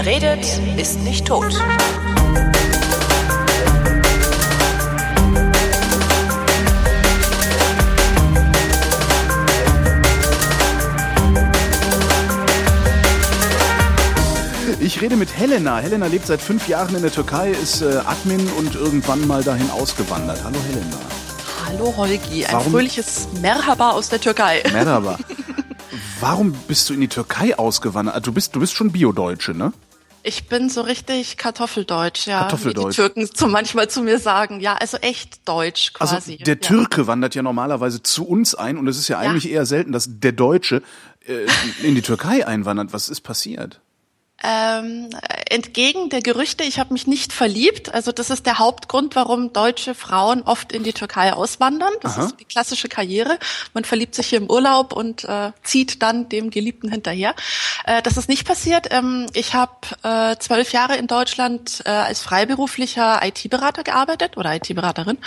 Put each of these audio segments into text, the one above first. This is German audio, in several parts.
Wer redet, ist nicht tot. Ich rede mit Helena. Helena lebt seit fünf Jahren in der Türkei, ist äh, Admin und irgendwann mal dahin ausgewandert. Hallo Helena. Hallo Holgi, ein Warum- fröhliches Merhaba aus der Türkei. Merhaba. Warum bist du in die Türkei ausgewandert? Also Du bist, du bist schon Bio-Deutsche, ne? Ich bin so richtig Kartoffeldeutsch, ja. Kartoffeldeutsch. Wie die Türken so manchmal zu mir sagen. Ja, also echt deutsch Also quasi. der ja. Türke wandert ja normalerweise zu uns ein und es ist ja eigentlich eher selten, dass der Deutsche äh, in die Türkei einwandert. Was ist passiert? Ähm, entgegen der Gerüchte, ich habe mich nicht verliebt. Also das ist der Hauptgrund, warum deutsche Frauen oft in die Türkei auswandern. Das Aha. ist die klassische Karriere. Man verliebt sich hier im Urlaub und äh, zieht dann dem Geliebten hinterher. Äh, das ist nicht passiert. Ähm, ich habe äh, zwölf Jahre in Deutschland äh, als freiberuflicher IT-Berater gearbeitet oder IT-Beraterin.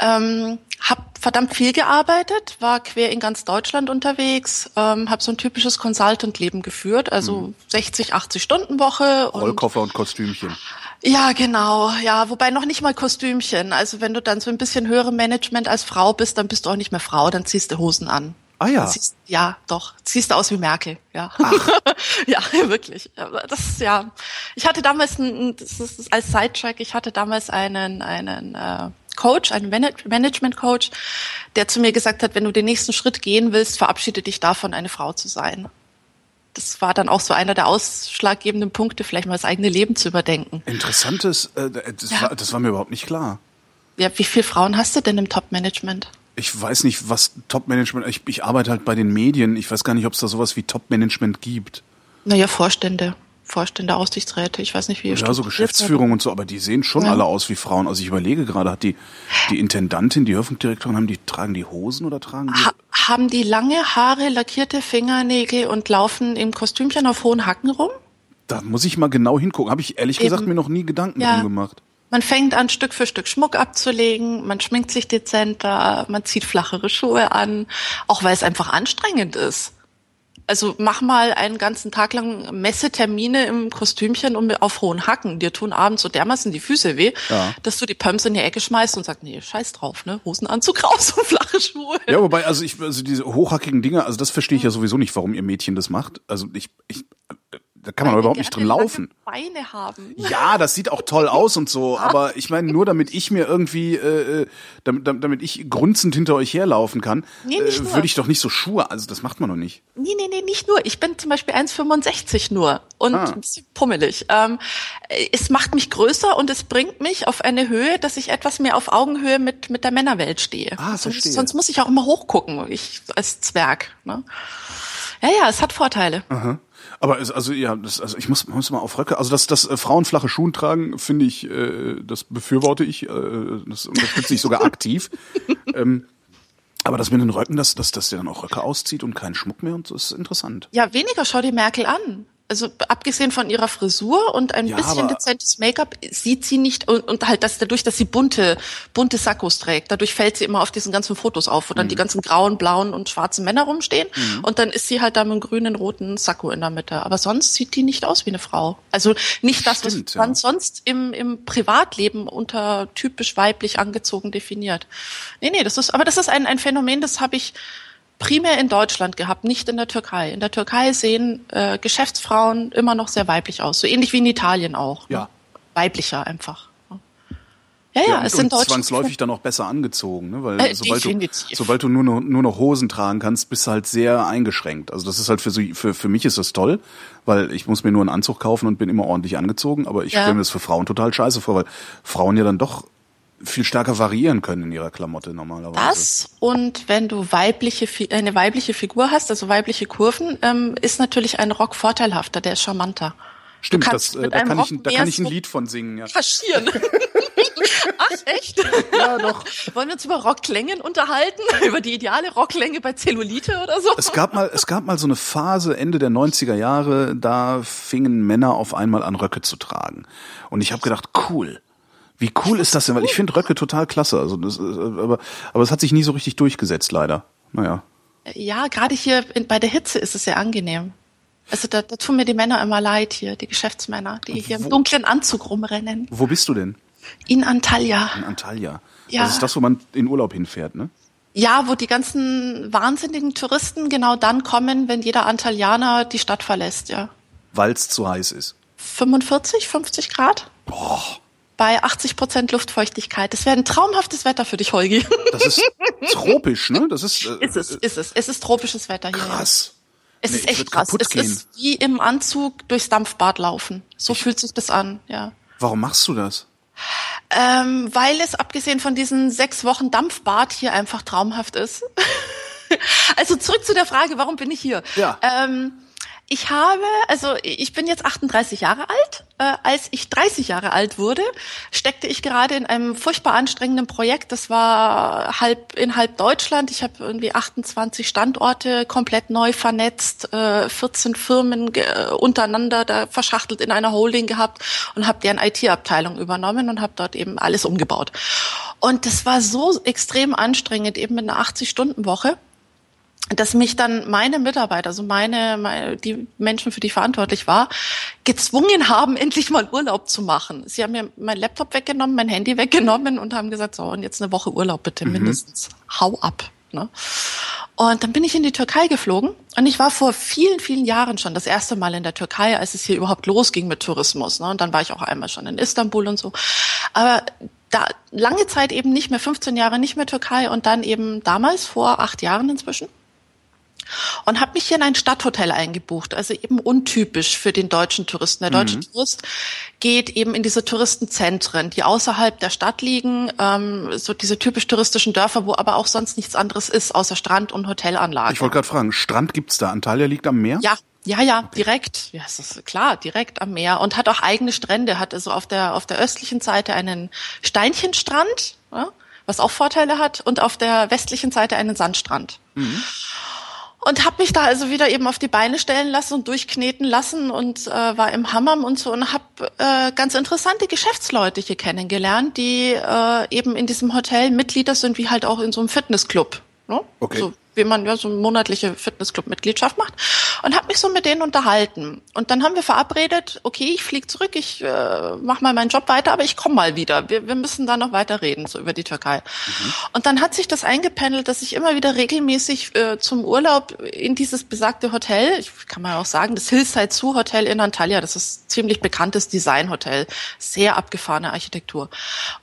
Ähm, hab verdammt viel gearbeitet, war quer in ganz Deutschland unterwegs, ähm, habe so ein typisches Consultant-Leben geführt, also 60, 80 Stunden Woche. Und Rollkoffer und Kostümchen. ja, genau, ja, wobei noch nicht mal Kostümchen. Also wenn du dann so ein bisschen höherem Management als Frau bist, dann bist du auch nicht mehr Frau, dann ziehst du Hosen an. Ah ja. Siehst, ja, doch. Siehst du aus wie Merkel, ja. ja, wirklich. Das ist ja. Ich hatte damals ein, das ist als Sidetrack, ich hatte damals einen, einen äh, Coach, einen Management-Coach, der zu mir gesagt hat, wenn du den nächsten Schritt gehen willst, verabschiede dich davon, eine Frau zu sein. Das war dann auch so einer der ausschlaggebenden Punkte, vielleicht mal das eigene Leben zu überdenken. Interessantes, äh, das, Ja. war, das war mir überhaupt nicht klar. Ja, wie viele Frauen hast du denn im Top-Management? Ich weiß nicht, was Top-Management, ich, ich arbeite halt bei den Medien. Ich weiß gar nicht, ob es da sowas wie Top-Management gibt. Naja, Vorstände. Vorstände, Aufsichtsräte, ich weiß nicht, wie ihr Ja, so. Geschäftsführung und so, aber die sehen schon Ja. alle aus wie Frauen. Also ich überlege gerade, hat die, die Intendantin, die Hörfunkdirektorin, haben die, tragen die Hosen oder tragen die? Ha haben die lange Haare, lackierte Fingernägel und laufen im Kostümchen auf hohen Hacken rum? Da muss ich mal genau hingucken. Habe ich ehrlich gesagt Eben. mir noch nie Gedanken Ja. drum gemacht. Man fängt an, Stück für Stück Schmuck abzulegen, man schminkt sich dezenter, man zieht flachere Schuhe an, auch weil es einfach anstrengend ist. Also mach mal einen ganzen Tag lang Messetermine im Kostümchen und auf hohen Hacken. Dir tun abends so dermaßen die Füße weh, Ja. dass du die Pumps in die Ecke schmeißt und sagst, nee, scheiß drauf, ne? Hosenanzug raus und flache Schuhe. Ja, wobei, also ich, also diese hochhackigen Dinger, also das verstehe ich ja sowieso nicht, warum ihr Mädchen das macht. Also ich, ich da kann man aber überhaupt nicht drin laufen. Beine haben. Ja, das sieht auch toll aus und so, aber ich meine, nur damit ich mir irgendwie, äh, äh, damit, damit ich grunzend hinter euch herlaufen kann, Nee, äh, würde ich doch nicht so Schuhe, also das macht man doch nicht. Nee, nee, nee, nicht nur. Ich bin zum Beispiel 1,65 nur und Ah. ein bisschen pummelig. Ähm, äh, es macht mich größer und es bringt mich auf eine Höhe, dass ich etwas mehr auf Augenhöhe mit, mit der Männerwelt stehe. Ah, sonst, verstehe. sonst muss ich auch immer hochgucken, ich als Zwerg. Ne? Ja, ja, es hat Vorteile. Aha. Aber es, also ja, das, also ich muss, muss mal auf Röcke. Also dass, dass äh, Frauen flache Schuhe tragen, finde ich, äh, das befürworte ich, äh, das unterstütze ich sogar aktiv. ähm, aber das mit den Röcken, dass, dass, dass der dann auch Röcke auszieht und keinen Schmuck mehr und so, ist interessant. Ja, weniger schau die Merkel an. Also abgesehen von ihrer Frisur und ein Ja, bisschen dezentes Make-up sieht sie nicht und, und halt das dadurch, dass sie bunte bunte Sakkos trägt, dadurch fällt sie immer auf diesen ganzen Fotos auf, wo dann die Mhm. ganzen grauen, blauen und schwarzen Männer rumstehen und dann ist sie halt da mit einem grünen, roten Sakko in der Mitte. Aber sonst sieht die nicht aus wie eine Frau. Also nicht das, Stimmt, was ja. man sonst im, im Privatleben unter typisch weiblich angezogen definiert. Nee, nee, das ist, aber das ist ein, ein Phänomen, das habe ich primär in Deutschland gehabt, nicht in der Türkei. In der Türkei sehen äh, Geschäftsfrauen immer noch sehr weiblich aus, so ähnlich wie in Italien auch. Ja. Ne? Weiblicher einfach. ne? Ja, ja, es sind Deutsche. zwangsläufig dann auch besser angezogen, ne? weil Äh, sobald, du, sobald du nur noch, nur noch Hosen tragen kannst, bist du halt sehr eingeschränkt. Also das ist halt für, so, für, für mich ist das toll, weil ich muss mir nur einen Anzug kaufen und bin immer ordentlich angezogen, aber ich Ja. stelle mir das für Frauen total scheiße vor, weil Frauen ja dann doch viel stärker variieren können in ihrer Klamotte normalerweise. Das und wenn du weibliche, Fi- eine weibliche Figur hast, also weibliche Kurven, ähm, ist natürlich ein Rock vorteilhafter, der ist charmanter. Stimmt, das, äh, da kann ich, da kann ich ein Lied von singen. Ja. Kaschieren. Ach, echt? ja, doch. Wollen wir uns über Rocklängen unterhalten? Über die ideale Rocklänge bei Zellulite oder so? Es gab mal, es gab mal so eine Phase Ende der 90er Jahre, da fingen Männer auf einmal an Röcke zu tragen. Und ich habe gedacht, cool. Wie cool ist das denn? Weil ich finde Röcke total klasse. Also das, äh, aber, aber es hat sich nie so richtig durchgesetzt, leider. Naja. Ja, gerade hier bei der Hitze ist es sehr angenehm. Also da, da tun mir die Männer immer leid hier, die Geschäftsmänner, die hier Wo- im dunklen Anzug rumrennen. Wo bist du denn? In Antalya. In Antalya. Ja. Das ist das, wo man in Urlaub hinfährt, ne? Ja, wo die ganzen wahnsinnigen Touristen genau dann kommen, wenn jeder Antalyaner die Stadt verlässt, ja. Weil es zu heiß ist. 45, 50 Grad? Boah, Bei 80 Prozent Luftfeuchtigkeit. Das wäre ein traumhaftes Wetter für dich, Holgi. das ist tropisch, ne? Das ist, äh, ist es, ist es. Es ist tropisches Wetter hier. Krass. Es Nee, ist ich echt krass. Es gehen. ist wie im Anzug durchs Dampfbad laufen. So fühlt sich das an, ja. Warum machst du das? Ähm, weil es abgesehen von diesen sechs Wochen Dampfbad hier einfach traumhaft ist. also zurück zu der Frage, warum bin ich hier? Ja. Ähm, ich habe, also ich bin jetzt 38 Jahre alt. Äh, als ich 30 Jahre alt wurde, steckte ich gerade in einem furchtbar anstrengenden Projekt. Das war halb in halb Deutschland. Ich habe irgendwie 28 Standorte komplett neu vernetzt, äh, 14 Firmen untereinander da verschachtelt in einer Holding gehabt und habe deren IT-Abteilung übernommen und habe dort eben alles umgebaut. Und das war so extrem anstrengend, eben mit einer 80-Stunden-Woche dass mich dann meine Mitarbeiter, also meine, meine, die Menschen, für die ich verantwortlich war, gezwungen haben, endlich mal Urlaub zu machen. Sie haben mir mein Laptop weggenommen, mein Handy weggenommen und haben gesagt, so, und jetzt eine Woche Urlaub bitte, mindestens. Hau ab. Ne? Und dann bin ich in die Türkei geflogen und ich war vor vielen, vielen Jahren schon das erste Mal in der Türkei, als es hier überhaupt losging mit Tourismus. Ne? Und dann war ich auch einmal schon in Istanbul und so. Aber da lange Zeit eben nicht mehr, 15 Jahre nicht mehr Türkei und dann eben damals, vor acht Jahren inzwischen, und habe mich hier in ein Stadthotel eingebucht, also eben untypisch für den deutschen Touristen. Der deutsche Tourist geht eben in diese Touristenzentren, die außerhalb der Stadt liegen, ähm, so diese typisch touristischen Dörfer, wo aber auch sonst nichts anderes ist, außer Strand und Hotelanlage. Ich wollte gerade fragen, Strand gibt's da? Antalya liegt am Meer? Ja, ja, ja, direkt. Ja, es ist klar, direkt am Meer und hat auch eigene Strände. Hat also auf der auf der östlichen Seite einen Steinchenstrand, ja, was auch Vorteile hat, und auf der westlichen Seite einen Sandstrand. Und habe mich da also wieder eben auf die Beine stellen lassen und durchkneten lassen und äh, war im Hammam und so und habe äh, ganz interessante Geschäftsleute hier kennengelernt, die äh, eben in diesem Hotel Mitglieder sind, wie halt auch in so einem Fitnessclub. Ne? Okay. So wie man ja so eine monatliche Fitnessclub-Mitgliedschaft macht und habe mich so mit denen unterhalten. Und dann haben wir verabredet, okay, ich fliege zurück, ich äh, mache mal meinen Job weiter, aber ich komme mal wieder. Wir, wir müssen da noch weiter reden, so über die Türkei. Und dann hat sich das eingependelt, dass ich immer wieder regelmäßig äh, zum Urlaub in dieses besagte Hotel, ich kann mal auch sagen, das Hillside Zoo Hotel in Antalya, das ist ziemlich bekanntes Designhotel, sehr abgefahrene Architektur.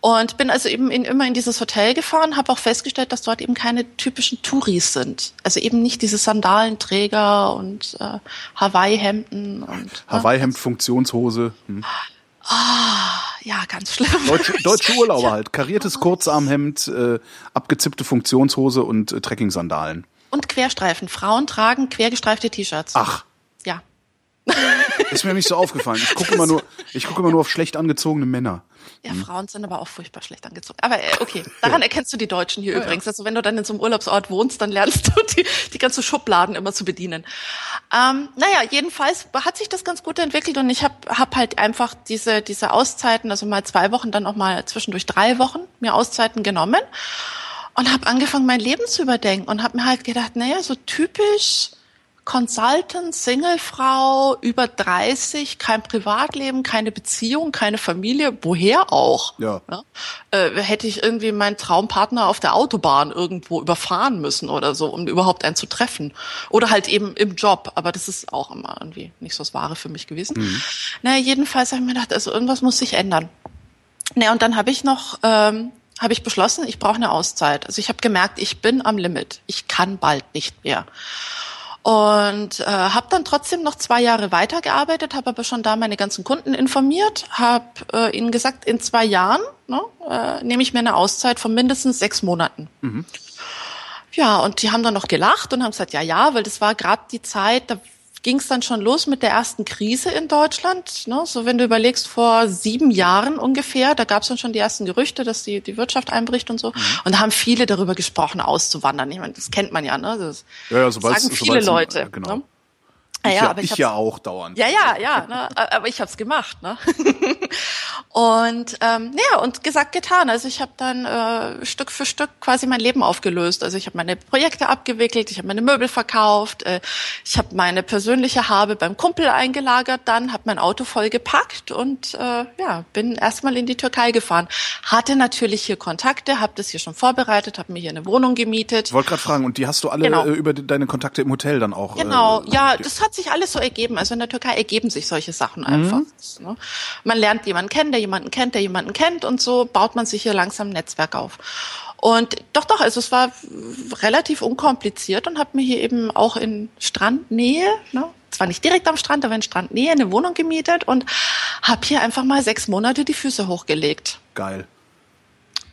Und bin also eben in, immer in dieses Hotel gefahren, habe auch festgestellt, dass dort eben keine typischen Touris sind. Also eben nicht diese Sandalenträger und äh, Hawaii-Hemden und Hawaii-Hemd, Funktionshose. Hm. ja, ganz schlimm. Deutsche, deutsche Urlauber halt. Kariertes Kurzarmhemd, äh, abgezippte Funktionshose und äh, Trekking-Sandalen. Und Querstreifen. Frauen tragen quergestreifte T-Shirts. Ach. ist mir nicht so aufgefallen. Ich gucke immer nur, ich gucke immer nur auf schlecht angezogene Männer. Ja, Frauen sind aber auch furchtbar schlecht angezogen. Aber äh, okay, daran erkennst du die Deutschen hier übrigens. Also wenn du dann in so einem Urlaubsort wohnst, dann lernst du die, die ganzen Schubladen immer zu bedienen. Ähm, naja, jedenfalls hat sich das ganz gut entwickelt und ich habe hab halt einfach diese, diese Auszeiten, also mal zwei Wochen, dann auch mal zwischendurch drei Wochen, mir Auszeiten genommen und habe angefangen, mein Leben zu überdenken und habe mir halt gedacht, naja, so typisch Consultant, Singlefrau, über 30, kein Privatleben, keine Beziehung, keine Familie, woher auch? Ja. Äh, hätte ich irgendwie meinen Traumpartner auf der Autobahn irgendwo überfahren müssen oder so, um überhaupt einen zu treffen. Oder halt eben im Job, aber das ist auch immer irgendwie nicht so das Wahre für mich gewesen. Mhm. Naja, jedenfalls habe ich mir gedacht, also irgendwas muss sich ändern. Naja, und dann habe ich noch, ähm, habe ich beschlossen, ich brauche eine Auszeit. Also ich habe gemerkt, ich bin am Limit. Ich kann bald nicht mehr. Und äh, habe dann trotzdem noch zwei Jahre weitergearbeitet, habe aber schon da meine ganzen Kunden informiert, habe äh, ihnen gesagt, in zwei Jahren ne, äh, nehme ich mir eine Auszeit von mindestens sechs Monaten. Ja, und die haben dann noch gelacht und haben gesagt, ja, ja, weil das war gerade die Zeit, da ging es dann schon los mit der ersten Krise in Deutschland. Ne? So wenn du überlegst, vor sieben Jahren ungefähr, da gab es dann schon die ersten Gerüchte, dass die, die Wirtschaft einbricht und so. Und da haben viele darüber gesprochen, auszuwandern. Ich meine, das kennt man ja, ne? Das Ja, ja, sobald's- sagen viele sobald's- Leute. ja, genau. Ne? Ich, Naja, ja, aber ich ich ja auch dauernd. ja, ja, ja, ne? aber ich habe es gemacht. Ne? Und ähm, ja, und gesagt, getan. Also ich habe dann äh, Stück für Stück quasi mein Leben aufgelöst. Also ich habe meine Projekte abgewickelt, ich habe meine Möbel verkauft, äh, ich habe meine persönliche Habe beim Kumpel eingelagert, dann habe mein Auto voll gepackt und äh, ja, bin erstmal in die Türkei gefahren. Hatte natürlich hier Kontakte, habe das hier schon vorbereitet, habe mir hier eine Wohnung gemietet. Ich wollte gerade fragen, und die hast du alle Genau. äh, über die- deine Kontakte im Hotel dann auch? Genau, äh, ja, das hat sich alles so ergeben. Also in der Türkei ergeben sich solche Sachen Mhm. einfach. Ne? Man lernt jemanden kennen, der jemanden kennt, der jemanden kennt und so baut man sich hier langsam ein Netzwerk auf. Und doch, doch, also es war relativ unkompliziert und habe mir hier eben auch in Strandnähe, ne, zwar nicht direkt am Strand, aber in Strandnähe eine Wohnung gemietet und habe hier einfach mal sechs Monate die Füße hochgelegt. Geil.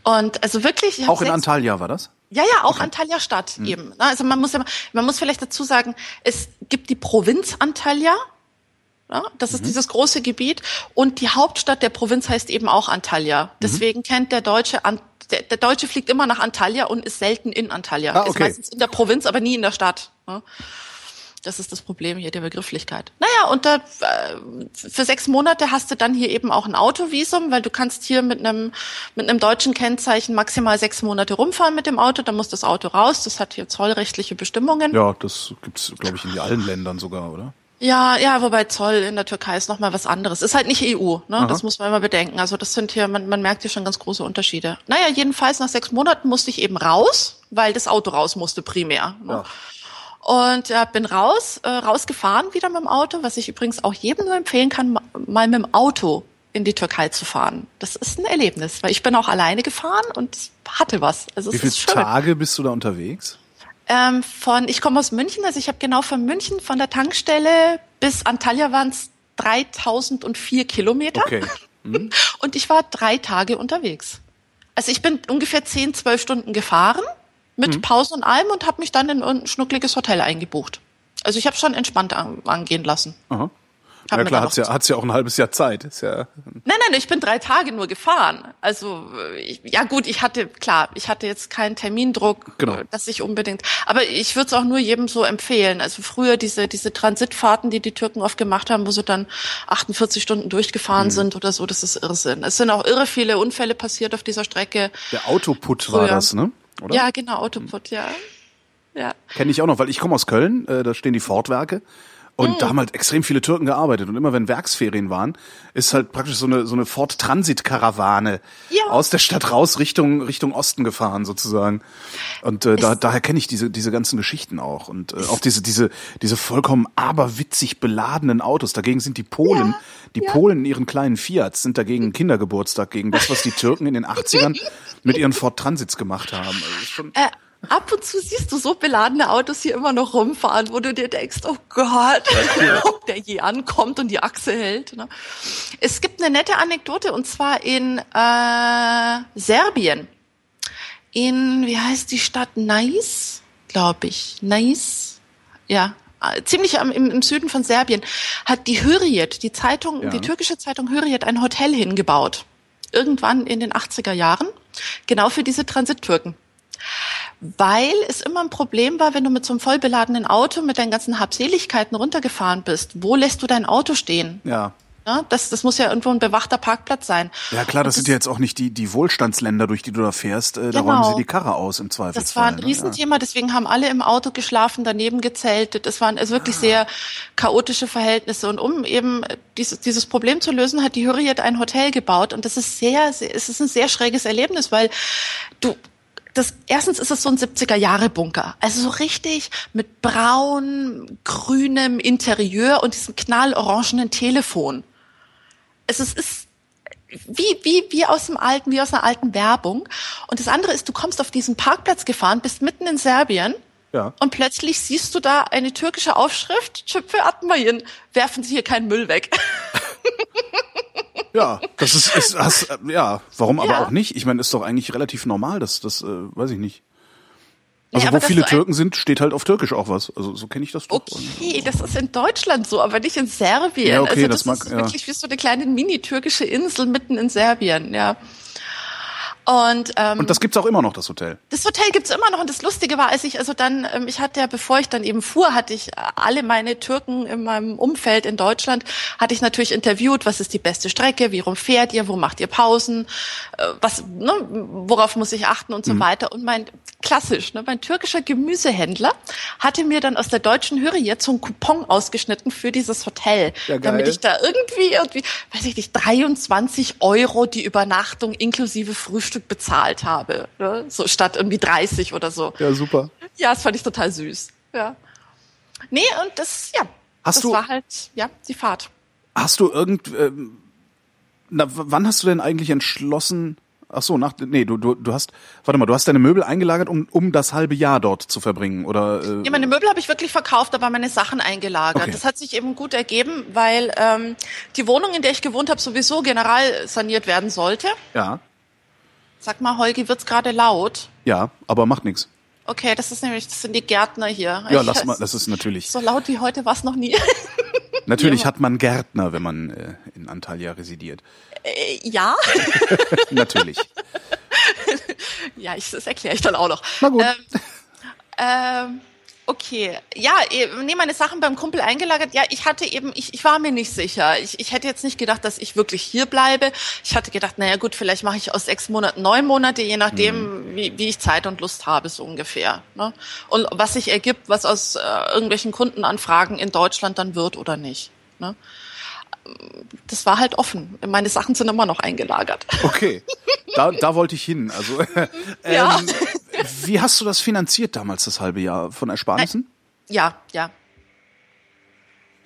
Und also wirklich, Auch in Antalya war das? ja, ja, auch Antalya Stadt eben. ne? Also man muss ja, man muss vielleicht dazu sagen, es gibt die Provinz Antalya. Ja, das ist dieses große Gebiet und die Hauptstadt der Provinz heißt eben auch Antalya. Deswegen kennt der Deutsche An der, der Deutsche fliegt immer nach Antalya und ist selten in Antalya. Ah, Ist okay. meistens in der Provinz, aber nie in der Stadt. ne? Das ist das Problem hier der Begrifflichkeit. Naja, und da, äh, für sechs Monate hast du dann hier eben auch ein Autovisum, weil du kannst hier mit einem mit einem deutschen Kennzeichen maximal sechs Monate rumfahren mit dem Auto. Dann muss das Auto raus. Das hat hier zollrechtliche Bestimmungen. Ja, das gibt's, glaube ich, in allen Ländern sogar, oder? Ja, ja, wobei Zoll in der Türkei ist nochmal was anderes. Ist halt nicht EU, ne? Das muss man immer bedenken. Also das sind hier, man, man merkt hier schon ganz große Unterschiede. Naja, jedenfalls nach sechs Monaten musste ich eben raus, weil das Auto raus musste primär. Ne? Ja. Und äh, bin raus, äh, rausgefahren wieder mit dem Auto, was ich übrigens auch jedem nur empfehlen kann, ma- mal mit dem Auto in die Türkei zu fahren. Das ist ein Erlebnis, weil ich bin auch alleine gefahren und hatte was. Also Wie es viele. Tage bist du da unterwegs? Ähm, von, ich komme aus München, also ich habe genau von München, von der Tankstelle bis Antalya waren es 3004 Kilometer. Okay. Und ich war drei Tage unterwegs. Also ich bin ungefähr 10, 12 Stunden gefahren mit Mhm. Pausen und allem und habe mich dann in ein schnuckliges Hotel eingebucht. Also ich habe schon entspannt an, angehen lassen. Aha. Hab ja klar, hat's ja, hat's ja auch ein halbes Jahr Zeit. Ist ja, Nein, nein, ich bin drei Tage nur gefahren. Also ich, ja gut, ich hatte klar, ich hatte jetzt keinen Termindruck, Genau. dass ich unbedingt. Aber ich würde es auch nur jedem so empfehlen. Also früher diese diese Transitfahrten, die die Türken oft gemacht haben, wo sie dann 48 Stunden durchgefahren Mhm. sind oder so, das ist Irrsinn. Es sind auch irre viele Unfälle passiert auf dieser Strecke. der Autoput war das, ne? Oder? Ja, genau, Autoput, ja. Ja. Kenne ich auch noch, weil ich komme aus Köln, äh, da stehen die Fordwerke. Und Mhm. da haben halt extrem viele Türken gearbeitet. Und immer wenn Werksferien waren, ist halt praktisch so eine, so eine Ford Transit-Karawane Ja. aus der Stadt raus Richtung, Richtung Osten gefahren, sozusagen. Und äh, da, daher kenne ich diese, diese ganzen Geschichten auch. Und äh, auch diese, diese, diese vollkommen aberwitzig beladenen Autos. Dagegen sind die Polen, die Polen in ihren kleinen Fiats sind dagegen ein Kindergeburtstag gegen das, was die Türken in den 80ern mit ihren Ford Transits gemacht haben. Also schon, Äh, ab und zu siehst du so beladene Autos hier immer noch rumfahren, wo du dir denkst, oh Gott, ob der je ankommt und die Achse hält. Ne? Es gibt eine nette Anekdote und zwar in äh, Serbien. In, wie heißt die Stadt? Nice, glaube ich. Nice. Ja, äh, ziemlich am, im, im Süden von Serbien hat die Hürriyet, die Zeitung, Ja. die türkische Zeitung Hürriyet, ein Hotel hingebaut. Irgendwann in den 80er Jahren. Genau für diese Transittürken weil es immer ein Problem war, wenn du mit so einem vollbeladenen Auto mit deinen ganzen Habseligkeiten runtergefahren bist. Wo lässt du dein Auto stehen? ja. Ja, das, das muss ja irgendwo ein bewachter Parkplatz sein. Ja klar, das Und sind ja jetzt auch nicht die, die Wohlstandsländer, durch die du da fährst. Äh, Da Genau. räumen sie die Karre aus im Zweifelsfall. Das war ein ne? Riesenthema, deswegen haben alle im Auto geschlafen, daneben gezeltet. Es waren also wirklich sehr chaotische Verhältnisse. Und um eben dieses, dieses Problem zu lösen, hat die Hürriyet ein Hotel gebaut. Und das ist sehr, sehr, es ist ein sehr schräges Erlebnis, weil du, das, erstens ist es so ein 70er-Jahre-Bunker. Also so richtig mit braun, grünem Interieur und diesem knallorangenen Telefon. Also es ist wie, wie, wie aus dem alten, wie aus einer alten Werbung. Und das andere ist, du kommst auf diesen Parkplatz gefahren, bist mitten in Serbien. Ja. Und plötzlich siehst du da eine türkische Aufschrift, Çöpfe atmayın, werfen Sie hier keinen Müll weg. Ja, das ist, ist das, äh, ja, warum aber Ja. auch nicht? Ich meine, ist doch eigentlich relativ normal, dass das, äh, weiß ich nicht. Also Nee, wo viele Türken sind, steht halt auf Türkisch auch was. Also so kenne ich das doch. Okay, das ist in Deutschland so, aber nicht in Serbien. Ja, okay, also das das, mag- ist ja. wirklich wie so eine kleine mini-türkische Insel mitten in Serbien, ja. Und, ähm, Und das gibt's auch immer noch, das Hotel. das Hotel gibt's immer noch. Und das Lustige war, als ich also dann, ähm, ich hatte ja, bevor ich dann eben fuhr, hatte ich äh, alle meine Türken in meinem Umfeld in Deutschland, hatte ich natürlich interviewt, was ist die beste Strecke, wie rum fährt ihr, wo macht ihr Pausen, äh, was, ne, worauf muss ich achten? Und so weiter. Und mein, klassisch, ne, mein türkischer Gemüsehändler hatte mir dann aus der deutschen Hürriye so einen Coupon ausgeschnitten für dieses Hotel, Ja, damit ich da irgendwie, irgendwie, weiß ich nicht, 23 Euro die Übernachtung inklusive Frühstück bezahlt habe. Ne? So statt irgendwie 30 oder so. Ja, super. Ja, das fand ich total süß. Ja. Nee, und das, ja. Hast das du- war halt, ja, die Fahrt. Hast du irgend, ähm, na, wann hast du denn eigentlich entschlossen, ach so, nach, nee, du, du, du hast, warte mal, du hast deine Möbel eingelagert, um, um das halbe Jahr dort zu verbringen, oder? Äh, Ja, meine Möbel habe ich wirklich verkauft, aber meine Sachen eingelagert. Okay. Das hat sich eben gut ergeben, weil ähm, die Wohnung, in der ich gewohnt habe, sowieso general saniert werden sollte. ja, Sag mal, Holgi, wird's gerade laut? ja, aber macht nichts. Okay, das ist nämlich, das sind die Gärtner hier. Ja, Ich- lass mal, das ist natürlich, So laut wie heute war's noch nie. natürlich Ja. hat man Gärtner, wenn man äh, in Antalya residiert. Äh, ja, Natürlich. ja, ich, das erkläre ich dann auch noch. Na gut. Ähm, ähm, okay, ja, eh, nee, meine Sachen beim Kumpel eingelagert. Ja, ich hatte eben, ich, ich war mir nicht sicher. Ich, ich hätte jetzt nicht gedacht, dass ich wirklich hier bleibe. Ich hatte gedacht, naja gut, vielleicht mache ich aus sechs Monaten neun Monate, je nachdem, wie, wie ich Zeit und Lust habe, so ungefähr. Ne? Und was sich ergibt, was aus äh, irgendwelchen Kundenanfragen in Deutschland dann wird oder nicht. Ne? Das war halt offen. Meine Sachen sind immer noch eingelagert. Okay, da, da wollte ich hin. Also, ähm, Ja. Wie hast du das finanziert damals, das halbe Jahr von Ersparnissen? Ja, ja.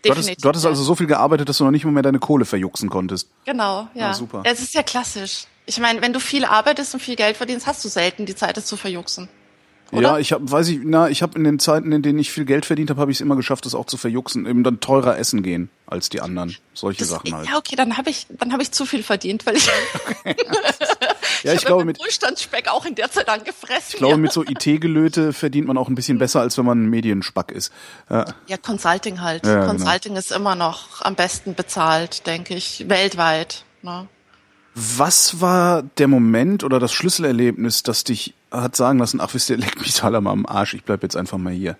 Du hattest, du hattest ja. also so viel gearbeitet, dass du noch nicht mal mehr deine Kohle verjuxen konntest. Genau, ja. Ja, super. Es ist ja klassisch. Ich meine, wenn du viel arbeitest und viel Geld verdienst, hast du selten die Zeit, es zu verjuxen. Oder? Ja, ich habe, weiß ich, na, ich habe in den Zeiten, in denen ich viel Geld verdient habe, habe ich es immer geschafft, das auch zu verjuxen, eben dann teurer essen gehen als die anderen, solche Das, Sachen halt. Ja, okay, dann habe ich, dann habe ich zu viel verdient, weil ich, Ja, ich hab glaube mit, Wohlstandsspeck auch in der Zeit angefressen. ich glaube ja. mit so IT-Gelöte verdient man auch ein bisschen besser, als wenn man Medienspack ist. Ja, ja, Consulting halt. Ja, genau. Consulting ist immer noch am besten bezahlt, denke ich, weltweit. Ne? Was war der Moment oder das Schlüsselerlebnis, das dich hat sagen lassen, ach wisst ihr, leckt mich alle mal am Arsch, ich bleib jetzt einfach mal hier.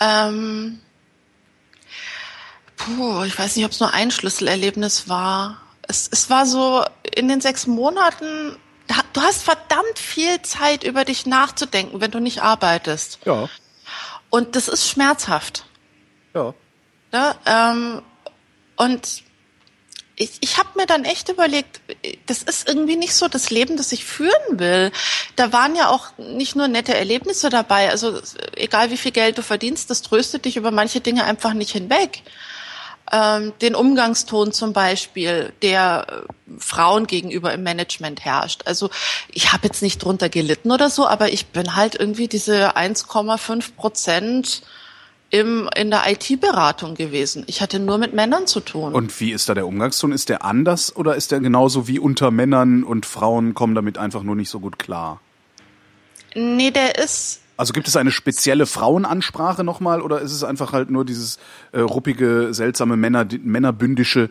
Ähm, puh, ich weiß nicht, ob es nur ein Schlüsselerlebnis war. Es, es war so in den sechs Monaten, du hast verdammt viel Zeit, über dich nachzudenken, wenn du nicht arbeitest. Ja, Und das ist schmerzhaft. ja. Ne? Ähm, und ich, ich habe mir dann echt überlegt, das ist irgendwie nicht so das Leben, das ich führen will. Da waren ja auch nicht nur nette Erlebnisse dabei. Also egal wie viel Geld du verdienst, das tröstet dich über manche Dinge einfach nicht hinweg. Ähm, den Umgangston zum Beispiel, der äh, Frauen gegenüber im Management herrscht. Also ich habe jetzt nicht drunter gelitten oder so, aber ich bin halt irgendwie diese 1,5 Prozent im, in der IT-Beratung gewesen. Ich hatte nur mit Männern zu tun. Und wie ist da der Umgangston? Ist der anders oder ist der genauso wie unter Männern und Frauen kommen damit einfach nur nicht so gut klar? nee, der ist, Also gibt es eine spezielle Frauenansprache nochmal oder ist es einfach halt nur dieses äh, ruppige, seltsame Männer, männerbündische?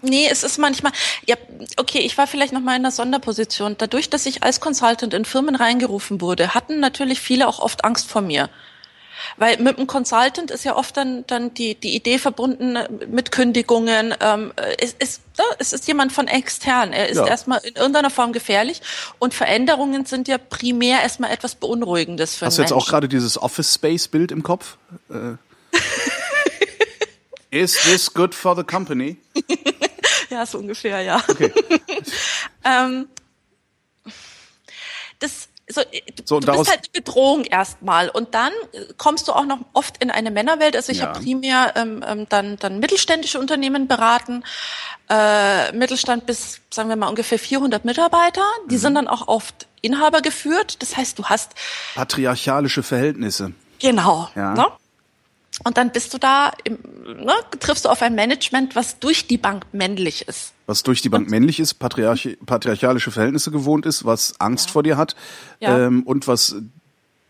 nee, es ist manchmal, ja, okay, ich war vielleicht noch mal in einer Sonderposition. Dadurch, dass ich als Consultant in Firmen reingerufen wurde, hatten natürlich viele auch oft Angst vor mir. Weil mit einem Consultant ist ja oft dann, dann die, die Idee verbunden mit Kündigungen. Ähm, es, ist, ja, es ist jemand von extern. Er ist Ja. erstmal in irgendeiner Form gefährlich. Und Veränderungen sind ja primär erstmal etwas Beunruhigendes für Hast du jetzt auch Menschen. gerade dieses Office Space Bild im Kopf? Äh, Is this good for the company? Ja, so ungefähr, ja. Okay. ähm, das, so, du, So, du bist halt eine Bedrohung erstmal und dann äh, kommst du auch noch oft in eine Männerwelt. Also ich Ja. habe primär ähm, ähm, dann, dann mittelständische Unternehmen beraten, äh, Mittelstand bis, sagen wir mal, ungefähr 400 Mitarbeiter. Die Mhm. sind dann auch oft Inhaber geführt. Das heißt, du hast Patriarchalische Verhältnisse. Genau. Ja. Ne? Und dann bist du da, im, ne, triffst du auf ein Management, was durch die Bank männlich ist. Was durch die Bank männlich ist, patriarch patriarchalische Verhältnisse gewohnt ist, was Angst vor dir hat Ja. ähm, und was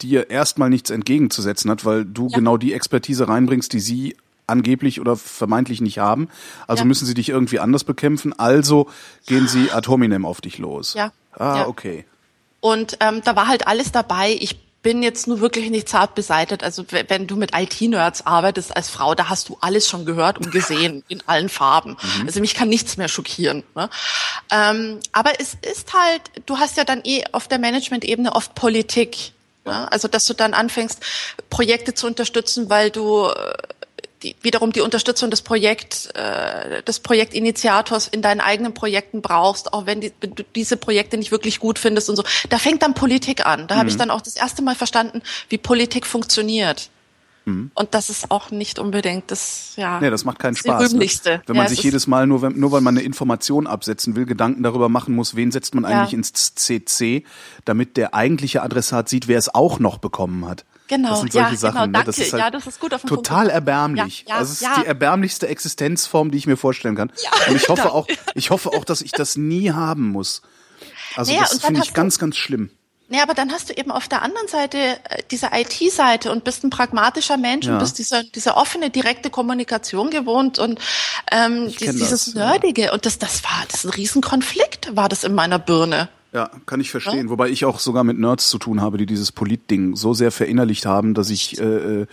dir erstmal nichts entgegenzusetzen hat, weil du Ja. genau die Expertise reinbringst, die sie angeblich oder vermeintlich nicht haben. Also Ja. müssen sie dich irgendwie anders bekämpfen. Also gehen sie ad hominem auf dich los. Ja. Ah, Ja. okay. Und ähm, da war halt alles dabei. Ich bin jetzt nur wirklich nicht zart beseitet. Also wenn du mit IT-Nerds arbeitest als Frau, da hast du alles schon gehört und gesehen in allen Farben. Also mich kann nichts mehr schockieren. Ne? Ähm, aber es ist halt, du hast ja dann eh auf der Management-Ebene oft Politik. Ne? Also dass du dann anfängst, Projekte zu unterstützen, weil du äh, die, wiederum die Unterstützung des Projekt, äh, des Projektinitiators in deinen eigenen Projekten brauchst, auch wenn, die, wenn du diese Projekte nicht wirklich gut findest und so. Da fängt dann Politik an. Da habe ich dann auch das erste Mal verstanden, wie Politik funktioniert. Und das ist auch nicht unbedingt das, ja. Nee, das macht keinen das Spaß. Ne? Wenn man ja, sich es jedes Mal nur, wenn, nur weil man eine Information absetzen will, Gedanken darüber machen muss, wen setzt man Ja. eigentlich ins CC, damit der eigentliche Adressat sieht, wer es auch noch bekommen hat. Genau, das sind solche ja, Sachen. genau, ne? danke. Das ist halt Ja, das ist gut auf den Punkt total gebracht. erbärmlich. Ja, ja, also es ist ja. die erbärmlichste Existenzform, die ich mir vorstellen kann. Und ich hoffe auch, ich hoffe auch, dass ich das nie haben muss. Also Naja, das finde ich ganz, ganz schlimm. Nee, aber dann hast du eben auf der anderen Seite äh, diese IT-Seite und bist ein pragmatischer Mensch Ja. und bist diese, diese offene, direkte Kommunikation gewohnt und ähm, dies, dieses das, ja. Nerdige. Und das, das war das ist ein Riesenkonflikt, war das in meiner Birne. Ja, kann ich verstehen. Wobei ich auch sogar mit Nerds zu tun habe, die dieses Politding so sehr verinnerlicht haben, dass ich äh, äh,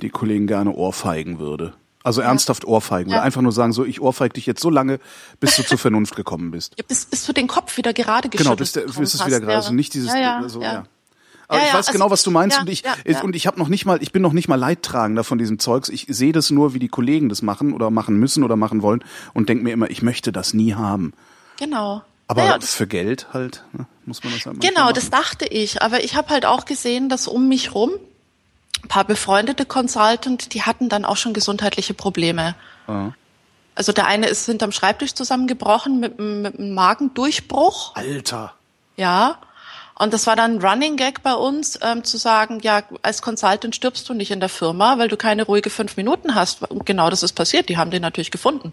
die Kollegen gerne ohrfeigen würde. Also ernsthaft ohrfeigen. Oder Ja. einfach nur sagen, so, ich ohrfeig dich jetzt so lange, bis du zur Vernunft gekommen bist. Ja, bis, bis du den Kopf wieder gerade geschüttelt Genau, bis, der, bis es wieder gerade. Ja. Also nicht dieses, ja, ja, so, ja. ja. Aber Ja, ich ja, weiß also- genau, was du meinst ja, und ich ja, ja. und ich habe noch nicht mal, ich bin noch nicht mal Leidtragender von diesem Zeugs. Ich sehe das nur, wie die Kollegen das machen oder machen müssen oder machen wollen und denke mir immer, ich möchte das nie haben. Genau. Aber Naja, das- für Geld halt ne, muss man das halt manchmal Genau, das dachte ich. Aber ich habe halt auch gesehen, dass um mich rum ein paar befreundete Consultant, die hatten dann auch schon gesundheitliche Probleme. Ja. Also der eine ist hinterm Schreibtisch zusammengebrochen mit, einem- mit einem Magendurchbruch. Alter. Ja. Und das war dann ein Running Gag bei uns, ähm, zu sagen, ja, als Consultant stirbst du nicht in der Firma, weil du keine ruhige fünf Minuten hast. Und genau das ist passiert. Die haben den natürlich gefunden.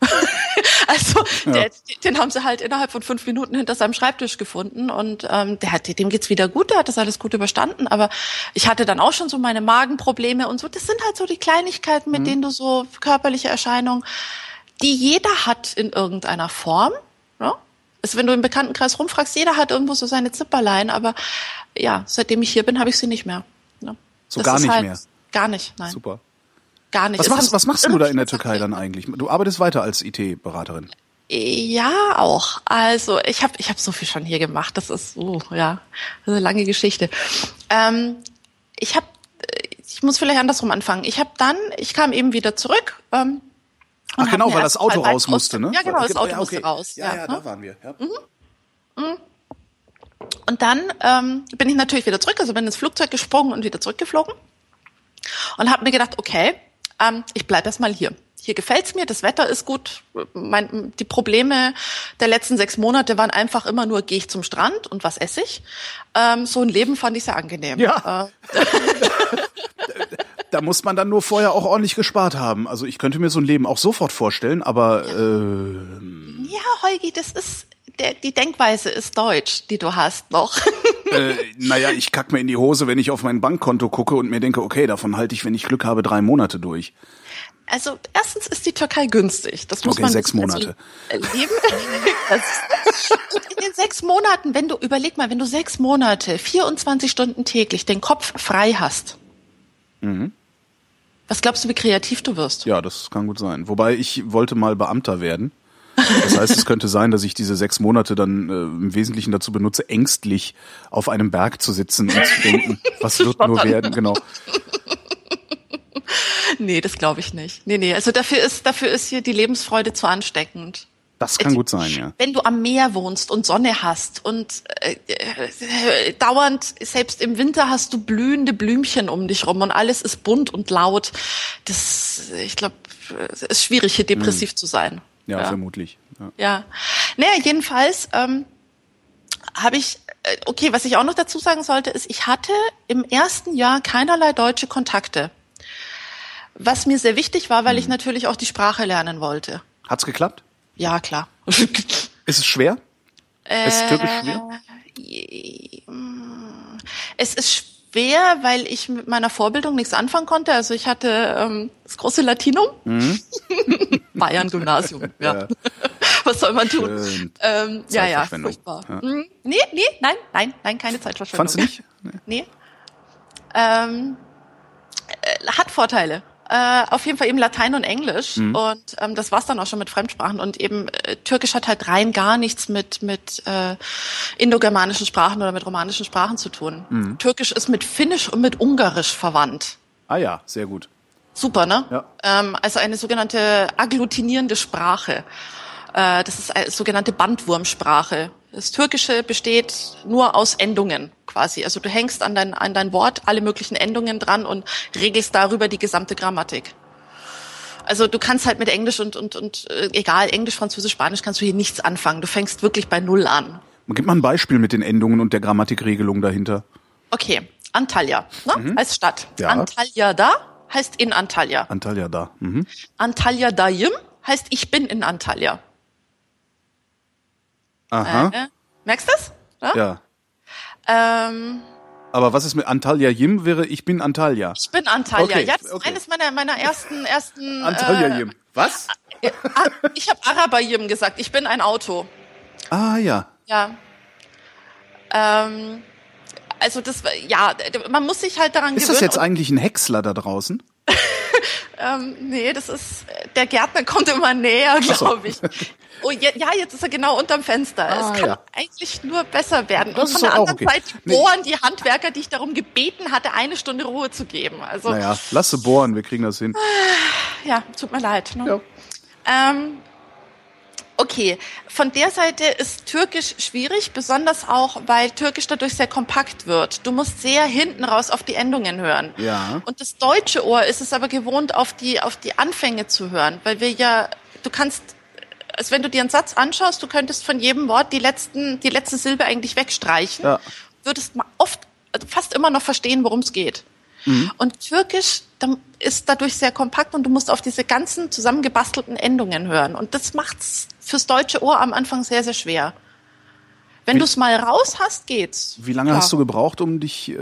also der, den haben sie halt innerhalb von fünf Minuten hinter seinem Schreibtisch gefunden und ähm, der hat, dem geht's wieder gut, der hat das alles gut überstanden. Aber ich hatte dann auch schon so meine Magenprobleme und so. Das sind halt so die Kleinigkeiten, mit denen du so körperliche Erscheinungen, die jeder hat in irgendeiner Form. Ne? Also wenn du im Bekanntenkreis rumfragst, jeder hat irgendwo so seine Zipperlein, aber ja, seitdem ich hier bin, habe ich sie nicht mehr. Ne? So Das gar nicht halt, mehr? Gar nicht, nein. Super. Gar nicht. Was machst, was machst du da in der Türkei dann eigentlich? Du arbeitest weiter als IT-Beraterin. Ja, auch. Also ich habe ich hab so viel schon hier gemacht. Das ist oh, ja das ist eine lange Geschichte. Ähm, ich habe, ich muss vielleicht andersrum anfangen. Ich habe dann, ich kam eben wieder zurück. Ähm, Ach genau, weil das Auto raus musste, ne? Ja, genau, das Auto Ja, musste raus. Ja, ja, ne? da waren wir. Ja. Und dann ähm, bin ich natürlich wieder zurück, also bin ins Flugzeug gesprungen und wieder zurückgeflogen und habe mir gedacht, okay, ähm, ich bleib erst mal hier. Hier gefällt's mir, das Wetter ist gut. Mein, die Probleme der letzten sechs Monate waren einfach immer nur, gehe ich zum Strand und was esse ich. Ähm, so ein Leben fand ich sehr angenehm. Ja. Äh, Da muss man dann nur vorher auch ordentlich gespart haben. Also ich könnte mir so ein Leben auch sofort vorstellen, aber äh, ja, Holgi, das ist, der, die Denkweise ist deutsch, die du hast noch. äh, naja, ich kack mir in die Hose, wenn ich auf mein Bankkonto gucke und mir denke, okay, davon halte ich, wenn ich Glück habe, drei Monate durch. Also erstens ist die Türkei günstig. Das muss Okay, man sechs. Monate. Also, äh, Leben. In den sechs Monaten, wenn du überleg mal, wenn du sechs Monate, 24 Stunden täglich den Kopf frei hast, was glaubst du, wie kreativ du wirst? Ja, das kann gut sein. Wobei ich wollte mal Beamter werden. Das heißt, es könnte sein, dass ich diese sechs Monate dann äh, im Wesentlichen dazu benutze, ängstlich auf einem Berg zu sitzen und zu denken, was wird nur werden, genau. Nee, das glaube ich nicht. Nee, nee, also dafür ist dafür ist hier die Lebensfreude zu ansteckend. Das kann gut sein, ja. Wenn du am Meer wohnst und Sonne hast und äh, äh, dauernd, selbst im Winter hast du blühende Blümchen um dich rum und alles ist bunt und laut. Das, ich glaube, es ist schwierig, hier depressiv zu sein. Ja, vermutlich. Ja. Ja. Naja, jedenfalls ähm, habe ich, äh, okay, was ich auch noch dazu sagen sollte, ist, ich hatte im ersten Jahr keinerlei deutsche Kontakte. Was mir sehr wichtig war, weil ich natürlich auch die Sprache lernen wollte. Hat's geklappt? Ja, klar. Ist es schwer? ist Türkisch Äh, schwer? Es ist schwer, weil ich mit meiner Vorbildung nichts anfangen konnte. Also ich hatte ähm, das große Latinum, mhm. Bayern-Gymnasium, ja. ja. Was soll man tun? Schön. Ähm, ja, ja, furchtbar. Ja. Mhm. Nee, nee, nein, nein, nein, keine Zeitverschwendung. Fandst du nicht? Nee. nee. Ähm, äh, hat Vorteile. Äh, auf jeden Fall eben Latein und Englisch mhm. und ähm, das war's dann auch schon mit Fremdsprachen und eben äh, Türkisch hat halt rein gar nichts mit mit äh, indogermanischen Sprachen oder mit romanischen Sprachen zu tun. Mhm. Türkisch ist mit Finnisch und mit Ungarisch verwandt. Ah ja, sehr gut. Super, ne? Ja. Ähm, also eine sogenannte agglutinierende Sprache. Äh, das ist eine sogenannte Bandwurmsprache. Das Türkische besteht nur aus Endungen quasi. Also du hängst an dein, an dein Wort alle möglichen Endungen dran und regelst darüber die gesamte Grammatik. Also du kannst halt mit Englisch und, und, und äh, egal, Englisch, Französisch, Spanisch kannst du hier nichts anfangen. Du fängst wirklich bei Null an. Gib mal ein Beispiel mit den Endungen und der Grammatikregelung dahinter. Okay, Antalya ne? Mhm. als Stadt. Ja. Antalya da heißt in Antalya. Antalya da. Mhm. Antalya dayım heißt ich bin in Antalya. Aha. Äh, merkst du das? Ja. Ähm, Aber was ist mit Antalya Yim wäre ich bin Antalya. ich bin Antalya. Okay, ja, das ist okay. eines meiner, meiner ersten, ersten. Antalya äh, Yim. Was? äh, ah, ich habe Arabayim gesagt. Ich bin ein Auto. Ah ja. Ja. Ähm, also das, ja, man muss sich halt daran Ist gewöhnen. das jetzt eigentlich ein Häcksler da draußen? Ähm, nee, das ist, der Gärtner kommt immer näher, glaube ich. Oh, je, ja, jetzt ist er genau unterm Fenster. Ah, es kann ja. eigentlich nur besser werden. Das Und von der anderen okay. Seite Nee. bohren die Handwerker, die ich darum gebeten hatte, eine Stunde Ruhe zu geben. Also, Naja, lass sie bohren, wir kriegen das hin. ja, tut mir leid. Ne? Ja. Ähm, okay, von der Seite ist Türkisch schwierig, besonders auch, weil Türkisch dadurch sehr kompakt wird. Du musst sehr hinten raus auf die Endungen hören. Ja. Und das deutsche Ohr ist es aber gewohnt, auf die, auf die Anfänge zu hören, weil wir ja, du kannst, also wenn du dir einen Satz anschaust, du könntest von jedem Wort die letzten, die letzte Silbe eigentlich wegstreichen, Ja. würdest oft, also fast immer noch verstehen, worum es geht. Und Türkisch ist dadurch sehr kompakt und du musst auf diese ganzen zusammengebastelten Endungen hören. Und das macht's fürs deutsche Ohr am Anfang sehr, sehr schwer. Wenn du es mal raus hast, geht's. Wie lange Klar. hast du gebraucht, um dich, äh,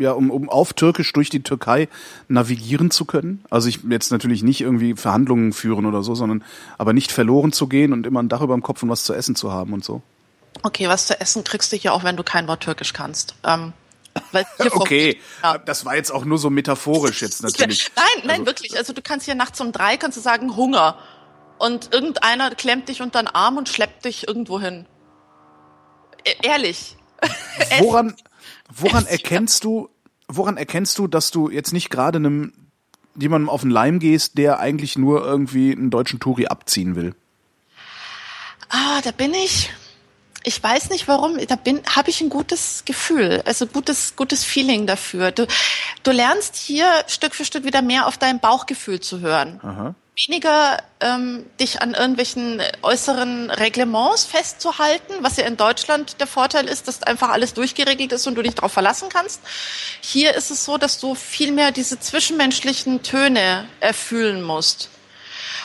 ja, um, um auf Türkisch durch die Türkei navigieren zu können? Also ich jetzt natürlich nicht irgendwie Verhandlungen führen oder so, sondern aber nicht verloren zu gehen und immer ein Dach über dem Kopf und was zu essen zu haben und so. Okay, was zu essen kriegst du hier auch, wenn du kein Wort Türkisch kannst. Ähm, Okay, Ja. das war jetzt auch nur so metaphorisch jetzt natürlich. Nein, nein, Also- wirklich. Also du kannst hier nachts um drei kannst du sagen Hunger und irgendeiner klemmt dich unter den Arm und schleppt dich irgendwo hin. E ehrlich. Woran, woran erkennst du, woran erkennst du, dass du jetzt nicht gerade einem jemandem auf den Leim gehst, der eigentlich nur irgendwie einen deutschen Touri abziehen will? Ah, da bin ich. Ich weiß nicht warum. Da bin, habe ich ein gutes Gefühl, also gutes, gutes Feeling dafür. Du, du lernst hier Stück für Stück wieder mehr auf dein Bauchgefühl zu hören. Aha. Weniger ähm, dich an irgendwelchen äußeren Reglements festzuhalten, was ja in Deutschland der Vorteil ist, dass einfach alles durchgeregelt ist und du dich darauf verlassen kannst. Hier ist es so, dass du viel mehr diese zwischenmenschlichen Töne erfühlen musst.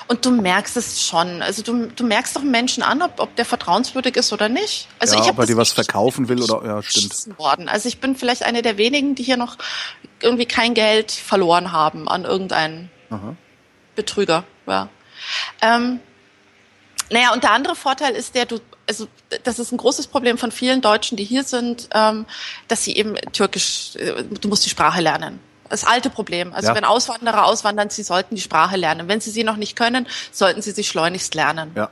Und du merkst es schon. Also du, du merkst doch Menschen an, ob, ob der vertrauenswürdig ist oder nicht. Also ja, ich er dir was verkaufen will oder ja, stimmt. worden. Also ich bin vielleicht eine der wenigen, die hier noch irgendwie kein Geld verloren haben an irgendeinen Aha. Betrüger. Ja. Ähm, naja, und der andere Vorteil ist der, du, also das ist ein großes Problem von vielen Deutschen, die hier sind, ähm, dass sie eben Türkisch, äh, du musst die Sprache lernen. Das alte Problem. Also Ja. wenn Auswanderer auswandern, sie sollten die Sprache lernen. Wenn sie sie noch nicht können, sollten sie sie schleunigst lernen. Ja.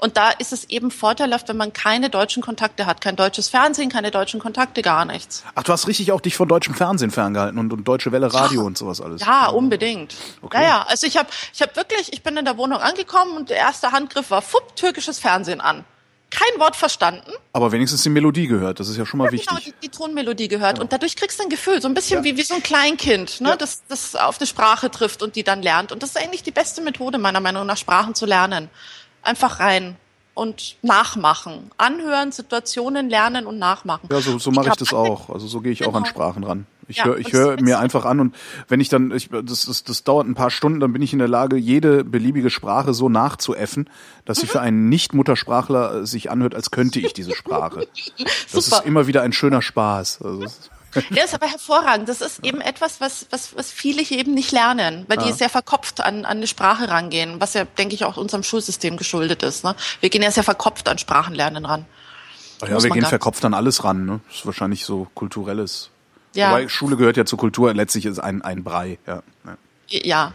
Und da ist es eben vorteilhaft, wenn man keine deutschen Kontakte hat, kein deutsches Fernsehen, keine deutschen Kontakte, gar nichts. Ach, du hast richtig auch dich von deutschem Fernsehen ferngehalten und, und deutsche Welle Radio und sowas alles. Ja, unbedingt. Okay. Naja, also ich habe ich hab wirklich, ich bin in der Wohnung angekommen und der erste Handgriff war, fupp, türkisches Fernsehen an. Kein Wort verstanden. Aber wenigstens die Melodie gehört, das ist ja schon mal Genau, wichtig. die, die Tonmelodie gehört. Und dadurch kriegst du ein Gefühl, so ein bisschen wie, wie so ein Kleinkind, ne, Ja. das, das auf eine Sprache trifft und die dann lernt. Und das ist eigentlich die beste Methode, meiner Meinung nach, Sprachen zu lernen. Einfach rein und nachmachen. Anhören, Situationen lernen und nachmachen. Ja, so, so mache ich das auch. Also so gehe ich auch an Genau. Sprachen ran. Ich Ja, höre ich hör mir einfach an und wenn ich dann, ich, das, das, das dauert ein paar Stunden, dann bin ich in der Lage, jede beliebige Sprache so nachzuäffen, dass sie Mhm. für einen Nicht-Muttersprachler sich anhört, als könnte ich diese Sprache. Das ist immer wieder ein schöner Spaß. Also, Der ist aber hervorragend. Das ist eben etwas, was, was, was viele hier eben nicht lernen, weil die sehr verkopft an, an eine Sprache rangehen, was ja, denke ich, auch unserem Schulsystem geschuldet ist. Ne? Wir gehen ja sehr verkopft an Sprachenlernen ran. Ach ja, Muss wir gehen verkopft an alles ran. Ne? Das ist wahrscheinlich so kulturelles. Ja. Wobei Schule gehört ja zur Kultur. Letztlich ist ein, ein Brei. Ja. ja. Ja.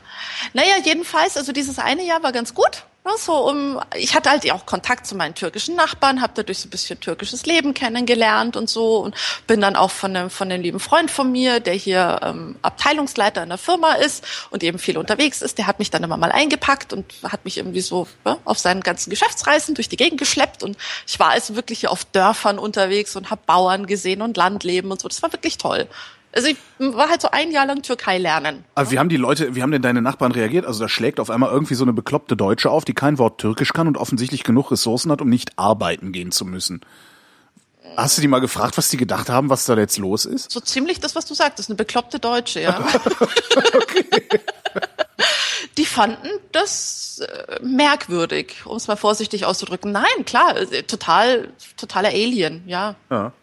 Naja, jedenfalls, also dieses eine Jahr war ganz gut. So um, ich hatte halt auch Kontakt zu meinen türkischen Nachbarn, habe dadurch so ein bisschen türkisches Leben kennengelernt und so und bin dann auch von einem, von einem lieben Freund von mir, der hier ähm, Abteilungsleiter in der Firma ist und eben viel unterwegs ist, der hat mich dann immer mal eingepackt und hat mich irgendwie so ne, auf seinen ganzen Geschäftsreisen durch die Gegend geschleppt und ich war also wirklich hier auf Dörfern unterwegs und habe Bauern gesehen und Landleben und so. Das war wirklich toll. Also ich war halt so ein Jahr lang Türkei lernen. Aber wie haben die Leute, wie haben denn deine Nachbarn reagiert? Also da schlägt auf einmal irgendwie so eine bekloppte Deutsche auf, die kein Wort Türkisch kann und offensichtlich genug Ressourcen hat, um nicht arbeiten gehen zu müssen. Hast du die mal gefragt, was die gedacht haben, was da jetzt los ist? So ziemlich das, was du sagtest, eine bekloppte Deutsche, ja. Die fanden das äh, merkwürdig, um es mal vorsichtig auszudrücken. Nein, klar, äh, total, totaler Alien, ja. Ja.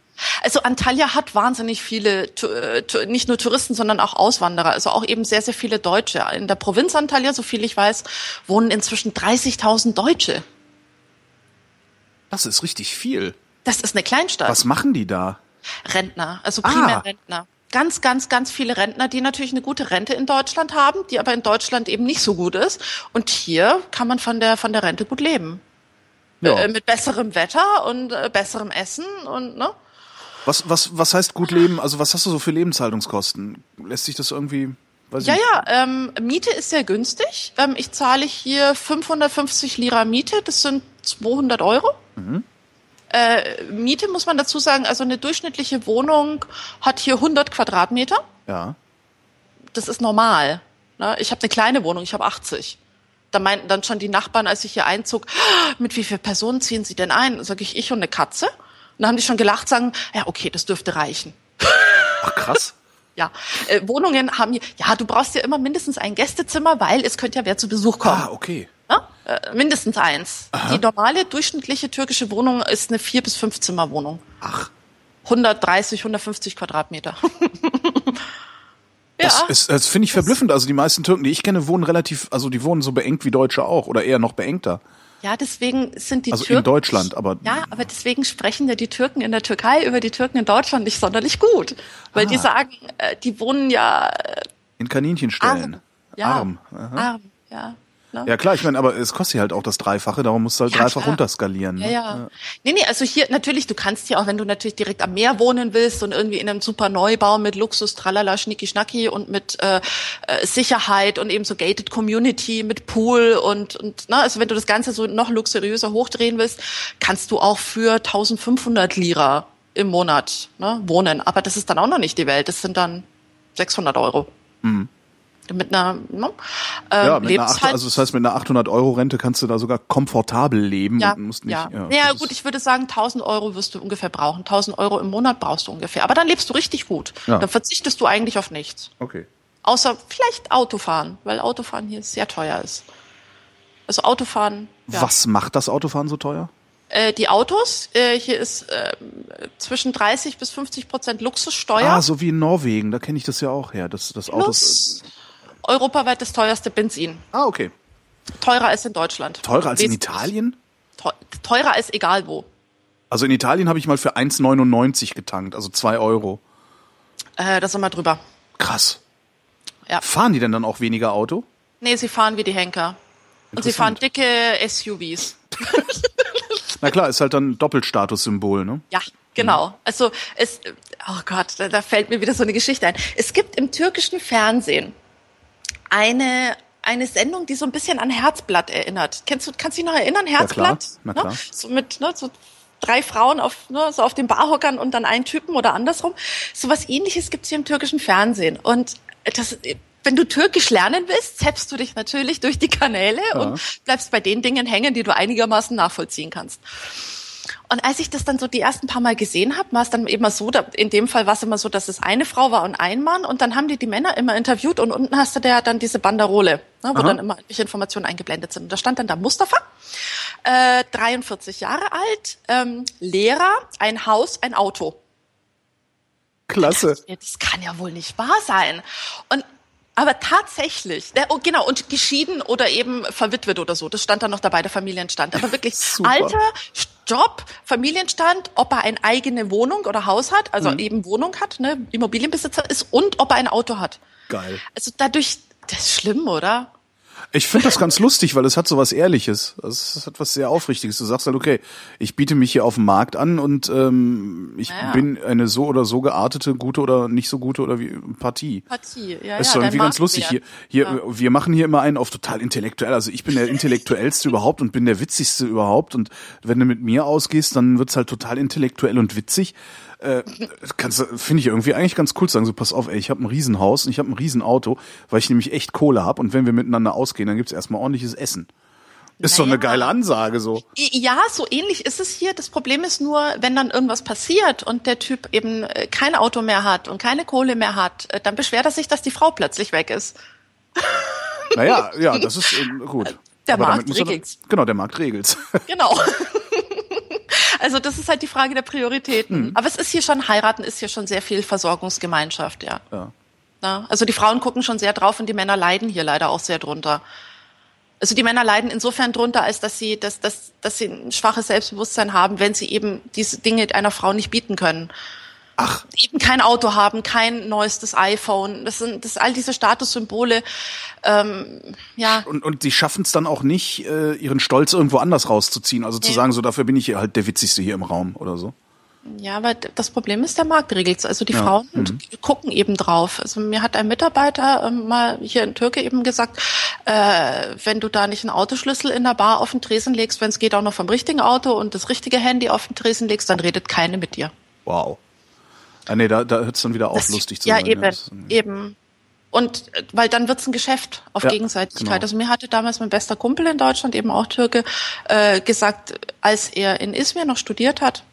Also Antalya hat wahnsinnig viele, äh, nicht nur Touristen, sondern auch Auswanderer, also auch eben sehr, sehr viele Deutsche. In der Provinz Antalya, so viel ich weiß, wohnen inzwischen 30.000 Deutsche. Das ist richtig viel. Das ist eine Kleinstadt. Was machen die da? Rentner, also primär Ah. Rentner. Ganz, ganz, ganz viele Rentner, die natürlich eine gute Rente in Deutschland haben, die aber in Deutschland eben nicht so gut ist. Und hier kann man von der, von der Rente gut leben. Ja. Äh, mit besserem Wetter und äh, besserem Essen und, ne? Was, was, was heißt gut leben? Also was hast du so für Lebenshaltungskosten? Lässt sich das irgendwie, weiß Ja, ja, ähm, Miete ist sehr günstig. Ähm, ich zahle hier 550 Lira Miete, das sind 200 Euro. Äh, Miete muss man dazu sagen, also eine durchschnittliche Wohnung hat hier 100 Quadratmeter. Ja. das ist normal. Ne? Ich habe eine kleine Wohnung, ich habe 80. Da meinten dann schon die Nachbarn, als ich hier einzog, "Ah, mit wie vielen Personen ziehen Sie denn ein? Sag ich, ich und eine Katze. Und dann haben die schon gelacht, sagen, ja, okay, das dürfte reichen. Ach krass. Ja, äh, Wohnungen haben ja, du brauchst ja immer mindestens ein Gästezimmer, weil es könnte ja wer zu Besuch kommen. ah, okay. Ne? Äh, mindestens eins. Die normale durchschnittliche türkische Wohnung ist eine vier bis fünf Zimmer Wohnung. Ach. 130, 150 Quadratmeter. ja. Ist, das finde ich verblüffend. Also die meisten Türken, die ich kenne, wohnen relativ, also die wohnen so beengt wie Deutsche auch oder eher noch beengter. Ja, deswegen sind die Also in Türken. Deutschland, aber Ja, aber deswegen sprechen ja die Türken in der Türkei über die Türken in Deutschland nicht sonderlich gut. Weil die Ah. sagen, äh, die wohnen ja äh, in Kaninchenstellen. arm. Ja, Arm. Aha. arm, ja. Ne? Ja klar, ich meine, aber es kostet halt auch das Dreifache, darum musst du halt Ja, dreifach klar. runterskalieren. Ja, Ne? ja. Nee, nee, also hier natürlich, du kannst hier auch, wenn du natürlich direkt am Meer wohnen willst und irgendwie in einem super Neubau mit Luxus, tralala, schnicki schnacki und mit äh, äh, Sicherheit und eben so gated Community mit Pool und, und na, also wenn du das Ganze so noch luxuriöser hochdrehen willst, kannst du auch für 1500 Lira im Monat ne, wohnen. Aber das ist dann auch noch nicht die Welt, das sind dann 600 Euro. Mit einer, ne, äh, Ja, mit einer Lebenszeit- 800, also das heißt, mit einer 800 Euro Rente kannst du da sogar komfortabel leben ja, und musst nicht. ja. Ja, Ja, gut, ich würde sagen, 1000 Euro wirst du ungefähr brauchen. 1000 Euro im Monat brauchst du ungefähr. Aber dann lebst du richtig gut. Ja. Dann verzichtest du eigentlich auf nichts. Okay. Außer vielleicht Autofahren, weil Autofahren hier sehr teuer ist. Also Autofahren, ja. Was macht das Autofahren so teuer? Äh, die Autos, äh, hier ist äh, zwischen 30 bis 50 Prozent Luxussteuer. Ah, so wie in Norwegen, da kenne ich das ja auch her. Das, das Auto. Europaweit das teuerste Benzin. Ah, okay. Teurer als in Deutschland. Teurer als in. Italien? Teu- Teurer als egal wo. Also in Italien habe ich mal für 1,99 getankt, also 2 Euro. Äh, das sind wir drüber. Krass. Ja. Fahren die denn dann auch weniger Auto? Nee, sie fahren wie die Henker. Und sie fahren dicke SUVs. Na klar, ist halt dann Doppelstatussymbol, ne? Ja, genau. Also es, oh Gott, da, da fällt mir wieder so eine Geschichte ein. Es gibt im türkischen Fernsehen eine eine Sendung, die so ein bisschen an Herzblatt erinnert. Kennst du, kannst du dich noch erinnern, Herzblatt? Na klar. Ne? So mit ne, so drei Frauen auf ne, so auf den Barhockern und dann einen Typen oder andersrum. So was Ähnliches gibt's hier im türkischen Fernsehen und das wenn du Türkisch lernen willst, zappst du dich natürlich durch die Kanäle und bleibst bei den Dingen hängen, die du einigermaßen nachvollziehen kannst. Und als ich das dann so die ersten paar Mal gesehen habe, war es dann immer so, da, in dem Fall war es immer so, dass es eine Frau war und ein Mann und dann haben die die Männer immer interviewt und unten hast du da dann diese Banderole, ne, wo dann immer irgendwelche Informationen eingeblendet sind. Und da stand dann da Mustafa, äh, 43 Jahre alt, ähm, Lehrer, ein Haus, ein Auto. Klasse. Das, das kann ja wohl nicht wahr sein. Und aber tatsächlich, der, oh, genau, und geschieden oder eben verwitwet oder so, das stand dann noch dabei, der Familienstand. Aber wirklich. Alter, Job, Familienstand, ob er eine eigene Wohnung oder Haus hat, also eben Wohnung hat, ne, Immobilienbesitzer ist und ob er ein Auto hat. Geil. Also dadurch, das ist schlimm, oder? Ich finde das ganz lustig, weil es hat so was Ehrliches. Also Es hat was sehr Aufrichtiges. Du sagst halt, okay, ich biete mich hier auf dem Markt an und ähm, ich Naja. bin eine so oder so geartete, gute oder nicht so gute oder wie Partie. Partie, ja, Das ist ja, dein irgendwie ganz lustig. Hier, hier, wir machen hier immer einen auf total intellektuell. Also ich bin der intellektuellste überhaupt und bin der witzigste überhaupt. Und wenn du mit mir ausgehst, dann wird's halt total intellektuell und witzig. Äh, kannst finde ich irgendwie eigentlich ganz cool zu sagen, so pass auf, ey, ich habe ein Riesenhaus und ich habe ein Riesenauto, weil ich nämlich echt Kohle hab und wenn wir miteinander ausgehen, dann gibt's erstmal ordentliches Essen. Ist doch eine Naja. geile Ansage so. Ja, so ähnlich ist es hier. Das Problem ist nur, wenn dann irgendwas passiert und der Typ eben äh, kein Auto mehr hat und keine Kohle mehr hat, äh, dann beschwert er sich, dass die Frau plötzlich weg ist. Naja, ja, das ist ähm, gut. Der Aber Markt muss er- regelt's. Genau, der Markt regelt's. Genau. Also das ist halt die Frage der Prioritäten. Aber es ist hier schon, heiraten ist hier schon sehr viel Versorgungsgemeinschaft, ja. Ja. Na, also die Frauen gucken schon sehr drauf und die Männer leiden hier leider auch sehr drunter. Also die Männer leiden insofern drunter, als dass sie, dass, dass, dass sie ein schwaches Selbstbewusstsein haben, wenn sie eben diese Dinge einer Frau nicht bieten können. Ach, Eben kein Auto haben, kein neuestes iPhone. Das sind das all diese Statussymbole. Ähm, ja, und, und die schaffen es dann auch nicht, äh, ihren Stolz irgendwo anders rauszuziehen. Also zu Nee. sagen, so dafür bin ich halt der Witzigste hier im Raum oder so. Ja, aber das Problem ist, der Markt regelt's. Also die Ja, Frauen mhm. gucken eben drauf. Also mir hat ein Mitarbeiter ähm, mal hier in Türke eben gesagt, äh, wenn du da nicht einen Autoschlüssel in der Bar auf den Tresen legst, wenn es geht auch noch vom richtigen Auto und das richtige Handy auf den Tresen legst, dann redet keine mit dir. Wow. Ah nee, da, da hört es dann wieder auf, Das- lustig zu ja, sein. eben, das- eben. Und äh, weil dann wird's ein Geschäft auf Ja, Gegenseitigkeit. genau. Also mir hatte damals mein bester Kumpel in Deutschland, eben auch Türke, äh, gesagt, als er in Izmir noch studiert hat,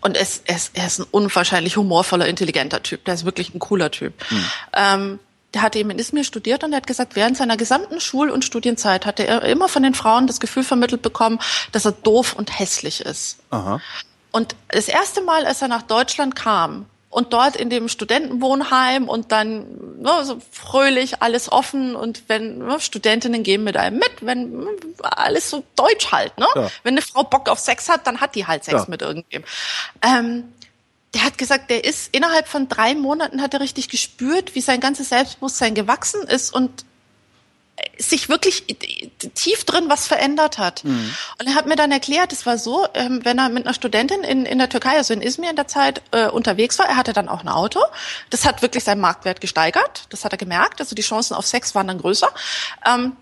und es, es, er ist ein unwahrscheinlich humorvoller, intelligenter Typ. Der ist wirklich ein cooler Typ. Ähm, der hatte eben in Izmir studiert und er hat gesagt, während seiner gesamten Schul- und Studienzeit hatte er immer von den Frauen das Gefühl vermittelt bekommen, dass er doof und hässlich ist. Aha. Und das erste Mal, als er nach Deutschland kam und dort in dem Studentenwohnheim und dann ne, so fröhlich, alles offen und wenn ne, Studentinnen gehen mit einem mit, wenn alles so deutsch halt, ne? Ja. Wenn eine Frau Bock auf Sex hat, dann hat die halt Sex Ja. mit irgendwem. Ähm, der hat gesagt, der ist innerhalb von drei Monaten hat er richtig gespürt, wie sein ganzes Selbstbewusstsein gewachsen ist und sich wirklich tief drin was verändert hat. Und er hat mir dann erklärt, es war so, ähm, wenn er mit einer Studentin in, in der Türkei, also in Izmir in der Zeit, äh, unterwegs war, er hatte dann auch ein Auto. Das hat wirklich seinen Marktwert gesteigert. Das hat er gemerkt. Also die Chancen auf Sex waren dann größer. Ähm,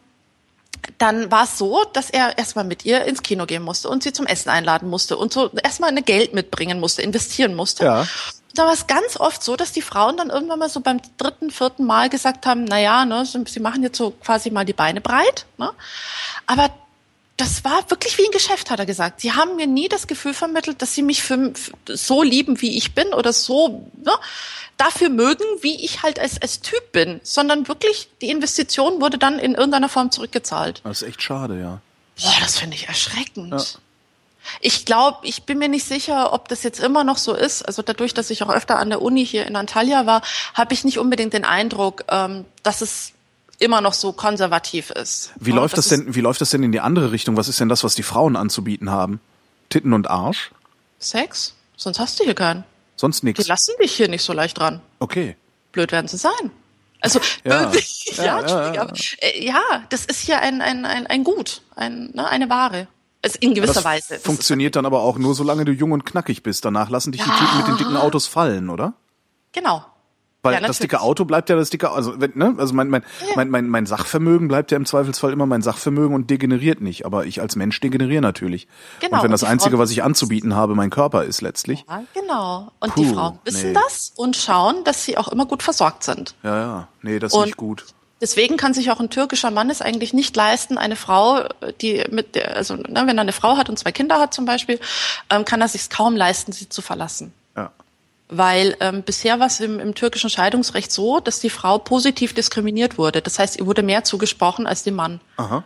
dann war es so, dass er erstmal mit ihr ins Kino gehen musste und sie zum Essen einladen musste und so erstmal eine Geld mitbringen musste, investieren musste. Ja. Da war es ganz oft so, dass die Frauen dann irgendwann mal so beim dritten, vierten Mal gesagt haben, na ja, ne, sie machen jetzt so quasi mal die Beine breit. Ne? Aber das war wirklich wie ein Geschäft, hat er gesagt. Sie haben mir nie das Gefühl vermittelt, dass sie mich für, für so lieben, wie ich bin oder so ne, dafür mögen, wie ich halt als, als Typ bin, sondern wirklich die Investition wurde dann in irgendeiner Form zurückgezahlt. Das ist echt schade, ja. Boah, das finde ich erschreckend. Ja. Ich glaube, ich bin mir nicht sicher, ob das jetzt immer noch so ist. Also dadurch, dass ich auch öfter an der Uni hier in Antalya war, habe ich nicht unbedingt den Eindruck, ähm, dass es immer noch so konservativ ist. Wie läuft das ist- denn, wie läuft das denn in die andere Richtung? Was ist denn das, was die Frauen anzubieten haben? Titten und Arsch? Sex? Sonst hast du hier keinen. Sonst Die nichts. lassen dich hier nicht so leicht ran. Okay. Blöd werden sie sein. Also, Ja. ja, Ja, ja, ja, äh, ja, das ist hier ein, ein, ein, ein Gut, ein, ne, eine Ware. Es in gewisser Das Weise. Das funktioniert dann aber auch nur, solange du jung und knackig bist. Danach lassen dich die Typen mit den dicken Autos fallen, oder? Genau. Weil Ja, das dicke Auto bleibt ja das dicke, also ne, also mein, mein, mein, mein, mein Sachvermögen bleibt ja im Zweifelsfall immer mein Sachvermögen und degeneriert nicht. Aber ich als Mensch degeneriere natürlich. Genau, und wenn das Einzige, Frauen- was ich anzubieten habe, mein Körper ist letztlich. Ja, genau. Und Puh, die Frauen wissen nee. das und schauen, dass sie auch immer gut versorgt sind. Ja, ja. Nee, das ist Und- nicht gut. Deswegen kann sich auch ein türkischer Mann es eigentlich nicht leisten, eine Frau, die mit der, also ne, wenn er eine Frau hat und zwei Kinder hat zum Beispiel, ähm, kann er sich kaum leisten, sie zu verlassen. Ja. Weil ähm, bisher war es im, im türkischen Scheidungsrecht so, dass die Frau positiv diskriminiert wurde. Das heißt, ihr wurde mehr zugesprochen als dem Mann. Aha.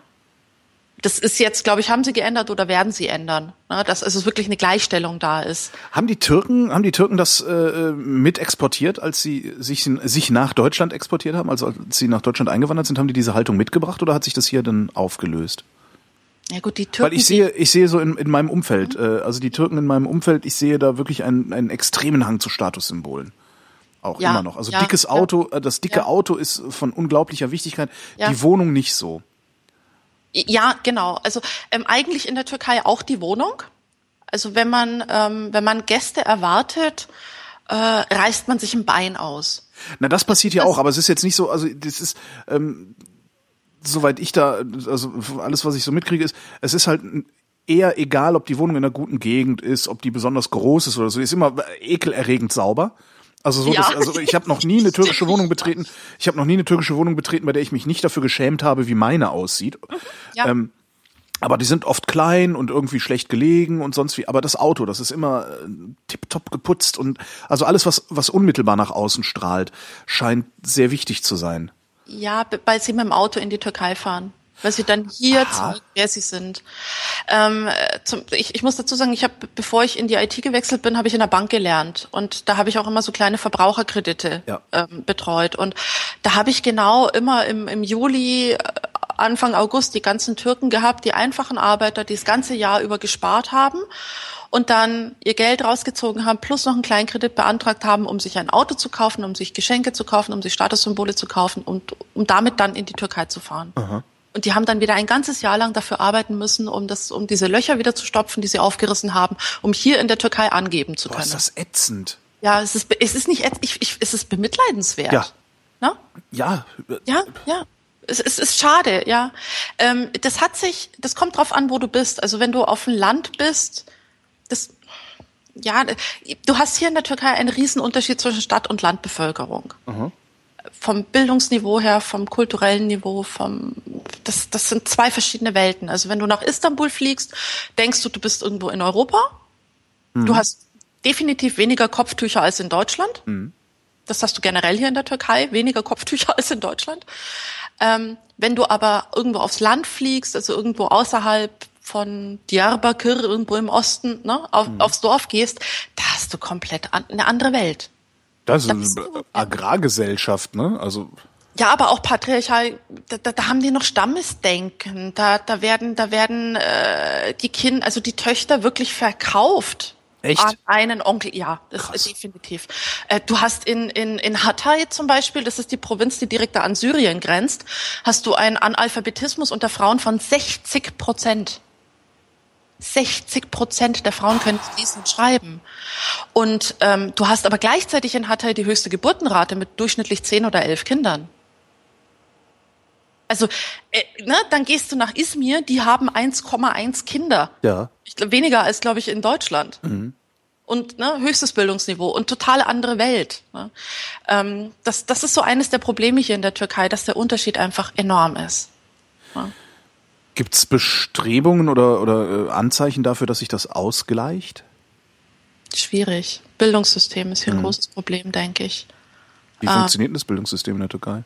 Das ist jetzt, glaube ich, haben sie geändert oder werden sie ändern, ne? dass also wirklich eine Gleichstellung da ist. Haben die Türken, haben die Türken das äh, mit exportiert, als sie sich, sich nach Deutschland exportiert haben, also als sie nach Deutschland eingewandert sind, haben die diese Haltung mitgebracht oder hat sich das hier dann aufgelöst? Ja gut, die Türken. Weil ich sehe, ich sehe so in, in meinem Umfeld, äh, also die Türken in meinem Umfeld, ich sehe da wirklich einen, einen extremen Hang zu Statussymbolen. Auch Ja, immer noch. Also ja, dickes ja. Auto, äh, das dicke Ja. Auto ist von unglaublicher Wichtigkeit. Ja. Die Wohnung nicht so. Ja, genau. Also ähm, eigentlich in der Türkei auch die Wohnung. Also wenn man ähm, wenn man Gäste erwartet, äh, reißt man sich ein Bein aus. Na, das passiert ja Das- auch, aber es ist jetzt nicht so, also das ist, ähm, soweit ich da, also alles, was ich so mitkriege, ist, es ist halt eher egal, ob die Wohnung in einer guten Gegend ist, ob die besonders groß ist oder so, die ist immer ekelerregend sauber. Also so, Ja. dass, also ich habe noch nie eine türkische Wohnung betreten. Ich habe noch nie eine türkische Wohnung betreten, bei der ich mich nicht dafür geschämt habe, wie meine aussieht. Ja. Ähm, aber die sind oft klein und irgendwie schlecht gelegen und sonst wie. Aber das Auto, das ist immer äh, tipptopp geputzt und also alles, was, was unmittelbar nach außen strahlt, scheint sehr wichtig zu sein. Ja, weil sie mit dem Auto in die Türkei fahren. Weil sie dann hier Aha. zeigen, wer sie sind. Ähm, äh, zum, ich, ich muss dazu sagen, ich habe, bevor ich in die IT gewechselt bin, habe ich in der Bank gelernt. Und da habe ich auch immer so kleine Verbraucherkredite Ja. ähm, betreut. Und da habe ich genau immer im, im Juli, äh, Anfang August die ganzen Türken gehabt, die einfachen Arbeiter, die das ganze Jahr über gespart haben und dann ihr Geld rausgezogen haben, plus noch einen kleinen Kredit beantragt haben, um sich ein Auto zu kaufen, um sich Geschenke zu kaufen, um sich Statussymbole zu kaufen und um damit dann in die Türkei zu fahren. Und die haben dann wieder ein ganzes Jahr lang dafür arbeiten müssen, um das, um diese Löcher wieder zu stopfen, die sie aufgerissen haben, um hier in der Türkei angeben zu Boah, können. ist das ätzend. ja, es ist, es ist nicht, ich, ich, es ist bemitleidenswert. Ja. Ne? Ja, Ja, ja. Es, es ist schade, ja. Ähm, das hat sich, das kommt drauf an, wo du bist. Also wenn du auf dem Land bist, das, ja, du hast hier in der Türkei einen Riesenunterschied zwischen Stadt- und Landbevölkerung. Vom Bildungsniveau her, vom kulturellen Niveau, vom, das, das sind zwei verschiedene Welten. Also wenn du nach Istanbul fliegst, denkst du, du bist irgendwo in Europa. Du hast definitiv weniger Kopftücher als in Deutschland. Das hast du generell hier in der Türkei, weniger Kopftücher als in Deutschland. Ähm, wenn du aber irgendwo aufs Land fliegst, also irgendwo außerhalb von Diyarbakir, irgendwo im Osten, ne, auf, aufs Dorf gehst, da hast du komplett an, eine andere Welt. Das Da ist du- Agrargesellschaft, ne? Also Ja, aber auch patriarchal, da, da, da haben die noch Stammesdenken. Da, da werden, da werden äh, die Kinder, also die Töchter wirklich verkauft. Echt? An einen Onkel, ja, das ist definitiv. Äh, du hast in, in, in Hatay zum Beispiel, das ist die Provinz, die direkt da an Syrien grenzt, hast du einen Analphabetismus unter Frauen von 60 Prozent. 60 Prozent der Frauen können nicht lesen und schreiben. Und ähm, du hast aber gleichzeitig in Hatay die höchste Geburtenrate mit durchschnittlich 10 oder 11 Kindern. Also, äh, ne, dann gehst du nach Izmir, die haben 1,1 Kinder. ja. Ich weniger als, glaube ich, in Deutschland. Und ne, höchstes Bildungsniveau und totale andere Welt. Ne? Ähm, das, das ist so eines der Probleme hier in der Türkei, dass der Unterschied einfach enorm ist. Gibt's Bestrebungen oder, oder äh, Anzeichen dafür, dass sich das ausgleicht? Schwierig. Bildungssystem ist hier ein großes Problem, denke ich. Wie funktioniert denn das Bildungssystem in der Türkei?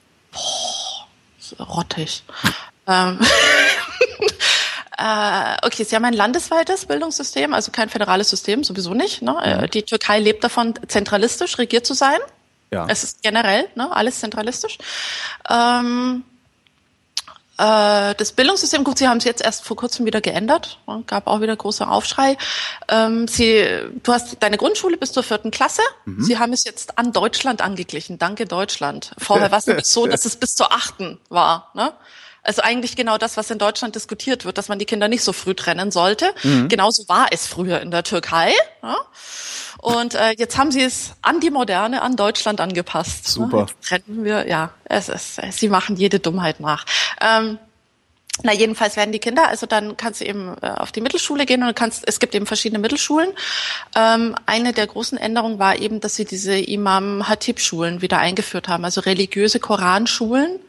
rottig. ähm, äh, okay, Sie haben ein landesweites Bildungssystem, also kein föderales System, sowieso nicht. Ne? Äh, Die Türkei lebt davon, zentralistisch regiert zu sein. Ja. Es ist generell ne, alles zentralistisch. Ähm, äh, das Bildungssystem, gut, Sie haben es jetzt erst vor kurzem wieder geändert, ne, gab auch wieder großer Aufschrei. Ähm, Sie, du hast deine Grundschule bis zur vierten Klasse. Sie haben es jetzt an Deutschland angeglichen. Danke Deutschland. Vorher war es nämlich so, dass es bis zur achten war. Ne? Also eigentlich genau das, was in Deutschland diskutiert wird, dass man die Kinder nicht so früh trennen sollte. Genauso war es früher in der Türkei. Ja? Und äh, jetzt haben sie es an die Moderne, an Deutschland angepasst. Super. Ne? Jetzt trennen wir, ja, es ist, sie machen jede Dummheit nach. Ähm, na, jedenfalls werden die Kinder, also dann kannst du eben äh, auf die Mittelschule gehen und kannst, es gibt eben verschiedene Mittelschulen. Ähm, eine der großen Änderungen war eben, dass sie diese Imam-Hatib-Schulen wieder eingeführt haben, also religiöse Koranschulen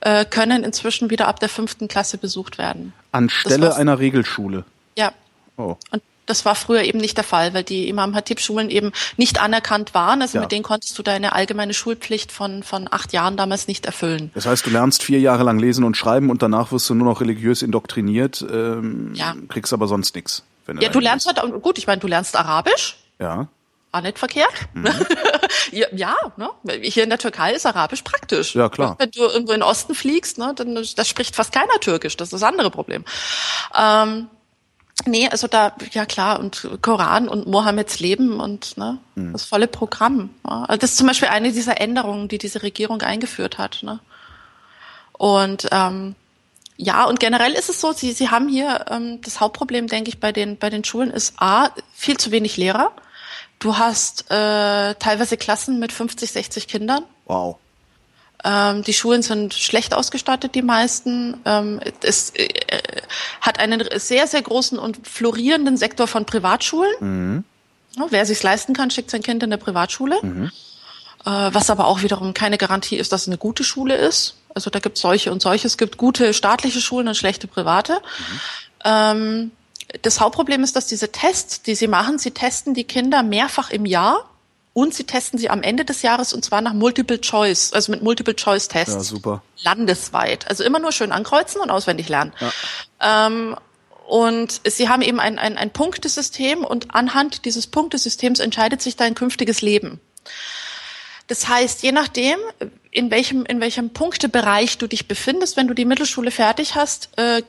äh, können inzwischen wieder ab der fünften Klasse besucht werden. Anstelle einer Regelschule. Ja. Oh. Und Das war früher eben nicht der Fall, weil die Imam Hatib Schulen eben nicht anerkannt waren. Also Ja. mit denen konntest du deine allgemeine Schulpflicht von, von acht Jahren damals nicht erfüllen. Das heißt, du lernst vier Jahre lang lesen und schreiben und danach wirst du nur noch religiös indoktriniert, ähm, Ja. kriegst aber sonst nichts. Ja, du lernst halt, gut, ich meine, du lernst Arabisch. Ja. Auch nicht verkehrt. Mhm. ja, ja ne? Hier in der Türkei ist Arabisch praktisch. Ja, klar. Wenn du irgendwo in den Osten fliegst, ne, dann das spricht fast keiner Türkisch. Das ist das andere Problem. Ähm, nee, also da, ja klar, und Koran und Mohammeds Leben und ne, Mhm. das volle Programm. Ja. Also das ist zum Beispiel eine dieser Änderungen, die diese Regierung eingeführt hat. Ne? Und ähm, ja, und generell ist es so, sie, sie haben hier ähm, das Hauptproblem, denke ich, bei den, bei den Schulen ist A, viel zu wenig Lehrer. Du hast äh, teilweise Klassen mit 50, 60 Kindern. Wow. Ähm, die Schulen sind schlecht ausgestattet, die meisten. Ähm, es äh, hat einen sehr, sehr großen und florierenden Sektor von Privatschulen. Ja, wer sich's leisten kann, schickt sein Kind in eine Privatschule. Äh, was aber auch wiederum keine Garantie ist, dass es eine gute Schule ist. Also da gibt es solche und solche. Es gibt gute staatliche Schulen und schlechte private. Ähm, das Hauptproblem ist, dass diese Tests, die sie machen, sie testen die Kinder mehrfach im Jahr und sie testen sie am Ende des Jahres und zwar nach Multiple Choice, also mit Multiple Choice Tests. Ja, super. Landesweit. Also immer nur schön ankreuzen und auswendig lernen. Ähm, und sie haben eben ein, ein, ein Punktesystem und anhand dieses Punktesystems entscheidet sich dein künftiges Leben. Das heißt, je nachdem, in welchem, in welchem Punktebereich du dich befindest, wenn du die Mittelschule fertig hast, äh,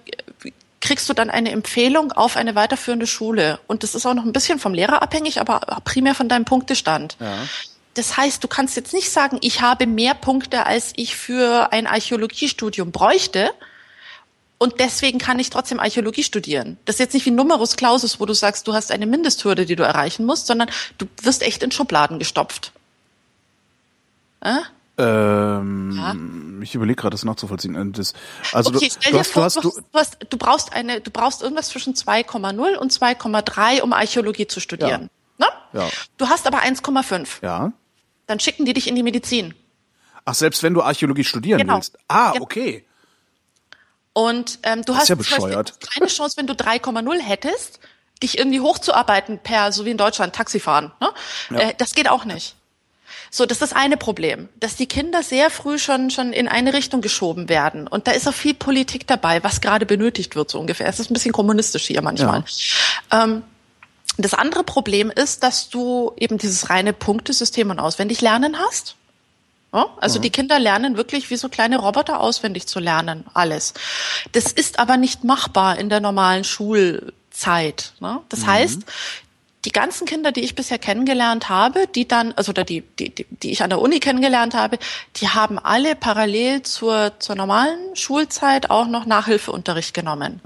kriegst du dann eine Empfehlung auf eine weiterführende Schule. Und das ist auch noch ein bisschen vom Lehrer abhängig, aber primär von deinem Punktestand. Das heißt, du kannst jetzt nicht sagen, ich habe mehr Punkte, als ich für ein Archäologiestudium bräuchte. Und deswegen kann ich trotzdem Archäologie studieren. Das ist jetzt nicht wie Numerus Clausus, wo du sagst, du hast eine Mindesthürde, die du erreichen musst, sondern du wirst echt in Schubladen gestopft. Äh? Ähm, Ich überlege gerade, das nachzuvollziehen. Äh, Das, also okay, du, stell du dir hast, vor, du, hast, du, hast, du, brauchst eine, du brauchst irgendwas zwischen 2,0 und 2,3, um Archäologie zu studieren. Ne? Ja. Du hast aber 1,5. ja. Dann schicken die dich in die Medizin. Ach, selbst wenn du Archäologie studieren Genau. willst. Ah, Ja. okay. Und ähm, du Das hast ja bescheuert. keine Chance, wenn du 3,0 hättest, dich irgendwie hochzuarbeiten per, so wie in Deutschland, Taxi fahren. Ne? Äh, das geht auch nicht. So, das ist das eine Problem, dass die Kinder sehr früh schon schon in eine Richtung geschoben werden. Und da ist auch viel Politik dabei, was gerade benötigt wird, so ungefähr. Es ist ein bisschen kommunistisch hier manchmal. Ähm, das andere Problem ist, dass du eben dieses reine Punktesystem und auswendig lernen hast. Ja, also die Kinder lernen wirklich wie so kleine Roboter auswendig zu lernen, alles. Das ist aber nicht machbar in der normalen Schulzeit. Ne? Das heißt, die ganzen Kinder, die ich bisher kennengelernt habe, die dann, also oder die, die, die, die ich an der Uni kennengelernt habe, die haben alle parallel zur, zur normalen Schulzeit auch noch Nachhilfeunterricht genommen.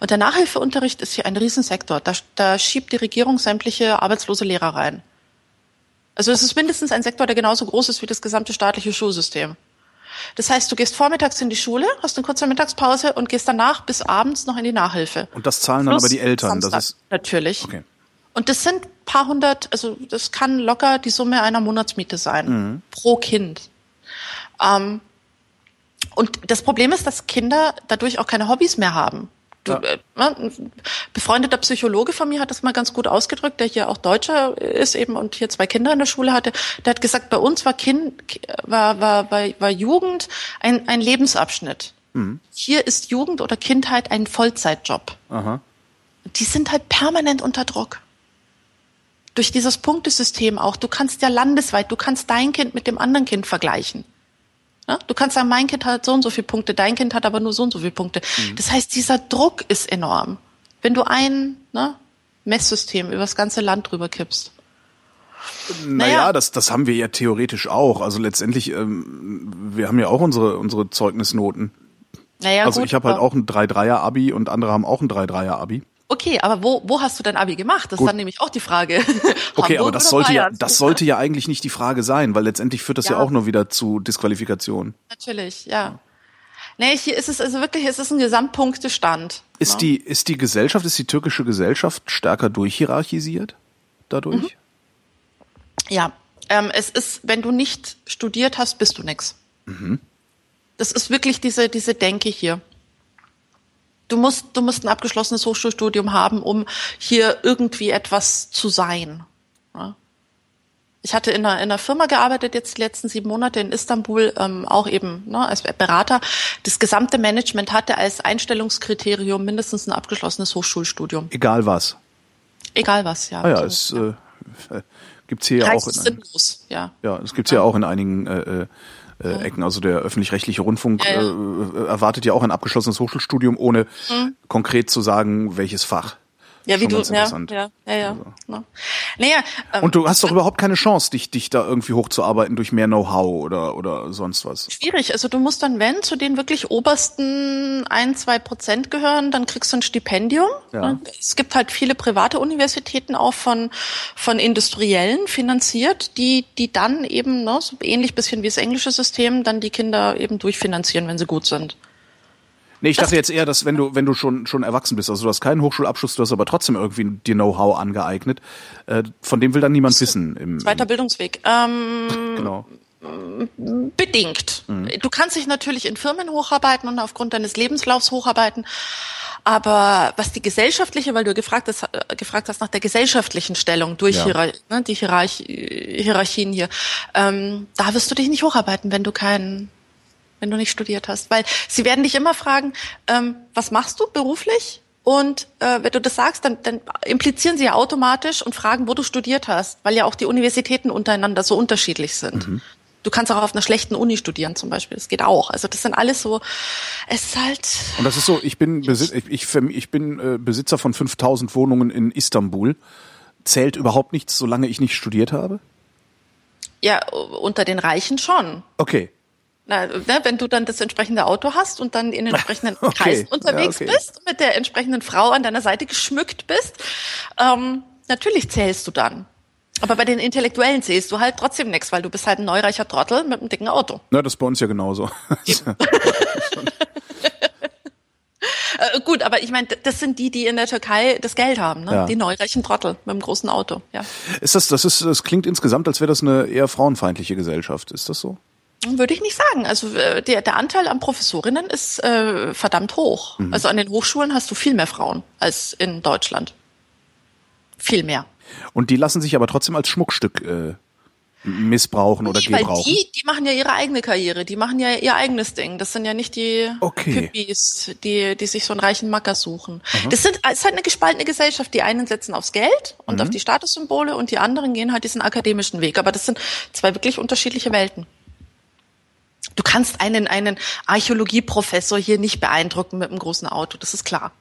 Und der Nachhilfeunterricht ist hier ein Riesensektor. Da, da schiebt die Regierung sämtliche arbeitslose Lehrer rein. Also es ist mindestens ein Sektor, der genauso groß ist wie das gesamte staatliche Schulsystem. Das heißt, du gehst vormittags in die Schule, hast eine kurze Mittagspause und gehst danach bis abends noch in die Nachhilfe. Und das zahlen dann Plus aber die Eltern. Samstag, Das ist natürlich. okay. Und das sind paar hundert, also das kann locker die Summe einer Monatsmiete sein Mhm. pro Kind. Ähm, und das Problem ist, dass Kinder dadurch auch keine Hobbys mehr haben. Du, Ja. äh, ein befreundeter Psychologe von mir hat das mal ganz gut ausgedrückt, der hier auch Deutscher ist eben und hier zwei Kinder in der Schule hatte. Der hat gesagt, bei uns war Kind, war, war, war, war Jugend ein, ein Lebensabschnitt. Hier ist Jugend oder Kindheit ein Vollzeitjob. Aha. Die sind halt permanent unter Druck. Durch dieses Punktesystem auch. Du kannst ja landesweit, du kannst dein Kind mit dem anderen Kind vergleichen. Ja? Du kannst sagen, mein Kind hat so und so viele Punkte, dein Kind hat aber nur so und so viele Punkte. Das heißt, dieser Druck ist enorm. Wenn du ein ne, Messsystem über das ganze Land drüber kippst. Naja, Naja. das, das haben wir ja theoretisch auch. Also letztendlich, ähm, wir haben ja auch unsere, unsere Zeugnisnoten. Naja, also gut, ich habe halt auch ein 3-3er-Abi und andere haben auch ein 3-3er-Abi. Okay, aber wo, wo hast du dein Abi gemacht? Das ist Gut. dann nämlich auch die Frage. Okay, aber das sollte ja, das sollte ja eigentlich nicht die Frage sein, weil letztendlich führt das ja, Ja. auch nur wieder zu Disqualifikation. Natürlich, ja. Nee, hier ist es also wirklich, es ist ein Gesamtpunktestand. Ist ne? die, ist die Gesellschaft, ist die türkische Gesellschaft stärker durchhierarchisiert dadurch? Mhm. Ja, ähm, es ist, wenn du nicht studiert hast, bist du nix. Das ist wirklich diese, diese Denke hier. Du musst, du musst ein abgeschlossenes Hochschulstudium haben, um hier irgendwie etwas zu sein. Ja. Ich hatte in einer, in einer Firma gearbeitet jetzt die letzten sieben Monate in Istanbul, ähm, auch eben ne, als Berater. Das gesamte Management hatte als Einstellungskriterium mindestens ein abgeschlossenes Hochschulstudium. Egal was. Egal was, ja. Ah ja, es äh, gibt's hier ja auch in, sinnlos, ja. ja, es gibt's ja auch in einigen äh, äh, äh, Ecken. Also der öffentlich-rechtliche Rundfunk Ja, ja. Äh, erwartet ja auch ein abgeschlossenes Hochschulstudium, ohne konkret zu sagen, welches Fach. Ja, wie du, ja, ja, ja, ja. Also. Ne. Naja, ähm, Und du hast doch überhaupt keine Chance, dich, dich da irgendwie hochzuarbeiten durch mehr Know-how oder, oder sonst was. schwierig. Also du musst dann, wenn zu den wirklich obersten ein, zwei Prozent gehören, dann kriegst du ein Stipendium. Ja. Ne? Es gibt halt viele private Universitäten auch von, von Industriellen finanziert, die, die dann eben, ne, so ähnlich bisschen wie das englische System, dann die Kinder eben durchfinanzieren, wenn sie gut sind. Nee, ich dachte jetzt eher, dass wenn du, wenn du schon, schon erwachsen bist, also du hast keinen Hochschulabschluss, du hast aber trotzdem irgendwie dir Know-how angeeignet, äh, von dem will dann niemand wissen. Im, Zweiter Bildungsweg. Ähm, im, genau. Bedingt. Mhm. Du kannst dich natürlich in Firmen hocharbeiten und aufgrund deines Lebenslaufs hocharbeiten. Aber was die gesellschaftliche, weil du gefragt hast, äh, gefragt hast nach der gesellschaftlichen Stellung durch Ja. Hierar ne, die Hierarch Hierarchien hier, ähm, da wirst du dich nicht hocharbeiten, wenn du keinen, wenn du nicht studiert hast. Weil sie werden dich immer fragen, ähm, was machst du beruflich? Und äh, wenn du das sagst, dann, dann implizieren sie ja automatisch und fragen, wo du studiert hast, weil ja auch die Universitäten untereinander so unterschiedlich sind. Du kannst auch auf einer schlechten Uni studieren zum Beispiel. Das geht auch. Also das sind alles so. Es ist halt. Und das ist so, ich bin, Besi ich, ich, ich bin äh, Besitzer von 5000 Wohnungen in Istanbul. Zählt überhaupt nichts, solange ich nicht studiert habe? Ja, unter den Reichen schon. Okay. Na, ne, wenn du dann das entsprechende Auto hast und dann in den entsprechenden Okay, Kreisen unterwegs ja, okay. bist, mit der entsprechenden Frau an deiner Seite geschmückt bist, ähm, natürlich zählst du dann. Aber bei den Intellektuellen zählst du halt trotzdem nichts, weil du bist halt ein neureicher Trottel mit einem dicken Auto. Na, das ist bei uns ja genauso. Äh, gut, aber ich meine, das sind die, die in der Türkei das Geld haben, ne? Ja. Die neureichen Trottel mit dem großen Auto. Ja. ist das, das ist, das klingt insgesamt, als wäre das eine eher frauenfeindliche Gesellschaft. Ist das so? Würde ich nicht sagen. Also äh, der, der Anteil an Professorinnen ist äh, verdammt hoch. Mhm. Also an den Hochschulen hast du viel mehr Frauen als in Deutschland. Viel mehr. Und die lassen sich aber trotzdem als Schmuckstück äh, missbrauchen oder Nee, weil gebrauchen. die, die machen ja ihre eigene Karriere, die machen ja ihr eigenes Ding. Das sind ja nicht die Okay. Hippies, die, die sich so einen reichen Macker suchen. Das sind, es ist halt eine gespaltene Gesellschaft. Die einen setzen aufs Geld und Mhm. auf die Statussymbole und die anderen gehen halt diesen akademischen Weg. Aber das sind zwei wirklich unterschiedliche Welten. Du kannst einen, einen Archäologieprofessor hier nicht beeindrucken mit einem großen Auto, das ist klar.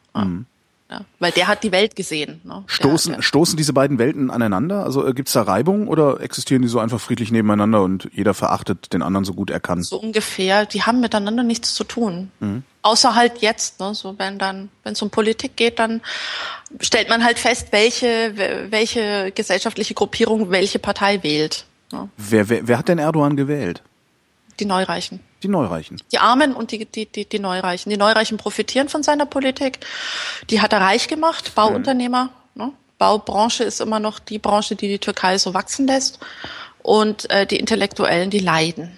Ja, weil der hat die Welt gesehen. Ne? Der- Mhm. Stoßen, der, stoßen diese beiden Welten aneinander? Also äh, gibt's da Reibung oder existieren die so einfach friedlich nebeneinander und jeder verachtet den anderen so gut er kann? so ungefähr, die haben miteinander nichts zu tun. Außer halt jetzt, ne, so wenn dann, wenn es um Politik geht, dann stellt man halt fest, welche, we- welche gesellschaftliche Gruppierung welche Partei wählt. Ne? Wer, wer, wer hat denn Erdogan gewählt? Die Neureichen. Die Neureichen. Die Armen und die, die, die, die Neureichen. Die Neureichen profitieren von seiner Politik. Die hat er reich gemacht, Bauunternehmer. Ne? Baubranche ist immer noch die Branche, die die Türkei so wachsen lässt. Und äh, die Intellektuellen, die leiden.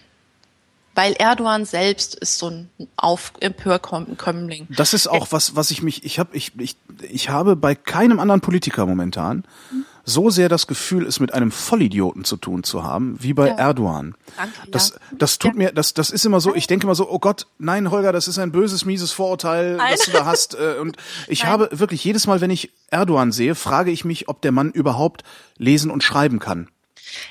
Weil Erdogan selbst ist so ein Auf Empörkömmling. Das ist auch was, was ich mich, ich habe, ich, ich, ich habe bei keinem anderen Politiker momentan so sehr das Gefühl, es mit einem Vollidioten zu tun zu haben, wie bei Ja. Erdogan. Danke, Das, ja. das tut mir, das, das ist immer so, ich denke immer so, oh Gott, nein, Holger, das ist ein böses, mieses Vorurteil, Nein. das du da hast. äh, Und ich Nein. habe wirklich jedes Mal, wenn ich Erdogan sehe, frage ich mich, ob der Mann überhaupt lesen und schreiben kann.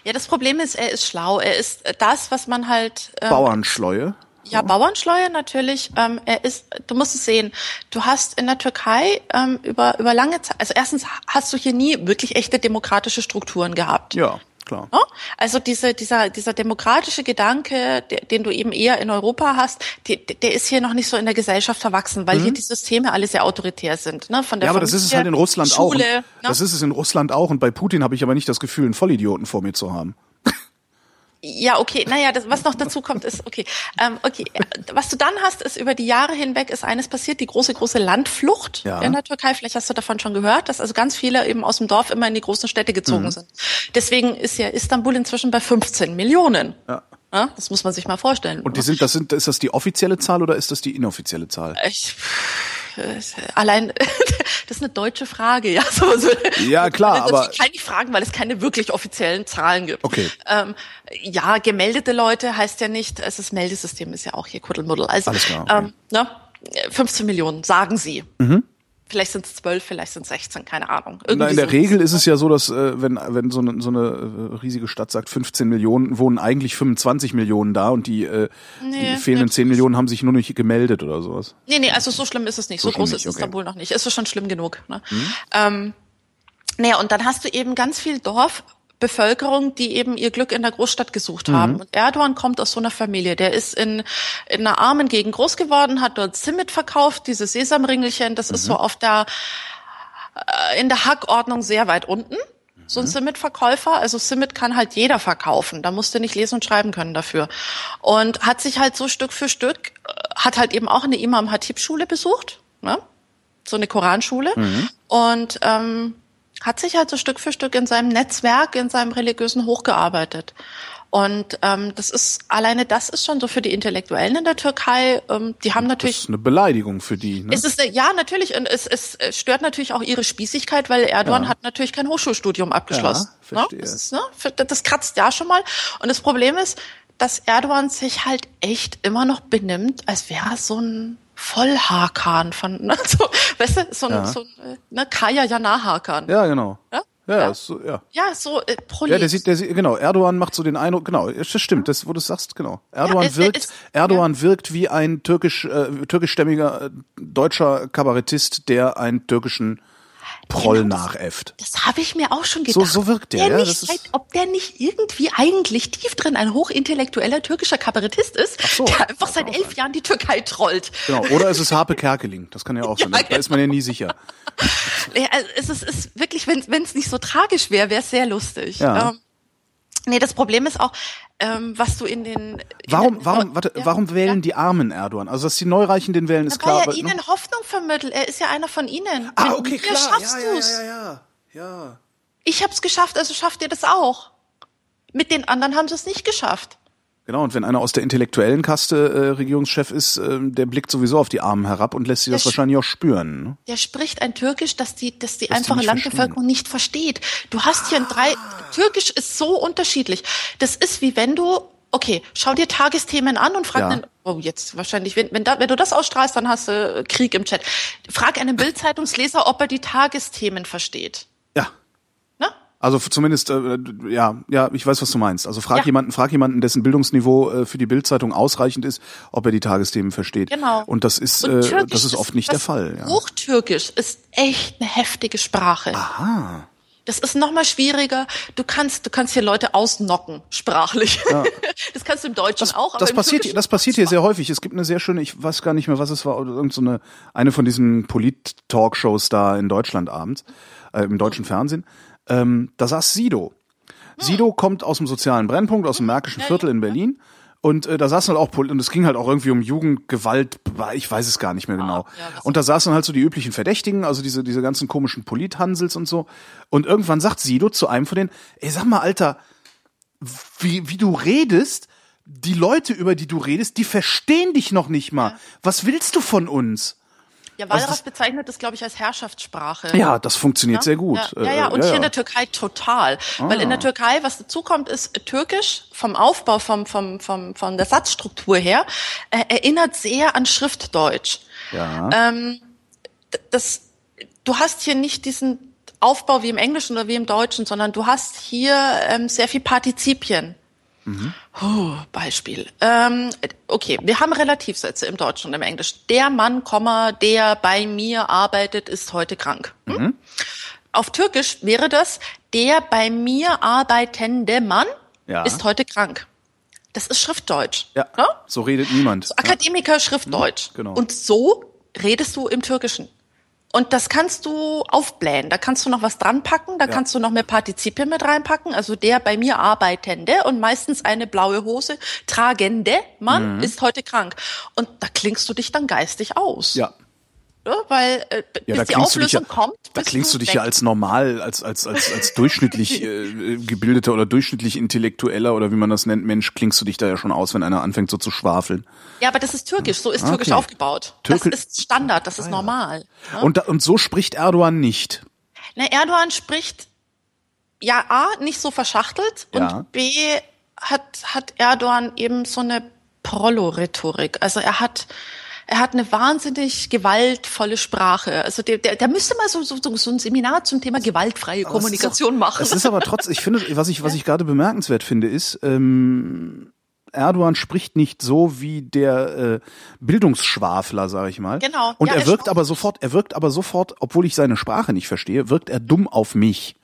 Ja, das Problem ist, er ist schlau. Er ist das, was man halt ähm, Bauernschleue. Ja, Bauernschleue natürlich. Ähm, er ist, du musst es sehen. Du hast in der Türkei ähm, über über lange Zeit, also erstens hast du hier nie wirklich echte demokratische Strukturen gehabt. Ja, klar. Ne? Also diese, dieser, dieser demokratische Gedanke, den du eben eher in Europa hast, die, der ist hier noch nicht so in der Gesellschaft verwachsen, weil hier die Systeme alle sehr autoritär sind. Ne? Von der Mhm. Ja, aber das ist es Familie, halt in Russland auch. Und Schule, ne? Das ist es in Russland auch. Und bei Putin habe ich aber nicht das Gefühl, einen Vollidioten vor mir zu haben. Ja, okay. Naja, das, was noch dazu kommt, ist, okay. Ähm, okay. Was du dann hast, ist über die Jahre hinweg ist eines passiert, die große, große Landflucht Ja. in der Türkei. Vielleicht hast du davon schon gehört, dass also ganz viele eben aus dem Dorf immer in die großen Städte gezogen Mhm. sind. Deswegen ist ja Istanbul inzwischen bei 15 Millionen. Ja. Ja, das muss man sich mal vorstellen. Und die sind, das sind, ist das die offizielle Zahl oder ist das die inoffizielle Zahl? ich, allein, das ist eine deutsche Frage, ja. So, so. Ja, klar, das aber- kann ich fragen, weil es keine wirklich offiziellen Zahlen gibt. Okay. Ähm, ja, gemeldete Leute heißt ja nicht, es ist Meldesystem ist ja auch hier Kuddelmuddel. Also, Alles klar, okay. Mhm. ähm, ne, 15 Millionen, sagen sie. Vielleicht sind es 12, vielleicht sind es 16, keine Ahnung. Na, in der so. Regel ist es ja so, dass äh, wenn, wenn so eine, so eine äh, riesige Stadt sagt 15 Millionen, wohnen eigentlich 25 Millionen da und die, äh, Nee, die fehlenden nee, 10 Millionen haben sich nur nicht gemeldet oder sowas. Nee, nee, also so schlimm ist es nicht. So, So groß nicht, ist okay. Mhm. Istanbul noch nicht. Ist es schon schlimm genug. Ne? Ähm, naja, und dann hast du eben ganz viel Dorfbevölkerung, die eben ihr Glück in der Großstadt gesucht haben. Mhm. Und Erdogan kommt aus so einer Familie. Der ist in, in einer armen Gegend groß geworden, hat dort Simit verkauft, diese Sesamringelchen. Das ist Mhm. so auf der, äh, in der Hackordnung sehr weit unten. So Mhm. ein Simit-Verkäufer, also Simit kann halt jeder verkaufen. Da musst du nicht lesen und schreiben können dafür. Und hat sich halt so Stück für Stück, äh, hat halt eben auch eine Imam Hatib-Schule besucht, ne? so eine Koranschule. Und ähm, hat sich halt so Stück für Stück in seinem Netzwerk, in seinem religiösen hochgearbeitet. Und ähm, das ist alleine das ist schon so für die Intellektuellen in der Türkei. Ähm, die haben Das natürlich ist eine Beleidigung für die. Ne? es ist äh, ja natürlich und es, es äh, stört natürlich auch ihre Spießigkeit, weil Erdogan Ja. hat natürlich kein Hochschulstudium abgeschlossen. Ja, verstehe. Ne? Das, ist, ne? das kratzt ja schon mal. Und das Problem ist, dass Erdogan sich halt echt immer noch benimmt, als wäre er so ein Vollhakan von, ne? so, weißt du, so ein, Ja. so ein äh, ne, Kaya Jana-Hakan. ja, genau. Ja? Ja, Ja. So, ja. Ja, so äh, Prolet. Ja, der sieht, der sieht, genau, Erdogan macht so den Eindruck, genau, das stimmt, das, wo du es sagst, genau. Erdogan es- wirkt, es- Erdogan wirkt wie ein türkisch, äh, türkischstämmiger äh, deutscher Kabarettist, der einen türkischen Proll Genau, das- nachäfft. Das habe ich mir auch schon So- gedacht. so wirkt der, der ja, nicht, das ist- weiß, ob der nicht irgendwie eigentlich tief drin ein hochintellektueller türkischer Kabarettist ist, so, der einfach seit elf Jahren die Türkei trollt. Genau, oder es ist Harpe Kerkeling, das kann ja auch sein, da, da ist man ja nie sicher. Ja, also es ist, ist wirklich, wenn es nicht so tragisch wäre, wäre es sehr lustig. Ja. Ähm, nee, das Problem ist auch, ähm, was du in den... In Warum, der- warum, warte, ja, warum wählen ja. die Armen Erdogan? Also, dass die Neureichen den wählen, ist Weil klar. er aber- ne? ihnen Hoffnung vermittelt. Er ist ja einer von ihnen. ah, Mit okay, mir klar. schaffst ja, ja, du's. ja, ja, ja. Ich hab's geschafft, also schafft ihr das auch. Mit den anderen haben sie es nicht geschafft. Genau, und wenn einer aus der intellektuellen Kaste äh, Regierungschef ist, äh, der blickt sowieso auf die Armen herab und lässt sie das sch- wahrscheinlich auch spüren. Ne? Der spricht ein Türkisch, das die, das die Das die einfache nicht Landbevölkerung nicht versteht. Du hast hier ein drei, Türkisch ist so unterschiedlich. Das ist wie wenn du, okay, schau dir Tagesthemen an und frag Ja. einen, oh, jetzt wahrscheinlich, wenn, wenn, da, wenn du das ausstrahlst, dann hast du Krieg im Chat. Frag einen Bildzeitungsleser, ob er die Tagesthemen versteht. Ja. Also zumindest, äh, ja, ja, ich weiß, was du meinst. Also frag Ja. jemanden, frag jemanden, dessen Bildungsniveau äh, für die Bildzeitung ausreichend ist, ob er die Tagesthemen versteht. Genau. Und das ist, Und äh, das ist oft nicht der das Fall. Ja. Hochtürkisch ist echt eine heftige Sprache. Aha. Das ist noch mal schwieriger. Du kannst, du kannst hier Leute ausnocken, sprachlich. Das kannst du im Deutschen auch. aber Das passiert, das passiert hier sehr häufig. Es gibt eine sehr schöne, ich weiß gar nicht mehr, was es war, oder irgend so eine, eine von diesen Polit-Talkshows da in Deutschland abends, äh, im deutschen Fernsehen. Ähm, da saß Sido. Sido kommt aus dem sozialen Brennpunkt, aus dem Märkischen Viertel in Berlin. Und äh, da saßen halt auch, Pol- und es ging halt auch irgendwie um Jugendgewalt, ich weiß es gar nicht mehr genau. ja, was und da saßen halt so die üblichen Verdächtigen, also diese, diese ganzen komischen Polithansels und so. Und irgendwann sagt Sido zu einem von denen, ey, sag mal, Alter, wie, wie du redest, die Leute, über die du redest, die verstehen dich noch nicht mal. Was willst du von uns? Ja, Also Walras das- bezeichnet das, glaube ich, als Herrschaftssprache. Ja, das funktioniert sehr gut. Ja, ja, ja. Äh, und hier in der Türkei total. Weil in der Türkei, was dazu kommt, ist Türkisch vom Aufbau, vom, vom, vom, von der Satzstruktur her, äh, erinnert sehr an Schriftdeutsch. Ja. Ähm, das, du hast hier nicht diesen Aufbau wie im Englischen oder wie im Deutschen, sondern du hast hier ähm, sehr viel Partizipien. Puh, Beispiel. Ähm, okay, wir haben Relativsätze im Deutschen und im Englischen. Der Mann, der bei mir arbeitet, ist heute krank. Hm? Auf Türkisch wäre das, der bei mir arbeitende Mann Ja. ist heute krank. Das ist Schriftdeutsch. ja. Ne? So redet niemand. Akademiker Schriftdeutsch. genau. Und so redest du im Türkischen. Und das kannst du aufblähen. Da kannst du noch was dran packen, da kannst du noch mehr Partizipien mit reinpacken. Also der bei mir arbeitende und meistens eine blaue Hose tragende Mann Mhm. ist heute krank. Und da klingst du dich dann geistig aus. Ja. Ne? weil äh, Ja, da bis die klingst du dich ja, Auflösung kommt. da klingst du dich weg. ja als normal, als als als als durchschnittlich äh, gebildeter oder durchschnittlich intellektueller oder wie man das nennt, Mensch, klingst du dich da ja schon aus, wenn einer anfängt so zu schwafeln. Ja, aber das ist türkisch, so ist Ah, türkisch okay. aufgebaut. Türki- das ist Standard, das ist normal. Ne? Und da, und so spricht Erdogan nicht. Na, Erdogan spricht ja A, nicht so verschachtelt Ja. und B hat, hat Erdogan eben so eine Prollo-Rhetorik. Also er hat, er hat eine wahnsinnig gewaltvolle Sprache. Also der, der, der müsste mal so, so, so ein Seminar zum Thema gewaltfreie Kommunikation machen. Es ist aber trotzdem, ich finde, was ich, was ich gerade bemerkenswert finde, ist, ähm, Erdogan spricht nicht so wie der äh, Bildungsschwafler, sage ich mal. Genau. Und Ja, er wirkt aber sofort, er wirkt aber sofort, obwohl ich seine Sprache nicht verstehe, wirkt er dumm auf mich.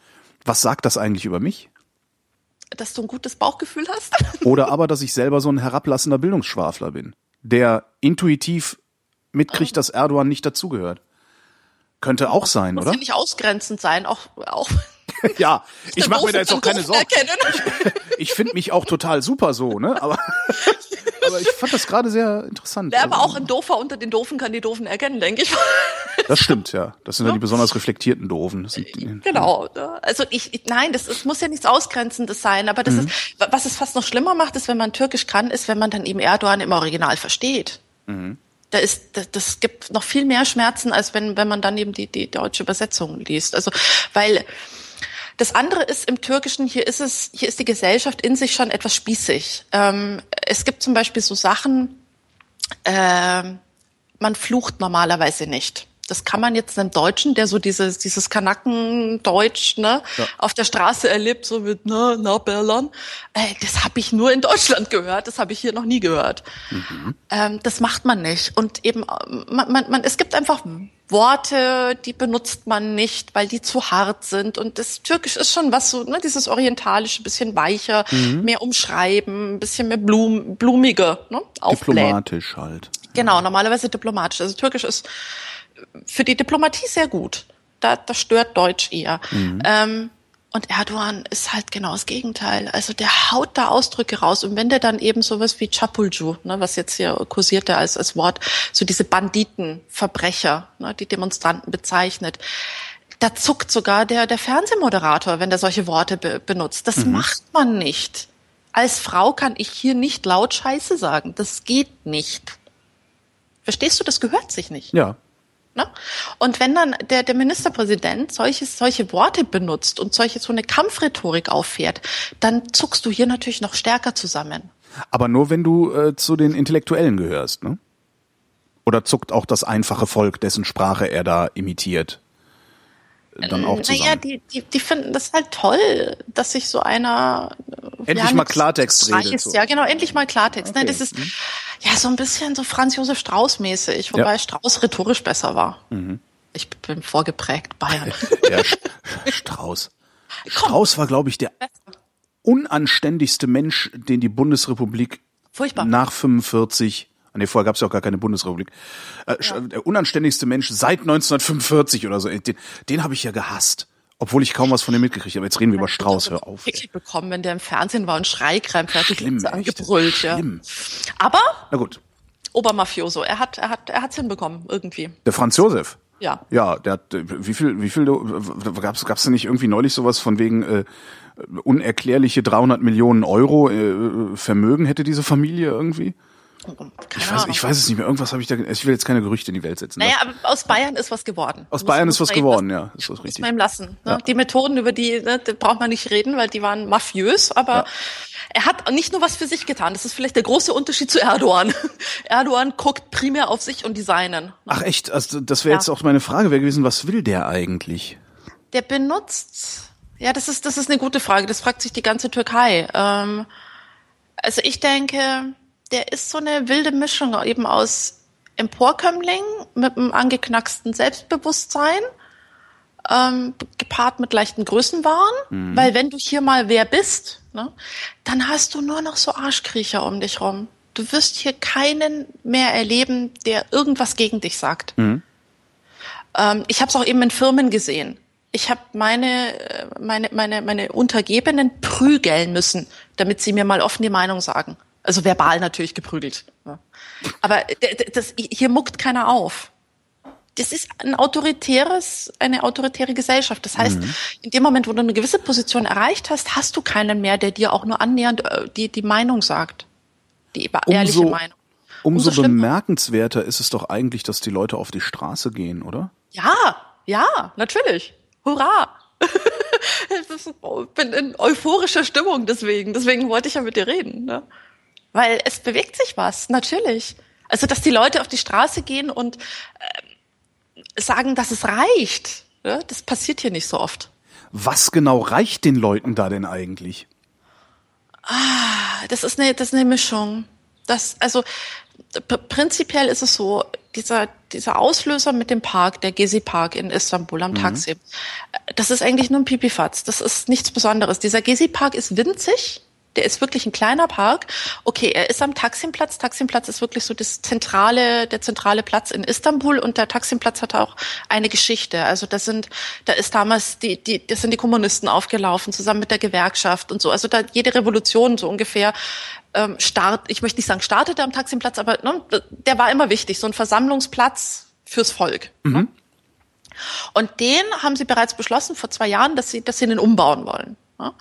Was sagt das eigentlich über mich? dass du ein gutes Bauchgefühl hast. Oder aber, dass ich selber so ein herablassender Bildungsschwafler bin, der intuitiv mitkriegt, dass Erdogan nicht dazugehört. Könnte auch sein, Muss oder? ja nicht ausgrenzend sein, auch, auch Ja, ich mache mir da jetzt auch keine Sorgen. Erkennen. Ich finde mich auch total super so, ne? Aber, aber ich fand das gerade sehr interessant. Ja, aber Also, auch ein Doofer unter den Doofen kann die Doofen erkennen, denke ich. Das stimmt, ja. Das sind ja die besonders reflektierten Doofen. Das sind Genau. ne? Also ich, ich nein, das, es muss ja nichts Ausgrenzendes sein, aber das ist, was es fast noch schlimmer macht, ist, wenn man Türkisch kann, ist, wenn man dann eben Erdogan im Original versteht. Da ist, das, das gibt noch viel mehr Schmerzen, als wenn, wenn man dann eben die, die deutsche Übersetzung liest. Also, weil das andere ist im Türkischen, hier ist es, hier ist die Gesellschaft in sich schon etwas spießig. Ähm, es gibt zum Beispiel so Sachen, ähm, man flucht normalerweise nicht. Das kann man jetzt einem Deutschen, der so dieses, dieses Kanaken-Deutsch ne, auf der Straße erlebt, so mit na, na Berlin, äh, das habe ich nur in Deutschland gehört, das habe ich hier noch nie gehört. Ähm, das macht man nicht. Und eben, ähm, man, man, man, es gibt einfach Worte, die benutzt man nicht, weil die zu hart sind. Und das Türkisch ist schon was so, ne, dieses orientalische, bisschen weicher, mehr umschreiben, ein bisschen mehr blum, blumiger, ne, aufblähen. diplomatisch halt. Genau, normalerweise diplomatisch. Also Türkisch ist für die Diplomatie sehr gut. Da, da stört Deutsch eher. Ähm, und Erdogan ist halt genau das Gegenteil. Also der haut da Ausdrücke raus. Und wenn der dann eben sowas wie Chapulju, ne, was jetzt hier kursierte als, als Wort, so diese Banditen, Verbrecher, ne, die Demonstranten bezeichnet, da zuckt sogar der, der Fernsehmoderator, wenn der solche Worte be benutzt. Das macht man nicht. Als Frau kann ich hier nicht laut Scheiße sagen. Das geht nicht. Verstehst du, das gehört sich nicht. Ja. Ne? Und wenn dann der, der Ministerpräsident solche, solche Worte benutzt und solche so eine Kampfrhetorik auffährt, dann zuckst du hier natürlich noch stärker zusammen. Aber nur wenn du äh, zu den Intellektuellen gehörst, ne? Oder zuckt auch das einfache Volk, dessen Sprache er da imitiert, dann auch zusammen? Naja, die, die, die finden das halt toll, dass sich so einer äh, Endlich ja, mal Klartext redet, so. Ja, genau, endlich mal Klartext. Nein, Okay. das ist ja so ein bisschen so Franz Josef Strauß mäßig, wobei Ja. Strauß rhetorisch besser war. Ich bin vorgeprägt, Bayern. Sch- Strauß. Strauß war, glaube ich, der unanständigste Mensch, den die Bundesrepublik Furchtbar. nach 45 Ah, Nee, vorher gab es ja auch gar keine Bundesrepublik. Äh, sch- Der unanständigste Mensch seit 1945 oder so. Den, den habe ich ja gehasst. Obwohl ich kaum was von dem mitgekriegt habe. Jetzt reden wir über Strauß, hör auf. Kick bekommen, wenn der im Fernsehen war und Schreikreim fertig Schlimm, angebrüllt. Ja. Schlimm. Aber Na gut. Obermafioso, er hat, er hat, er hat's hinbekommen irgendwie. Der Franz Josef. Ja. Ja, der hat, äh, wie viel, wie viel, gab's, gab's denn nicht irgendwie neulich sowas von wegen, äh, unerklärliche 300 Millionen Euro äh, Vermögen hätte diese Familie irgendwie? Ich weiß, ich weiß es nicht mehr. Irgendwas habe ich da. Ich will jetzt keine Gerüchte in die Welt setzen. Naja, aber aus Bayern ist was geworden. Aus Muss- Bayern muss ist was man geworden, lassen. ja. Ist Muss richtig. man ihm lassen. Ne? Ja. Die Methoden, über die, ne, da braucht man nicht reden, weil die waren mafiös, aber er hat nicht nur was für sich getan. Das ist vielleicht der große Unterschied zu Erdogan. Erdogan guckt primär auf sich und die Seinen. Ach echt? Also das wäre Ja. jetzt auch meine Frage gewesen. Was will der eigentlich? Der benutzt, ja, das ist, das ist eine gute Frage. Das fragt sich die ganze Türkei. Ähm, also ich denke, der ist so eine wilde Mischung eben aus Emporkömmling mit einem angeknacksten Selbstbewusstsein, ähm, gepaart mit leichten Größenwahn, weil wenn du hier mal wer bist, ne, dann hast du nur noch so Arschkriecher um dich rum. Du wirst hier keinen mehr erleben, der irgendwas gegen dich sagt. Ähm, ich habe es auch eben in Firmen gesehen. Ich habe meine, äh, meine, meine, meine Untergebenen prügeln müssen, damit sie mir mal offen die Meinung sagen. Also verbal natürlich geprügelt. Aber d- das, hier muckt keiner auf. das ist ein autoritäres, eine autoritäre Gesellschaft. Das heißt, mhm. in dem Moment, wo du eine gewisse Position erreicht hast, hast du keinen mehr, der dir auch nur annähernd äh, die, die Meinung sagt. Die ehrliche umso, Meinung. Umso, umso bemerkenswerter ist es doch eigentlich, dass die Leute auf die Straße gehen, oder? Ja, ja, natürlich. Hurra! ich bin in euphorischer Stimmung deswegen. Deswegen wollte ich ja mit dir reden. Ne? Weil es bewegt sich was, natürlich. Also, dass die Leute auf die Straße gehen und äh, sagen, dass es reicht, ne? das passiert hier nicht so oft. Was genau reicht den Leuten da denn eigentlich? Ah, das ist eine, das ist eine Mischung. Das, also prinzipiell ist es so, dieser, dieser Auslöser mit dem Park, der Gezi Park in Istanbul am mhm. Taksim, das ist eigentlich nur ein Pipifatz. Das ist nichts Besonderes. Dieser Gezi Park ist winzig. Der ist wirklich ein kleiner Park. Okay, er ist am Taksimplatz. Taksimplatz ist wirklich so das zentrale, der zentrale Platz in Istanbul und der Taksimplatz hat auch eine Geschichte. Also das sind, da ist damals die, die, das sind die Kommunisten aufgelaufen zusammen mit der Gewerkschaft und so. Also da jede Revolution so ungefähr ähm, start, ich möchte nicht sagen startete am Taksimplatz, aber ne, der war immer wichtig, so ein Versammlungsplatz fürs Volk. Ne? Mhm. Ne? Und den haben sie bereits beschlossen vor zwei Jahren, dass sie, dass sie den umbauen wollen. Ne?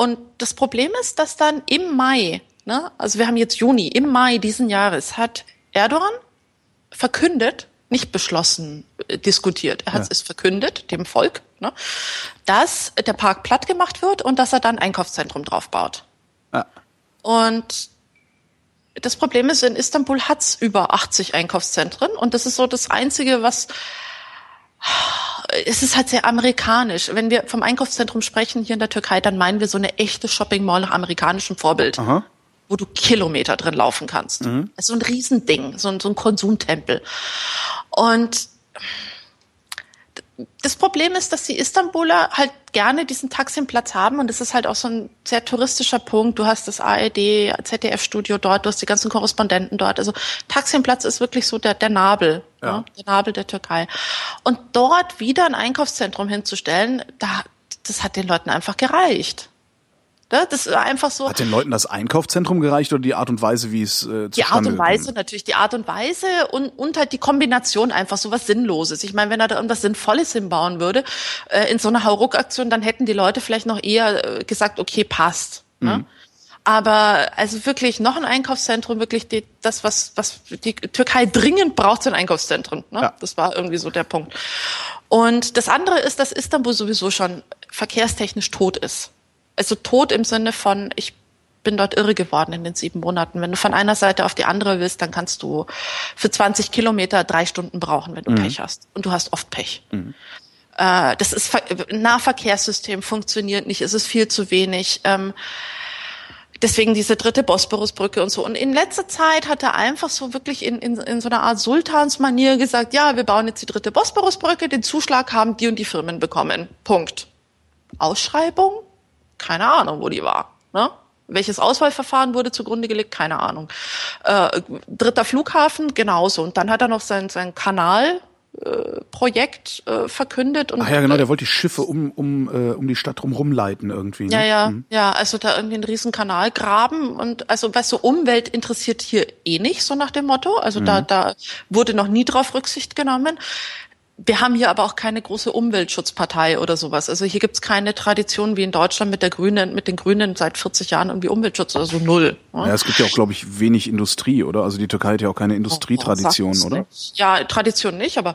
Und das Problem ist, dass dann im Mai, ne, also wir haben jetzt Juni, im Mai diesen Jahres hat Erdogan verkündet, nicht beschlossen, äh, diskutiert. Er hat ja. es verkündet, dem Volk, ne, dass der Park platt gemacht wird und dass er dann Einkaufszentrum drauf baut. Ja. Und das Problem ist, in Istanbul hat's über 80 Einkaufszentren und das ist so das Einzige, was es ist halt sehr amerikanisch. Wenn wir vom Einkaufszentrum sprechen hier in der Türkei, dann meinen wir so eine echte Shopping Mall nach amerikanischem Vorbild, Aha. wo du Kilometer drin laufen kannst. Mhm. Das ist so ein Riesending, so ein, so ein Konsumtempel. Und das Problem ist, dass die Istanbuler halt gerne diesen Taximplatz haben und das ist halt auch so ein sehr touristischer Punkt. Du hast das ARD, ZDF-Studio dort, du hast die ganzen Korrespondenten dort. Also Taximplatz ist wirklich so der, der Nabel, ja. ne? der Nabel der Türkei. Und dort wieder ein Einkaufszentrum hinzustellen, da, das hat den Leuten einfach gereicht. Ne? Das ist einfach so. Hat den Leuten das Einkaufszentrum gereicht oder die Art und Weise, wie es äh, Die Art und Weise natürlich, die Art und Weise und, und halt die Kombination einfach so was Sinnloses. Ich meine, wenn er da irgendwas Sinnvolles hinbauen würde, äh, in so einer Hauruck-Aktion, dann hätten die Leute vielleicht noch eher äh, gesagt, okay, passt. Ne? Mhm. Aber also wirklich noch ein Einkaufszentrum, wirklich die, das, was, was die Türkei dringend braucht, sind Einkaufszentren. Ne? Ja. Das war irgendwie so der Punkt. Und das andere ist, dass Istanbul sowieso schon verkehrstechnisch tot ist also tot im Sinne von, ich bin dort irre geworden in den sieben Monaten. Wenn du von einer Seite auf die andere willst, dann kannst du für 20 Kilometer drei Stunden brauchen, wenn du mhm. Pech hast. Und du hast oft Pech. Mhm. Äh, das ist Nahverkehrssystem funktioniert nicht, es ist viel zu wenig. Ähm, deswegen diese dritte Bosporusbrücke und so. Und in letzter Zeit hat er einfach so wirklich in, in, in so einer Art Sultansmanier gesagt, ja, wir bauen jetzt die dritte Bosporusbrücke, den Zuschlag haben die und die Firmen bekommen. Punkt. Ausschreibung? Keine Ahnung, wo die war. Ne? Welches Auswahlverfahren wurde zugrunde gelegt? Keine Ahnung. Äh, dritter Flughafen, genauso. Und dann hat er noch sein, sein Kanal, äh, Projekt äh, verkündet und Ach ja genau der wollte die Schiffe um um äh, um die Stadt drumherum leiten irgendwie ne? ja ja mhm. ja also da irgendwie einen riesen Kanal graben und also was so Umwelt interessiert hier eh nicht so nach dem Motto also mhm. da da wurde noch nie drauf Rücksicht genommen wir haben hier aber auch keine große Umweltschutzpartei oder sowas. Also hier gibt's keine Tradition wie in Deutschland mit der Grünen, mit den Grünen seit 40 Jahren irgendwie Umweltschutz, also null. Ne? Ja, es gibt ja auch, glaube ich, wenig Industrie, oder? Also die Türkei hat ja auch keine Industrietradition, oh, oder? Nicht. Ja, Tradition nicht, aber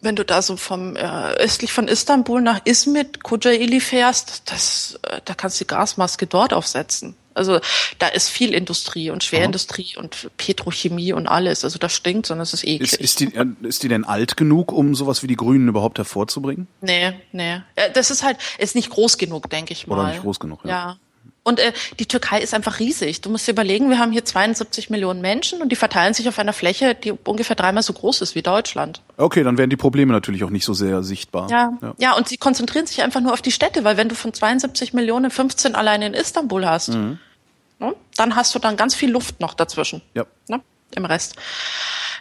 wenn du da so vom äh, östlich von Istanbul nach Izmit, Kocaeli fährst, das, äh, da kannst du die Gasmaske dort aufsetzen. Also da ist viel Industrie und Schwerindustrie Aha. und Petrochemie und alles. Also das stinkt, sondern es ist eklig. Ist, ist, die, ist die denn alt genug, um sowas wie die Grünen überhaupt hervorzubringen? Nee, nee. Das ist halt, ist nicht groß genug, denke ich mal. Oder nicht groß genug, ja. ja. Und äh, die Türkei ist einfach riesig. Du musst dir überlegen, wir haben hier 72 Millionen Menschen und die verteilen sich auf einer Fläche, die ungefähr dreimal so groß ist wie Deutschland. Okay, dann werden die Probleme natürlich auch nicht so sehr sichtbar. Ja, ja, ja und sie konzentrieren sich einfach nur auf die Städte, weil wenn du von 72 Millionen 15 alleine in Istanbul hast, mhm. ne, dann hast du dann ganz viel Luft noch dazwischen. Ja. Ne, Im Rest.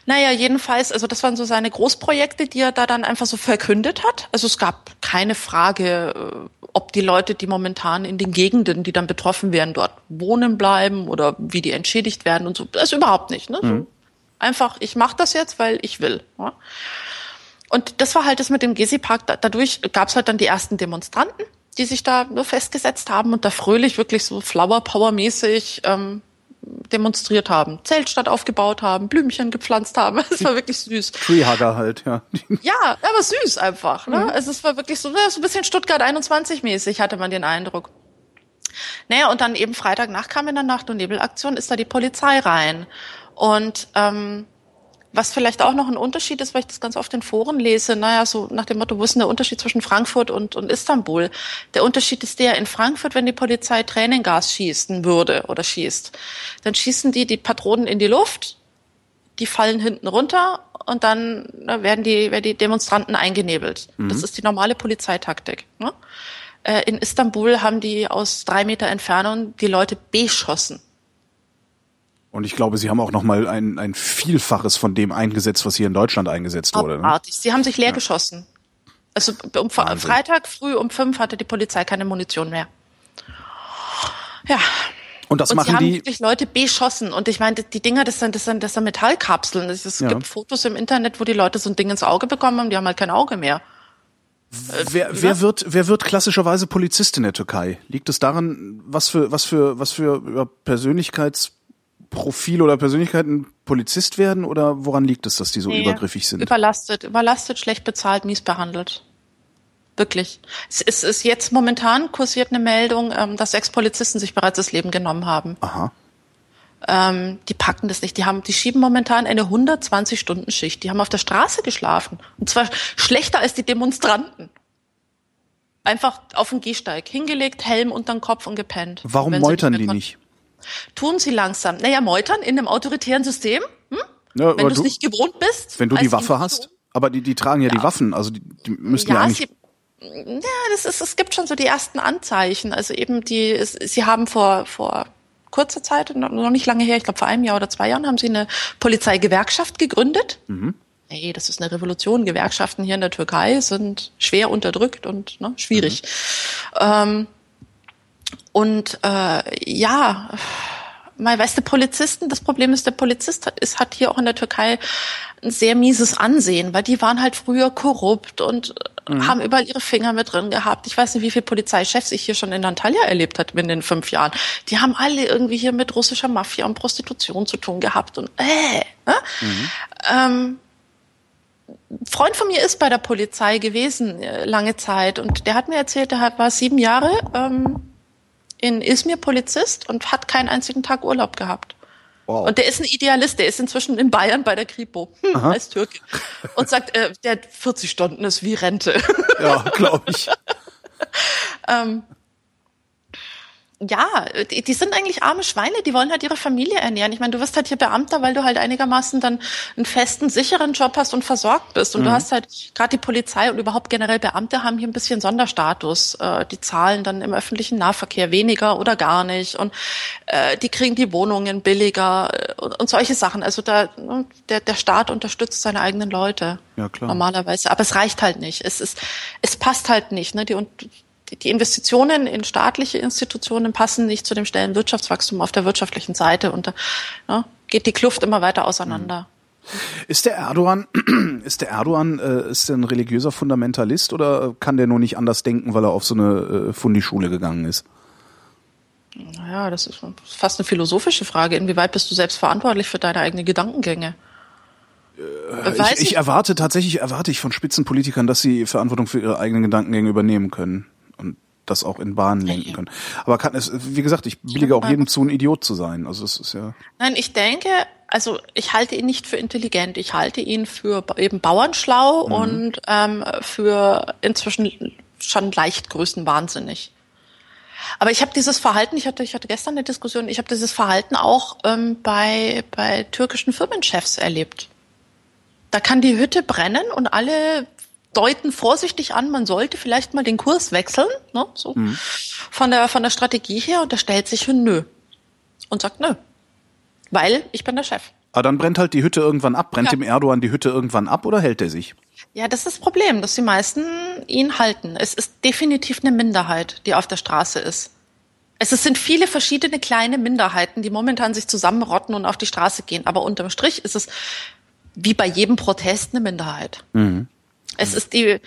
Naja, jedenfalls, also das waren so seine Großprojekte, die er da dann einfach so verkündet hat. Also es gab keine Frage, äh, ob die Leute, die momentan in den Gegenden, die dann betroffen werden, dort wohnen bleiben oder wie die entschädigt werden und so. Das ist überhaupt nicht. Ne? Mhm. Einfach, ich mache das jetzt, weil ich will. Ja? Und das war halt das mit dem Gezi-Park. Dadurch gab es halt dann die ersten Demonstranten, die sich da nur festgesetzt haben und da fröhlich wirklich so Flower Power mäßig ähm, demonstriert haben, Zeltstadt aufgebaut haben, Blümchen gepflanzt haben. Es war wirklich süß. Treehugger halt, ja. Ja, aber süß einfach. Ne? Mhm. Also es war wirklich so, so ein bisschen Stuttgart 21 mäßig, hatte man den Eindruck. Naja, und dann eben Freitagnacht kam in der Nacht- und Nebelaktion, ist da die Polizei rein. Und ähm, was vielleicht auch noch ein Unterschied ist, weil ich das ganz oft in Foren lese, naja, so nach dem Motto, wo ist denn der Unterschied zwischen Frankfurt und, und Istanbul? Der Unterschied ist der, in Frankfurt, wenn die Polizei Tränengas schießen würde oder schießt, dann schießen die die Patronen in die Luft, die fallen hinten runter und dann werden, die, werden die Demonstranten eingenebelt. Mhm. Das ist die normale Polizeitaktik. Ne? Äh, in Istanbul haben die aus drei Meter Entfernung die Leute beschossen. Und ich glaube, sie haben auch noch mal ein, ein Vielfaches von dem eingesetzt, was hier in Deutschland eingesetzt wurde. Ne? Sie haben sich leer ja. geschossen. Also um Wahnsinn. Freitag früh um fünf hatte die Polizei keine Munition mehr. Ja. Und das und machen sie haben die wirklich Leute beschossen. Und ich meine, die Dinger, das sind, das sind, das sind Metallkapseln. Es ja. gibt Fotos im Internet, wo die Leute so ein Ding ins Auge bekommen haben, die haben halt kein Auge mehr. Wer, wer wird, wer wird klassischerweise Polizist in der Türkei? Liegt es daran, was für, was für, was für Persönlichkeits Profil oder Persönlichkeiten Polizist werden oder woran liegt es, dass die so nee, übergriffig sind? Überlastet, überlastet, schlecht bezahlt, mies behandelt. Wirklich. Es ist, ist jetzt momentan kursiert eine Meldung, ähm, dass sechs Polizisten sich bereits das Leben genommen haben. Aha. Ähm, die packen das nicht. Die haben, die schieben momentan eine 120 Stunden Schicht. Die haben auf der Straße geschlafen und zwar schlechter als die Demonstranten. Einfach auf den Gehsteig hingelegt, Helm unter den Kopf und gepennt. Warum meutern die nicht? Tun sie langsam. Naja, meutern in einem autoritären System, hm? ja, wenn du es nicht gewohnt bist. Wenn du die Waffe hast. Aber die, die tragen ja, ja, die Waffen, also die, die müssen ja, ja eigentlich. Sie, ja, das ist, es gibt schon so die ersten Anzeichen. Also eben die, es, sie haben vor, vor kurzer Zeit, noch nicht lange her, ich glaube vor einem Jahr oder zwei Jahren, haben sie eine Polizeigewerkschaft gegründet. Mhm. Hey, das ist eine Revolution. Gewerkschaften hier in der Türkei sind schwer unterdrückt und ne, schwierig. Mhm. Ähm, und äh, ja, mal weißt du, Polizisten, das Problem ist, der Polizist hat, ist, hat hier auch in der Türkei ein sehr mieses Ansehen, weil die waren halt früher korrupt und mhm. haben überall ihre Finger mit drin gehabt. Ich weiß nicht, wie viele Polizeichefs ich hier schon in Antalya erlebt hat in den fünf Jahren. Die haben alle irgendwie hier mit russischer Mafia und Prostitution zu tun gehabt und äh. Ne? Mhm. Ähm, Freund von mir ist bei der Polizei gewesen äh, lange Zeit und der hat mir erzählt, er war sieben Jahre ähm, in Izmir Polizist und hat keinen einzigen Tag Urlaub gehabt. Wow. Und der ist ein Idealist, der ist inzwischen in Bayern bei der Kripo hm, als Türke und sagt, äh, der 40 Stunden ist wie Rente. Ja, glaube ich. ähm, ja, die, die sind eigentlich arme Schweine, die wollen halt ihre Familie ernähren. Ich meine, du wirst halt hier Beamter, weil du halt einigermaßen dann einen festen, sicheren Job hast und versorgt bist. Und mhm. du hast halt, gerade die Polizei und überhaupt generell Beamte haben hier ein bisschen Sonderstatus. Äh, die zahlen dann im öffentlichen Nahverkehr weniger oder gar nicht. Und äh, die kriegen die Wohnungen billiger äh, und, und solche Sachen. Also da, ne, der, der Staat unterstützt seine eigenen Leute. Ja, klar. Normalerweise. Aber es reicht halt nicht. Es ist, es passt halt nicht. Ne? Die, die Investitionen in staatliche Institutionen passen nicht zu dem schnellen Wirtschaftswachstum auf der wirtschaftlichen Seite und da ja, geht die Kluft immer weiter auseinander. Ist der Erdogan, ist der Erdogan, äh, ist der ein religiöser Fundamentalist oder kann der nur nicht anders denken, weil er auf so eine äh, Fundischule gegangen ist? Naja, das ist fast eine philosophische Frage. Inwieweit bist du selbst verantwortlich für deine eigenen Gedankengänge? Äh, ich, ich, erwarte tatsächlich, erwarte ich von Spitzenpolitikern, dass sie Verantwortung für ihre eigenen Gedankengänge übernehmen können und das auch in Bahnen lenken können. Aber kann es, wie gesagt, ich billige auch jedem zu, ein Idiot zu sein. Also es ist ja. Nein, ich denke, also ich halte ihn nicht für intelligent. Ich halte ihn für eben bauernschlau mhm. und ähm, für inzwischen schon leicht größenwahnsinnig. Aber ich habe dieses Verhalten, ich hatte, ich hatte gestern eine Diskussion, ich habe dieses Verhalten auch ähm, bei, bei türkischen Firmenchefs erlebt. Da kann die Hütte brennen und alle deuten vorsichtig an, man sollte vielleicht mal den Kurs wechseln, ne, so mhm. von der von der Strategie her und er stellt sich hin nö und sagt nö, weil ich bin der Chef. Aber ah, dann brennt halt die Hütte irgendwann ab. Brennt ja. dem Erdogan die Hütte irgendwann ab oder hält er sich? Ja, das ist das Problem, dass die meisten ihn halten. Es ist definitiv eine Minderheit, die auf der Straße ist. Es sind viele verschiedene kleine Minderheiten, die momentan sich zusammenrotten und auf die Straße gehen. Aber unterm Strich ist es wie bei jedem Protest eine Minderheit. Mhm. Es ist die,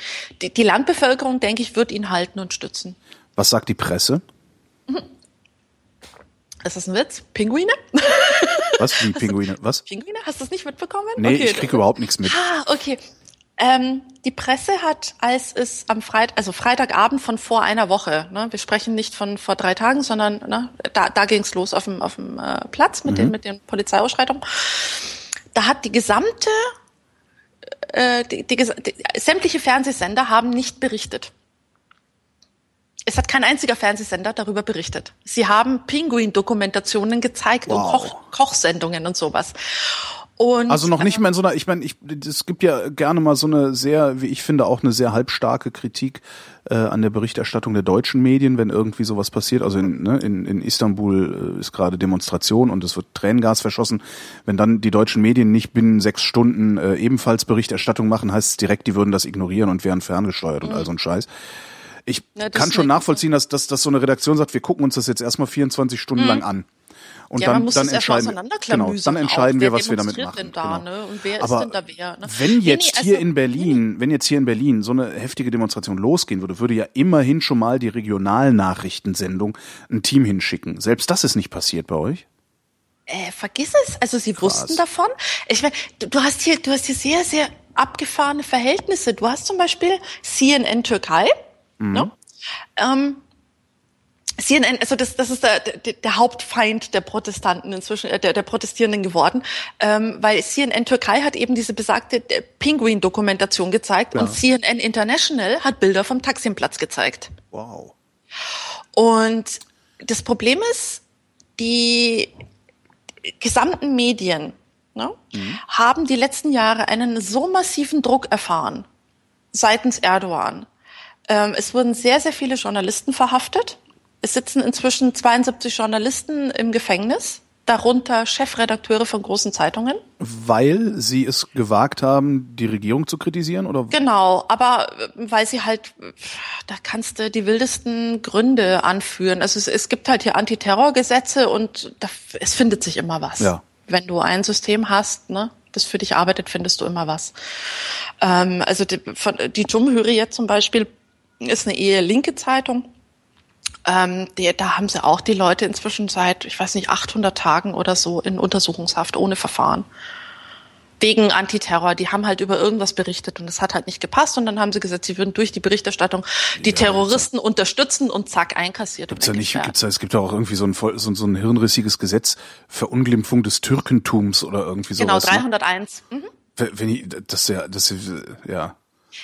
die, die Landbevölkerung, denke ich, wird ihn halten und stützen. Was sagt die Presse? Mhm. Ist das ein Witz? Pinguine? Was? Wie Pinguine? Was? Pinguine? Hast du das nicht mitbekommen? Nee, okay. ich kriege überhaupt nichts mit. Ah, okay. Ähm, die Presse hat, als es am Freitag, also Freitagabend von vor einer Woche, ne, wir sprechen nicht von vor drei Tagen, sondern ne, da, da ging es los auf dem, auf dem äh, Platz mit, mhm. den, mit den Polizeiausschreitungen. Da hat die gesamte, äh, die, die, die, sämtliche Fernsehsender haben nicht berichtet. Es hat kein einziger Fernsehsender darüber berichtet. Sie haben Pinguin-Dokumentationen gezeigt wow. und Koch Kochsendungen und sowas. Und, also noch nicht mal in so einer, ich meine, ich, es gibt ja gerne mal so eine sehr, wie ich finde, auch eine sehr halbstarke Kritik äh, an der Berichterstattung der deutschen Medien, wenn irgendwie sowas passiert. Also in, ne, in, in Istanbul äh, ist gerade Demonstration und es wird Tränengas verschossen. Wenn dann die deutschen Medien nicht binnen sechs Stunden äh, ebenfalls Berichterstattung machen, heißt es direkt, die würden das ignorieren und wären ferngesteuert mhm. und all so ein Scheiß. Ich Na, kann schon nachvollziehen, dass, dass, dass so eine Redaktion sagt, wir gucken uns das jetzt erstmal 24 Stunden mhm. lang an. Und ja, dann, dann entscheiden, genau, dann entscheiden wir, was wir damit machen. Da, genau. ne? Und wer Aber ist denn da wer? Ne? Wenn jetzt nee, nee, also, hier in Berlin, wenn jetzt hier in Berlin so eine heftige Demonstration losgehen würde, würde ja immerhin schon mal die Regionalnachrichtensendung ein Team hinschicken. Selbst das ist nicht passiert bei euch? Äh, vergiss es. Also sie Krass. wussten davon. Ich meine, du, du hast hier, du hast hier sehr, sehr abgefahrene Verhältnisse. Du hast zum Beispiel CNN Türkei. Mhm. Ne? Ähm, CNN, also das, das ist der, der, der Hauptfeind der Protestanten inzwischen, äh, der, der Protestierenden geworden, ähm, weil CNN Türkei hat eben diese besagte äh, Pinguin-Dokumentation gezeigt ja. und CNN International hat Bilder vom Taximplatz gezeigt. Wow. Und das Problem ist, die gesamten Medien ne, mhm. haben die letzten Jahre einen so massiven Druck erfahren seitens Erdogan. Ähm, es wurden sehr, sehr viele Journalisten verhaftet es sitzen inzwischen 72 Journalisten im Gefängnis, darunter Chefredakteure von großen Zeitungen. Weil sie es gewagt haben, die Regierung zu kritisieren, oder? Genau, aber äh, weil sie halt, da kannst du die wildesten Gründe anführen. Also es, es gibt halt hier Antiterrorgesetze und da, es findet sich immer was. Ja. Wenn du ein System hast, ne, das für dich arbeitet, findest du immer was. Ähm, also die, von, die Jumhuriyet zum Beispiel ist eine eher linke Zeitung ähm, die, da haben sie auch die Leute inzwischen seit, ich weiß nicht, 800 Tagen oder so in Untersuchungshaft ohne Verfahren. Wegen Antiterror. Die haben halt über irgendwas berichtet und das hat halt nicht gepasst und dann haben sie gesagt, sie würden durch die Berichterstattung die ja, Terroristen also, unterstützen und zack, einkassiert. Gibt's ja nicht, gibt's ja, es gibt ja auch irgendwie so ein, so, so ein hirnrissiges Gesetz, Verunglimpfung des Türkentums oder irgendwie genau, sowas. Genau, 301. Ne? Mhm. Wenn ich, das ja, das ja.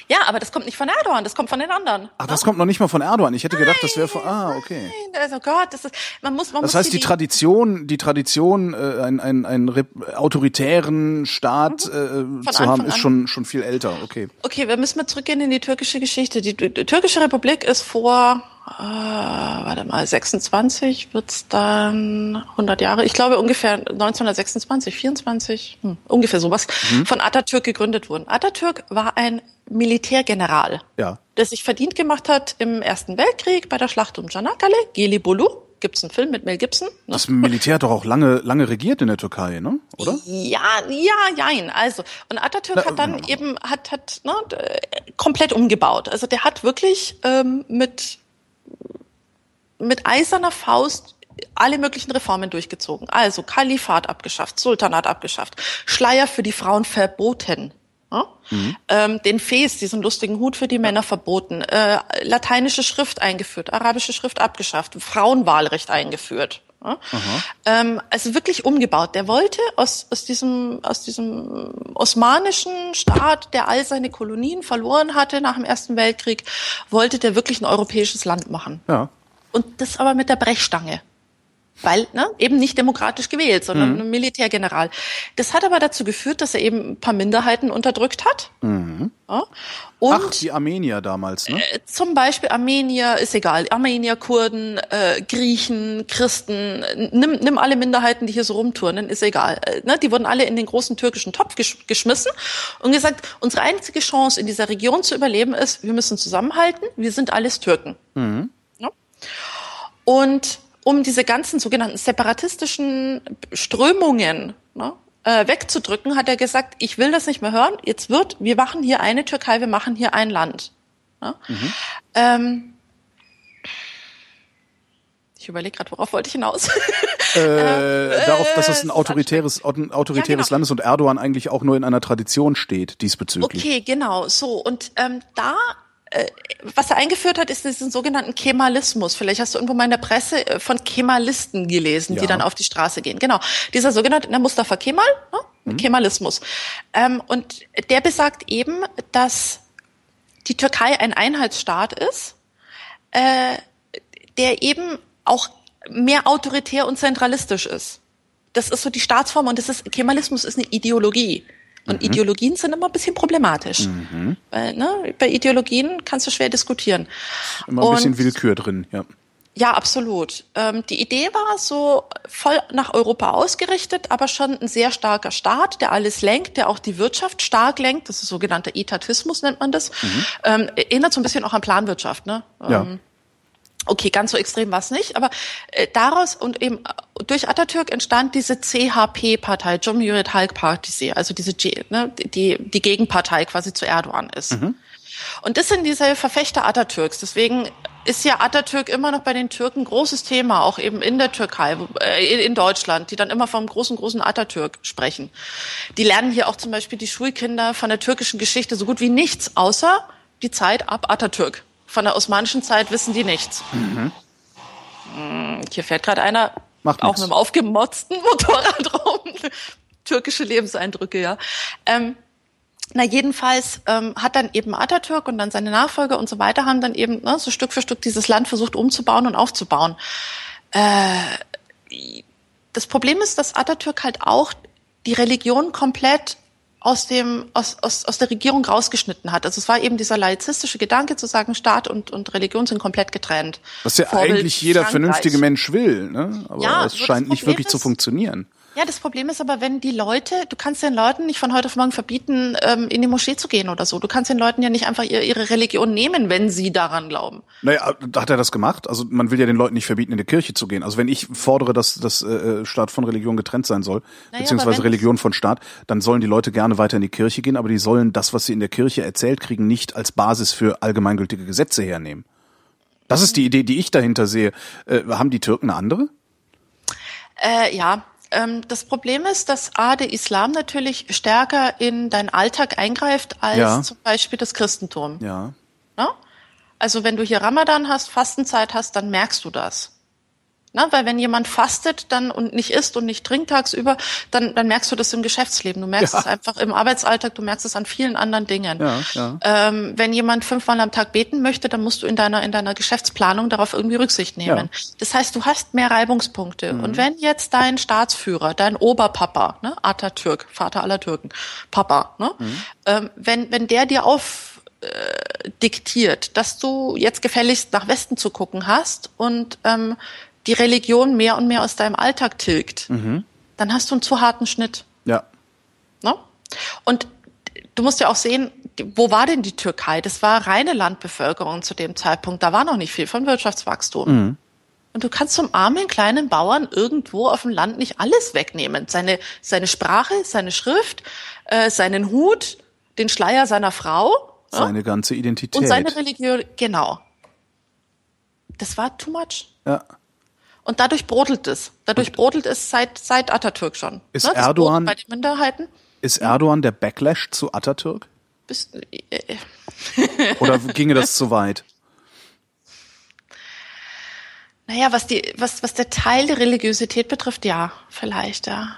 Ja, aber das kommt nicht von Erdogan, das kommt von den anderen. Ach, das kommt noch nicht mal von Erdogan. Ich hätte gedacht, das wäre von. Ah, okay. Nein, also Gott, das ist. Man muss, man das muss heißt, die, die Tradition, die Tradition, äh, ein, ein, ein autoritären Staat mhm. äh, zu haben, ist schon schon viel älter. Okay. Okay, wir müssen mal zurückgehen in die türkische Geschichte. Die, die türkische Republik ist vor äh, warte mal, 26 wird's dann 100 Jahre, ich glaube ungefähr 1926, 24, hm, ungefähr sowas, mhm. von Atatürk gegründet worden. Atatürk war ein Militärgeneral, ja. der sich verdient gemacht hat im Ersten Weltkrieg bei der Schlacht um Çanakkale, Gelibolu. Gibt's einen Film mit Mel Gibson? Ne? Das Militär hat doch auch lange, lange regiert in der Türkei, ne? Oder? Ja, ja, jein. Also, und Atatürk Na, hat dann genau. eben, hat, hat, ne, komplett umgebaut. Also, der hat wirklich ähm, mit mit eiserner Faust alle möglichen Reformen durchgezogen. Also Kalifat abgeschafft, Sultanat abgeschafft, Schleier für die Frauen verboten. Ja? Mhm. Ähm, den Fes, diesen lustigen Hut für die Männer verboten, äh, lateinische Schrift eingeführt, arabische Schrift abgeschafft, Frauenwahlrecht eingeführt. Ja? Ähm, also wirklich umgebaut. Der wollte aus, aus, diesem, aus diesem osmanischen Staat, der all seine Kolonien verloren hatte nach dem Ersten Weltkrieg, wollte der wirklich ein europäisches Land machen. Ja. Und das aber mit der Brechstange. Weil, ne, eben nicht demokratisch gewählt, sondern mhm. ein Militärgeneral. Das hat aber dazu geführt, dass er eben ein paar Minderheiten unterdrückt hat. Mhm. Ja. Und Ach, die Armenier damals, ne? Äh, zum Beispiel Armenier, ist egal. Armenier, Kurden, äh, Griechen, Christen, nimm, nimm alle Minderheiten, die hier so rumturnen, ist egal. Äh, ne? Die wurden alle in den großen türkischen Topf gesch geschmissen und gesagt, unsere einzige Chance in dieser Region zu überleben ist, wir müssen zusammenhalten, wir sind alles Türken. Mhm. Und um diese ganzen sogenannten separatistischen Strömungen ne, äh, wegzudrücken, hat er gesagt, ich will das nicht mehr hören. Jetzt wird, wir machen hier eine Türkei, wir machen hier ein Land. Ne? Mhm. Ähm, ich überlege gerade, worauf wollte ich hinaus? äh, darauf, dass es ein autoritäres, ein autoritäres ja, genau. Land ist und Erdogan eigentlich auch nur in einer Tradition steht diesbezüglich. Okay, genau, so. Und ähm, da äh, was er eingeführt hat, ist diesen sogenannten Kemalismus. Vielleicht hast du irgendwo mal in der Presse äh, von Kemalisten gelesen, ja. die dann auf die Straße gehen. Genau. Dieser sogenannte der Mustafa Kemal, ne? mhm. Kemalismus. Ähm, und der besagt eben, dass die Türkei ein Einheitsstaat ist, äh, der eben auch mehr autoritär und zentralistisch ist. Das ist so die Staatsform und das ist, Kemalismus ist eine Ideologie. Und mhm. Ideologien sind immer ein bisschen problematisch. Mhm. Weil, ne, bei Ideologien kannst du schwer diskutieren. Immer ein und, bisschen Willkür drin, ja. Ja, absolut. Ähm, die Idee war so voll nach Europa ausgerichtet, aber schon ein sehr starker Staat, der alles lenkt, der auch die Wirtschaft stark lenkt. Das ist sogenannter Etatismus, nennt man das. Mhm. Ähm, erinnert so ein bisschen auch an Planwirtschaft, ne? Ja. Okay, ganz so extrem war es nicht, aber äh, daraus und eben äh, durch Atatürk entstand diese CHP-Partei, Cumhuriyet Halk Partisi, also diese G, ne, die die Gegenpartei quasi zu Erdogan ist. Mhm. Und das sind diese Verfechter Atatürks. Deswegen ist ja Atatürk immer noch bei den Türken großes Thema, auch eben in der Türkei, äh, in Deutschland, die dann immer vom großen, großen Atatürk sprechen. Die lernen hier auch zum Beispiel die Schulkinder von der türkischen Geschichte so gut wie nichts, außer die Zeit ab Atatürk von der osmanischen Zeit wissen die nichts. Mhm. Hm, hier fährt gerade einer Macht auch nix. mit einem aufgemotzten Motorrad rum. Türkische Lebenseindrücke, ja. Ähm, na jedenfalls ähm, hat dann eben Atatürk und dann seine Nachfolger und so weiter haben dann eben ne, so Stück für Stück dieses Land versucht umzubauen und aufzubauen. Äh, das Problem ist, dass Atatürk halt auch die Religion komplett aus dem aus, aus, aus der Regierung rausgeschnitten hat. Also es war eben dieser laizistische Gedanke zu sagen, Staat und, und Religion sind komplett getrennt. Was ja Vorbild eigentlich jeder Frankreich. vernünftige Mensch will, ne? Aber ja, es scheint nicht wirklich ist, zu funktionieren. Ja, das Problem ist aber, wenn die Leute, du kannst den Leuten nicht von heute auf morgen verbieten, ähm, in die Moschee zu gehen oder so. Du kannst den Leuten ja nicht einfach ihre, ihre Religion nehmen, wenn sie daran glauben. Naja, hat er das gemacht? Also man will ja den Leuten nicht verbieten, in die Kirche zu gehen. Also wenn ich fordere, dass das äh, Staat von Religion getrennt sein soll, naja, beziehungsweise Religion von Staat, dann sollen die Leute gerne weiter in die Kirche gehen, aber die sollen das, was sie in der Kirche erzählt kriegen, nicht als Basis für allgemeingültige Gesetze hernehmen. Das ist die Idee, die ich dahinter sehe. Äh, haben die Türken eine andere? Äh, ja, ähm, das Problem ist, dass A, der Islam natürlich stärker in deinen Alltag eingreift als ja. zum Beispiel das Christentum. Ja. ja. Also wenn du hier Ramadan hast, Fastenzeit hast, dann merkst du das. Na, weil wenn jemand fastet dann und nicht isst und nicht trinkt tagsüber, dann, dann merkst du das im Geschäftsleben. Du merkst ja. es einfach im Arbeitsalltag, du merkst es an vielen anderen Dingen. Ja, ja. Ähm, wenn jemand fünfmal am Tag beten möchte, dann musst du in deiner, in deiner Geschäftsplanung darauf irgendwie Rücksicht nehmen. Das heißt, du hast mehr Reibungspunkte. Mhm. Und wenn jetzt dein Staatsführer, dein Oberpapa, ne, Atatürk, Vater aller Türken, Papa, ne, mhm. ähm, wenn, wenn der dir auf äh, diktiert, dass du jetzt gefälligst nach Westen zu gucken hast und ähm, die Religion mehr und mehr aus deinem Alltag tilgt, mhm. dann hast du einen zu harten Schnitt. Ja. Ne? Und du musst ja auch sehen, wo war denn die Türkei? Das war reine Landbevölkerung zu dem Zeitpunkt. Da war noch nicht viel von Wirtschaftswachstum. Mhm. Und du kannst zum armen kleinen Bauern irgendwo auf dem Land nicht alles wegnehmen. Seine, seine Sprache, seine Schrift, äh, seinen Hut, den Schleier seiner Frau. Seine ja? ganze Identität. Und seine Religion, genau. Das war too much. Ja. Und dadurch brodelt es. Dadurch brodelt es seit, seit Atatürk schon. Ist ne? Erdogan, bei den Minderheiten. Ist Erdogan der Backlash zu Atatürk? Bis, äh, Oder ginge das zu weit? Naja, was die, was, was der Teil der Religiosität betrifft, ja, vielleicht, ja.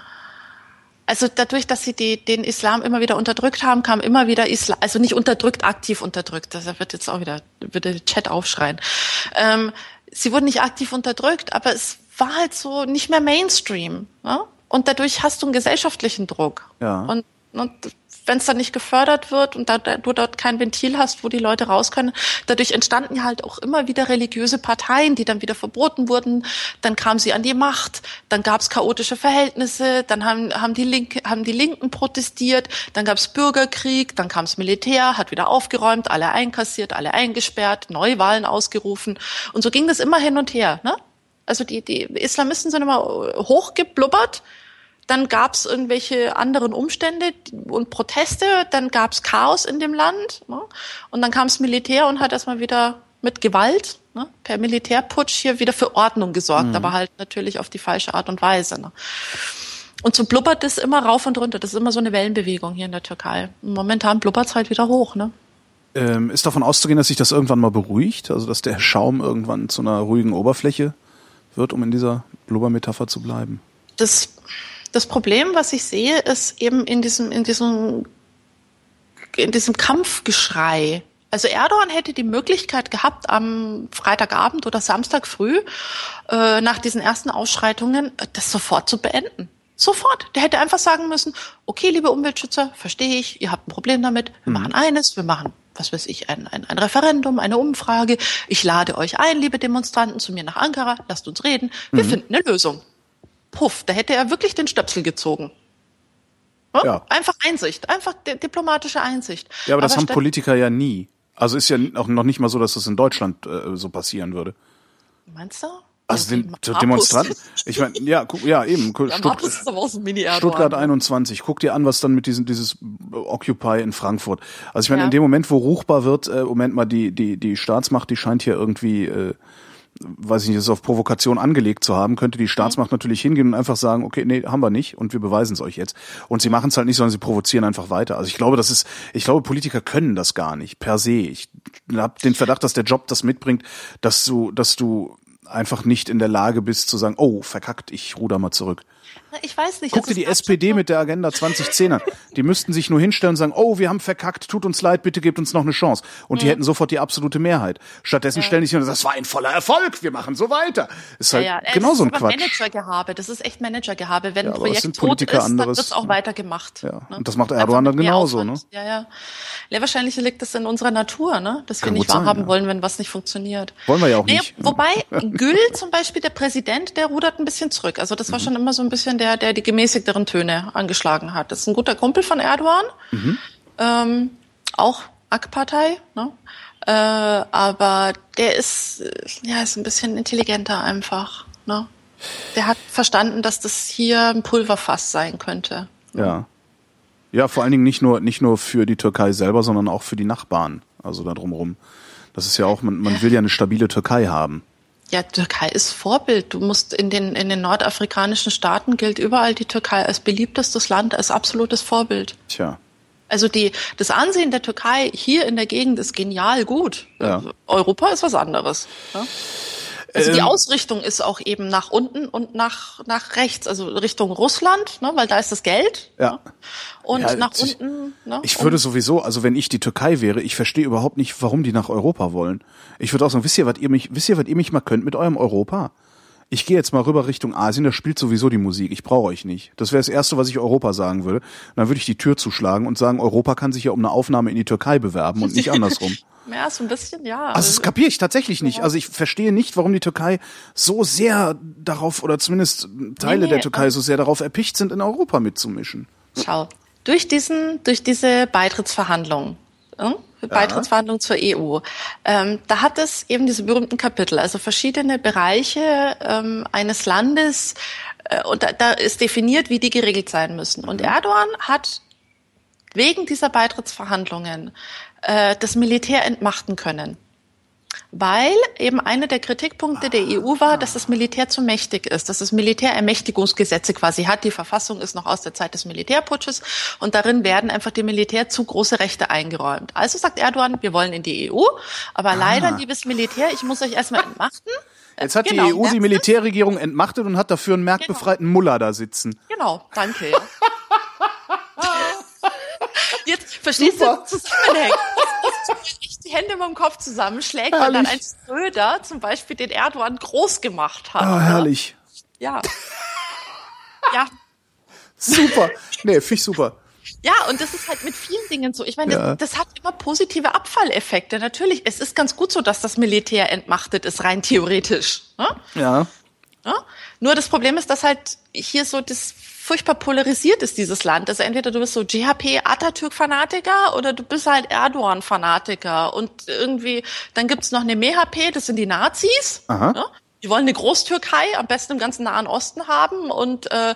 Also dadurch, dass sie die, den Islam immer wieder unterdrückt haben, kam immer wieder Islam, also nicht unterdrückt, aktiv unterdrückt. Das wird jetzt auch wieder, wird der Chat aufschreien. Ähm, sie wurden nicht aktiv unterdrückt, aber es war halt so nicht mehr Mainstream. Ne? Und dadurch hast du einen gesellschaftlichen Druck. Ja. Und, und wenn es dann nicht gefördert wird und da, da, du dort kein Ventil hast, wo die Leute raus können, dadurch entstanden halt auch immer wieder religiöse Parteien, die dann wieder verboten wurden. Dann kam sie an die Macht, dann gab es chaotische Verhältnisse, dann haben, haben, die Linke, haben die Linken protestiert, dann gab es Bürgerkrieg, dann kam das Militär, hat wieder aufgeräumt, alle einkassiert, alle eingesperrt, Neuwahlen ausgerufen. Und so ging das immer hin und her. Ne? Also die, die Islamisten sind immer hochgeblubbert. Dann gab es irgendwelche anderen Umstände und Proteste. Dann gab es Chaos in dem Land. Ne? Und dann kam das Militär und hat erstmal wieder mit Gewalt ne, per Militärputsch hier wieder für Ordnung gesorgt, mhm. aber halt natürlich auf die falsche Art und Weise. Ne? Und so blubbert es immer rauf und runter. Das ist immer so eine Wellenbewegung hier in der Türkei. Momentan blubbert es halt wieder hoch. Ne? Ähm, ist davon auszugehen, dass sich das irgendwann mal beruhigt? Also dass der Schaum irgendwann zu einer ruhigen Oberfläche wird, um in dieser Blubbermetapher zu bleiben? Das, das Problem, was ich sehe, ist eben in diesem, in diesem, in diesem Kampfgeschrei. Also Erdogan hätte die Möglichkeit gehabt, am Freitagabend oder Samstag früh äh, nach diesen ersten Ausschreitungen das sofort zu beenden. Sofort. Der hätte einfach sagen müssen, okay, liebe Umweltschützer, verstehe ich, ihr habt ein Problem damit. Wir mhm. machen eines, wir machen was weiß ich, ein, ein, ein Referendum, eine Umfrage. Ich lade euch ein, liebe Demonstranten, zu mir nach Ankara. Lasst uns reden. Wir mhm. finden eine Lösung. Puff, da hätte er wirklich den Stöpsel gezogen. Ja? ja. Einfach Einsicht, einfach diplomatische Einsicht. Ja, aber, aber das haben Politiker ja nie. Also ist ja auch noch nicht mal so, dass das in Deutschland äh, so passieren würde. Meinst du? Also den Demonstranten. Ich meine, ja, guck, ja eben. Stutt Stuttgart 21. Guck dir an, was dann mit diesem dieses Occupy in Frankfurt. Also ich meine, ja. in dem Moment, wo ruchbar wird, äh, Moment mal, die die die Staatsmacht, die scheint hier irgendwie äh, weiß ich nicht, das auf Provokation angelegt zu haben, könnte die Staatsmacht mhm. natürlich hingehen und einfach sagen, okay, nee, haben wir nicht und wir beweisen es euch jetzt. Und sie machen es halt nicht, sondern sie provozieren einfach weiter. Also ich glaube, das ist, ich glaube, Politiker können das gar nicht per se. Ich habe den Verdacht, dass der Job das mitbringt, dass du, dass du einfach nicht in der Lage bist zu sagen, oh, verkackt, ich ruder mal zurück. Ich weiß nicht. Guck dir die SPD mit der Agenda 2010 an. Die müssten sich nur hinstellen und sagen, oh, wir haben verkackt, tut uns leid, bitte gebt uns noch eine Chance. Und die mhm. hätten sofort die absolute Mehrheit. Stattdessen ja. stellen die sich und sagen, das war ein voller Erfolg, wir machen so weiter. Ist halt ja, ja. genau so ein Quatsch. Managergehabe, das ist echt Managergehabe. Wenn ein Projekt tot ist, anderes, dann wird's auch weitergemacht. Ja. Ne? Und das macht Erdogan dann genauso, ne? Ja, ja. Ja, wahrscheinlich liegt das in unserer Natur, ne? Dass Kann wir nicht wahrhaben wollen, wenn was nicht funktioniert. Wollen wir ja auch nicht. Wobei, Gül zum Beispiel, der Präsident, der rudert ein bisschen zurück. Also das war mhm. schon immer so ein bisschen der, der die gemäßigteren Töne angeschlagen hat. Das ist ein guter Kumpel von Erdogan, mhm. ähm, auch AK-Partei, ne? äh, aber der ist ja ist ein bisschen intelligenter einfach. Ne? Der hat verstanden, dass das hier ein Pulverfass sein könnte. Ja. Ja, vor allen Dingen nicht nur nicht nur für die Türkei selber, sondern auch für die Nachbarn, also da drumherum. Das ist ja auch, man, man will ja eine stabile Türkei haben. Ja, Türkei ist Vorbild. Du musst in den, in den nordafrikanischen Staaten gilt überall die Türkei als beliebtestes Land, als absolutes Vorbild. Tja. Also die, das Ansehen der Türkei hier in der Gegend ist genial gut. Ja. Europa ist was anderes. Ja? Also die ähm. Ausrichtung ist auch eben nach unten und nach, nach rechts, also Richtung Russland, ne, weil da ist das Geld. Ja. Ne? Und ja, nach ich, unten. Ne, ich würde sowieso, also wenn ich die Türkei wäre, ich verstehe überhaupt nicht, warum die nach Europa wollen. Ich würde auch sagen, wisst ihr, was ihr mich, wisst ihr, was ihr mich mal könnt mit eurem Europa? Ich gehe jetzt mal rüber Richtung Asien, da spielt sowieso die Musik. Ich brauche euch nicht. Das wäre das Erste, was ich Europa sagen würde. dann würde ich die Tür zuschlagen und sagen, Europa kann sich ja um eine Aufnahme in die Türkei bewerben und nicht andersrum. Ja, so ein bisschen, ja. Also das kapiere ich tatsächlich nicht. Also ich verstehe nicht, warum die Türkei so sehr darauf, oder zumindest Teile nee, nee, der Türkei so sehr darauf erpicht sind, in Europa mitzumischen. Schau, durch diesen, durch diese Beitrittsverhandlungen, hm? Beitrittsverhandlungen zur EU, ähm, da hat es eben diese berühmten Kapitel, also verschiedene Bereiche ähm, eines Landes, äh, und da, da ist definiert, wie die geregelt sein müssen. Und mhm. Erdogan hat wegen dieser Beitrittsverhandlungen äh, das Militär entmachten können. Weil eben einer der Kritikpunkte der EU war, dass das Militär zu mächtig ist, dass das Militär Ermächtigungsgesetze quasi hat. Die Verfassung ist noch aus der Zeit des Militärputsches und darin werden einfach dem Militär zu große Rechte eingeräumt. Also sagt Erdogan, wir wollen in die EU, aber ah. leider, liebes Militär, ich muss euch erstmal entmachten. Jetzt hat genau, die EU die Militärregierung entmachtet und hat dafür einen merkbefreiten genau. Muller da sitzen. Genau, danke. Ja. Jetzt verstehst Super. du Zusammenhang. Die Hände über dem Kopf zusammenschlägt, herrlich. weil dann ein Schröder zum Beispiel den Erdogan groß gemacht hat. Ah, herrlich. Ja. Ja. Super. Nee, finde ich super. Ja, und das ist halt mit vielen Dingen so. Ich meine, ja. das, das, hat immer positive Abfalleffekte. Natürlich, es ist ganz gut so, dass das Militär entmachtet ist, rein theoretisch. Ne? Ja. ja. Nur das Problem ist, dass halt hier so das furchtbar polarisiert ist, dieses Land. Also entweder du bist so GHP Atatürk-Fanatiker oder du bist halt Erdogan-Fanatiker. Und irgendwie, dann gibt's noch eine MHP, das sind die Nazis. Ja? Die wollen eine Großtürkei, am besten im ganzen Nahen Osten haben und äh, äh,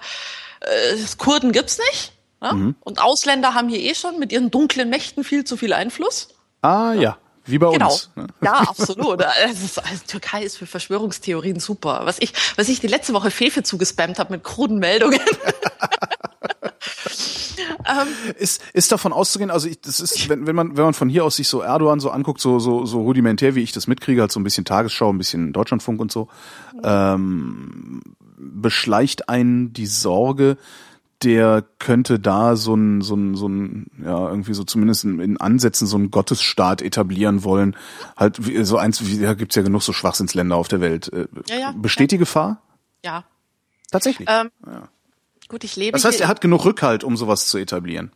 Kurden gibt's nicht. Ne? Mhm. Und Ausländer haben hier eh schon mit ihren dunklen Mächten viel zu viel Einfluss. Ah ja. Wie bei genau. uns. Ne? Ja, absolut. Also, also, Türkei ist für Verschwörungstheorien super. Was ich, was ich die letzte Woche Fefe zugespammt habe mit kruden Meldungen. ähm, ist, ist davon auszugehen, also ich, das ist, wenn, wenn man, wenn man von hier aus sich so Erdogan so anguckt, so, so, so rudimentär, wie ich das mitkriege, halt so ein bisschen Tagesschau, ein bisschen Deutschlandfunk und so, ähm, beschleicht einen die Sorge, der könnte da so ein, so ein, so ein, ja, irgendwie so zumindest in, Ansätzen so einen Gottesstaat etablieren wollen. Halt, so eins, wie, da gibt's ja genug so Schwachsinnsländer auf der Welt. Äh, ja, ja, Besteht ja. die Gefahr? Ja. Tatsächlich. Ähm, ja. Gut, ich lebe. Das heißt, er hat genug Rückhalt, um sowas zu etablieren.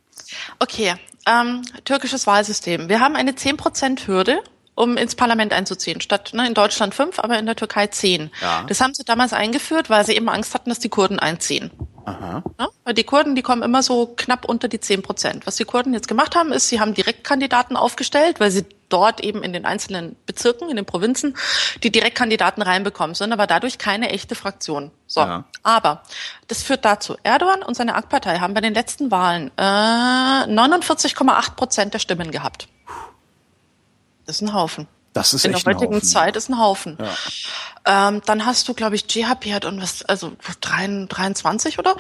Okay, ähm, türkisches Wahlsystem. Wir haben eine 10%-Hürde um ins Parlament einzuziehen. Statt ne, in Deutschland fünf, aber in der Türkei zehn. Ja. Das haben sie damals eingeführt, weil sie eben Angst hatten, dass die Kurden einziehen. Aha. Ja, weil die Kurden, die kommen immer so knapp unter die zehn Prozent. Was die Kurden jetzt gemacht haben, ist, sie haben Direktkandidaten aufgestellt, weil sie dort eben in den einzelnen Bezirken, in den Provinzen, die Direktkandidaten reinbekommen, sind aber dadurch keine echte Fraktion. So. Ja. Aber das führt dazu, Erdogan und seine AK-Partei haben bei den letzten Wahlen äh, 49,8 Prozent der Stimmen gehabt. Das ist ein Haufen. Das ist In echt der heutigen Haufen. Zeit ist ein Haufen. Ja. Ähm, dann hast du, glaube ich, GHP hat und was, also 23 oder?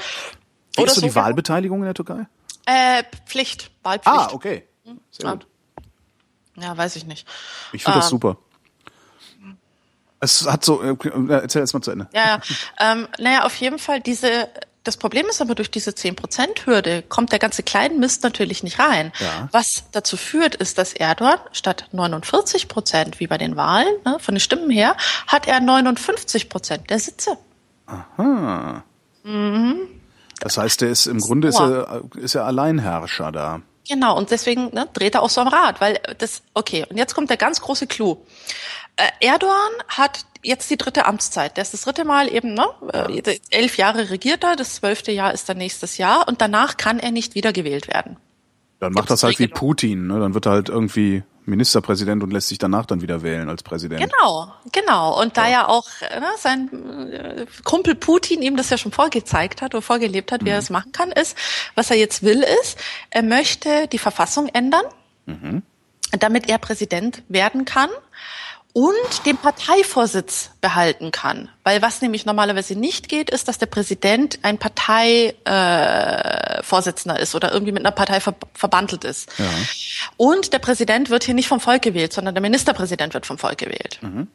Wie ist so die Wahlbeteiligung in der Türkei? Äh, Pflicht, Wahlpflicht. Ah, okay. Sehr ja. gut. Ja, weiß ich nicht. Ich finde ähm, das super. Es hat so, äh, erzähl erst mal zu Ende. Ja, ja. ähm, naja, auf jeden Fall diese das Problem ist aber, durch diese 10%-Hürde kommt der ganze Kleinmist natürlich nicht rein. Ja. Was dazu führt, ist, dass Erdogan statt 49 Prozent, wie bei den Wahlen, ne, von den Stimmen her, hat er 59 Prozent der Sitze. Aha. Mhm. Das heißt, er ist im Grunde ist er, ist er Alleinherrscher da. Genau, und deswegen ne, dreht er auch so am Rad, weil das, okay, und jetzt kommt der ganz große Clou. Äh, Erdogan hat jetzt die dritte Amtszeit. Der ist das dritte Mal eben, ne? Äh, elf Jahre regiert er, das zwölfte Jahr ist dann nächstes Jahr und danach kann er nicht wiedergewählt werden. Dann macht das halt wie Putin, ne? Dann wird er halt irgendwie Ministerpräsident und lässt sich danach dann wieder wählen als Präsident. Genau, genau. Und da ja auch ne, sein äh, Kumpel Putin ihm das ja schon vorgezeigt hat oder vorgelebt hat, wie mhm. er es machen kann, ist, was er jetzt will, ist, er möchte die Verfassung ändern, mhm. damit er Präsident werden kann und den Parteivorsitz behalten kann. Weil was nämlich normalerweise nicht geht, ist, dass der Präsident ein Parteivorsitzender äh, ist oder irgendwie mit einer Partei ver verbandelt ist. Ja. Und der Präsident wird hier nicht vom Volk gewählt, sondern der Ministerpräsident wird vom Volk gewählt. Mhm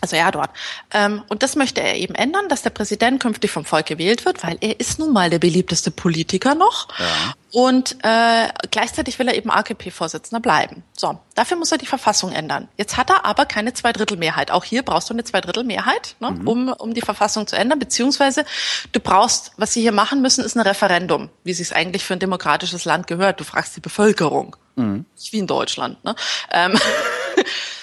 also Erdogan. Ähm, und das möchte er eben ändern, dass der Präsident künftig vom Volk gewählt wird, weil er ist nun mal der beliebteste Politiker noch. Ja. Und äh, gleichzeitig will er eben AKP-Vorsitzender bleiben. So, dafür muss er die Verfassung ändern. Jetzt hat er aber keine Zweidrittelmehrheit. Auch hier brauchst du eine Zweidrittelmehrheit, ne, mhm. um, um die Verfassung zu ändern. Beziehungsweise du brauchst, was sie hier machen müssen, ist ein Referendum, wie es eigentlich für ein demokratisches Land gehört. Du fragst die Bevölkerung. Mhm. Nicht wie in Deutschland. Ne? Ähm,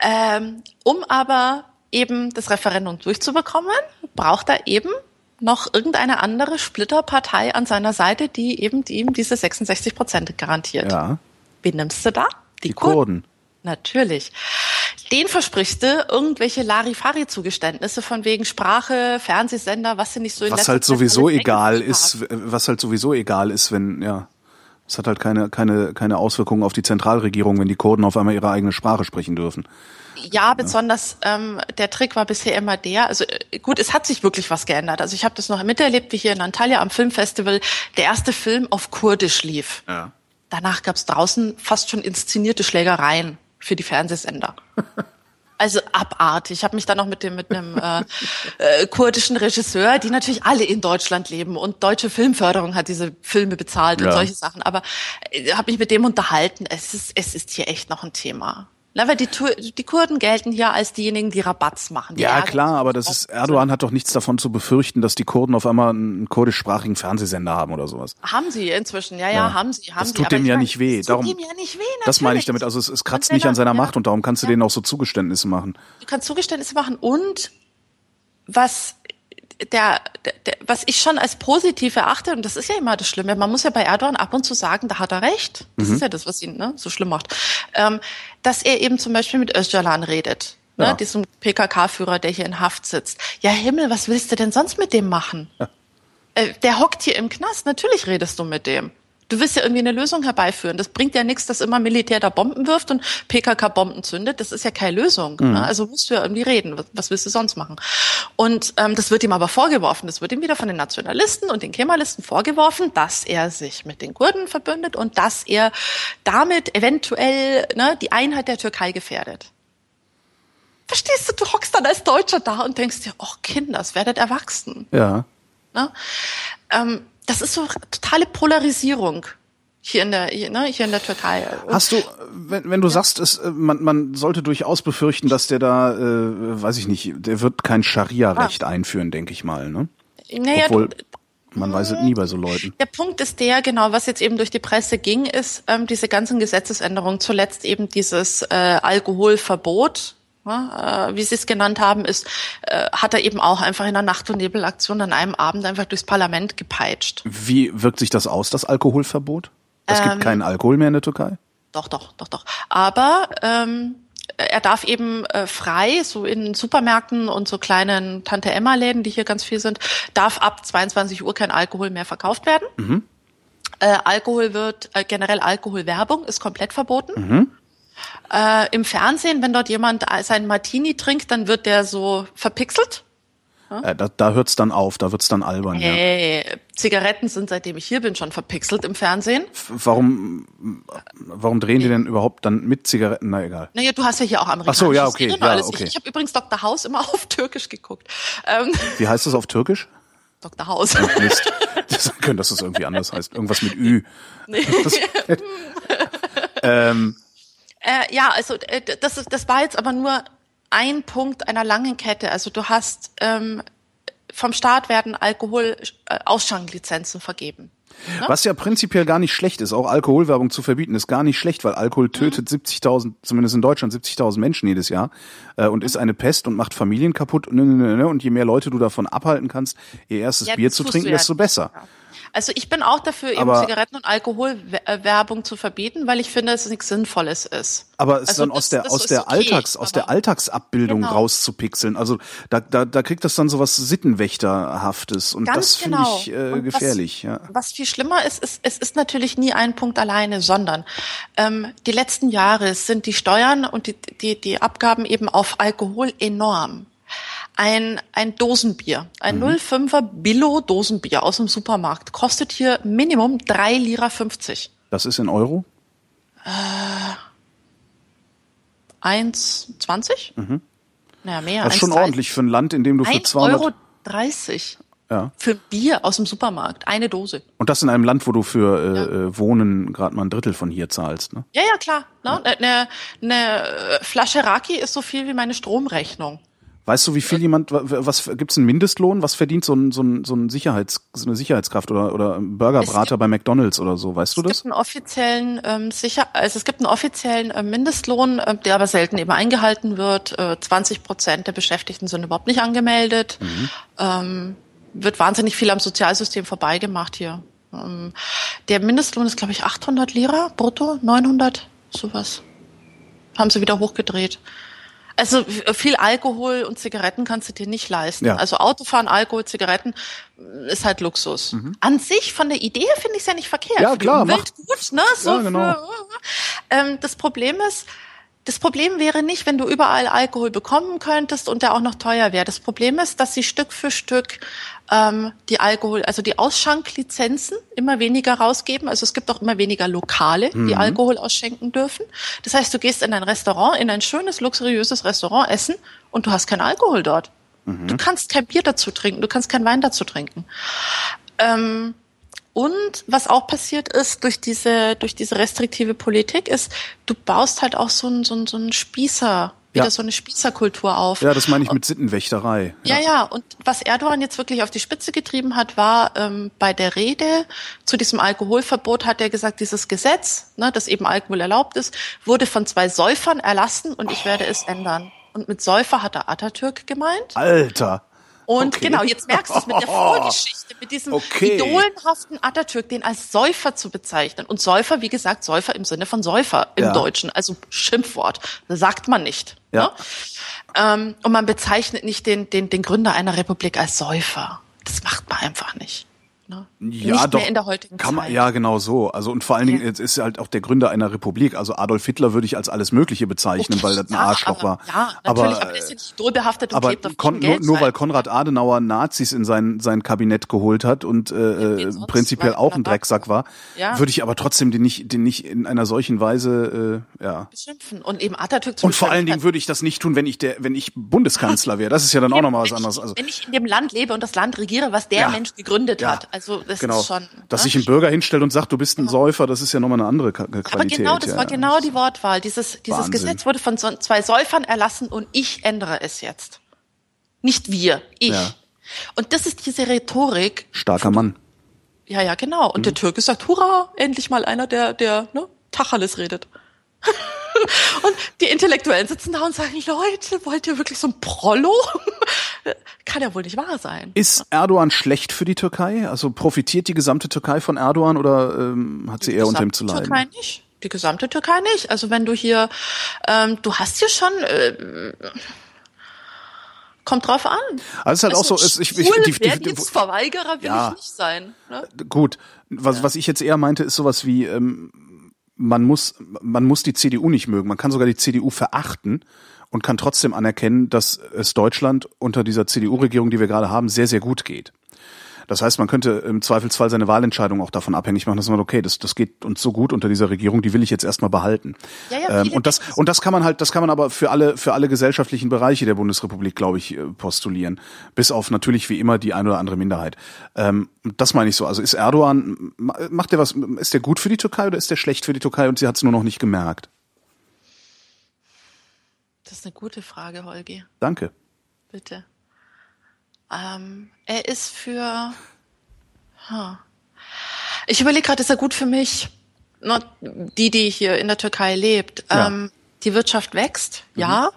Ähm, um aber eben das Referendum durchzubekommen, braucht er eben noch irgendeine andere Splitterpartei an seiner Seite, die eben ihm diese 66 Prozent garantiert. Ja. Wen nimmst du da? Die, die Kurden. Kurden. Natürlich. Den versprichst du irgendwelche Larifari-Zugeständnisse von wegen Sprache, Fernsehsender, was sie nicht so in Was halt sowieso egal ist, was halt sowieso egal ist, wenn, ja. Es hat halt keine, keine, keine Auswirkungen auf die Zentralregierung, wenn die Kurden auf einmal ihre eigene Sprache sprechen dürfen. Ja, besonders ähm, der Trick war bisher immer der, also äh, gut, es hat sich wirklich was geändert. Also ich habe das noch miterlebt, wie hier in Antalya am Filmfestival der erste Film auf Kurdisch lief. Ja. Danach gab's draußen fast schon inszenierte Schlägereien für die Fernsehsender. Also abartig. Ich habe mich dann noch mit dem mit einem äh, äh, kurdischen Regisseur, die natürlich alle in Deutschland leben und deutsche Filmförderung hat diese Filme bezahlt ja. und solche Sachen. Aber äh, habe mich mit dem unterhalten. Es ist es ist hier echt noch ein Thema. Na, weil die, die Kurden gelten hier als diejenigen, die Rabatz machen. Die ja, klar, aber das ist, Erdogan hat doch nichts davon zu befürchten, dass die Kurden auf einmal einen kurdischsprachigen Fernsehsender haben oder sowas. Haben sie inzwischen, ja, ja, ja. haben sie, haben das sie. tut dem ja nicht weh. Darum, tut dem ja nicht weh, natürlich. Das meine ich damit. Also es, es kratzt nicht an seiner ja. Macht und darum kannst du ja. denen auch so Zugeständnisse machen. Du kannst Zugeständnisse machen und was der, der, was ich schon als positiv erachte, und das ist ja immer das Schlimme, man muss ja bei Erdogan ab und zu sagen, da hat er recht. Das mhm. ist ja das, was ihn ne, so schlimm macht. Ähm, dass er eben zum Beispiel mit Öcalan redet. ne, Ja. diesem PKK-Führer, der hier in Haft sitzt. Ja Himmel, was willst du denn sonst mit dem machen? Äh, der hockt hier im Knast, natürlich redest du mit dem. Du willst ja irgendwie eine Lösung herbeiführen. Das bringt ja nichts, dass immer Militär da Bomben wirft und PKK Bomben zündet. Das ist ja keine Lösung. Ne? Also musst du ja irgendwie reden. Was, was willst du sonst machen? Und ähm, das wird ihm aber vorgeworfen. Das wird ihm wieder von den Nationalisten und den Kemalisten vorgeworfen, dass er sich mit den Kurden verbündet und dass er damit eventuell ne, die Einheit der Türkei gefährdet. Verstehst du, du hockst dann als Deutscher da und denkst dir, oh Kinders, werdet erwachsen. Ja. Ne? Ähm, das ist so totale Polarisierung hier in der, hier, ne, hier in der Türkei. Hast du, wenn, wenn du sagst, es, äh, man, man sollte durchaus befürchten, dass der da, äh, weiß ich nicht, der wird kein Scharia-Recht einführen, denke ich mal, ne? naja, Obwohl, du, man weiß es nie bei so Leuten. der Punkt ist der, genau, was jetzt eben durch die Presse ging, ist ähm, diese ganzen Gesetzesänderungen. Zuletzt eben dieses äh, Alkoholverbot. Äh, wie Sie es genannt haben, ist, äh, hat er eben auch einfach in einer Nacht- und Nebelaktion an einem Abend einfach durchs Parlament gepeitscht. Wie wirkt sich das aus, das Alkoholverbot? Es gibt keinen Alkohol mehr in der Türkei? Doch, doch, doch, doch. Aber ähm, er darf eben äh, frei, so in Supermärkten und so kleinen Tante-Emma-Läden, die hier ganz viel sind, darf ab 22 Uhr kein Alkohol mehr verkauft werden. Äh, Alkohol wird, äh, generell Alkoholwerbung ist komplett verboten. Äh, Im Fernsehen, wenn dort jemand seinen Martini trinkt, dann wird der so verpixelt. Äh, da da hört's dann auf, da wird's dann albern, ja. Hey, Zigaretten sind, seitdem ich hier bin, schon verpixelt im Fernsehen. F- Warum, warum drehen die denn überhaupt dann mit Zigaretten? Na egal. Naja, du hast ja hier auch amerikanische Ach so, ja, okay, ja, alles. okay. Ich, ich habe übrigens Dr. House immer auf Türkisch geguckt. Ähm, Wie heißt das auf Türkisch? Dr. House. Mist. Das sagen können, dass es irgendwie anders heißt. Irgendwas mit Ü. Das, ähm, Äh, ja, also äh, das, ist, das war jetzt aber nur ein Punkt einer langen Kette. Also du hast ähm, vom Staat werden Alkohol äh, vergeben. Was ja prinzipiell gar nicht schlecht ist, auch Alkoholwerbung zu verbieten, ist gar nicht schlecht, weil Alkohol tötet 70.000, zumindest in Deutschland 70.000 Menschen jedes Jahr äh, und ist eine Pest und macht Familien kaputt. Und, und je mehr Leute du davon abhalten kannst, ihr erstes Ja, Bier zu trinken, ja desto besser. Also ich bin auch dafür, eben Aber- Zigaretten- und Alkoholwerbung zu verbieten, weil ich finde, dass es nichts Sinnvolles ist. Aber es Also dann das- aus der das aus der okay, Alltags aus der Alltagsabbildung Genau. rauszupixeln. Also da, da da kriegt das dann sowas Sittenwächterhaftes und Ganz das finde genau. ich äh, gefährlich. Was, ja. was viel schlimmer ist, ist, es ist natürlich nie ein Punkt alleine, sondern ähm, die letzten Jahre sind die Steuern und die, die, die Abgaben eben auf Alkohol enorm. Ein, ein Dosenbier, ein 05er Billo Dosenbier aus dem Supermarkt kostet hier Minimum 3 Lira 50. Das ist in Euro. 1,20? Mhm. Naja, mehr. Das ist schon 1,30. ordentlich für ein Land, in dem du für 1,30 200 Euro 30 ja. für Bier aus dem Supermarkt, eine Dose. Und das in einem Land, wo du für äh, äh, Wohnen gerade mal ein Drittel von hier zahlst. Ne? Ja, ja, klar. Ne? Eine, eine Flasche Raki ist so viel wie meine Stromrechnung. Weißt du, wie viel jemand, wa- was gibt's einen Mindestlohn? Was verdient so ein, so ein, so ein Sicherheits, so eine Sicherheitskraft oder, oder ein Burgerbrater Es bei McDonalds oder so? Weißt du Es das? gibt einen offiziellen ähm, sicher, also es gibt einen offiziellen äh, Mindestlohn, äh, der aber selten eben eingehalten wird. Äh, 20 Prozent der Beschäftigten sind überhaupt nicht angemeldet. Ähm, wird wahnsinnig viel am Sozialsystem vorbeigemacht hier. Ähm, der Mindestlohn ist, glaube ich, 800 Lira brutto, 900, sowas. Haben sie wieder hochgedreht. Also f- viel Alkohol und Zigaretten kannst du dir nicht leisten. Ja. Also Autofahren, Alkohol, Zigaretten äh, ist halt Luxus. An sich von der Idee finde ich es ja nicht verkehrt. Mhm. Ja, klar, macht- gut, ne? So Ja, genau. für, ähm, das Problem ist, das Problem wäre nicht, wenn du überall Alkohol bekommen könntest und der auch noch teuer wäre. Das Problem ist, dass sie Stück für Stück ähm, die Alkohol, also die Ausschanklizenzen immer weniger rausgeben. Also es gibt auch immer weniger Lokale, die Alkohol ausschenken dürfen. Das heißt, du gehst in ein Restaurant, in ein schönes, luxuriöses Restaurant essen und du hast keinen Alkohol dort. Du kannst kein Bier dazu trinken, du kannst keinen Wein dazu trinken. Ähm, und was auch passiert ist durch diese, durch diese restriktive Politik ist, du baust halt auch so ein, so ein, so ein Spießer, wieder Ja. so eine Spießerkultur auf. Ja, das meine ich mit Sittenwächterei. Ja, ja, und was Erdogan jetzt wirklich auf die Spitze getrieben hat, war ähm, bei der Rede zu diesem Alkoholverbot hat er gesagt, dieses Gesetz, ne, das eben Alkohol erlaubt ist, wurde von zwei Säufern erlassen und ich werde es ändern. Und mit Säufer hat er Atatürk gemeint. Alter. Und Okay. genau, jetzt merkst du es mit der Vorgeschichte, mit diesem Okay. idolenhaften Atatürk, den als Säufer zu bezeichnen. Und Säufer, wie gesagt, Säufer im Sinne von Säufer im Ja. Deutschen, also Schimpfwort. Das sagt man nicht. Ja. Ne? Ähm, und man bezeichnet nicht den, den, den Gründer einer Republik als Säufer. Das macht man einfach nicht. Ne? Ja, nicht doch. mehr in der heutigen kann man, Zeit. Ja, genau so. Also und vor allen Dingen Ja. jetzt ist er halt auch der Gründer einer Republik. Also Adolf Hitler würde ich als alles Mögliche bezeichnen, Okay, weil das ein ja, Arschloch aber, war. Ja, natürlich, aber, aber, er ist ja nicht idolbehaftet und aber klebt auf Kon dem nur, Geld. nur weil Konrad Adenauer Nazis in sein, sein Kabinett geholt hat und äh, wen äh, prinzipiell auch ein Drecksack war, Ja. würde ich aber trotzdem den nicht, den nicht in einer solchen Weise, äh, ja. beschimpfen. Und eben Atatürk zum Und vor allen Dingen würde ich das nicht tun, wenn ich der, wenn ich Bundeskanzler wäre. Das ist ja dann auch nochmal was anderes. Also wenn ich in dem Land lebe und das Land regiere, was der Ja. Mensch gegründet Ja. hat. Also das genau, ist schon. dass ne? sich ein Bürger hinstellt und sagt, du bist ein Säufer, das ist ja nochmal eine andere Qualität. aber genau, das ja. war genau die Wortwahl. Dieses, dieses Wahnsinn. Gesetz wurde von so, zwei Säufern erlassen und ich ändere es jetzt. Nicht wir, ich. Ja. Und das ist diese Rhetorik. Starker Mann. Ja, ja, genau. Und der Türke sagt, hurra, endlich mal einer, der, der, ne, Tacheles redet. Und die Intellektuellen sitzen da und sagen, Leute, wollt ihr wirklich so ein Prollo? Kann ja wohl nicht wahr sein. Ist Erdogan schlecht für die Türkei? Also profitiert die gesamte Türkei von Erdogan oder ähm, hat sie eher unter ihm zu leiden? Türkei nicht. Die gesamte Türkei nicht. Also wenn du hier, ähm, du hast hier schon, äh, kommt drauf an. Also es ist halt auch so, es, ich, ich, die, die, die, Wehrdienstverweigerer will Ja. ich nicht sein. Ne? gut. Was, was ich jetzt eher meinte, ist sowas wie, ähm, man muss, man muss die CDU nicht mögen. Man kann sogar die CDU verachten und kann trotzdem anerkennen, dass es Deutschland unter dieser CDU-Regierung, die wir gerade haben, sehr, sehr gut geht. Das heißt, man könnte im Zweifelsfall seine Wahlentscheidung auch davon abhängig machen, dass man, okay, das, das geht uns so gut unter dieser Regierung, die will ich jetzt erstmal behalten. Ja, ja, ähm, und das, und das kann man halt, das kann man aber für alle, für alle gesellschaftlichen Bereiche der Bundesrepublik, glaube ich, äh, postulieren. Bis auf natürlich wie immer die eine oder andere Minderheit. Ähm, das meine ich so. Also ist Erdogan, ma- macht der was, ist der gut für die Türkei oder ist der schlecht für die Türkei und sie hat es nur noch nicht gemerkt? Das ist eine gute Frage, Holgi. Danke. Bitte. Ähm, er ist für. Huh. Ich überlege gerade, ist er gut für mich? Die, die hier in der Türkei lebt. Ja. Ähm, die Wirtschaft wächst, ja.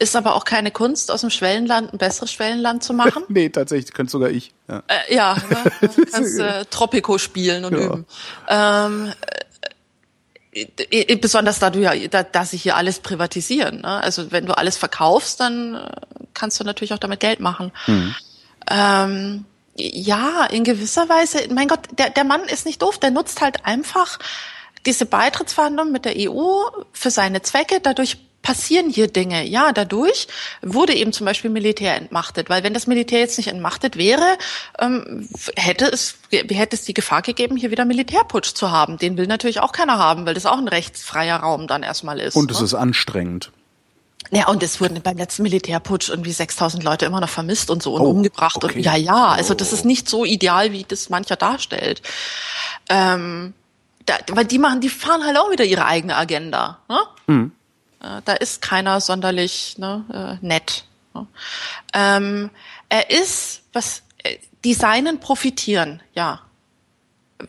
Ist aber auch keine Kunst, aus dem Schwellenland ein besseres Schwellenland zu machen. Nee, tatsächlich, könnte sogar ich. Ja. Äh, ja, ne? Du kannst äh, Tropico spielen und Ja. üben. Ähm, äh, äh, besonders da du ja, da, da sie hier alles privatisieren. Ne? Also wenn du alles verkaufst, dann äh, kannst du natürlich auch damit Geld machen. Ähm, ja, in gewisser Weise, mein Gott, der, der Mann ist nicht doof, der nutzt halt einfach diese Beitrittsverhandlungen mit der EU für seine Zwecke. Dadurch passieren hier Dinge. Ja, dadurch wurde eben zum Beispiel Militär entmachtet, weil wenn das Militär jetzt nicht entmachtet wäre, ähm, hätte es hätte es die Gefahr gegeben, hier wieder Militärputsch zu haben. Den will natürlich auch keiner haben, weil das auch ein rechtsfreier Raum dann erstmal ist. Und es ne? ist anstrengend. Ja, und es wurden beim letzten Militärputsch irgendwie 6000 Leute immer noch vermisst und so und Oh, umgebracht. okay. Und ja, ja, also das ist nicht so ideal, wie das mancher darstellt. Ähm, da, weil die machen, die fahren halt auch wieder ihre eigene Agenda. Ne? Äh, da ist keiner sonderlich ne, äh, nett. Ne? Ähm, er ist, was äh, Designen profitieren, ja.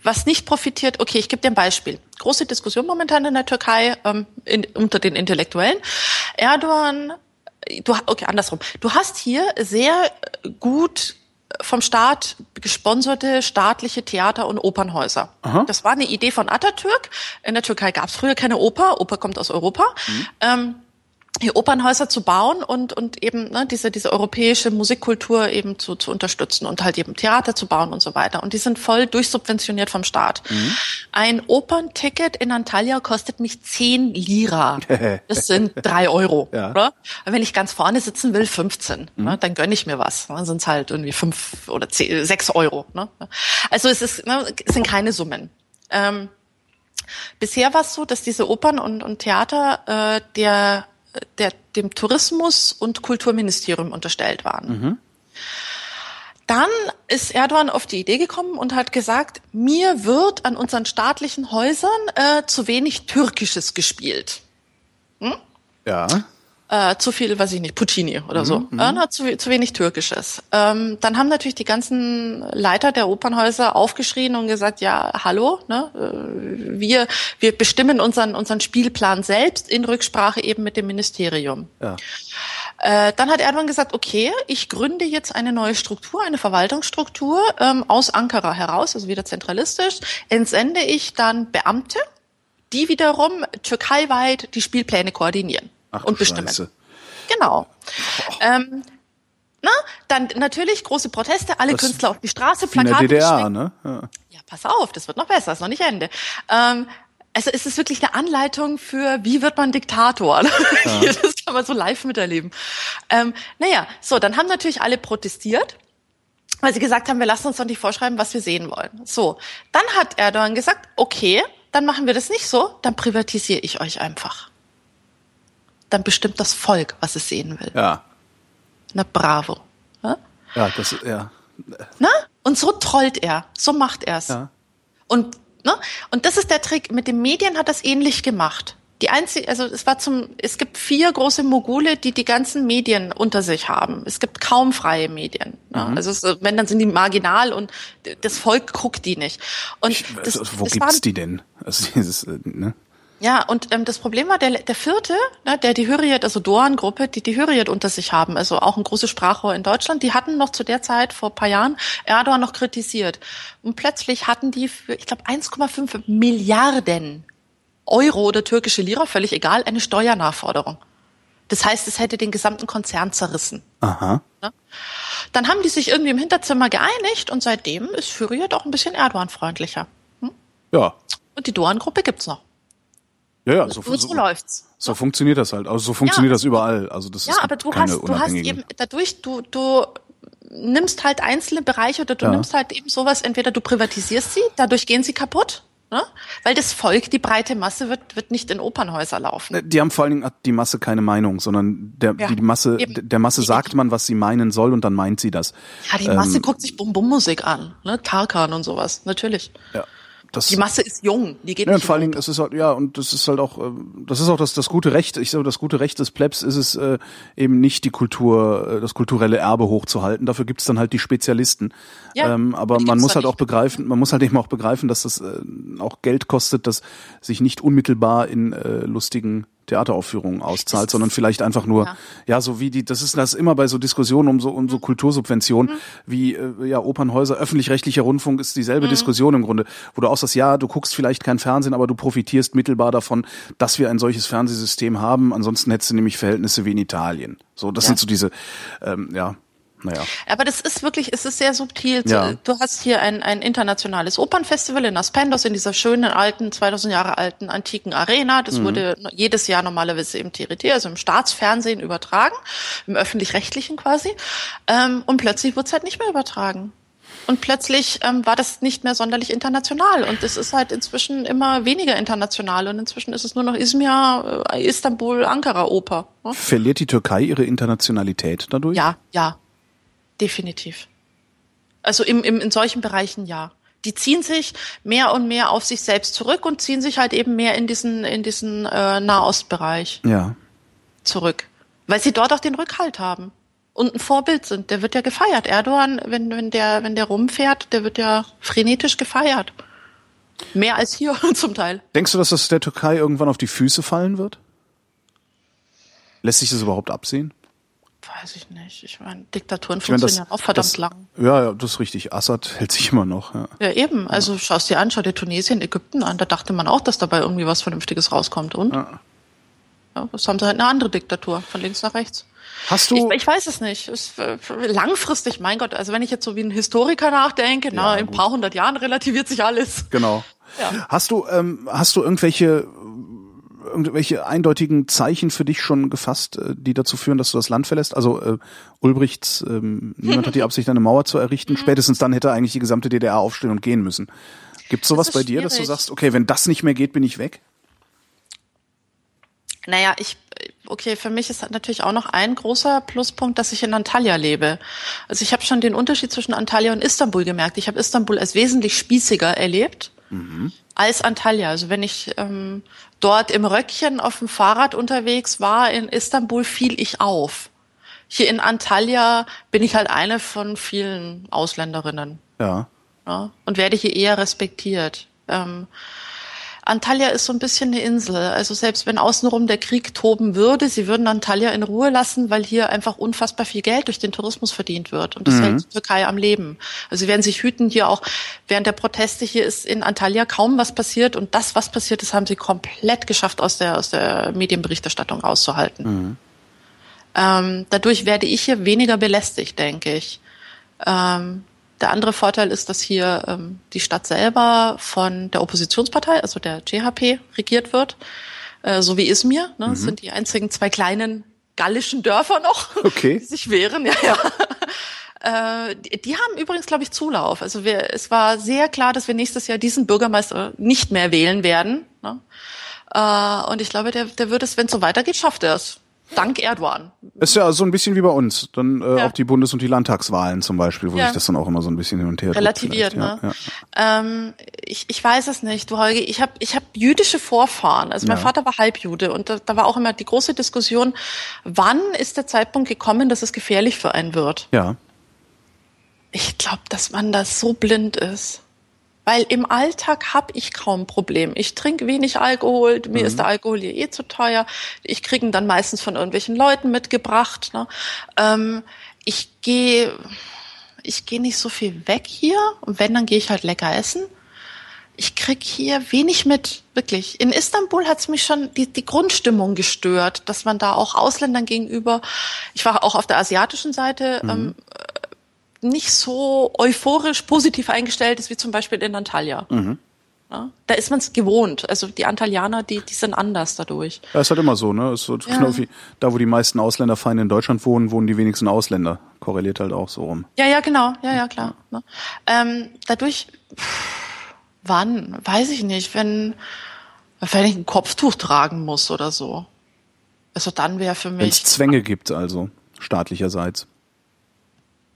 Was nicht profitiert, okay, ich gebe dir ein Beispiel. Große Diskussion momentan in der Türkei ähm, in, unter den Intellektuellen. Erdogan, du, okay, andersrum. Du hast hier sehr gut vom Staat gesponserte staatliche Theater- und Opernhäuser. Das war eine Idee von Atatürk. In der Türkei gab es früher keine Oper. Oper kommt aus Europa. Ähm, hier Opernhäuser zu bauen und, und eben ne, diese, diese europäische Musikkultur eben zu, zu unterstützen und halt eben Theater zu bauen und so weiter. Und die sind voll durchsubventioniert vom Staat. Ein Opernticket in Antalya kostet mich 10 Lira. Das sind drei Euro. Ja. Oder? Und wenn ich ganz vorne sitzen will, 15. Ne, dann gönne ich mir was. Dann sind es halt irgendwie fünf oder zehn, sechs Euro. Ne? Also es, ist, ne, es sind keine Summen. Ähm, Bisher war es so, dass diese Opern und, und Theater äh, der, der, dem Tourismus- und Kulturministerium unterstellt waren. Dann ist Erdogan auf die Idee gekommen und hat gesagt, mir wird an unseren staatlichen Häusern äh, zu wenig Türkisches gespielt. Ja. Äh, zu viel, weiß ich nicht, Puccini oder so. Äh, na, zu, zu wenig Türkisches. Ähm, dann haben natürlich die ganzen Leiter der Opernhäuser aufgeschrien und gesagt, ja, hallo, ne, äh, wir, wir bestimmen unseren, unseren Spielplan selbst in Rücksprache eben mit dem Ministerium. Ja. Äh, dann hat Erdogan gesagt, okay, ich gründe jetzt eine neue Struktur, eine Verwaltungsstruktur ähm, aus Ankara heraus, also wieder zentralistisch, entsende ich dann Beamte, die wiederum türkeiweit die Spielpläne koordinieren Ach, und bestimmen. Scheiße. Genau. Ähm, na, dann natürlich große Proteste, alle Das- Künstler auf die Straße, Wie in der Plakate DDR, ne? Ja. Ja, pass auf, das wird noch besser, ist noch nicht Ende. Ähm, also es ist wirklich eine Anleitung für, wie wird man Diktator. Hier, das kann man so live miterleben. Ähm, naja, so, dann haben natürlich alle protestiert, weil sie gesagt haben, wir lassen uns doch nicht vorschreiben, was wir sehen wollen. So, dann hat Erdogan gesagt, okay, dann machen wir das nicht so, dann privatisiere ich euch einfach. Dann bestimmt das Volk, was es sehen will. Ja. Na bravo. Ja? Ja, das, ja. Na? Und so trollt er, so macht er's. Ja. Und, ne? Und das ist der Trick. Mit den Medien hat das ähnlich gemacht. Die einzige, also es war zum, es gibt vier große Mogule, die die ganzen Medien unter sich haben. Es gibt kaum freie Medien. Mhm. Also es, wenn dann sind die marginal und das Volk guckt die nicht. Und Ich, das, also, wo das gibt's waren- die denn? Also dieses, äh, ne? Ja, und ähm, das Problem war, der, der vierte, ne, der die Hürriyet, also Doan-Gruppe, die die Hürriyet unter sich haben, also auch ein großes Sprachrohr in Deutschland, die hatten noch zu der Zeit, vor ein paar Jahren, Erdogan noch kritisiert. Und plötzlich hatten die für, ich glaube, 1,5 Milliarden Euro oder türkische Lira, völlig egal, eine Steuernachforderung. Das heißt, es hätte den gesamten Konzern zerrissen. Aha. Dann haben die sich irgendwie im Hinterzimmer geeinigt und seitdem ist Hürriyet auch ein bisschen Erdogan-freundlicher. Ja. Und die Doan-Gruppe gibt's noch. Ja, ja, so, so so, läuft's. so funktioniert das halt. Also so funktioniert Ja. das überall. Also das Ja, ist aber du hast, du hast eben dadurch, du, du nimmst halt einzelne Bereiche oder du Ja. nimmst halt eben sowas, entweder du privatisierst sie, dadurch gehen sie kaputt, ne? weil das Volk, die breite Masse wird, wird nicht in Opernhäuser laufen. Die haben vor allen Dingen hat die Masse keine Meinung, sondern der, Ja, die Masse, eben. der Masse sagt man, was sie meinen soll und dann meint sie das. Ja, die Masse ähm, guckt sich Bum-Bum-Musik an, ne? Tarkan und sowas, natürlich. Ja. Das, Die Masse ist jung, die geht Ja, und nicht vor allen in Dingen, es ist halt, ja, und das ist halt auch, ähm, das ist auch das, das gute Recht, ich sage, das gute Recht des Plebs ist es äh, eben nicht die Kultur, äh, das kulturelle Erbe hochzuhalten. Dafür gibt's dann halt die Spezialisten. Ja, ähm, aber man muss halt nicht. auch begreifen, man muss halt eben auch begreifen, dass das äh, auch Geld kostet, das sich nicht unmittelbar in äh, lustigen Theateraufführungen auszahlt, sondern vielleicht einfach nur, ja. Ja. so wie die, das ist das immer bei so Diskussionen um so, um so Kultursubvention, Mhm. wie äh, ja Opernhäuser, öffentlich-rechtlicher Rundfunk ist dieselbe Mhm. Diskussion im Grunde, wo du auch sagst, ja, du guckst vielleicht kein Fernsehen, aber du profitierst mittelbar davon, dass wir ein solches Fernsehsystem haben. Ansonsten hättest du nämlich Verhältnisse wie in Italien. So, das Ja. sind so diese, ähm, ja, naja. Aber das ist wirklich, es ist sehr subtil. Ja. Du hast hier ein, ein internationales Opernfestival in Aspendos, in dieser schönen alten, 2000 Jahre alten antiken Arena. Mhm. Das wurde jedes Jahr normalerweise im TRT, also im Staatsfernsehen übertragen, im öffentlich-rechtlichen quasi. Ähm, und plötzlich wurde es halt nicht mehr übertragen. Und plötzlich ähm, war das nicht mehr sonderlich international. Und es ist halt inzwischen immer weniger international. Und inzwischen ist es nur noch Izmir, äh, Istanbul, Ankara Oper. Ne? Verliert die Türkei ihre Internationalität dadurch? Ja, ja, definitiv. Also im, im, in solchen Bereichen ja. Die ziehen sich mehr und mehr auf sich selbst zurück und ziehen sich halt eben mehr in diesen, in diesen äh, Nahostbereich Ja. zurück. Weil sie dort auch den Rückhalt haben und ein Vorbild sind. Der wird ja gefeiert. Erdogan, wenn, wenn der, wenn der rumfährt, der wird ja frenetisch gefeiert. Mehr als hier zum Teil. Denkst du, dass das der Türkei irgendwann auf die Füße fallen wird? Lässt sich das überhaupt absehen? Weiß ich nicht. Ich meine, Diktaturen Ich meine, funktionieren auch verdammt das, lang. Ja, ja, das ist richtig. Assad hält sich immer noch. Ja. Ja, eben. Also schaust dir an, schau dir Tunesien, Ägypten an. Da dachte man auch, dass dabei irgendwie was Vernünftiges rauskommt. Und? Ja. das haben sie halt eine andere Diktatur, von links nach rechts. Hast du? Ich, ich weiß es nicht. Es, äh, langfristig, mein Gott, also wenn ich jetzt so wie ein Historiker nachdenke, na, in ein paar hundert Jahren relativiert sich alles. Genau. Ja. Hast du, ähm, hast du irgendwelche, irgendwelche eindeutigen Zeichen für dich schon gefasst, äh, die dazu führen, dass du das Land verlässt? Also äh, Ulbrichts, ähm, niemand hat die Absicht, eine Mauer zu errichten. Spätestens dann hätte eigentlich die gesamte DDR aufstehen und gehen müssen. Gibt's sowas bei dir, dass du schwierig. sagst, okay, wenn das nicht mehr geht, bin ich weg? Naja, ich, okay, für mich ist natürlich auch noch ein großer Pluspunkt, dass ich in Antalya lebe. Also ich habe schon den Unterschied zwischen Antalya und Istanbul gemerkt. Ich habe Istanbul als wesentlich spießiger erlebt als Antalya. Also wenn ich ähm, dort im Röckchen auf dem Fahrrad unterwegs war, in Istanbul fiel ich auf. Hier in Antalya bin ich halt eine von vielen Ausländerinnen Ja. ja, und werde hier eher respektiert. Ähm, Antalya ist so ein bisschen eine Insel. Also selbst wenn außenrum der Krieg toben würde, sie würden Antalya in Ruhe lassen, weil hier einfach unfassbar viel Geld durch den Tourismus verdient wird. Und das mhm. hält die Türkei am Leben. Also sie werden sich hüten, hier auch während der Proteste hier ist in Antalya kaum was passiert. Und das, was passiert ist, haben sie komplett geschafft, aus der, aus der Medienberichterstattung rauszuhalten. Mhm. Ähm, dadurch werde ich hier weniger belästigt, denke ich. Ähm, der andere Vorteil ist, dass hier ähm, die Stadt selber von der Oppositionspartei, also der CHP, regiert wird, äh, so wie Izmir. Ne? Mhm. Das sind die einzigen zwei kleinen gallischen Dörfer noch, okay. die sich wehren. Ja, ja. Äh, die, die haben übrigens, glaube ich, Zulauf. Also wir, es war sehr klar, dass wir nächstes Jahr diesen Bürgermeister nicht mehr wählen werden. Ne? Äh, und ich glaube, der, der wird es, wenn es so weitergeht, schafft er es dank Erdogan. Ist ja so ein bisschen wie bei uns. Dann äh, ja. auch die Bundes- und die Landtagswahlen zum Beispiel, wo ja. sich das dann auch immer so ein bisschen hin und her relativiert. Ne? Ja, ähm, ich, ich weiß es nicht, du Holger. Ich habe ich hab jüdische Vorfahren. Also mein Vater war Halbjude und da, da war auch immer die große Diskussion, wann ist der Zeitpunkt gekommen, dass es gefährlich für einen wird? Ja. Ich glaube, dass man da so blind ist. Weil im Alltag habe ich kaum Problem. Ich trinke wenig Alkohol, mir mhm. ist der Alkohol hier eh zu teuer. Ich kriege ihn dann meistens von irgendwelchen Leuten mitgebracht. Ne? Ähm, ich gehe ich gehe nicht so viel weg hier und wenn, dann gehe ich halt lecker essen. Ich krieg hier wenig mit, wirklich. In Istanbul hat's mich schon die, die Grundstimmung gestört, dass man da auch Ausländern gegenüber, ich war auch auf der asiatischen Seite, mhm. ähm, nicht so euphorisch positiv eingestellt ist wie zum Beispiel in Antalya. Mhm. Ja, da ist man es gewohnt. Also die Antalianer, die, die sind anders dadurch. Ja, ist halt immer so, ne? Ist so ja. genau wie da, wo die meisten Ausländerfeinde in Deutschland wohnen, wohnen die wenigsten Ausländer. Korreliert halt auch so rum. Ja, ja, genau. Ja, ja, klar. Ne? Ähm, dadurch, wann? Weiß ich nicht. Wenn, wenn ich ein Kopftuch tragen muss oder so. Also dann wäre für mich. Wenn es Zwänge gibt, also staatlicherseits.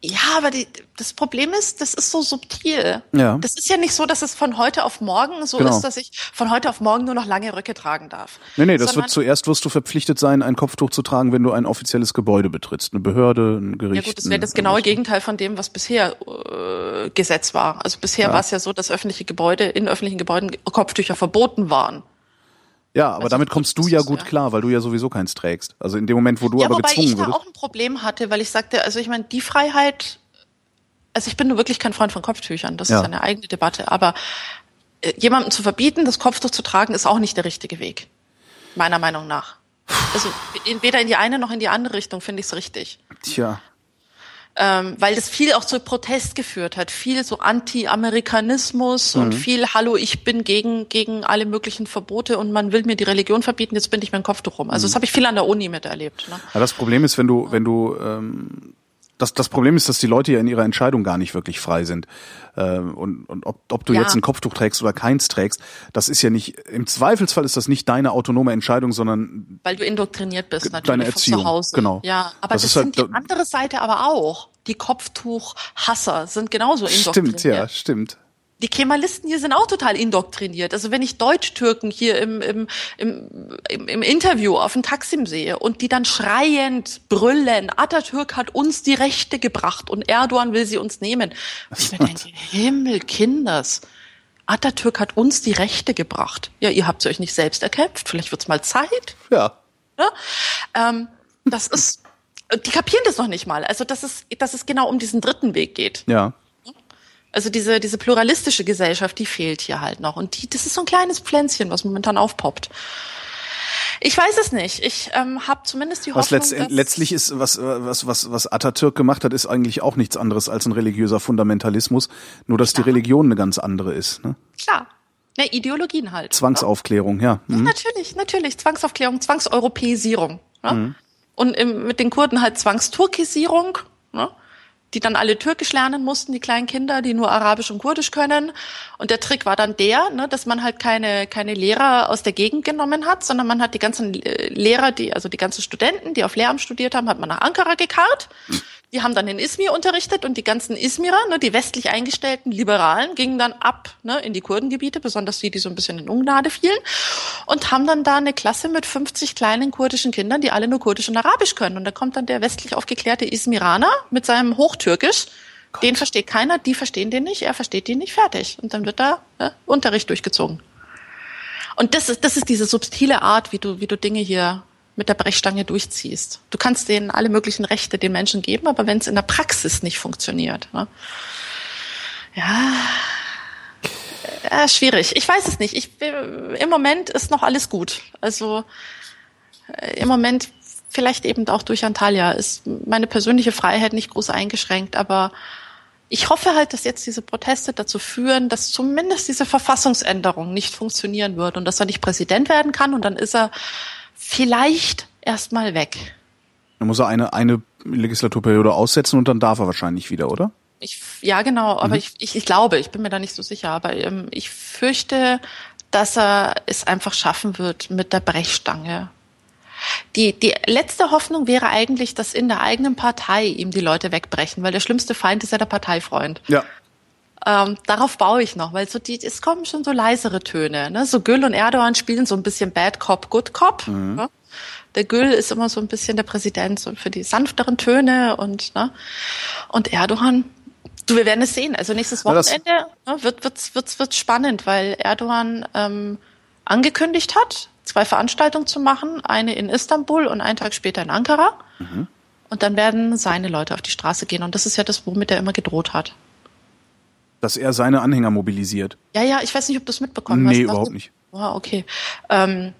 Ja, aber die, das Problem ist, das ist so subtil. Ja. Das ist ja nicht so, dass es von heute auf morgen so genau. ist, dass ich von heute auf morgen nur noch lange Röcke tragen darf. Nee, nee, das Sondern, wird zuerst wirst du verpflichtet sein, ein Kopftuch zu tragen, wenn du ein offizielles Gebäude betrittst, eine Behörde, ein Gericht. Ja gut, das wäre das genaue Gegenteil von dem, was bisher äh, Gesetz war. Also bisher ja. war es ja so, dass öffentliche Gebäude, in öffentlichen Gebäuden Kopftücher verboten waren. Ja, aber also, damit kommst du ja gut ja. klar, weil du ja sowieso keins trägst. Also in dem Moment, wo du ja, aber gezwungen ich würdest. ich da auch ein Problem hatte, weil ich sagte, also ich meine, die Freiheit, also ich bin nur wirklich kein Freund von Kopftüchern, das ja. ist eine eigene Debatte, aber äh, jemandem zu verbieten, das Kopftuch zu tragen, ist auch nicht der richtige Weg. Meiner Meinung nach. Also weder in die eine noch in die andere Richtung finde ich es richtig. Tja ähm, weil das viel auch zu Protest geführt hat, viel so Anti-Amerikanismus mhm. und viel Hallo, ich bin gegen gegen alle möglichen Verbote und man will mir die Religion verbieten, jetzt binde ich mir den Kopf rum. Also mhm. das habe ich viel an der Uni miterlebt. Ne? Ja, das Problem ist, wenn du wenn du ähm, das, das Problem ist, dass die Leute ja in ihrer Entscheidung gar nicht wirklich frei sind. Ähm, und, und ob, ob du ja. jetzt ein Kopftuch trägst oder keins trägst, das ist ja nicht, im Zweifelsfall ist das nicht deine autonome Entscheidung, sondern. Weil du indoktriniert bist, natürlich. Deine Erziehung. Zu Hause. Genau. Ja, aber das, das sind halt, die andere Seite aber auch. Die Kopftuchhasser sind genauso indoktriniert. Stimmt, ja, stimmt die Kemalisten hier sind auch total indoktriniert. Also wenn ich Deutsch-Türken hier im, im, im, im, Interview auf dem Taksim sehe und die dann schreiend brüllen, Atatürk hat uns die Rechte gebracht und Erdogan will sie uns nehmen. Und ich mir denke, Himmel, Kinders, Atatürk hat uns die Rechte gebracht. Ja, ihr habt sie euch nicht selbst erkämpft. Vielleicht wird's mal Zeit. Ja. ja? Ähm, das ist, die kapieren das noch nicht mal. Also, dass es, dass es genau um diesen dritten Weg geht. Ja. Also diese, diese pluralistische Gesellschaft, die fehlt hier halt noch. Und die, das ist so ein kleines Pflänzchen, was momentan aufpoppt. Ich weiß es nicht. Ich ähm, habe zumindest die Hoffnung, was letzt, letztlich ist, was was was was Atatürk gemacht hat, ist eigentlich auch nichts anderes als ein religiöser Fundamentalismus, nur dass Klar. die Religion eine ganz andere ist. Ne? Klar. Ne, Ideologien halt. Zwangsaufklärung, ja. Mhm. Natürlich, natürlich. Zwangsaufklärung, Zwangseuropäisierung. Ne? Mhm. Und im, mit den Kurden halt Zwangsturkisierung. Ne? Die dann alle Türkisch lernen mussten, die kleinen Kinder, die nur Arabisch und Kurdisch können. Und der Trick war dann der, ne, dass man halt keine, keine Lehrer aus der Gegend genommen hat, sondern man hat die ganzen äh, Lehrer, die, also die ganzen Studenten, die auf Lehramt studiert haben, hat man nach Ankara gekarrt. Die haben dann in Izmir unterrichtet und die ganzen Izmirer, ne, die westlich eingestellten Liberalen, gingen dann ab ne, in die Kurdengebiete, besonders die, die so ein bisschen in Ungnade fielen, und haben dann da eine Klasse mit 50 kleinen kurdischen Kindern, die alle nur Kurdisch und Arabisch können. Und da kommt dann der westlich aufgeklärte Izmiraner mit seinem Hochtürkisch. Gott. Den versteht keiner, die verstehen den nicht, er versteht den nicht fertig. Und dann wird da ne, Unterricht durchgezogen. Und das ist, das ist diese subtile Art, wie du, wie du Dinge hier mit der Brechstange durchziehst. Du kannst denen alle möglichen Rechte den Menschen geben, aber wenn es in der Praxis nicht funktioniert, ne? ja, ja, schwierig. Ich weiß es nicht. Ich, Im Moment ist noch alles gut. Also äh, im Moment vielleicht eben auch durch Antalya ist meine persönliche Freiheit nicht groß eingeschränkt, aber ich hoffe halt, dass jetzt diese Proteste dazu führen, dass zumindest diese Verfassungsänderung nicht funktionieren wird und dass er nicht Präsident werden kann und dann ist er vielleicht erstmal weg. Dann muss er eine, eine Legislaturperiode aussetzen und dann darf er wahrscheinlich wieder, oder? Ich, ja, genau, aber mhm. ich, ich, ich glaube, ich bin mir da nicht so sicher, aber ähm, ich fürchte, dass er es einfach schaffen wird mit der Brechstange. Die, die letzte Hoffnung wäre eigentlich, dass in der eigenen Partei ihm die Leute wegbrechen, weil der schlimmste Feind ist ja der Parteifreund. Ja. Ähm, darauf baue ich noch, weil so die, es kommen schon so leisere Töne. Ne? So Gül und Erdogan spielen so ein bisschen Bad Cop, Good Cop. Mhm. Ne? Der Gül ist immer so ein bisschen der Präsident so für die sanfteren Töne und ne? und Erdogan. Du, wir werden es sehen. Also nächstes Wochenende ne, wird wird's, wird's, wird's spannend, weil Erdogan ähm, angekündigt hat, zwei Veranstaltungen zu machen, eine in Istanbul und einen Tag später in Ankara. Mhm. Und dann werden seine Leute auf die Straße gehen. Und das ist ja das, womit er immer gedroht hat dass er seine Anhänger mobilisiert. Ja, ja, ich weiß nicht, ob du es mitbekommen nee, hast. Nee, überhaupt nicht. Oh, okay. Ähm,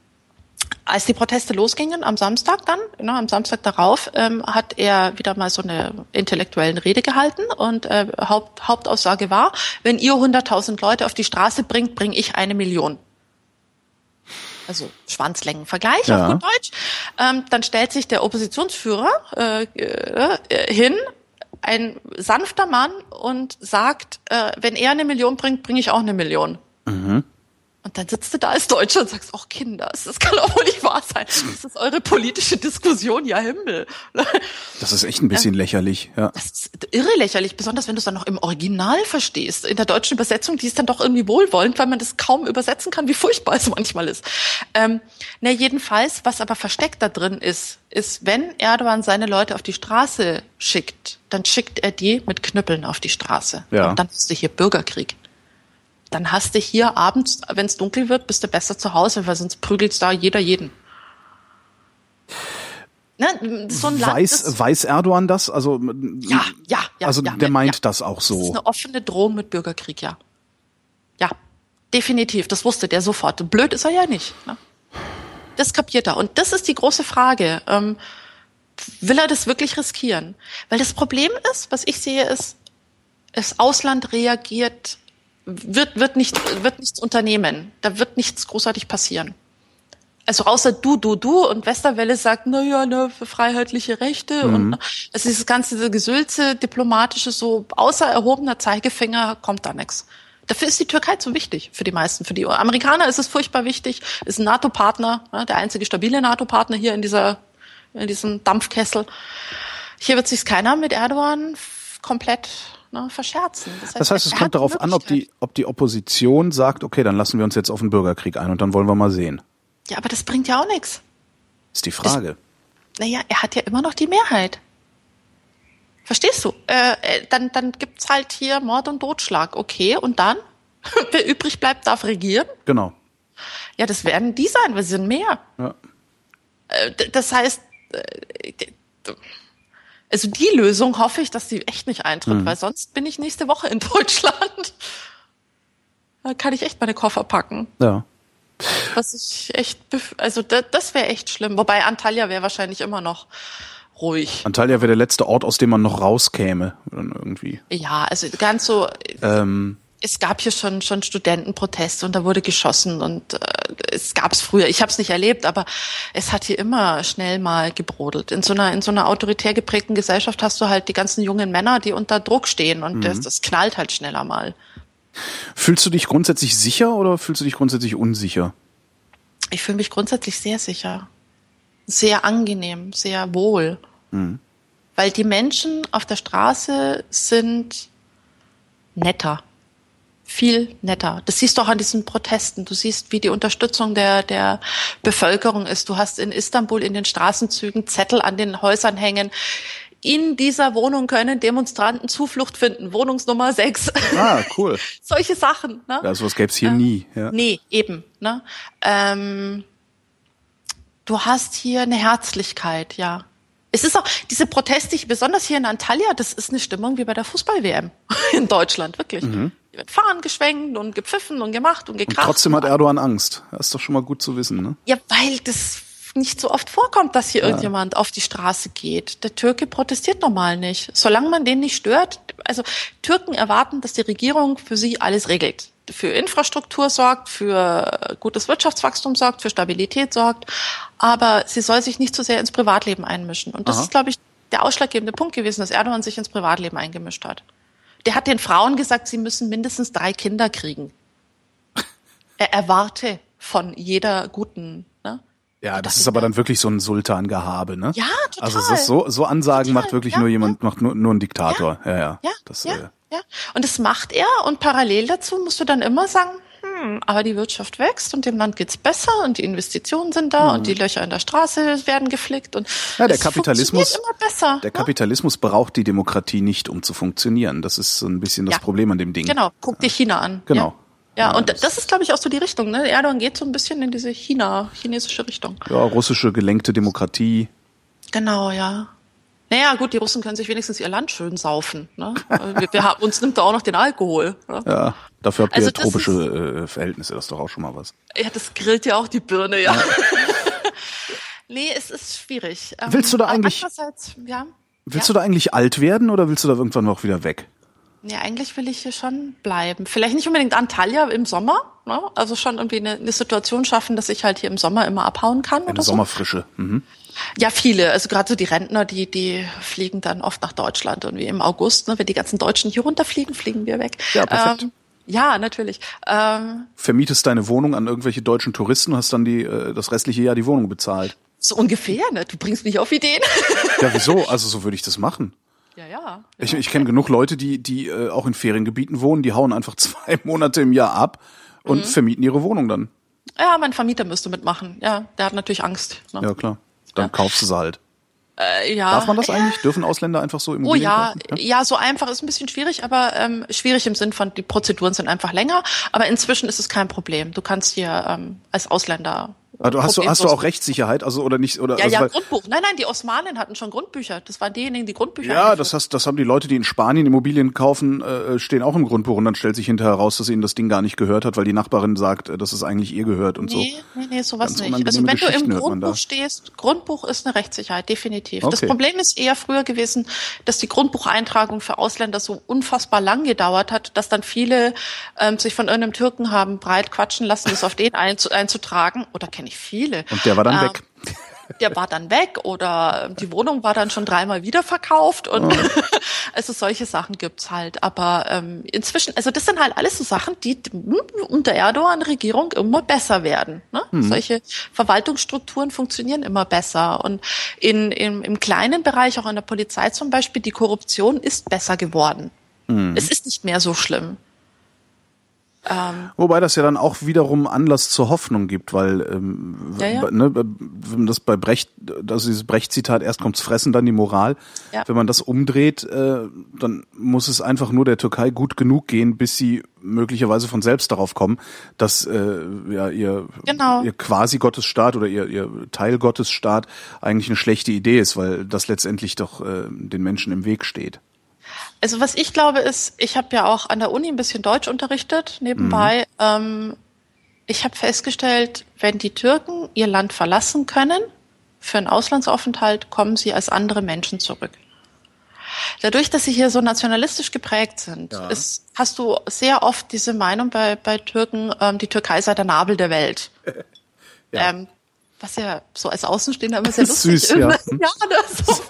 als die Proteste losgingen am Samstag dann, ne, am Samstag darauf, ähm, hat er wieder mal so eine intellektuellen Rede gehalten und äh, Haupt, Hauptaussage war, wenn ihr 100.000 Leute auf die Straße bringt, bringe ich eine Million. Also Schwanzlängenvergleich ja. auf gut Deutsch. Ähm, dann stellt sich der Oppositionsführer äh, äh, hin ein sanfter Mann und sagt, äh, wenn er eine Million bringt, bringe ich auch eine Million. Mhm. Und dann sitzt du da als Deutscher und sagst, ach Kinder, das kann auch wohl nicht wahr sein. Das ist eure politische Diskussion, ja Himmel. Das ist echt ein bisschen ja. lächerlich, ja. Das ist irre lächerlich, besonders wenn du es dann noch im Original verstehst. In der deutschen Übersetzung, die ist dann doch irgendwie wohlwollend, weil man das kaum übersetzen kann, wie furchtbar es manchmal ist. Ähm, na, jedenfalls, was aber versteckt da drin ist, ist, wenn Erdogan seine Leute auf die Straße schickt, dann schickt er die mit Knüppeln auf die Straße. Ja. Und dann hast du hier Bürgerkrieg dann hast du hier abends, wenn es dunkel wird, bist du besser zu Hause, weil sonst prügelt da jeder jeden. Ne, so weiß, Land, weiß Erdogan das? Also ja, ja, ja. Also ja, der meint ja. das auch so. Das ist eine offene Drohung mit Bürgerkrieg, ja. Ja, definitiv. Das wusste der sofort. Blöd ist er ja nicht. Ne? Das kapiert er. Und das ist die große Frage. Ähm, will er das wirklich riskieren? Weil das Problem ist, was ich sehe, ist, das Ausland reagiert wird, wird, nicht, wird nichts unternehmen. Da wird nichts großartig passieren. Also außer du, du, du und Westerwelle sagt, na ja, ne, für freiheitliche Rechte mhm. und also dieses ganze Gesülze, diplomatische, so außer erhobener Zeigefinger kommt da nichts. Dafür ist die Türkei zu wichtig für die meisten. Für die Amerikaner ist es furchtbar wichtig, ist ein NATO-Partner, ne, der einzige stabile NATO-Partner hier in dieser, in diesem Dampfkessel. Hier wird sich keiner mit Erdogan komplett ne, verscherzen. Das heißt, das heißt es kommt darauf an, ob die, ob die Opposition sagt, okay, dann lassen wir uns jetzt auf den Bürgerkrieg ein und dann wollen wir mal sehen. Ja, aber das bringt ja auch nichts. Ist die Frage. Das, naja, er hat ja immer noch die Mehrheit. Verstehst du? Äh, äh dann, dann gibt's halt hier Mord und Totschlag. Okay, und dann? Wer übrig bleibt, darf regieren? Genau. Ja, das werden die sein, wir sind mehr. Ja. Äh, das heißt, also die Lösung hoffe ich, dass die echt nicht eintritt, mhm. weil sonst bin ich nächste Woche in Deutschland. Da kann ich echt meine Koffer packen. Ja. Was ich echt, also das, das wäre echt schlimm. Wobei Antalya wäre wahrscheinlich immer noch ruhig. Antalya wäre der letzte Ort, aus dem man noch rauskäme, irgendwie. Ja, also ganz so. Ähm, es gab hier schon schon Studentenproteste und da wurde geschossen und äh, es gab es früher. Ich habe es nicht erlebt, aber es hat hier immer schnell mal gebrodelt. In so einer in so einer autoritär geprägten Gesellschaft hast du halt die ganzen jungen Männer, die unter Druck stehen und mhm. das, das knallt halt schneller mal. Fühlst du dich grundsätzlich sicher oder fühlst du dich grundsätzlich unsicher? Ich fühle mich grundsätzlich sehr sicher, sehr angenehm, sehr wohl, mhm. weil die Menschen auf der Straße sind netter viel netter. Das siehst du auch an diesen Protesten. Du siehst, wie die Unterstützung der, der Bevölkerung ist. Du hast in Istanbul in den Straßenzügen Zettel an den Häusern hängen. in dieser Wohnung können Demonstranten Zuflucht finden. Wohnungsnummer 6. Ah, cool. Solche Sachen. Ne? Ja, sowas gäbe es hier nie. Ja. Nee, eben. Ne? Ähm, du hast hier eine Herzlichkeit, ja. Es ist auch diese Proteste, besonders hier in Antalya, das ist eine Stimmung wie bei der Fußball-WM in Deutschland, wirklich. Mhm. Wird fahren geschwenkt und gepfiffen und gemacht und gekracht. Und trotzdem hat Erdogan Angst. Das ist doch schon mal gut zu wissen, ne? Ja, weil das nicht so oft vorkommt, dass hier ja. irgendjemand auf die Straße geht. Der Türke protestiert normal nicht. Solange man den nicht stört, also Türken erwarten, dass die Regierung für sie alles regelt. Für Infrastruktur sorgt, für gutes Wirtschaftswachstum sorgt, für Stabilität sorgt. Aber sie soll sich nicht zu so sehr ins Privatleben einmischen. Und das Aha. ist, glaube ich, der ausschlaggebende Punkt gewesen, dass Erdogan sich ins Privatleben eingemischt hat. Der hat den Frauen gesagt, sie müssen mindestens drei Kinder kriegen. Er erwarte von jeder guten ne, ja, das, das ist aber dann wirklich so ein Sultan-Gehabe, ne? Ja, total. Also das so, so Ansagen total. macht wirklich ja, nur jemand, ja. macht nur, nur ein Diktator. Ja, ja. Ja, ja, das, ja, äh, ja. Und das macht er und parallel dazu musst du dann immer sagen, hm, aber die Wirtschaft wächst und dem Land geht's besser und die Investitionen sind da hm. und die Löcher in der Straße werden geflickt und ja, der Kapitalismus, immer besser, der Kapitalismus braucht die Demokratie nicht, um zu funktionieren. Das ist so ein bisschen das Problem an dem Ding. Genau, guck dir China an. Genau. Ja, und das ist, glaube ich, auch so die Richtung. Ne? Erdogan geht so ein bisschen in diese China, chinesische Richtung. Ja, russische gelenkte Demokratie. Genau, ja. Naja, gut, die Russen können sich wenigstens ihr Land schön saufen. Ne? wir, wir haben, uns nimmt da auch noch den Alkohol. Ne? Ja, dafür habt ihr also ja tropische ist, äh, Verhältnisse, das ist doch auch schon mal was. Ja, das grillt ja auch die Birne, ja. ja. nee, es ist schwierig. Ähm, willst du da eigentlich, ja, willst ja? du da eigentlich alt werden oder willst du da irgendwann noch wieder weg? Ja, eigentlich will ich hier schon bleiben. Vielleicht nicht unbedingt Antalya im Sommer, ne? also schon irgendwie eine, eine Situation schaffen, dass ich halt hier im Sommer immer abhauen kann eine oder Sommerfrische. so. Mhm. Ja, viele. Also gerade so die Rentner, die die fliegen dann oft nach Deutschland und wie im August, ne, wenn die ganzen Deutschen hier runterfliegen, fliegen wir weg. Ja, perfekt. Ähm, ja, natürlich. Ähm, Vermietest deine Wohnung an irgendwelche deutschen Touristen und hast dann die äh, das restliche Jahr die Wohnung bezahlt. So ungefähr, ne? Du bringst mich auf Ideen. ja, wieso? Also so würde ich das machen. Ja, ja. Ich, ich kenne genug Leute, die, die äh, auch in Feriengebieten wohnen, die hauen einfach zwei Monate im Jahr ab und mhm. vermieten ihre Wohnung dann. Ja, mein Vermieter müsste mitmachen. Ja, der hat natürlich Angst. Ne? Ja, klar. Dann ja. kaufst du sie halt. Äh, ja. Darf man das eigentlich? Dürfen Ausländer einfach so Immobilien Oh ja, kaufen? ja, ja, so einfach ist ein bisschen schwierig, aber ähm, schwierig im Sinn von, die Prozeduren sind einfach länger. Aber inzwischen ist es kein Problem. Du kannst hier ähm, als Ausländer also hast, du, hast du auch Rechtssicherheit, also oder nicht oder ja also, ja Grundbuch. Nein nein, die Osmanen hatten schon Grundbücher. Das waren diejenigen, die Grundbücher. Ja, das hast, das haben die Leute, die in Spanien Immobilien kaufen, äh, stehen auch im Grundbuch und dann stellt sich hinterher heraus, dass ihnen das Ding gar nicht gehört hat, weil die Nachbarin sagt, äh, dass es eigentlich ihr gehört und nee, so. Nee nee sowas Ganz nicht. Also wenn du im Grundbuch stehst, Grundbuch ist eine Rechtssicherheit definitiv. Okay. Das Problem ist eher früher gewesen, dass die Grundbucheintragung für Ausländer so unfassbar lang gedauert hat, dass dann viele ähm, sich von irgendeinem Türken haben breit quatschen lassen, das auf den einzutragen. Oder kenne ich viele. Und der war dann ähm, weg. Der war dann weg oder die Wohnung war dann schon dreimal wiederverkauft und oh. also solche Sachen gibt's halt. Aber ähm, inzwischen, also das sind halt alles so Sachen, die unter Erdogan-Regierung immer besser werden. Ne? Hm. Solche Verwaltungsstrukturen funktionieren immer besser. Und in, in, im kleinen Bereich, auch in der Polizei zum Beispiel, die Korruption ist besser geworden. Hm. Es ist nicht mehr so schlimm. Ähm, Wobei das ja dann auch wiederum Anlass zur Hoffnung gibt, weil ähm, ja, ja. Ne, wenn das bei Brecht, also dieses Brecht-Zitat, erst kommt's Fressen, dann die Moral. Ja. Wenn man das umdreht, äh, dann muss es einfach nur der Türkei gut genug gehen, bis sie möglicherweise von selbst darauf kommen, dass äh, ja ihr, genau. ihr quasi Gottesstaat oder ihr, ihr Teil Gottesstaat eigentlich eine schlechte Idee ist, weil das letztendlich doch äh, den Menschen im Weg steht. Also was ich glaube ist, ich habe ja auch an der Uni ein bisschen Deutsch unterrichtet nebenbei. Mhm. Ähm, ich habe festgestellt, wenn die Türken ihr Land verlassen können für einen Auslandsaufenthalt, kommen sie als andere Menschen zurück. Dadurch, dass sie hier so nationalistisch geprägt sind, ja. ist, hast du sehr oft diese Meinung bei, bei Türken, ähm, die Türkei sei der Nabel der Welt. ja. ähm, was ja so als Außenstehender immer sehr lustig ist. Ja, ja so.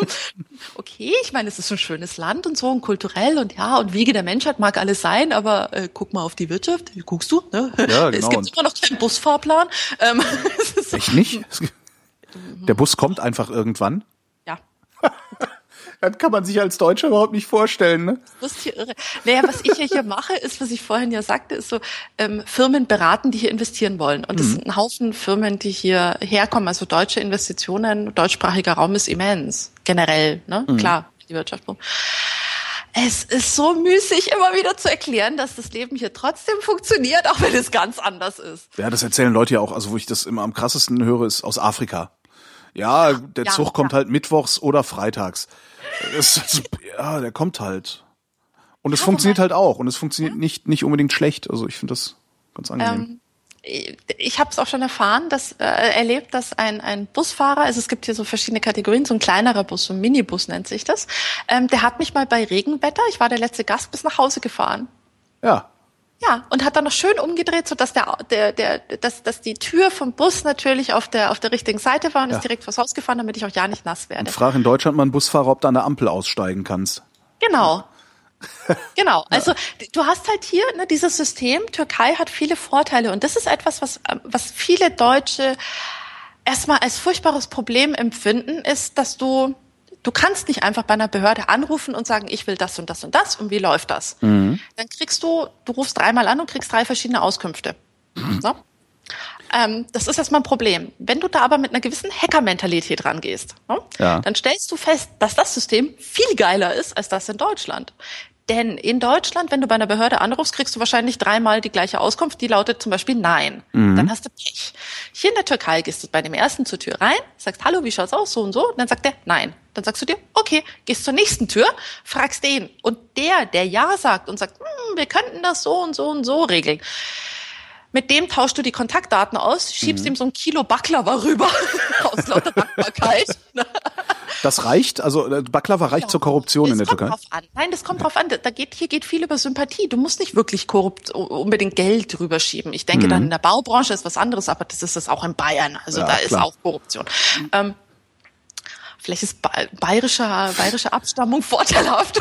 okay, ich meine, es ist ein schönes Land und so und kulturell und ja, und Wiege der Menschheit mag alles sein, aber äh, guck mal auf die Wirtschaft, wie guckst du? Ne? Ja, genau. Es gibt immer noch keinen Busfahrplan. Ähm, Echt nicht? Der Bus kommt einfach irgendwann? Das kann man sich als Deutscher überhaupt nicht vorstellen, ne? Das ist hier irre. Naja, was ich ja hier mache, ist, was ich vorhin ja sagte, ist so, ähm, Firmen beraten, die hier investieren wollen. Und das mhm. sind ein Haufen Firmen, die hier herkommen. Also deutsche Investitionen, deutschsprachiger Raum ist immens. Generell, ne? Mhm. Klar. die Wirtschaft. Es ist so müßig, immer wieder zu erklären, dass das Leben hier trotzdem funktioniert, auch wenn es ganz anders ist. Ja, das erzählen Leute ja auch. Also wo ich das immer am krassesten höre, ist aus Afrika. Ja, der Ja, Zug kommt ja. halt mittwochs oder freitags. Das, ist- ja, der kommt halt. Und es funktioniert halt auch. Und es funktioniert nicht, nicht unbedingt schlecht. Also ich finde das ganz angenehm. Ähm, ich habe es auch schon erfahren, dass äh, erlebt, dass ein, ein Busfahrer, also es gibt hier so verschiedene Kategorien, so ein kleinerer Bus, so ein Minibus nennt sich das, ähm, der hat mich mal bei Regenwetter, ich war der letzte Gast, bis nach Hause gefahren. ja. Ja, und hat dann noch schön umgedreht, so dass der, der, der, dass, dass die Tür vom Bus natürlich auf der, auf der richtigen Seite war und Ja. ist direkt vors Haus gefahren, damit ich auch ja nicht nass werde. Und frag in Deutschland mal einen Busfahrer, ob du an der Ampel aussteigen kannst. Genau. Genau. Also du hast halt hier ne, dieses System. Türkei hat viele Vorteile und das ist etwas, was ähm, was viele Deutsche erstmal als furchtbares Problem empfinden, ist, dass du du kannst nicht einfach bei einer Behörde anrufen und sagen, ich will das und das und das und wie läuft das? Dann kriegst du, du rufst dreimal an und kriegst drei verschiedene Auskünfte. So? Ähm, das ist erstmal ein Problem. Wenn du da aber mit einer gewissen Hacker-Mentalität rangehst, ne, Ja. dann stellst du fest, dass das System viel geiler ist als das in Deutschland. Denn in Deutschland, wenn du bei einer Behörde anrufst, kriegst du wahrscheinlich dreimal die gleiche Auskunft. Die lautet zum Beispiel Nein. Dann hast du Pech. Hier in der Türkei gehst du bei dem ersten zur Tür rein, sagst Hallo, wie schaut's aus, so und so. Und dann sagt der Nein. Dann sagst du dir, okay, gehst zur nächsten Tür, fragst den. Und der, der Ja sagt und sagt, hm, wir könnten das so und so und so regeln. Mit dem tauschst du die Kontaktdaten aus, schiebst ihm so ein Kilo Baklava rüber aus lauter Dankbarkeit. Das reicht, also äh, Baklava reicht zur Korruption in der das kommt Türkei. Drauf an. Nein, das kommt drauf an. Da geht, hier geht viel über Sympathie. Du musst nicht wirklich korrupt unbedingt Geld drüber schieben. Ich denke, dann in der Baubranche ist was anderes, aber das ist es auch in Bayern. Also Ja, da ist klar. auch Korruption. Ähm, vielleicht ist ba bayerische, bayerische Abstammung vorteilhaft.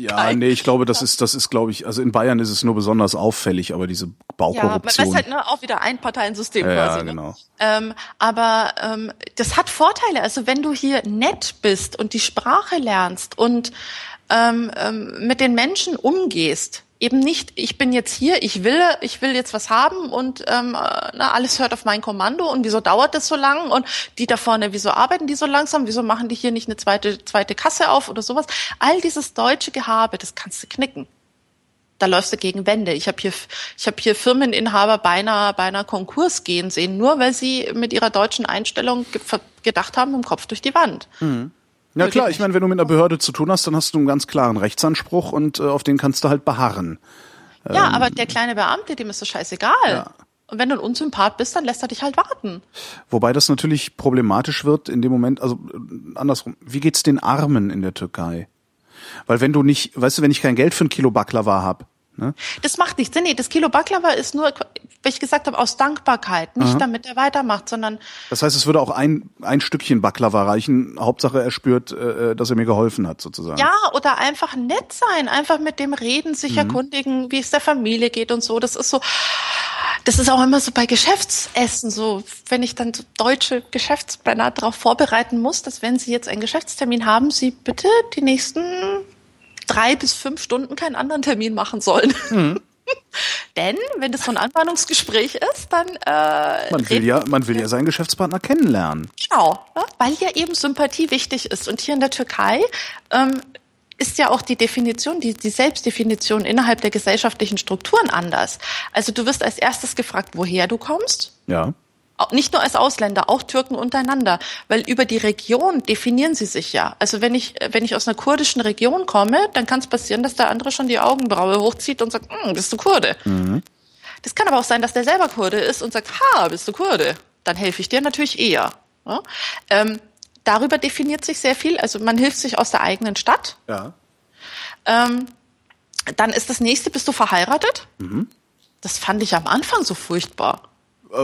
Ja, nee, ich glaube, das ist, das ist, glaube ich, also in Bayern ist es nur besonders auffällig, aber diese Ja, man Baukorruption. weiß halt ne, auch wieder ein Parteiensystem Ja, quasi. ja, ne? genau. Ähm, aber ähm, das hat Vorteile. Also wenn du hier nett bist und die Sprache lernst und ähm, ähm, mit den Menschen umgehst, eben nicht, ich bin jetzt hier, ich will, ich will jetzt was haben und ähm, äh, na, alles hört auf mein Kommando und wieso dauert das so lang und die da vorne, wieso arbeiten die so langsam, wieso machen die hier nicht eine zweite, zweite Kasse auf oder sowas. All dieses deutsche Gehabe, das kannst du knicken da läufst du gegen Wände. Ich habe hier, ich habe hier Firmeninhaber beinahe, beinahe Konkurs gehen sehen, nur weil sie mit ihrer deutschen Einstellung ge gedacht haben, im Kopf durch die Wand. Ja klar, ich meine, wenn du mit einer Behörde zu tun hast, dann hast du einen ganz klaren Rechtsanspruch und äh, auf den kannst du halt beharren. Ja, aber der kleine Beamte, dem ist das scheißegal. Ähm. Ja. Und wenn du ein Unsympath bist, dann lässt er dich halt warten. Wobei das natürlich problematisch wird in dem Moment, also äh, andersrum, wie geht's den Armen in der Türkei? Weil wenn du nicht, weißt du, wenn ich kein Geld für ein Kilo Baklava hab, ne? Das macht nichts. Nee, das Kilo Baklava ist nur, wie ich gesagt habe, aus Dankbarkeit. Nicht damit er weitermacht, sondern Das heißt, es würde auch ein, ein Stückchen Baklava reichen. Hauptsache, er spürt, äh, dass er mir geholfen hat, sozusagen. Ja, oder einfach nett sein, einfach mit dem reden, sich Mhm. erkundigen, wie es der Familie geht und so. Das ist so, das ist auch immer so bei Geschäftsessen so, wenn ich dann so deutsche Geschäftsmänner darauf vorbereiten muss, dass wenn sie jetzt einen Geschäftstermin haben, sie bitte die nächsten drei bis fünf Stunden keinen anderen Termin machen sollen. Mhm. Denn wenn das so ein Anbahnungsgespräch ist, dann äh, Man will ja, man will ja seinen Geschäftspartner kennenlernen. Genau, ja, weil ja eben Sympathie wichtig ist. Und hier in der Türkei ähm, ist ja auch die Definition, die, die Selbstdefinition innerhalb der gesellschaftlichen Strukturen anders. Also du wirst als erstes gefragt, woher du kommst. Ja. Nicht nur als Ausländer, auch Türken untereinander, weil über die Region definieren sie sich ja. Also wenn ich wenn ich aus einer kurdischen Region komme, dann kann es passieren, dass der andere schon die Augenbraue hochzieht und sagt, hm, bist du Kurde? Das kann aber auch sein, dass der selber Kurde ist und sagt, ha, bist du Kurde? Dann helfe ich dir natürlich eher. Ja? Ähm, darüber definiert sich sehr viel. Also man hilft sich aus der eigenen Stadt. Ja. Ähm, dann ist das nächste, bist du verheiratet? Das fand ich am Anfang so furchtbar.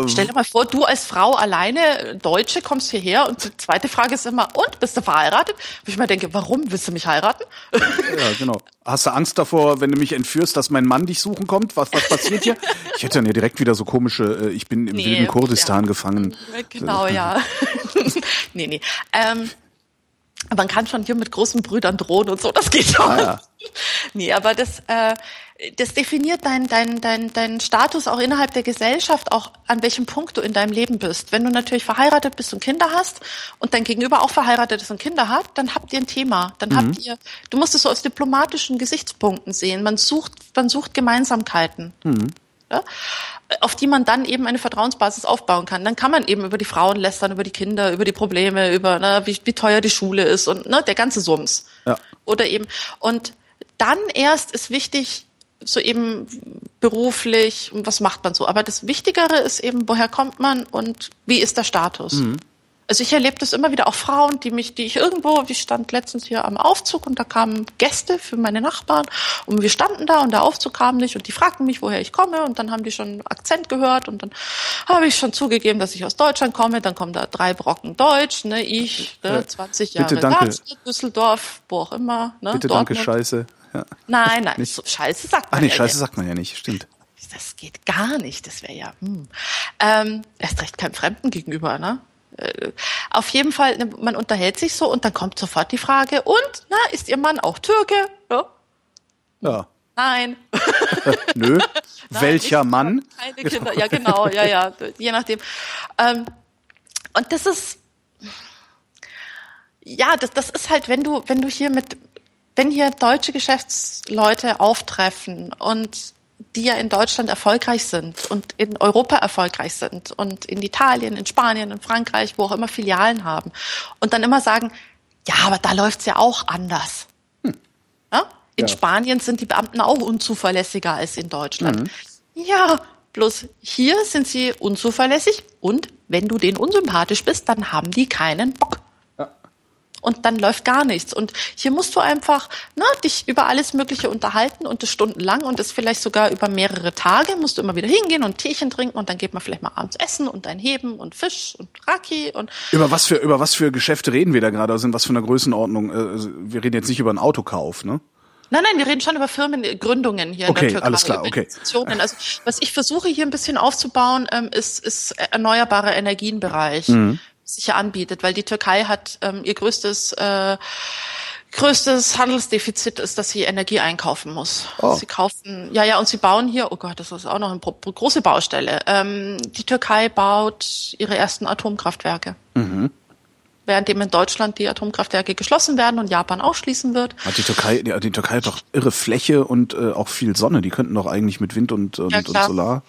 Stell dir mal vor, du als Frau alleine, Deutsche, kommst hierher und die zweite Frage ist immer, und bist du verheiratet? Wo ich mir denke, warum willst du mich heiraten? Ja, genau. Hast du Angst davor, wenn du mich entführst, dass mein Mann dich suchen kommt? Was, was passiert hier? Ich hätte dann ja direkt wieder so komische, äh, ich bin im Nee, wilden Kurdistan ja. gefangen. Genau, ja. nee, nee. Ähm, man kann schon hier mit großen Brüdern drohen und so, das geht schon. Ah, ja. Nee, aber das, äh, das definiert deinen dein, dein, dein Status auch innerhalb der Gesellschaft, auch an welchem Punkt du in deinem Leben bist. Wenn du natürlich verheiratet bist und Kinder hast und dein Gegenüber auch verheiratet ist und Kinder hat, dann habt ihr ein Thema. Dann mhm. habt ihr, du musst es so aus diplomatischen Gesichtspunkten sehen. Man sucht, man sucht Gemeinsamkeiten. Mhm. Ja? auf die man dann eben eine Vertrauensbasis aufbauen kann. Dann kann man eben über die Frauen lästern, über die Kinder, über die Probleme, über ne, wie, wie teuer die Schule ist und ne, der ganze Sums. Ja. Oder eben und dann erst ist wichtig, so eben beruflich, was macht man so. Aber das Wichtigere ist eben, woher kommt man und wie ist der Status. Mhm. Also ich erlebe das immer wieder auch Frauen, die mich, die ich irgendwo, ich stand letztens hier am Aufzug und da kamen Gäste für meine Nachbarn und wir standen da und der Aufzug kam nicht und die fragten mich, woher ich komme und dann haben die schon Akzent gehört und dann habe ich schon zugegeben, dass ich aus Deutschland komme. Dann kommen da drei Brocken Deutsch, ne, ich, ne, 20 Jahre Bitte, danke. Darmstadt, Düsseldorf, wo auch immer. Ne, Bitte, Dortmund. danke, Scheiße. Ja. Nein, nein, so, Scheiße sagt man Ach nee, ja Scheiße nicht. sagt man ja nicht, stimmt. Das geht gar nicht, das wäre ja, hm. ähm, erst recht keinem Fremden gegenüber, ne? Äh, auf jeden Fall, ne, man unterhält sich so und dann kommt sofort die Frage, und, na, ist Ihr Mann auch Türke? Ja. ja. Nein. Nö. Nein, Welcher Mann? Keine Kinder, ja genau, ja, ja, je nachdem. Ähm, und das ist, ja, das, das ist halt, wenn du, wenn du hier mit, wenn hier deutsche Geschäftsleute auftreffen und die ja in Deutschland erfolgreich sind und in Europa erfolgreich sind und in Italien, in Spanien, in Frankreich, wo auch immer Filialen haben und dann immer sagen, ja, aber da läuft's ja auch anders. Hm. Ja? In ja. Spanien sind die Beamten auch unzuverlässiger als in Deutschland. Mhm. Ja, bloß hier sind sie unzuverlässig und wenn du denen unsympathisch bist, dann haben die keinen Bock und dann läuft gar nichts. Und hier musst du einfach na, dich über alles Mögliche unterhalten und das stundenlang und das vielleicht sogar über mehrere Tage musst du immer wieder hingehen und Teechen trinken und dann geht man vielleicht mal abends essen und ein Heben und Fisch und Raki und über was für über was für Geschäfte reden wir da gerade? Also in was für einer Größenordnung? Äh, also wir reden jetzt nicht über einen Autokauf, ne? Nein, nein, wir reden schon über Firmengründungen hier okay, in der Türkei. alles klar, okay. Also was ich versuche hier ein bisschen aufzubauen, ähm, ist, ist erneuerbare Energienbereich. Mhm sich ja anbietet, weil die Türkei hat ähm, ihr größtes äh, größtes Handelsdefizit ist, dass sie Energie einkaufen muss. Oh. Sie kaufen, ja, ja, und sie bauen hier, oh Gott, das ist auch noch eine große Baustelle. Ähm, die Türkei baut ihre ersten Atomkraftwerke. Mhm. Währenddem in Deutschland die Atomkraftwerke geschlossen werden und Japan auch schließen wird. Hat die Türkei, die, die Türkei hat doch irre Fläche und äh, auch viel Sonne. Die könnten doch eigentlich mit Wind und, und, ja, und Solar.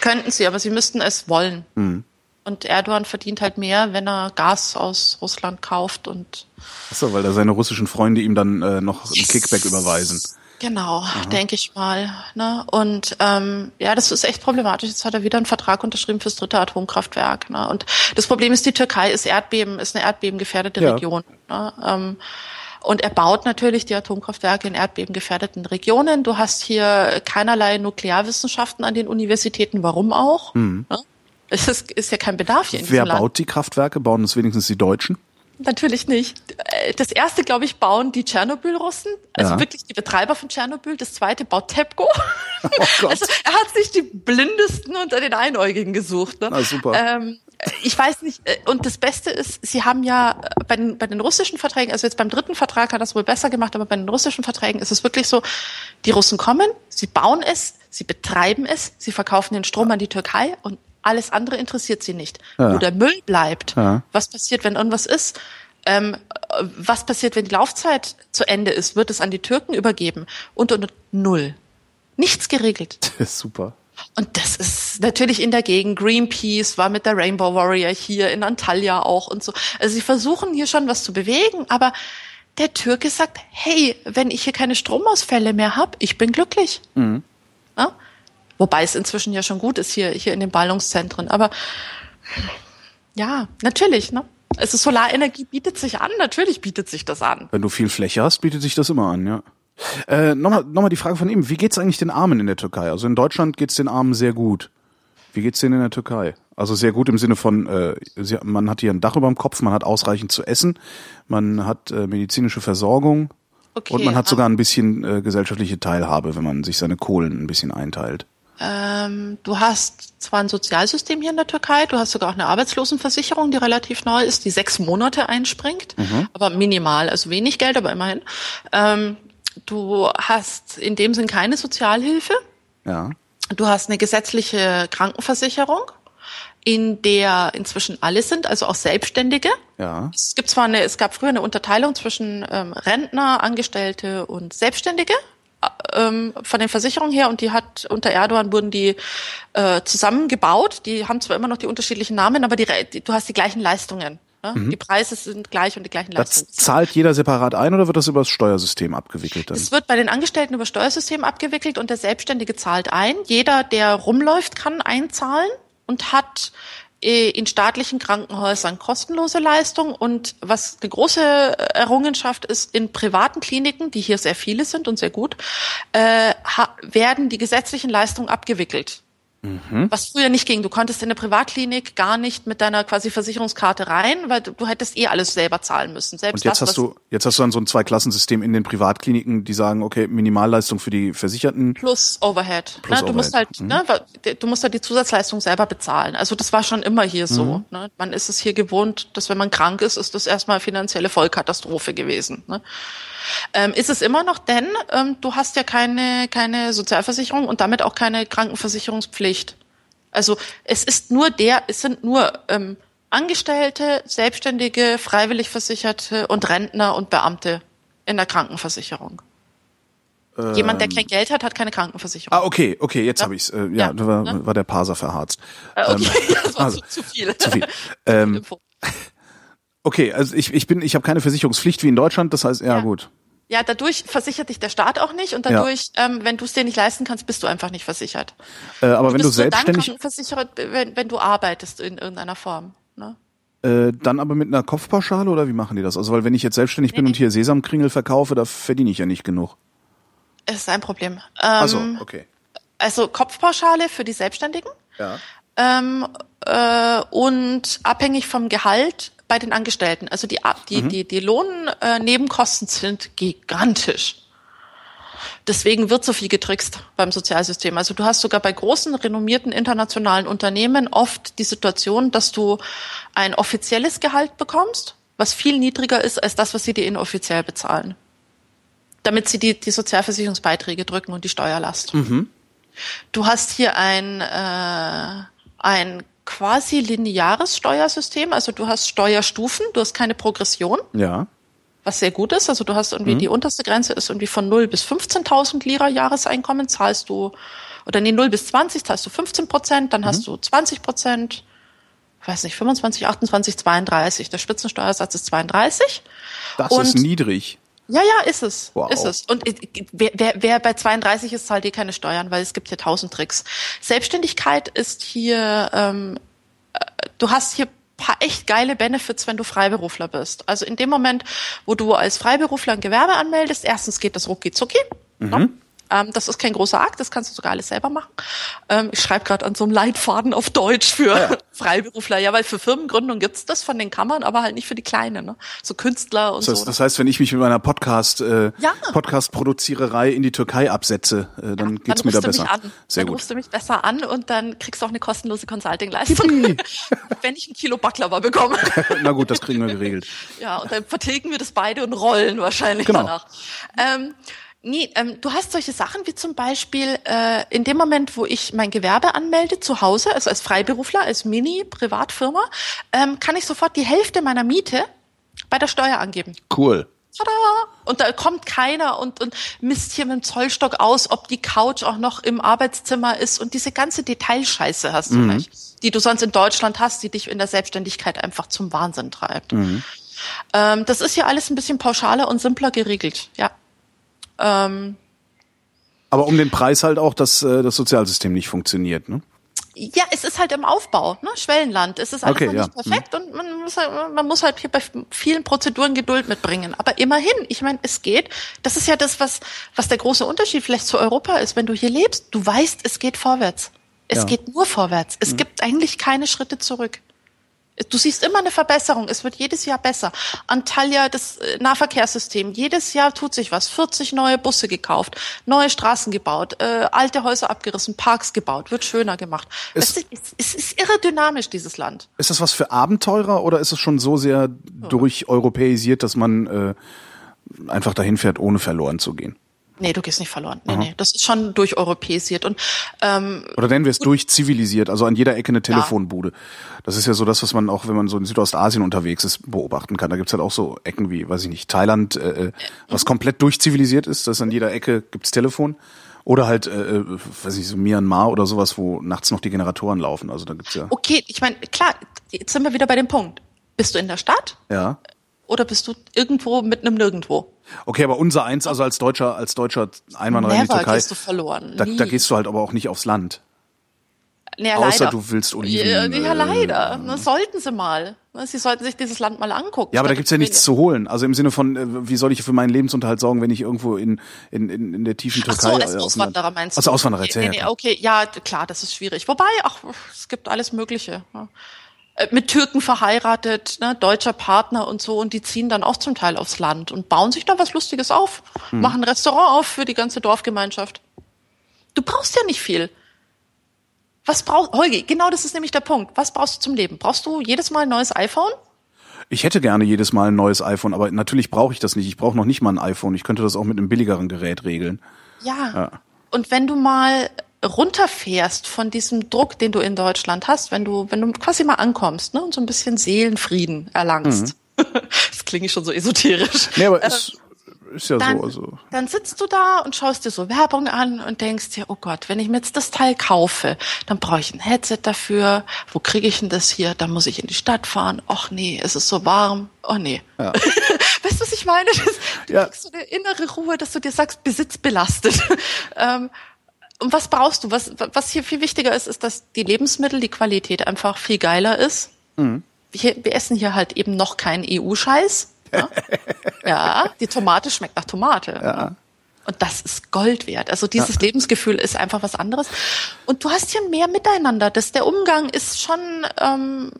Könnten sie, aber sie müssten es wollen. Mhm. Und Erdogan verdient halt mehr, wenn er Gas aus Russland kauft und. Achso, weil da seine russischen Freunde ihm dann äh, noch ein Kickback überweisen. Genau, denke ich mal. Ne? Und ähm, ja, das ist echt problematisch. Jetzt hat er wieder einen Vertrag unterschrieben fürs dritte Atomkraftwerk. Ne? Und das Problem ist, die Türkei ist Erdbeben, ist eine erdbebengefährdete ja. Region. Ne? Ähm, und er baut natürlich die Atomkraftwerke in erdbebengefährdeten Regionen. Du hast hier keinerlei Nuklearwissenschaften an den Universitäten. Warum auch? Mhm. Ne? Es ist, ist ja kein Bedarf hier in Wer baut Land. die Kraftwerke? Bauen es wenigstens die Deutschen? Natürlich nicht. Äh, das erste, glaube ich, bauen die Tschernobyl-Russen, also ja. wirklich die Betreiber von Tschernobyl. Das zweite baut TEPCO. Oh Gott. Also er hat sich die blindesten unter den Einäugigen gesucht. Ne? Na, super. Ähm, ich weiß nicht, äh, und das Beste ist, sie haben ja äh, bei den, bei den russischen Verträgen, also jetzt beim dritten Vertrag hat das wohl besser gemacht, aber bei den russischen Verträgen ist es wirklich so, die Russen kommen, sie bauen es, sie betreiben es, sie verkaufen den Strom an die Türkei und alles andere interessiert sie nicht. Ja. Wo der Müll bleibt, ja. was passiert, wenn irgendwas ist, ähm, was passiert, wenn die Laufzeit zu Ende ist, wird es an die Türken übergeben und, und null. Nichts geregelt. Das ist super. Und das ist natürlich in der Gegend. Greenpeace war mit der Rainbow Warrior hier in Antalya auch und so. Also sie versuchen hier schon was zu bewegen, aber der Türke sagt, hey, wenn ich hier keine Stromausfälle mehr habe, ich bin glücklich. Mhm. Ja? Wobei es inzwischen ja schon gut ist hier, hier in den Ballungszentren. Aber ja, natürlich, ne? Also Solarenergie bietet sich an, natürlich bietet sich das an. Wenn du viel Fläche hast, bietet sich das immer an, ja. Äh, Nochmal noch mal die Frage von ihm, wie geht's eigentlich den Armen in der Türkei? Also in Deutschland geht's den Armen sehr gut. Wie geht's denen in der Türkei? Also sehr gut im Sinne von, äh, man hat hier ein Dach über dem Kopf, man hat ausreichend zu essen, man hat äh, medizinische Versorgung okay, und man hat sogar ein bisschen äh, gesellschaftliche Teilhabe, wenn man sich seine Kohlen ein bisschen einteilt. Ähm, du hast zwar ein Sozialsystem hier in der Türkei, du hast sogar auch eine Arbeitslosenversicherung, die relativ neu ist, die sechs Monate einspringt, aber minimal, also wenig Geld, aber immerhin. Ähm, du hast in dem Sinn keine Sozialhilfe. Ja. Du hast eine gesetzliche Krankenversicherung, in der inzwischen alle sind, also auch Selbstständige. Ja. Es gibt zwar eine, es gab früher eine Unterteilung zwischen ähm, Rentner, Angestellte und Selbstständige ähm, von den Versicherungen her und die hat unter Erdogan wurden die äh, zusammengebaut. Die haben zwar immer noch die unterschiedlichen Namen, aber die, die, du hast die gleichen Leistungen. Ne? Die Preise sind gleich und die gleichen Das Leistungen. zahlt jeder separat ein oder wird das über das Steuersystem abgewickelt dann? Es wird bei den Angestellten über Steuersystem abgewickelt und der Selbstständige zahlt ein. Jeder, der rumläuft, kann einzahlen und hat in staatlichen Krankenhäusern kostenlose Leistung und was eine große Errungenschaft ist, in privaten Kliniken, die hier sehr viele sind und sehr gut, äh, werden die gesetzlichen Leistungen abgewickelt. Was früher nicht ging. Du konntest in eine Privatklinik gar nicht mit deiner quasi Versicherungskarte rein, weil du, du hättest eh alles selber zahlen müssen. Selbst Und jetzt das, hast du, jetzt hast du dann so ein Zweiklassensystem in den Privatkliniken, die sagen, okay, Minimalleistung für die Versicherten. plus Overhead. Plus ne? Du musst Overhead. halt, ne, wa- du musst halt die Zusatzleistung selber bezahlen. Also das war schon immer hier so. Ne? Man ist es hier gewohnt, dass wenn man krank ist, ist das erstmal finanzielle Vollkatastrophe gewesen. Ne? Ähm, ist es immer noch, denn ähm, du hast ja keine, keine Sozialversicherung und damit auch keine Krankenversicherungspflicht. Also es ist nur der, es sind nur ähm, Angestellte, Selbstständige, freiwillig Versicherte und Rentner und Beamte in der Krankenversicherung. Jemand, der kein Geld hat, hat keine Krankenversicherung. Ah, okay, okay, jetzt Ja. habe ich's. Äh, ja, Ja. da war, Ne? war der Parser verharzt. Äh, okay, das war also, zu, zu viel. Zu viel. Ähm. Okay, also ich, ich bin, ich habe keine Versicherungspflicht wie in Deutschland, das heißt, ja, Ja. gut. Ja, dadurch versichert dich der Staat auch nicht und dadurch, ähm, wenn du es dir nicht leisten kannst, bist du einfach nicht versichert. Äh, aber wenn du nur dann selbstständig, krankenversichert, wenn, wenn du arbeitest in irgendeiner Form. Ne? äh, dann aber mit einer Kopfpauschale oder wie machen die das? Also weil wenn ich jetzt selbstständig bin und hier Sesamkringel verkaufe, da verdiene ich ja nicht genug. Es ist ein Problem. Ähm, Also, okay. Also Kopfpauschale für die Selbstständigen Ja. ähm, äh, und abhängig vom Gehalt bei den Angestellten. Also die, die, die, die Lohnnebenkosten äh, sind gigantisch. Deswegen wird so viel getrickst beim Sozialsystem. Also du hast sogar bei großen, renommierten internationalen Unternehmen oft die Situation, dass du ein offizielles Gehalt bekommst, was viel niedriger ist als das, was sie dir inoffiziell bezahlen. Damit sie die, die Sozialversicherungsbeiträge drücken und die Steuerlast. Du hast hier ein, äh, ein quasi lineares Steuersystem, also du hast Steuerstufen, du hast keine Progression, Ja. was sehr gut ist. Also du hast irgendwie, die unterste Grenze ist irgendwie von 0 bis 15.000 Lira Jahreseinkommen zahlst du, oder nee, 0 bis 20 zahlst du 15 Prozent, dann hast du 20 Prozent, weiß nicht, 25, 28, 32. Der Spitzensteuersatz ist 32. Das Und- ist niedrig. Ja, ja, ist es. Wow. Ist es. Und äh, wer, wer, wer bei 32 ist, zahlt eh keine Steuern, weil es gibt hier tausend Tricks. Selbstständigkeit ist hier, ähm, äh, du hast hier paar echt geile Benefits, wenn du Freiberufler bist. Also in dem Moment, wo du als Freiberufler ein Gewerbe anmeldest, erstens geht das rucki zucki. Ne? Ähm, das ist kein großer Akt, das kannst du sogar alles selber machen. Ähm, ich schreibe gerade an so einem Leitfaden auf Deutsch für Freiberufler. Ja, weil für Firmengründung gibt's das von den Kammern, aber halt nicht für die Kleinen. Ne? So Künstler und Das heißt, so. das heißt, wenn ich mich mit meiner Podcast, äh, Ja. Podcast-Produziererei in die Türkei absetze, äh, dann geht's mir dann da rufst du besser. Mich an. Sehr dann gut. rufst du mich besser an und dann kriegst du auch eine kostenlose Consulting-Leistung, wenn ich ein Kilo Baklava bekomme. Na gut, das kriegen wir geregelt. ja, und dann vertilgen wir das beide und rollen wahrscheinlich Genau. danach. Ähm, nee, ähm, du hast solche Sachen wie zum Beispiel äh, in dem Moment, wo ich mein Gewerbe anmelde zu Hause, also als Freiberufler, als Mini-Privatfirma, ähm, kann ich sofort die Hälfte meiner Miete bei der Steuer angeben. Cool. Tada! Und da kommt keiner und, und misst hier mit dem Zollstock aus, ob die Couch auch noch im Arbeitszimmer ist und diese ganze Detailscheiße hast du nicht, die du sonst in Deutschland hast, die dich in der Selbstständigkeit einfach zum Wahnsinn treibt. Ähm, das ist hier alles ein bisschen pauschaler und simpler geregelt, ja. Ähm, Aber um den Preis halt auch, dass äh, das Sozialsystem nicht funktioniert, ne? Ja, es ist halt im Aufbau, ne? Schwellenland. Es ist alles Okay, noch nicht ja. perfekt und man muss, halt, man muss halt hier bei vielen Prozeduren Geduld mitbringen. Aber immerhin, ich meine, es geht. Das ist ja das, was, was der große Unterschied vielleicht zu Europa ist. Wenn du hier lebst, du weißt, es geht vorwärts. Es Ja. geht nur vorwärts. Es gibt eigentlich keine Schritte zurück. Du siehst immer eine Verbesserung. Es wird jedes Jahr besser. Antalya, das äh, Nahverkehrssystem, jedes Jahr tut sich was. 40 neue Busse gekauft, neue Straßen gebaut, äh, alte Häuser abgerissen, Parks gebaut, wird schöner gemacht. Es, es, ist, es ist irre dynamisch, dieses Land. Ist das was für Abenteurer oder ist es schon so sehr durcheuropäisiert, dass man äh, einfach dahin fährt, ohne verloren zu gehen? Nee, du gehst nicht verloren. Nee, nee. Das ist schon durcheuropäisiert. Und, ähm, Oder nennen wir es durchzivilisiert, also an jeder Ecke eine Telefonbude. Ja. Das ist ja so das, was man auch, wenn man so in Südostasien unterwegs ist, beobachten kann. Da gibt's halt auch so Ecken wie, weiß ich nicht, Thailand, äh, äh was komplett durchzivilisiert ist, dass an jeder Ecke gibt's Telefon. Oder halt, äh, äh, weiß ich, so Myanmar oder sowas, wo nachts noch die Generatoren laufen. Also da gibt's ja. Okay, ich meine, klar, jetzt sind wir wieder bei dem Punkt. Bist du in der Stadt? Ja. Oder bist du irgendwo mit einem Nirgendwo? Okay, aber unser eins, also als Deutscher, als Deutscher Einwanderer in die Türkei, gehst du verloren. Da, da gehst du halt aber auch nicht aufs Land. Ja, Außer leider. du willst Oliven. Ja, ja leider. Äh, das sollten sie mal. Sie sollten sich dieses Land mal angucken. Ja, aber da gibt's ja nichts zu holen. Also im Sinne von, äh, wie soll ich für meinen Lebensunterhalt sorgen, wenn ich irgendwo in, in, in, in der tiefen Türkei... Ach so, als Auswanderer meinst du? Also Auswanderer, nee, ja, nee, okay, ja, klar, das ist schwierig. Wobei, ach, es gibt alles Mögliche. Äh, mit Türken verheiratet, ne, deutscher Partner und so, und die ziehen dann auch zum Teil aufs Land und bauen sich da was Lustiges auf, hm. machen ein Restaurant auf für die ganze Dorfgemeinschaft. Du brauchst ja nicht viel. Was brauchst, Holgi, genau das ist nämlich der Punkt. Was brauchst du zum Leben? Brauchst du jedes Mal ein neues iPhone? Ich hätte gerne jedes Mal ein neues iPhone, aber natürlich brauche ich das nicht. Ich brauche noch nicht mal ein iPhone. Ich könnte das auch mit einem billigeren Gerät regeln. Ja. ja. Und wenn du mal runterfährst von diesem Druck, den du in Deutschland hast, wenn du, wenn du quasi mal ankommst, ne, und so ein bisschen Seelenfrieden erlangst. Mhm. das klingt schon so esoterisch. Nee, aber ist, ist ja dann, so. Also. Dann sitzt du da und schaust dir so Werbung an und denkst dir, oh Gott, wenn ich mir jetzt das Teil kaufe, dann brauche ich ein Headset dafür. Wo kriege ich denn das hier? Dann muss ich in die Stadt fahren. Och nee, es ist so warm. Oh nee. Ja. weißt du, was ich meine? Das, du ja. kriegst so eine innere Ruhe, dass du dir sagst, Besitz belastet. ähm, und was brauchst du? Was, was hier viel wichtiger ist, ist, dass die Lebensmittel, die Qualität einfach viel geiler ist. Mhm. Wir, wir essen hier halt eben noch keinen EU-Scheiß. Ja? ja, die Tomate schmeckt nach Tomate. Ja. Und das ist Gold wert. Also dieses ja. Lebensgefühl ist einfach was anderes. Und du hast hier mehr Miteinander. Das, der Umgang ist schon ähm,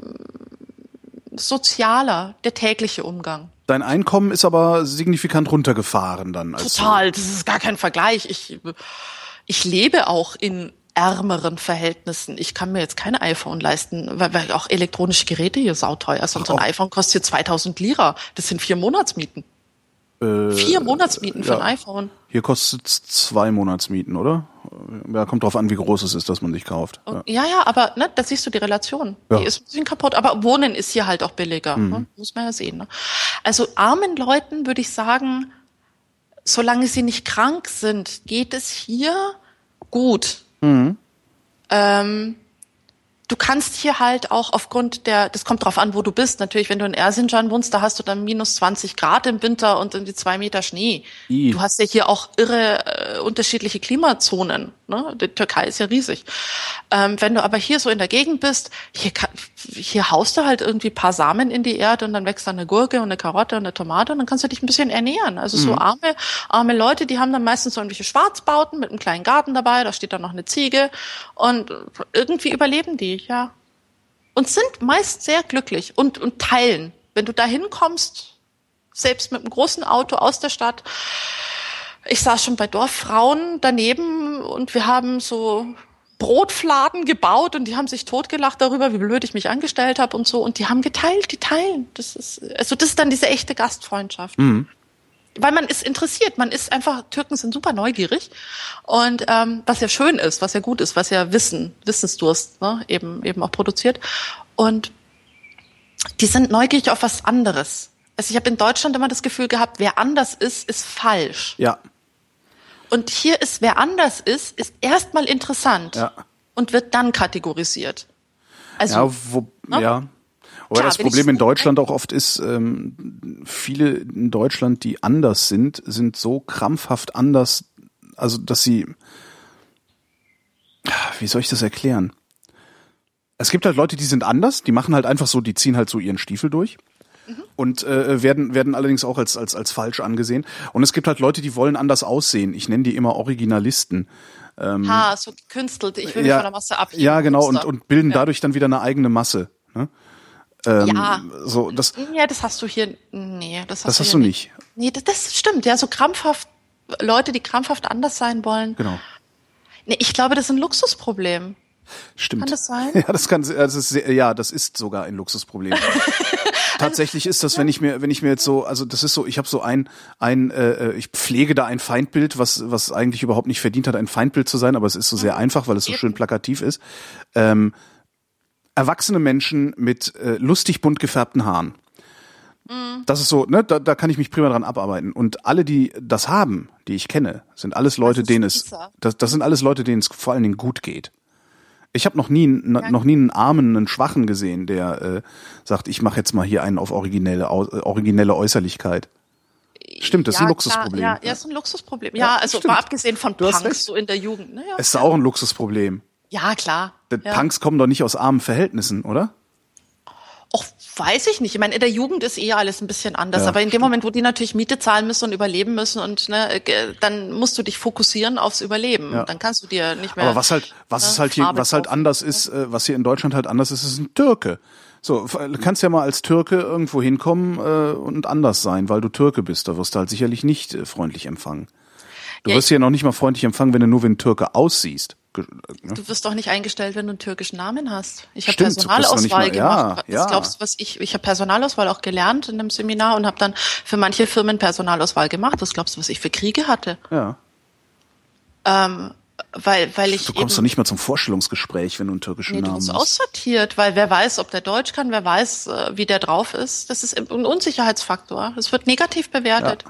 sozialer, der tägliche Umgang. Dein Einkommen ist aber signifikant runtergefahren dann. Total, das ist gar kein Vergleich. Ich ich lebe auch in ärmeren Verhältnissen. Ich kann mir jetzt kein iPhone leisten, weil, weil auch elektronische Geräte hier sauteuer sind. So ein iPhone kostet hier 2000 Lira. Das sind vier Monatsmieten. Äh, vier Monatsmieten für ja. ein iPhone. Hier kostet es zwei Monatsmieten, oder? Ja, kommt drauf an, wie groß es ist, dass man sich kauft. Ja, ja, ja aber ne, da siehst du die Relation. Ja. Die ist ein bisschen kaputt. Aber Wohnen ist hier halt auch billiger. Mhm. Ne? Muss man ja sehen. Ne? Also armen Leuten würde ich sagen, solange sie nicht krank sind, geht es hier gut. Mhm. Ähm, du kannst hier halt auch aufgrund der, das kommt drauf an, wo du bist. Natürlich, wenn du in Erzincan wohnst, da hast du dann minus 20 Grad im Winter und irgendwie zwei Meter Schnee. I. Du hast ja hier auch irre äh, unterschiedliche Klimazonen. Ne? Die Türkei ist ja riesig. Ähm, wenn du aber hier so in der Gegend bist, hier, kann, hier haust du halt irgendwie paar Samen in die Erde und dann wächst da eine Gurke und eine Karotte und eine Tomate und dann kannst du dich ein bisschen ernähren. Also mhm. so arme, arme Leute, die haben dann meistens so irgendwelche Schwarzbauten mit einem kleinen Garten dabei, da steht dann noch eine Ziege und irgendwie überleben die ja. Und sind meist sehr glücklich und, und teilen. Wenn du da hinkommst, selbst mit einem großen Auto aus der Stadt, ich saß schon bei Dorffrauen daneben und wir haben so Brotfladen gebaut und die haben sich totgelacht darüber, wie blöd ich mich angestellt habe und so. Und die haben geteilt, die teilen. Das ist, also das ist dann diese echte Gastfreundschaft. Mhm weil man ist interessiert, man ist einfach, Türken sind super neugierig und ähm, was ja schön ist, was ja gut ist, was ja Wissen, Wissensdurst ne, eben eben auch produziert und die sind neugierig auf was anderes. Also ich habe in Deutschland immer das Gefühl gehabt, wer anders ist, ist falsch. Ja. Und hier ist, wer anders ist, ist erstmal interessant ja. und wird dann kategorisiert. Also, ja, wo, ne? ja. Aber das Problem in Deutschland auch oft ist, ähm, viele in Deutschland, die anders sind, sind so krampfhaft anders, also dass sie, wie soll ich das erklären? Es gibt halt Leute, die sind anders, die machen halt einfach so, die ziehen halt so ihren Stiefel durch mhm. und äh, werden werden allerdings auch als als als falsch angesehen. Und es gibt halt Leute, die wollen anders aussehen. Ich nenne die immer Originalisten. Ähm, ha, so gekünstelt. Ich will mich ja, von der Masse ab. Ja, genau und und bilden ja. dadurch dann wieder eine eigene Masse. Ne? Ähm, Ja. So, das, Ja, das hast du hier. Nee, das hast, das du, hast du nicht. Nee, das, das stimmt. Ja, so krampfhaft, Leute, die krampfhaft anders sein wollen. Genau. Nee, ich glaube, das ist ein Luxusproblem. Stimmt. Kann das sein? Ja, das kann, das ist sehr, ja, das ist sogar ein Luxusproblem. Tatsächlich ist das, wenn ich mir, wenn ich mir jetzt so, also das ist so, ich habe so ein, ein, äh, ich pflege da ein Feindbild, was, was eigentlich überhaupt nicht verdient hat, ein Feindbild zu sein, aber es ist so sehr einfach, weil es so schön plakativ ist. Ähm, erwachsene Menschen mit äh, lustig bunt gefärbten Haaren. Das ist so, ne, da, da kann ich mich prima dran abarbeiten. Und alle, die das haben, die ich kenne, sind alles Leute, ist denen es, das, das sind alles Leute, denen es vor allen Dingen gut geht. Ich habe noch nie, noch nie einen Armen, einen Schwachen gesehen, der äh, sagt, ich mache jetzt mal hier einen auf originelle, originelle Äußerlichkeit. Stimmt, das ist ein Ja, Luxusproblem. Klar, ja, ja, ist ein Luxusproblem. Ja, also stimmt. mal abgesehen von Punks so in der Jugend. Ne? Ja. Es ist auch ein Luxusproblem. ja, klar. Denn Ja. Punks kommen doch nicht aus armen Verhältnissen, oder? Och, weiß ich nicht. Ich meine, in der Jugend ist eh alles ein bisschen anders. Ja, aber in dem Moment, wo die natürlich Miete zahlen müssen und überleben müssen und ne, dann musst du dich fokussieren aufs Überleben. Ja. Dann kannst du dir nicht mehr. Aber was halt, was ne, ist halt hier, Farbe was halt kaufen. anders ist, äh, was hier in Deutschland halt anders ist, ist ein Türke. So, du kannst ja mal als Türke irgendwo hinkommen äh, und anders sein, weil du Türke bist. Da wirst du halt sicherlich nicht äh, freundlich empfangen. Du Ja, wirst ja noch nicht mal freundlich empfangen, wenn du nur wie ein Türke aussiehst. Ne? Du wirst doch nicht eingestellt, wenn du einen türkischen Namen hast. Ich habe du doch Personalauswahl mal- ja, gemacht. was ja. glaubst du, was ich? Ich habe Personalauswahl auch gelernt in einem Seminar und habe dann für manche Firmen Personalauswahl gemacht. Was glaubst du, was ich für Kriege hatte? Ja. Weil, weil ich Du kommst doch eben nicht mal zum Vorstellungsgespräch, wenn du einen türkischen Nee, du Namen bist hast. aussortiert, weil wer weiß, ob der Deutsch kann, wer weiß, äh, wie der drauf ist. Das ist ein Unsicherheitsfaktor. Es wird negativ bewertet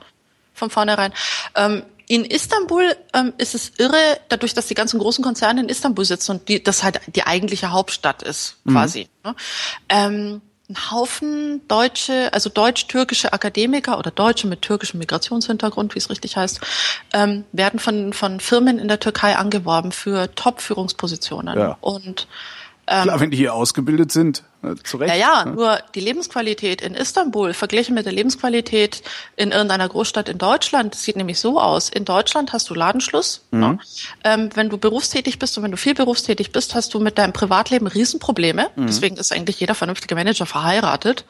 von vornherein. Ähm, in Istanbul ähm, ist es irre, dadurch, dass die ganzen großen Konzerne in Istanbul sitzen und die, das halt die eigentliche Hauptstadt ist, quasi. Ne? Ähm, ein Haufen deutsche, also deutsch-türkische Akademiker oder Deutsche mit türkischem Migrationshintergrund, wie es richtig heißt, ähm, werden von, von Firmen in der Türkei angeworben für Top-Führungspositionen. Ja. Und Klar, wenn die hier ausgebildet sind, äh, zu Recht. ja, ja, ne? nur die Lebensqualität in Istanbul verglichen mit der Lebensqualität in irgendeiner Großstadt in Deutschland das sieht nämlich so aus. In Deutschland hast du Ladenschluss. Mhm. Ne? Ähm, wenn du berufstätig bist und wenn du viel berufstätig bist, hast du mit deinem Privatleben Riesenprobleme. Mhm. Deswegen ist eigentlich jeder vernünftige Manager verheiratet.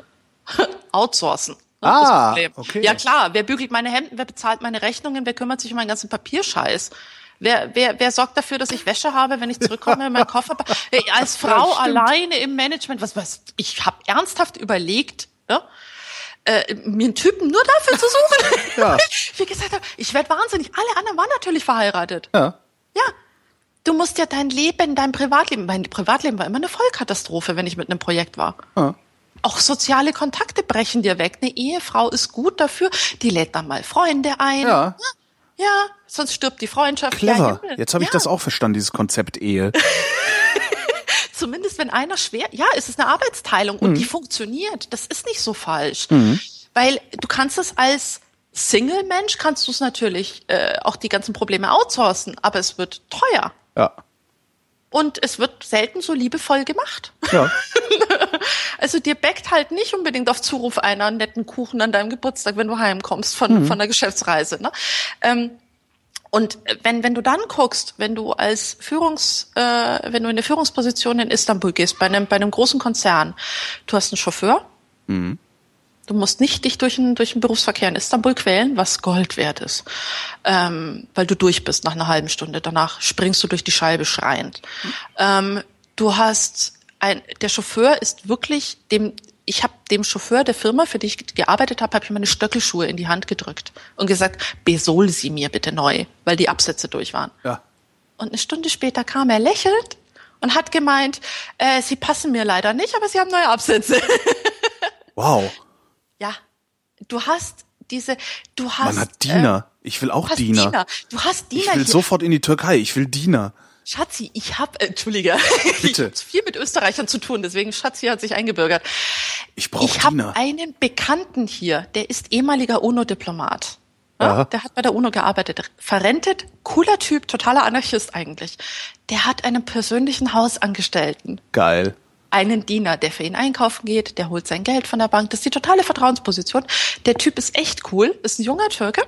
Outsourcen. ne, Ah, okay. Ja klar, wer bügelt meine Hemden, wer bezahlt meine Rechnungen, wer kümmert sich um meinen ganzen Papierscheiß? Wer, wer, wer sorgt dafür, dass ich Wäsche habe, wenn ich zurückkomme, mein Koffer? Äh, Als Frau alleine im Management, was was? Ich habe ernsthaft überlegt, ja, äh, mir einen Typen nur dafür zu suchen. Ja. Wie gesagt habe, ich werde wahnsinnig. Alle anderen waren natürlich verheiratet. Ja. Ja. Du musst ja dein Leben, dein Privatleben, mein Privatleben war immer eine Vollkatastrophe, wenn ich mit einem Projekt war. Ja. Auch soziale Kontakte brechen dir weg. Eine Ehefrau ist gut dafür, die lädt dann mal Freunde ein. Ja. Ja, sonst stirbt die Freundschaft. Ja, Clever. Jetzt habe ich ja, das auch verstanden, dieses Konzept Ehe. Zumindest wenn einer schwer, ja, es ist eine Arbeitsteilung Mhm. und die funktioniert. Das ist nicht so falsch. Weil du kannst es als Single-Mensch, kannst du es natürlich äh, auch die ganzen Probleme outsourcen, aber es wird teuer. Ja. Und es wird selten so liebevoll gemacht. Ja. Also dir backt halt nicht unbedingt auf Zuruf einer einen netten Kuchen an deinem Geburtstag, wenn du heimkommst von, von der Geschäftsreise. Ne? Ähm, und wenn, wenn du dann guckst, wenn du als Führungs, äh, wenn du in eine Führungsposition in Istanbul gehst, bei einem, bei einem großen Konzern, du hast einen Chauffeur, du musst nicht dich durch den, durch den Berufsverkehr in Istanbul quälen, was Gold wert ist, ähm, weil du durch bist nach einer halben Stunde. Danach springst du durch die Scheibe schreiend. Ähm, du hast ein, der Chauffeur ist wirklich dem, ich habe dem Chauffeur der Firma, für die ich gearbeitet habe, habe ich meine Stöckelschuhe in die Hand gedrückt und gesagt, besol sie mir bitte neu, weil die Absätze durch waren. Ja. Und eine Stunde später kam er lächelnd und hat gemeint, äh, sie passen mir leider nicht, aber sie haben neue Absätze. Wow. ja, du hast diese, du hast. Man hat Diener. Ich will auch Diener. Diener. Du hast Diener Ich will hier. sofort in die Türkei. Ich will Diener. Schatzi, ich hab, äh, Entschuldige, Bitte. ich hab viel mit Österreichern zu tun, deswegen Schatzi hat sich eingebürgert. Ich brauche Ich habe einen Bekannten hier, der ist ehemaliger UNO-Diplomat. Ja, der hat bei der UNO gearbeitet. Verrentet, cooler Typ, totaler Anarchist eigentlich. Der hat einen persönlichen Hausangestellten. Geil. Einen Diener, der für ihn einkaufen geht, der holt sein Geld von der Bank. Das ist die totale Vertrauensposition. Der Typ ist echt cool, ist ein junger Türke.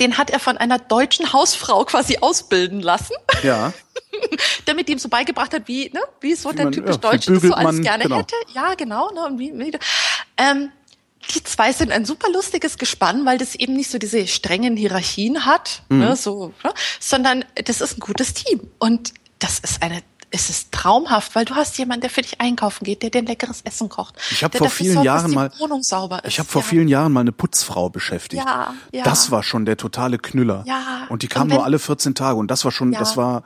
Den hat er von einer deutschen Hausfrau quasi ausbilden lassen. Ja. damit die ihm so beigebracht hat, wie, ne, wie so Wie der man- typisch ja, Deutsche das so alles man, gerne genau. hätte. Ja, genau. Ne, und wie, wie, ähm, die zwei sind ein super lustiges Gespann, weil das eben nicht so diese strengen Hierarchien hat, Mhm. ne, so, ne, sondern das ist ein gutes Team. Und das ist eine, es ist traumhaft, weil du hast jemanden, der für dich einkaufen geht, der dir ein leckeres Essen kocht. Ich hab der vor vielen sorgt, Jahren mal- Wohnung sauber ist. Ich habe vor ja. vielen Jahren mal eine Putzfrau beschäftigt. Ja, ja. Das war schon der totale Knüller. Ja. Und die kam wenn- nur alle 14 Tage und das war schon, Ja. das war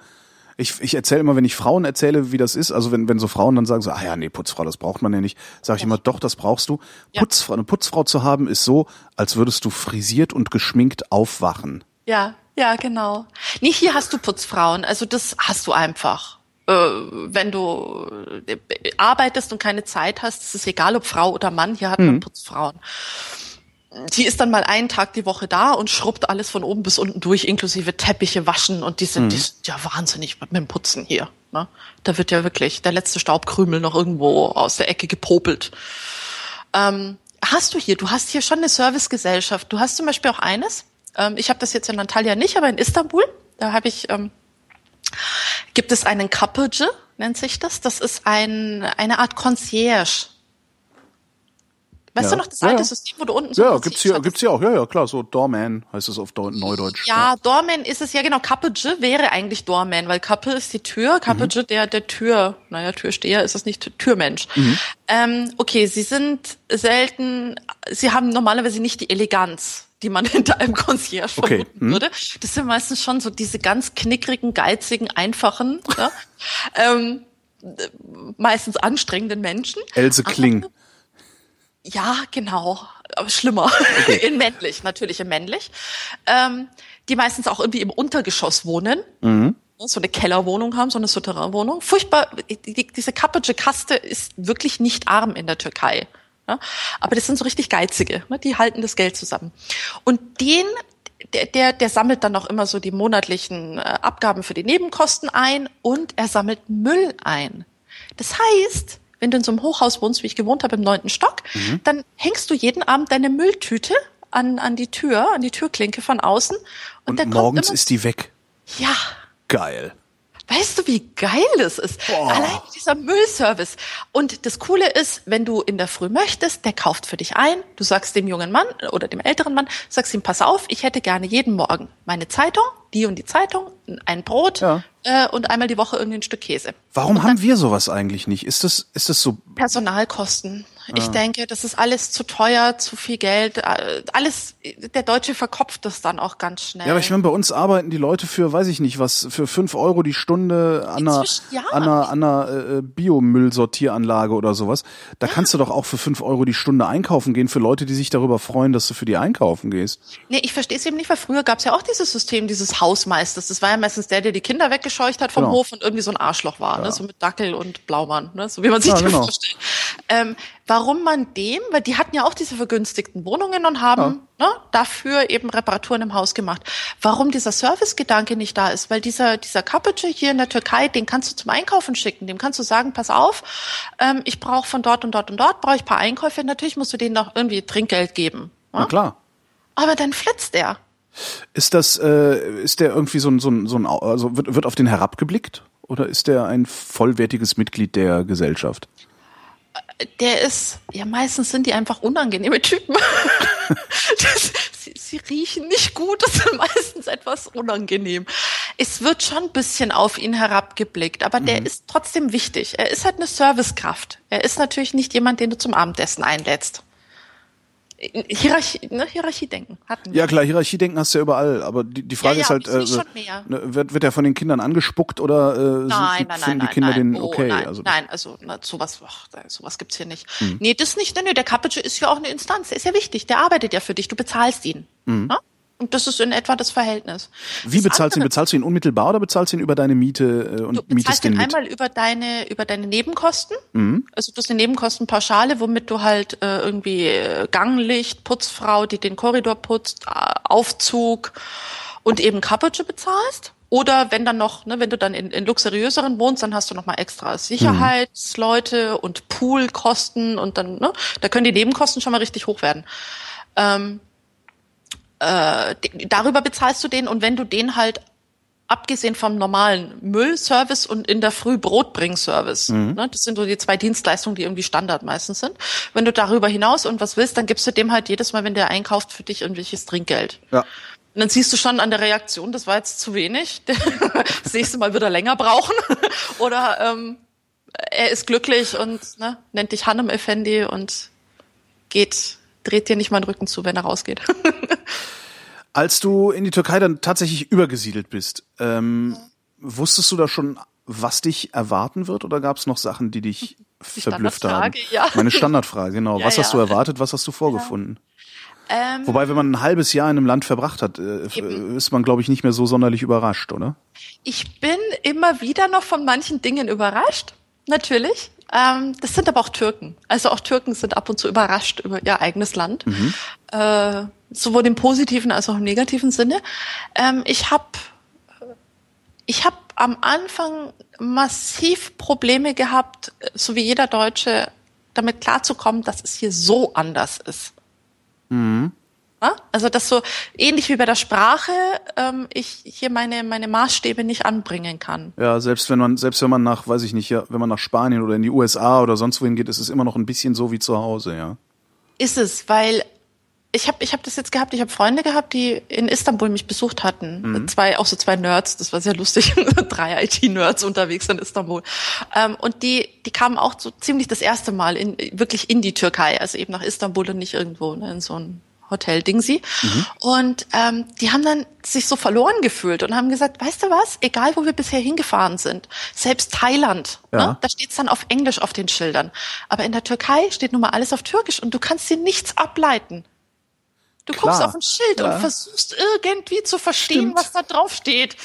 ich, ich erzähle immer, wenn ich Frauen erzähle, wie das ist, also wenn, wenn so Frauen dann sagen so, ah ja, nee, Putzfrau, das braucht man ja nicht, sage ich immer, doch, das brauchst du. Putzfrau, eine Putzfrau zu haben, ist so, als würdest du frisiert und geschminkt aufwachen. Ja, ja, genau. Nee, hier hast du Putzfrauen. Also das hast du einfach. Äh, wenn du äh, arbeitest und keine Zeit hast, ist es egal, ob Frau oder Mann, hier hat man Putzfrauen. Die ist dann mal einen Tag die Woche da und schrubbt alles von oben bis unten durch, inklusive Teppiche waschen und die sind, die sind ja wahnsinnig mit dem Putzen hier. Ne? Da wird ja wirklich der letzte Staubkrümel noch irgendwo aus der Ecke gepopelt. Ähm, hast du hier, du hast hier schon eine Servicegesellschaft. Du hast zum Beispiel auch eines. Ähm, ich habe das jetzt in Antalya nicht, aber in Istanbul, da habe ich, ähm, gibt es einen Kapıcı, nennt sich das. Das ist ein, eine Art Concierge. Weißt Ja. du noch das alte ja. System, wo du unten so Ja, gibt's hier, gibt's hier auch, ja, ja, klar, so Doorman heißt es auf Deu- Neudeutsch. ja, Doorman ist es ja genau. Kapıcı wäre eigentlich Doorman, weil Kappe ist die Tür, Kapıcı der der Tür, naja, Türsteher ist es nicht, Türmensch. Ähm, okay, sie sind selten, sie haben normalerweise nicht die Eleganz, die man hinter einem Concierge Okay, vermuten würde. Das sind meistens schon so diese ganz knickrigen, geizigen, einfachen, ja? ähm, äh, meistens anstrengenden Menschen. Else Kling. Ja, genau. Aber schlimmer. In männlich, natürlich in männlich. Ähm, die meistens auch irgendwie im Untergeschoss wohnen. So eine Kellerwohnung haben, so eine Souterrainwohnung. Furchtbar. Die, diese Kapıcı Kaste ist wirklich nicht arm in der Türkei. Ja? Aber das sind so richtig geizige. Ne? Die halten das Geld zusammen. Und den, der, der, der sammelt dann noch immer so die monatlichen äh, Abgaben für die Nebenkosten ein und er sammelt Müll ein. Das heißt, wenn du in so einem Hochhaus wohnst, wie ich gewohnt habe, im neunten Stock, dann hängst du jeden Abend deine Mülltüte an, an die Tür, an die Türklinke von außen. Und, Und morgens immer, ist die weg. ja, Geil. Weißt du, wie geil das ist? Allein dieser Müllservice. Und das Coole ist, wenn du in der Früh möchtest, der kauft für dich ein. Du sagst dem jungen Mann oder dem älteren Mann, sagst ihm, pass auf, ich hätte gerne jeden Morgen meine Zeitung, die und die Zeitung, ein Brot Ja. äh, und einmal die Woche irgendwie ein Stück Käse. Warum haben wir sowas eigentlich nicht? Ist das, ist das so, Personalkosten. Ich denke, das ist alles zu teuer, zu viel Geld. äh, Alles, der Deutsche verkopft das dann auch ganz schnell. ja, aber ich meine, bei uns arbeiten die Leute für, weiß ich nicht was, für fünf Euro die Stunde an einer, ja. an einer, an einer äh, Biomüllsortieranlage oder sowas. Da kannst du doch auch für fünf Euro die Stunde einkaufen gehen für Leute, die sich darüber freuen, dass du für die einkaufen gehst. Nee, ich verstehe es eben nicht, weil früher gab es ja auch dieses System dieses Hausmeisters. Das war ja meistens der, der die Kinder weggescheucht hat vom Genau. Hof und irgendwie so ein Arschloch war, ne? so mit Dackel und Blaumann, ne? so wie man sich Ja, das genau. vorstellt. Ähm, warum man dem, weil die hatten ja auch diese vergünstigten Wohnungen und haben ne, dafür eben Reparaturen im Haus gemacht. Warum dieser Servicegedanke nicht da ist, weil dieser dieser Kapıcı hier in der Türkei, den kannst du zum Einkaufen schicken, dem kannst du sagen, pass auf, ähm, ich brauche von dort und dort und dort brauche ich ein paar Einkäufe. Natürlich musst du denen noch irgendwie Trinkgeld geben. Na Ne? klar. Aber dann flitzt er. Ist das, äh, ist der irgendwie so ein, so ein, so ein, also wird, wird auf den herabgeblickt? Oder ist der ein vollwertiges Mitglied der Gesellschaft? der ist, ja, meistens sind die einfach unangenehme Typen. das, sie, sie riechen nicht gut, das sind meistens etwas unangenehm. Es wird schon ein bisschen auf ihn herabgeblickt, aber der ist trotzdem wichtig. Er ist halt eine Servicekraft. Er ist natürlich nicht jemand, den du zum Abendessen einlädst. Hierarchie, ne, Hierarchiedenken hatten wir. Ja klar, Hierarchiedenken hast du ja überall, aber die, die Frage Ja, ja, ist halt, äh, ne, wird, wird er von den Kindern angespuckt oder äh, sind, Nein, nein, finden nein, die nein, Kinder nein. den Oh, okay? nein, also, nein, also na, sowas, ach, sowas gibt's hier nicht. Hm. Nee, das nicht. Nee, der Kapitsche ist ja auch eine Instanz. Der ist ja wichtig. Der arbeitet ja für dich. Du bezahlst ihn. Ja? Und das ist in etwa das Verhältnis. Wie Das bezahlst du ihn? Bezahlst du ihn unmittelbar oder bezahlst du ihn über deine Miete äh, und Du mietest ihn mit? einmal über deine über deine Nebenkosten. Mhm. Also du hast eine Nebenkostenpauschale, womit du halt äh, irgendwie äh, Ganglicht, Putzfrau, die den Korridor putzt, äh, Aufzug und eben Kapitsche bezahlst. Oder wenn dann noch, ne, wenn du dann in, in luxuriöseren wohnst, dann hast du noch mal extra Sicherheitsleute und Poolkosten und dann, ne, da können die Nebenkosten schon mal richtig hoch werden. Ähm, äh, darüber bezahlst du den und wenn du den halt abgesehen vom normalen Müllservice und in der Früh Brotbringservice. Mhm. Ne, das sind so die zwei Dienstleistungen, die irgendwie Standard meistens sind. Wenn du darüber hinaus und was willst, dann gibst du dem halt jedes Mal, wenn der einkauft, für dich irgendwelches Trinkgeld. Ja. Und dann siehst du schon an der Reaktion, das war jetzt zu wenig. Das nächste Mal wird er länger brauchen. Oder ähm, er ist glücklich und ne, nennt dich Hannem Effendi und geht, dreht dir nicht mal den Rücken zu, wenn er rausgeht. Als du in die Türkei dann tatsächlich übergesiedelt bist, ähm, wusstest du da schon, was dich erwarten wird, oder gab es noch Sachen, die dich verblüfft haben? Ja. Meine Standardfrage, genau. Ja, was hast ja. du erwartet, was hast du vorgefunden? Ähm, Wobei, wenn man ein halbes Jahr in einem Land verbracht hat, äh, Eben. ist man, glaube ich, nicht mehr so sonderlich überrascht, oder? Ich bin immer wieder noch von manchen Dingen überrascht, natürlich. Ähm, das sind aber auch Türken. Also auch Türken sind ab und zu überrascht über ihr eigenes Land. Äh, sowohl im positiven als auch im negativen Sinne. Ähm, ich habe ich hab am Anfang massiv Probleme gehabt, so wie jeder Deutsche, damit klarzukommen, dass es hier so anders ist. Ja? Also das so ähnlich wie bei der Sprache, ähm, ich hier meine meine Maßstäbe nicht anbringen kann. Ja, selbst wenn man, selbst wenn man nach, weiß ich nicht, ja, wenn man nach Spanien oder in die USA oder sonst wohin geht, ist es immer noch ein bisschen so wie zu Hause, ja. Ist es, weil ich habe ich hab das jetzt gehabt, ich habe Freunde gehabt, die in Istanbul mich besucht hatten. Zwei, auch so zwei Nerds, das war sehr lustig. Drei IT-Nerds unterwegs in Istanbul. Ähm, und die, die kamen auch so ziemlich das erste Mal in, wirklich in die Türkei, also eben nach Istanbul und nicht irgendwo ne, in so ein Hotel Dingsi. Und ähm, die haben dann sich so verloren gefühlt und haben gesagt, weißt du was, egal wo wir bisher hingefahren sind, selbst Thailand, Ja. ne, da steht's dann auf Englisch auf den Schildern. Aber in der Türkei steht nun mal alles auf Türkisch und du kannst dir nichts ableiten. Du Klar. guckst auf ein Schild Ja. und versuchst irgendwie zu verstehen, Stimmt. was da drauf steht.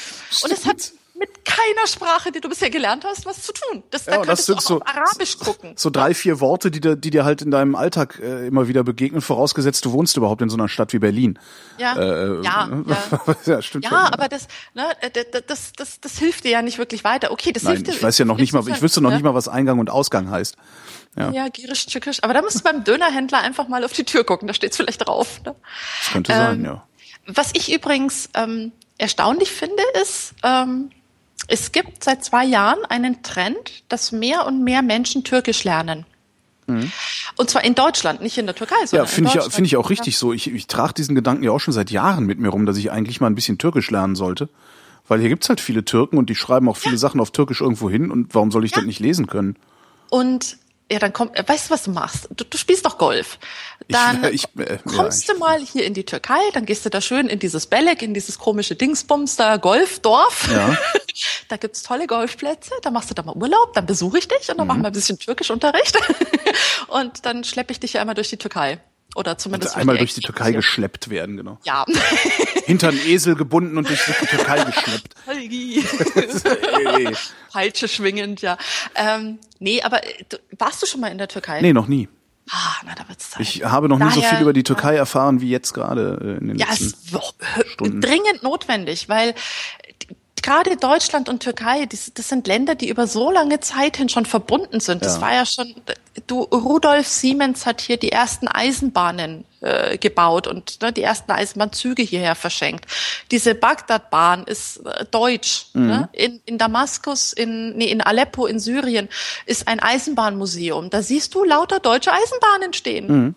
Und es hat Stimmt. Mit keiner Sprache, die du bisher gelernt hast, was zu tun. Das, Ja, da das könntest du sind auch so- Arabisch gucken. So drei, vier Worte, die dir, die dir halt in deinem Alltag äh, immer wieder begegnen, vorausgesetzt, du wohnst überhaupt in so einer Stadt wie Berlin. Ja, Äh, ja, ja. ja, stimmt Ja, schon. aber das, ne, äh, d- d- das, das, das hilft dir ja nicht wirklich weiter. Okay, das Nein, hilft dir. ich weiß ja noch nicht mal, ich wüsste noch ja. nicht mal, was Eingang und Ausgang heißt. Ja, Ja, girisch, tschückisch. Aber da musst du beim Dönerhändler einfach mal auf die Tür gucken, da steht's vielleicht drauf. Ne? das könnte sein, ja. Was ich übrigens ähm, erstaunlich finde, ist, ähm, es gibt seit zwei Jahren einen Trend, dass mehr und mehr Menschen Türkisch lernen. Und zwar in Deutschland, nicht in der Türkei, Mhm. Ja, sondern finde in ich, finde ich auch richtig so. Ich, ich trage diesen Gedanken ja auch schon seit Jahren mit mir rum, dass ich eigentlich mal ein bisschen Türkisch lernen sollte. Weil hier gibt's halt viele Türken und die schreiben auch viele Sachen auf Türkisch irgendwo hin und warum soll ich das nicht lesen können? Und ja, dann kommt, äh, weißt du, was du machst? Du, du spielst doch Golf. Dann Ich- ich- äh, ja, kommst ich- du mal hier in die Türkei, dann gehst du da schön in dieses Belek, in dieses komische Dingsbums da, Golfdorf. Ja. da gibt's tolle Golfplätze, da machst du da mal Urlaub, dann besuche ich dich und dann Mhm. machen wir ein bisschen Türkischunterricht. und dann schleppe ich dich ja einmal durch die Türkei. Oder zumindest Einmal durch die. Türkei geschleppt werden, genau. Ja. Hinter einen Esel gebunden und durch die Türkei geschleppt. Peitsche schwingend, ja. Ähm, nee, aber äh, du, warst du schon mal in der Türkei? Nee, noch nie. Ah, na, da wird's Zeit. Ich habe noch nie so Daher- viel über die Türkei erfahren wie jetzt gerade äh, in den Ja, letzten. es ist dringend notwendig, weil gerade Deutschland und Türkei, das, das sind Länder, die über so lange Zeit hin schon verbunden sind. Das Ja. war ja schon, du, Rudolf Siemens hat hier die ersten Eisenbahnen äh, gebaut und ne, die ersten Eisenbahnzüge hierher verschenkt. Diese Bagdad-Bahn ist äh, deutsch. Mhm. Ne? In, in Damaskus, in, nee, in Aleppo, in Syrien ist ein Eisenbahnmuseum. Da siehst du lauter deutsche Eisenbahnen stehen. Mhm.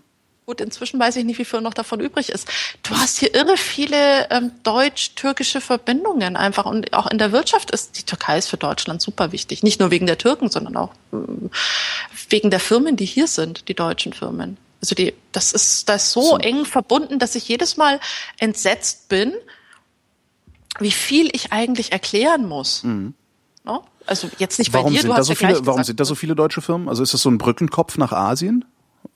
Gut, inzwischen weiß ich nicht, wie viel noch davon übrig ist. Du hast hier irre viele ähm, deutsch-türkische Verbindungen einfach und auch in der Wirtschaft ist die Türkei ist für Deutschland super wichtig. Nicht nur wegen der Türken, sondern auch ähm, wegen der Firmen, die hier sind, die deutschen Firmen. Also die, das ist das ist so, So. eng verbunden, dass ich jedes Mal entsetzt bin, wie viel ich eigentlich erklären muss. No? Also jetzt nicht bei Mhm. Warum dir, sind du da hast so ja viele, warum gesagt, sind da so viele deutsche Firmen? Also ist das so ein Brückenkopf nach Asien?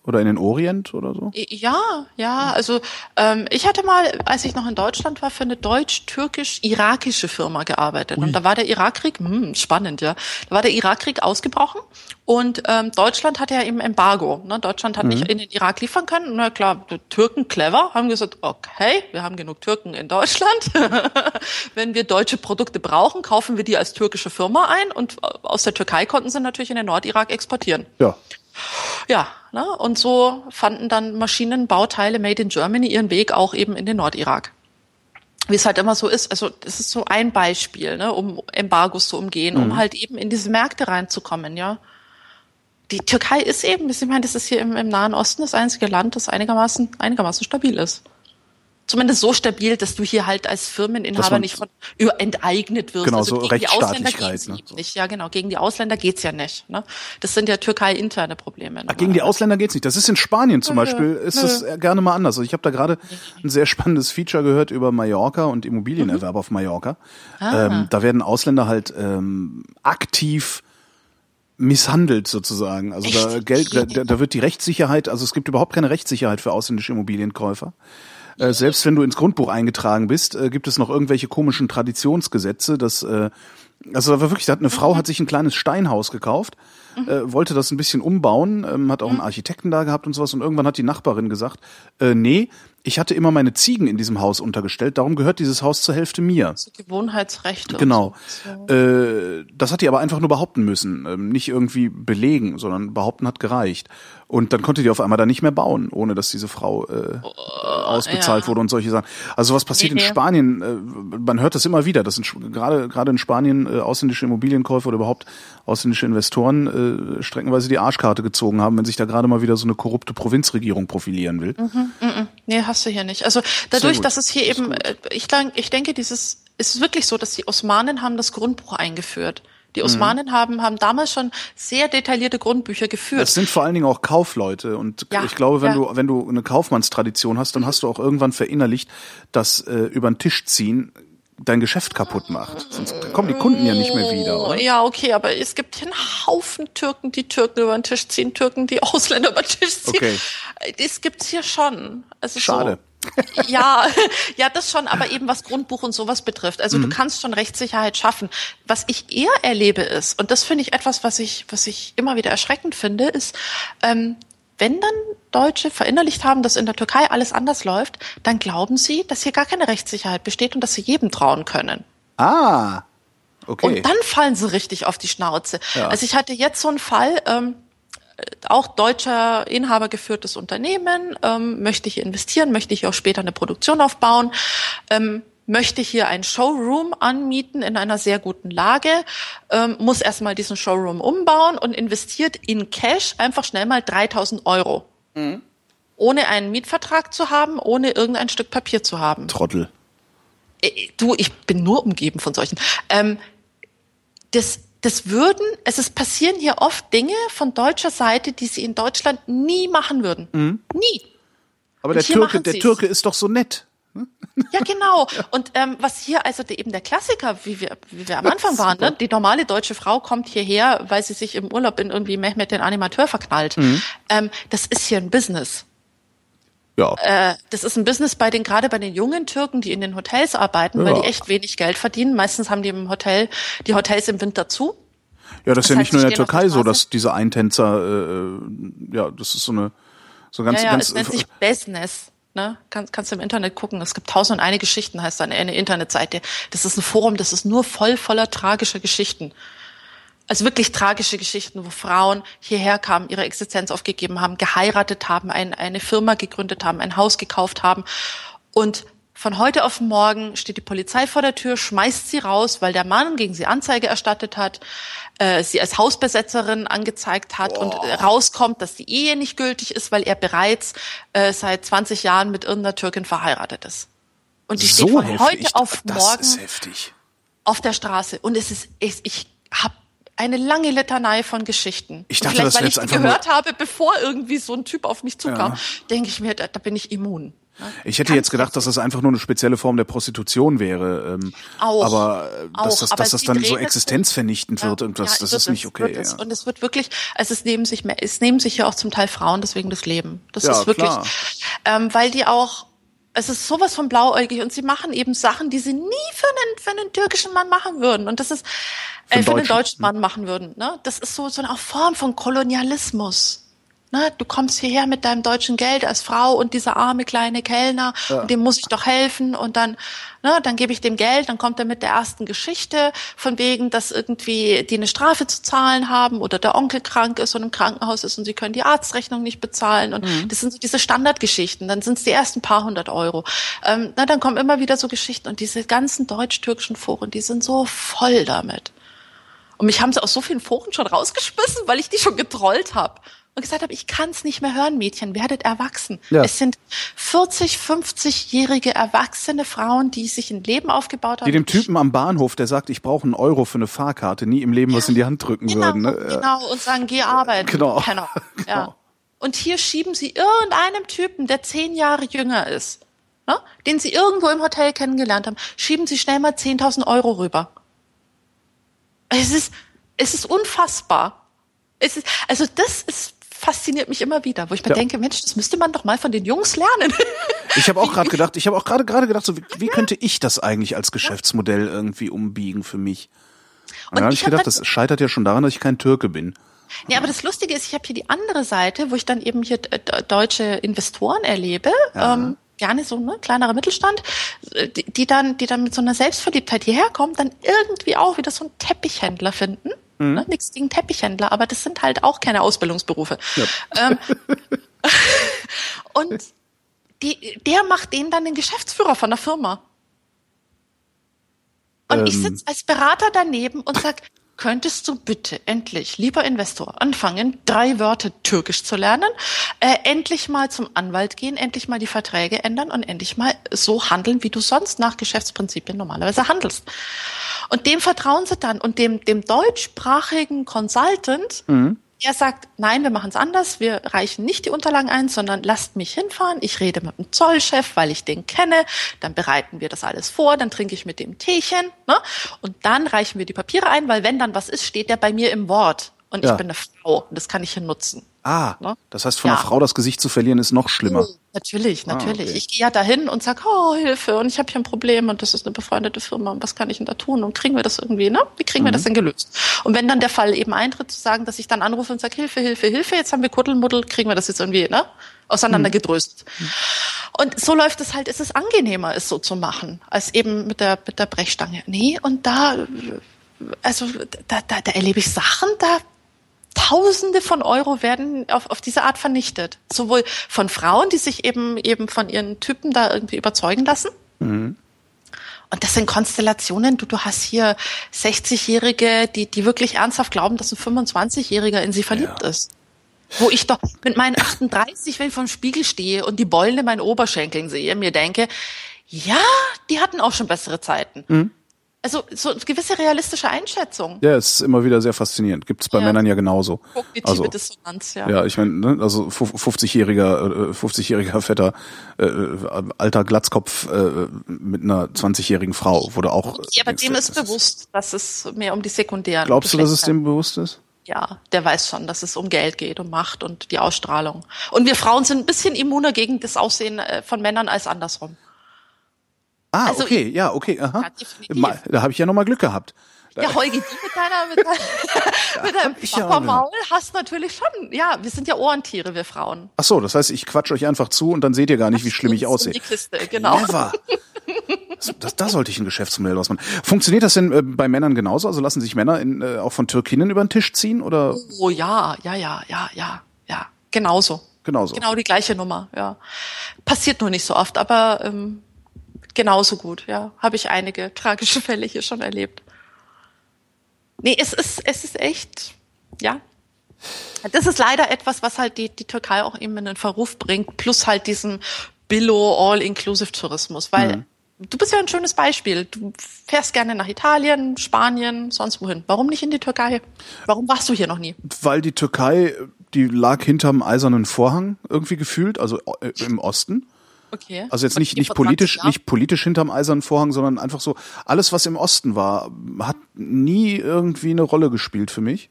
Oder in den Orient oder so? Ja, ja, also ähm, ich hatte mal, als ich noch in Deutschland war, für eine deutsch-türkisch-irakische Firma gearbeitet. Und da war der Irakkrieg, hm, spannend, ja, da war der Irakkrieg ausgebrochen und ähm, Deutschland hatte ja eben Embargo. Ne? Deutschland hat nicht in den Irak liefern können. Na klar, die Türken clever, haben gesagt, okay, wir haben genug Türken in Deutschland. Wenn wir deutsche Produkte brauchen, kaufen wir die als türkische Firma ein und äh, aus der Türkei konnten sie natürlich in den Nordirak exportieren. Ja. Ja, ne? und so fanden dann Maschinenbauteile made in Germany ihren Weg auch eben in den Nordirak. wie es halt immer so ist. Also das ist so ein Beispiel, ne, um Embargos zu umgehen, um halt eben in diese Märkte reinzukommen, ja. Die Türkei ist eben, ich meine, das ist hier im, im Nahen Osten das einzige Land, das einigermaßen, einigermaßen stabil ist. Zumindest so stabil, dass du hier halt als Firmeninhaber nicht von enteignet wirst. Genau, also so gegen die Ausländer geht's ne? nicht. Ja, genau, gegen die Ausländer geht's ja nicht. Ne? Das sind ja Türkei-interne Probleme. Ach, gegen die Ausländer geht's nicht. Das ist in Spanien zum Nö, Beispiel, ist nö. das gerne mal anders. Also ich habe da gerade ein sehr spannendes Feature gehört über Mallorca und Immobilienerwerb auf Mallorca. Ähm, da werden Ausländer halt ähm, aktiv misshandelt sozusagen. Also da, Echt? Geld, da, da wird die Rechtssicherheit, also es gibt überhaupt keine Rechtssicherheit für ausländische Immobilienkäufer. Äh, selbst wenn du ins Grundbuch eingetragen bist, äh, gibt es noch irgendwelche komischen Traditionsgesetze, dass äh, also da war wirklich, da hat eine Frau hat sich ein kleines Steinhaus gekauft, äh, wollte das ein bisschen umbauen, ähm, hat auch einen Architekten da gehabt und sowas und irgendwann hat die Nachbarin gesagt, äh, nee, ich hatte immer meine Ziegen in diesem Haus untergestellt, darum gehört dieses Haus zur Hälfte mir. So Gewohnheitsrechte. Genau. So. Äh, das hat die aber einfach nur behaupten müssen, ähm, nicht irgendwie belegen, sondern behaupten hat gereicht. Und dann konnte die auf einmal da nicht mehr bauen, ohne dass diese Frau äh, ausbezahlt ja. wurde und solche Sachen. Also was passiert Nee, in. Spanien? Äh, man hört das immer wieder, dass in, Sp- gerade gerade in Spanien äh, ausländische Immobilienkäufer oder überhaupt ausländische Investoren äh, streckenweise die Arschkarte gezogen haben, wenn sich da gerade mal wieder so eine korrupte Provinzregierung profilieren will. Nee, hast du hier nicht. Also dadurch, dass es hier eben, äh, ich, ich denke, dieses es ist wirklich so, dass die Osmanen haben das Grundbuch eingeführt. Die Mhm. Osmanen haben, haben damals schon sehr detaillierte Grundbücher geführt. Das sind vor allen Dingen auch Kaufleute und Ja, ich glaube, wenn ja. du wenn du eine Kaufmannstradition hast, dann hast du auch irgendwann verinnerlicht, dass äh, über den Tisch ziehen dein Geschäft kaputt macht. Sonst kommen die Kunden ja nicht mehr wieder. Oder? ja, okay, aber es gibt hier einen Haufen Türken, die Türken über den Tisch ziehen, Türken, die Ausländer über den Tisch ziehen. Okay. Das gibt's hier schon. Ist Schade. So, ja, ja, das schon, aber eben was Grundbuch und sowas betrifft. Also Mhm. du kannst schon Rechtssicherheit schaffen. Was ich eher erlebe ist, und das finde ich etwas, was ich, was ich immer wieder erschreckend finde, ist, ähm, wenn dann Deutsche verinnerlicht haben, dass in der Türkei alles anders läuft, dann glauben sie, dass hier gar keine Rechtssicherheit besteht und dass sie jedem trauen können. Ah, okay. Und dann fallen sie richtig auf die Schnauze. Ja. Also ich hatte jetzt so einen Fall, ähm, auch deutscher Inhaber geführtes Unternehmen, ähm, möchte hier investieren, möchte hier auch später eine Produktion aufbauen, ähm, möchte hier ein Showroom anmieten in einer sehr guten Lage, ähm, muss erstmal diesen Showroom umbauen und investiert in Cash einfach schnell mal 3000 Euro. Ohne einen Mietvertrag zu haben, ohne irgendein Stück Papier zu haben. Trottel. Äh, du, ich bin nur umgeben von solchen. Ähm, das, das würden, es ist passieren hier oft Dinge von deutscher Seite, die sie in Deutschland nie machen würden. Nie. Aber Und der Türke, der. Türke ist doch so nett. Ja, genau. Und ähm, was hier also der, eben der Klassiker, wie wir, wie wir am Anfang waren, ne? die normale deutsche Frau kommt hierher, weil sie sich im Urlaub in irgendwie Mehmet den Animateur verknallt. Ähm, das ist hier ein Business. Ja. Äh, das ist ein Business bei den, gerade bei den jungen Türken, die in den Hotels arbeiten, weil Ja. die echt wenig Geld verdienen. Meistens haben die im Hotel, die Hotels im Winter zu. ja, das ist ja das nicht heißt, nur in der Türkei so, dass diese Eintänzer, äh, ja, das ist so eine, so ganz, Ja, ja, ganz, es nennt sich Business. Ne? Kann, kannst du im Internet gucken. Es gibt tausend und eine Geschichten, heißt eine, eine Internetseite. Das ist ein Forum, das ist nur voll voller tragischer Geschichten. Also wirklich tragische Geschichten, wo Frauen hierher kamen, ihre Existenz aufgegeben haben, geheiratet haben, ein, eine Firma gegründet haben, ein Haus gekauft haben und von heute auf morgen steht die Polizei vor der Tür, schmeißt sie raus, weil der Mann gegen sie Anzeige erstattet hat, äh, sie als Hausbesetzerin angezeigt hat und äh, rauskommt, dass die Ehe nicht gültig ist, weil er bereits äh, seit 20 Jahren mit irgendeiner Türkin verheiratet ist. Und die steht so von heftig. heute auf morgen auf der Straße. Und es ist, ich, ich habe eine lange Litanei von Geschichten. Ich dachte, vielleicht, das weil ich einfach gehört habe, bevor irgendwie so ein Typ auf mich zukam, Ja. denke ich mir, da, da bin ich immun. Ich hätte jetzt gedacht, dass das einfach nur eine spezielle Form der Prostitution wäre. Ähm, Auch. Aber äh, dass Auch. das, Aber dass das dann so existenzvernichtend wird, und das, Ja, das ist nicht es, okay. wird es. Ja. Und es wird wirklich, also es nehmen sich mehr, es nehmen sich ja auch zum Teil Frauen deswegen das Leben. Das Ja, ist wirklich, ähm, weil die auch, es ist sowas von blauäugig und sie machen eben Sachen, die sie nie für einen, für einen türkischen Mann machen würden. Und das ist, äh, für einen Deutschen. deutschen Mann machen würden. Ne? Das ist so, so eine Form von Kolonialismus. Ne, du kommst hierher mit deinem deutschen Geld als Frau und dieser arme kleine Kellner, ja. dem muss ich doch helfen und dann, ne, dann gebe ich dem Geld, dann kommt er mit der ersten Geschichte von wegen, dass irgendwie die eine Strafe zu zahlen haben oder der Onkel krank ist und im Krankenhaus ist und sie können die Arztrechnung nicht bezahlen und mhm. das sind so diese Standardgeschichten, dann sind es die ersten paar hundert Euro. Ähm, na, dann kommen immer wieder so Geschichten und diese ganzen deutsch-türkischen Foren, die sind so voll damit. Und mich haben sie aus so vielen Foren schon rausgeschmissen, weil ich die schon getrollt habe und gesagt habe, ich kann es nicht mehr hören, Mädchen, werdet erwachsen. Ja. Es sind 40, 50-jährige erwachsene Frauen, die sich ein Leben aufgebaut haben. Die dem Typen am Bahnhof, der sagt, ich brauche einen Euro für eine Fahrkarte, nie im Leben ja. was in die Hand drücken genau, würden. Ne? Genau, und sagen, geh arbeiten. Genau. genau. Ja. Und hier schieben sie irgendeinem Typen, der zehn Jahre jünger ist, ne, den sie irgendwo im Hotel kennengelernt haben, schieben sie schnell mal 10.000 Euro rüber. Es ist, es ist unfassbar. Es ist, also das ist fasziniert mich immer wieder, wo ich mir ja. denke, Mensch, das müsste man doch mal von den Jungs lernen. Ich habe auch gerade gedacht, ich habe auch gerade gerade gedacht, so wie, wie, könnte ich das eigentlich als Geschäftsmodell irgendwie umbiegen für mich? Und dann habe ich, gedacht, das scheitert ja schon daran, dass ich kein Türke bin. Nee, aber das Lustige ist, ich habe hier die andere Seite, wo ich dann eben hier deutsche Investoren erlebe. Ja. Ähm, gerne so ne kleinerer Mittelstand, äh, die, die dann, die dann mit so einer Selbstverliebtheit hierher kommen, dann irgendwie auch wieder so einen Teppichhändler finden. Mhm. Ne? Nichts gegen Teppichhändler, aber das sind halt auch keine Ausbildungsberufe. Ja. Ähm, und die, der macht denen dann den Geschäftsführer von der Firma. Und ähm. ich sitze als Berater daneben und sag, könntest du bitte endlich, lieber Investor, anfangen, drei Wörter Türkisch zu lernen, äh, endlich mal zum Anwalt gehen, endlich mal die Verträge ändern und endlich mal so handeln, wie du sonst nach Geschäftsprinzipien normalerweise handelst. Und dem vertrauen sie dann und dem, dem deutschsprachigen Consultant, mhm. Er sagt, nein, wir machen es anders, wir reichen nicht die Unterlagen ein, sondern lasst mich hinfahren, ich rede mit dem Zollchef, weil ich den kenne, dann bereiten wir das alles vor, dann trinke ich mit dem Teechen ne? und dann reichen wir die Papiere ein, weil wenn dann was ist, steht der bei mir im Wort und ja. ich bin eine Frau und das kann ich hier nutzen. Ah, ne? das heißt, von ja. einer Frau das Gesicht zu verlieren ist noch schlimmer. Natürlich, natürlich. Ah, okay. Ich gehe ja dahin und sag, oh Hilfe und ich habe hier ein Problem und das ist eine befreundete Firma und was kann ich denn da tun und kriegen wir das irgendwie, ne? Wie kriegen mhm. wir das denn gelöst? Und wenn dann der Fall eben eintritt, zu sagen, dass ich dann anrufe und sage, Hilfe, Hilfe, Hilfe, jetzt haben wir Kuddelmuddel, kriegen wir das jetzt irgendwie, ne? Auseinandergedröst. Mhm. Und so läuft es halt, ist es angenehmer, es so zu machen, als eben mit der, mit der Brechstange. Nee, und da, also da, da, da erlebe ich Sachen, da Tausende von Euro werden auf, auf diese Art vernichtet. Sowohl von Frauen, die sich eben, eben von ihren Typen da irgendwie überzeugen lassen. Mhm. Und das sind Konstellationen, du, du hast hier 60-Jährige, die, die wirklich ernsthaft glauben, dass ein 25-Jähriger in sie verliebt ja. ist. Wo ich doch mit meinen 38, wenn ich vor dem Spiegel stehe und die Beulen in meinen Oberschenkeln sehe, mir denke, ja, die hatten auch schon bessere Zeiten. Mhm also so eine gewisse realistische Einschätzung. Ja, es ist immer wieder sehr faszinierend. Gibt es bei ja. Männern ja genauso. Kognitive also, Dissonanz, ja. Ja, ich meine, ne, also 50-jähriger, 50-jähriger äh, fetter äh, alter Glatzkopf äh, mit einer 20-jährigen Frau wurde auch. Ja, aber dem ist bewusst, dass es mehr um die sekundären. Glaubst du, dass es dem bewusst ist? Ja, der weiß schon, dass es um Geld geht, um Macht und die Ausstrahlung. Und wir Frauen sind ein bisschen immuner gegen das Aussehen äh, von Männern als andersrum. Ah, also okay, ja, okay. Aha. Ja, da habe ich ja nochmal Glück gehabt. Ja, Holgi, die mit deiner, mit, deiner, mit deinem Papa-Maul hast natürlich schon, ja, wir sind ja Ohrentiere, wir Frauen. Ach so, das heißt, ich quatsch euch einfach zu und dann seht ihr gar nicht, wie schlimm ich aussehe. Die Kiste, genau. Never. Das, da sollte ich ein Geschäftsmodell draus machen. Funktioniert das denn äh, bei Männern genauso? Also lassen sich Männer in, äh, auch von Türkinnen über den Tisch ziehen oder? Oh ja, ja, ja, ja, ja, ja, genauso. Genauso. Genau die gleiche Nummer, ja. Passiert nur nicht so oft, aber ähm, genauso gut, ja. Habe ich einige tragische Fälle hier schon erlebt. Nee, es ist, es ist echt, ja. Das ist leider etwas, was halt die, die Türkei auch eben in den Verruf bringt, plus halt diesen Billo All-Inclusive-Tourismus, weil mhm. du bist ja ein schönes Beispiel. Du fährst gerne nach Italien, Spanien, sonst wohin. Warum nicht in die Türkei? Warum warst du hier noch nie? Weil die Türkei, die lag hinterm eisernen Vorhang irgendwie gefühlt, also äh, im Osten. Okay. Also jetzt nicht, nicht politisch, nicht politisch hinterm eisernen Vorhang, sondern einfach so, alles, was im Osten war, hat nie irgendwie eine Rolle gespielt für mich.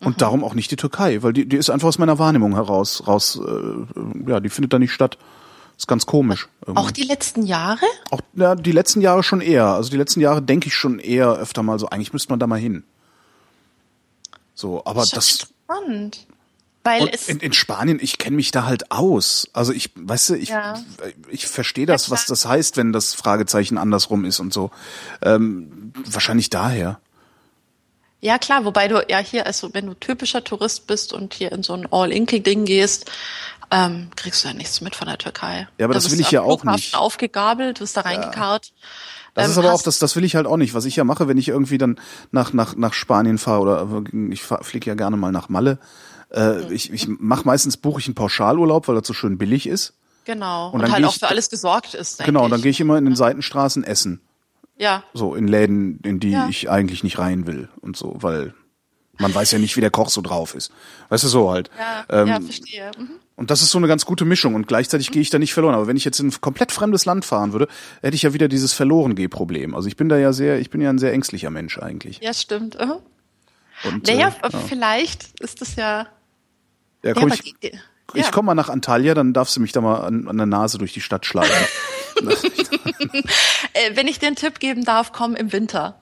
Und mhm. darum auch nicht die Türkei, weil die, die ist einfach aus meiner Wahrnehmung heraus, raus, äh, ja, die findet da nicht statt. Ist ganz komisch. Irgendwie. Auch die letzten Jahre? Auch ja, die letzten Jahre schon eher. Also die letzten Jahre denke ich schon eher öfter mal so, eigentlich müsste man da mal hin. So, aber das. Spannend. Weil Und es in, in Spanien, ich kenne mich da halt aus. Also ich, weißt du, ich, Ja. ich verstehe das, Ja, was das heißt, wenn das Fragezeichen andersrum ist und so. Ähm, wahrscheinlich daher. Ja, klar, wobei du ja hier, also wenn du typischer Tourist bist und hier in so ein All-Inclusive-Ding gehst, ähm, kriegst du ja nichts mit von der Türkei. Ja, aber Da das will ich du ja auch nicht. aufgegabelt, wirst da reingekarrt. Das Ähm, ist aber auch, das, das will ich halt auch nicht. Was ich ja mache, wenn ich irgendwie dann nach, nach, nach Spanien fahre oder ich fliege ja gerne mal nach Malle. Äh, ich ich mache meistens, buche ich einen Pauschalurlaub, weil das so schön billig ist. Genau. Und Und, halt auch für alles gesorgt ist, Genau, ich. dann gehe ich immer in den Seitenstraßen essen. Ja, So in Läden, in die Ja. ich eigentlich nicht rein will und so, weil man weiß ja nicht, wie der Koch so drauf ist. Weißt du, so halt. ja, Ähm, ja, verstehe. Mhm. Und das ist so eine ganz gute Mischung und gleichzeitig gehe ich da nicht verloren. Aber wenn ich jetzt in ein komplett fremdes Land fahren würde, hätte ich ja wieder dieses Verlorengeh-Problem. Also ich bin da ja sehr, ich bin ja ein sehr ängstlicher Mensch eigentlich. Ja, stimmt. Mhm. Und, Naja, äh, ja. vielleicht ist das ja. Ja, ja, komm, aber ich, ich ja. komme mal nach Antalya, dann darfst du mich da mal an, an der Nase durch die Stadt schleifen. Äh, wenn ich dir einen Tipp geben darf, komm im Winter.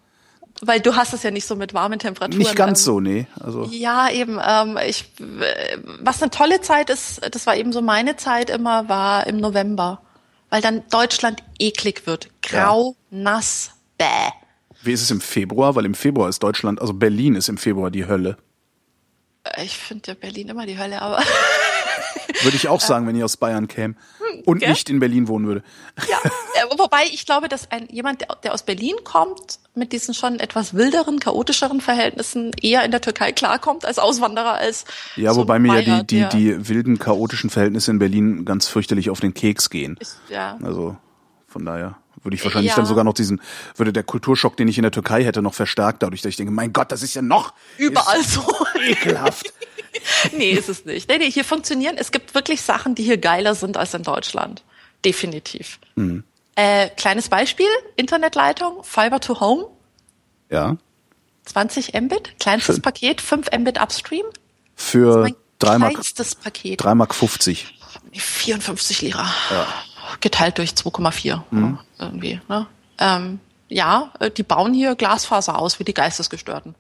Weil du hast es ja nicht so mit warmen Temperaturen. nicht ganz ähm, so, nee. Also Ja, eben. Ähm, ich, äh, was eine tolle Zeit ist, das war eben so meine Zeit immer, war im November. Weil dann Deutschland eklig wird. Grau, nass, bäh. wie ist es im Februar? Weil im Februar ist Deutschland, also Berlin ist im Februar die Hölle. Äh, Ich finde ja Berlin immer die Hölle, aber Würde ich auch sagen, wenn ich aus Bayern käme und gell? nicht in Berlin wohnen würde. ja. Äh, Wobei ich glaube, dass ein jemand, der, aus Berlin kommt, mit diesen schon etwas wilderen, chaotischeren Verhältnissen eher in der Türkei klarkommt als Auswanderer als Ja, so wobei mir ja die, die, die wilden, chaotischen Verhältnisse in Berlin ganz fürchterlich auf den Keks gehen. ist, ja. Also von daher würde ich wahrscheinlich Ja. dann sogar noch diesen, würde der Kulturschock, den ich in der Türkei hätte, noch verstärkt, dadurch, dass ich denke, mein Gott, das ist ja noch Überall so. ekelhaft. nee, ist es nicht. Nee, nee, hier funktionieren, es gibt wirklich Sachen, die hier geiler sind als in Deutschland. Definitiv. Mhm. Äh, kleines Beispiel, Internetleitung, Fiber to Home, Ja. 20 Mbit, kleinstes Schön. Paket, 5 Mbit Upstream. Für Mein drei Mark, kleinstes Paket. drei Mark 50. 54 Lira. Geteilt durch 2,4 Mhm. ja, irgendwie. Ne? Ähm, ja, äh, die bauen hier Glasfaser aus wie die Geistesgestörten.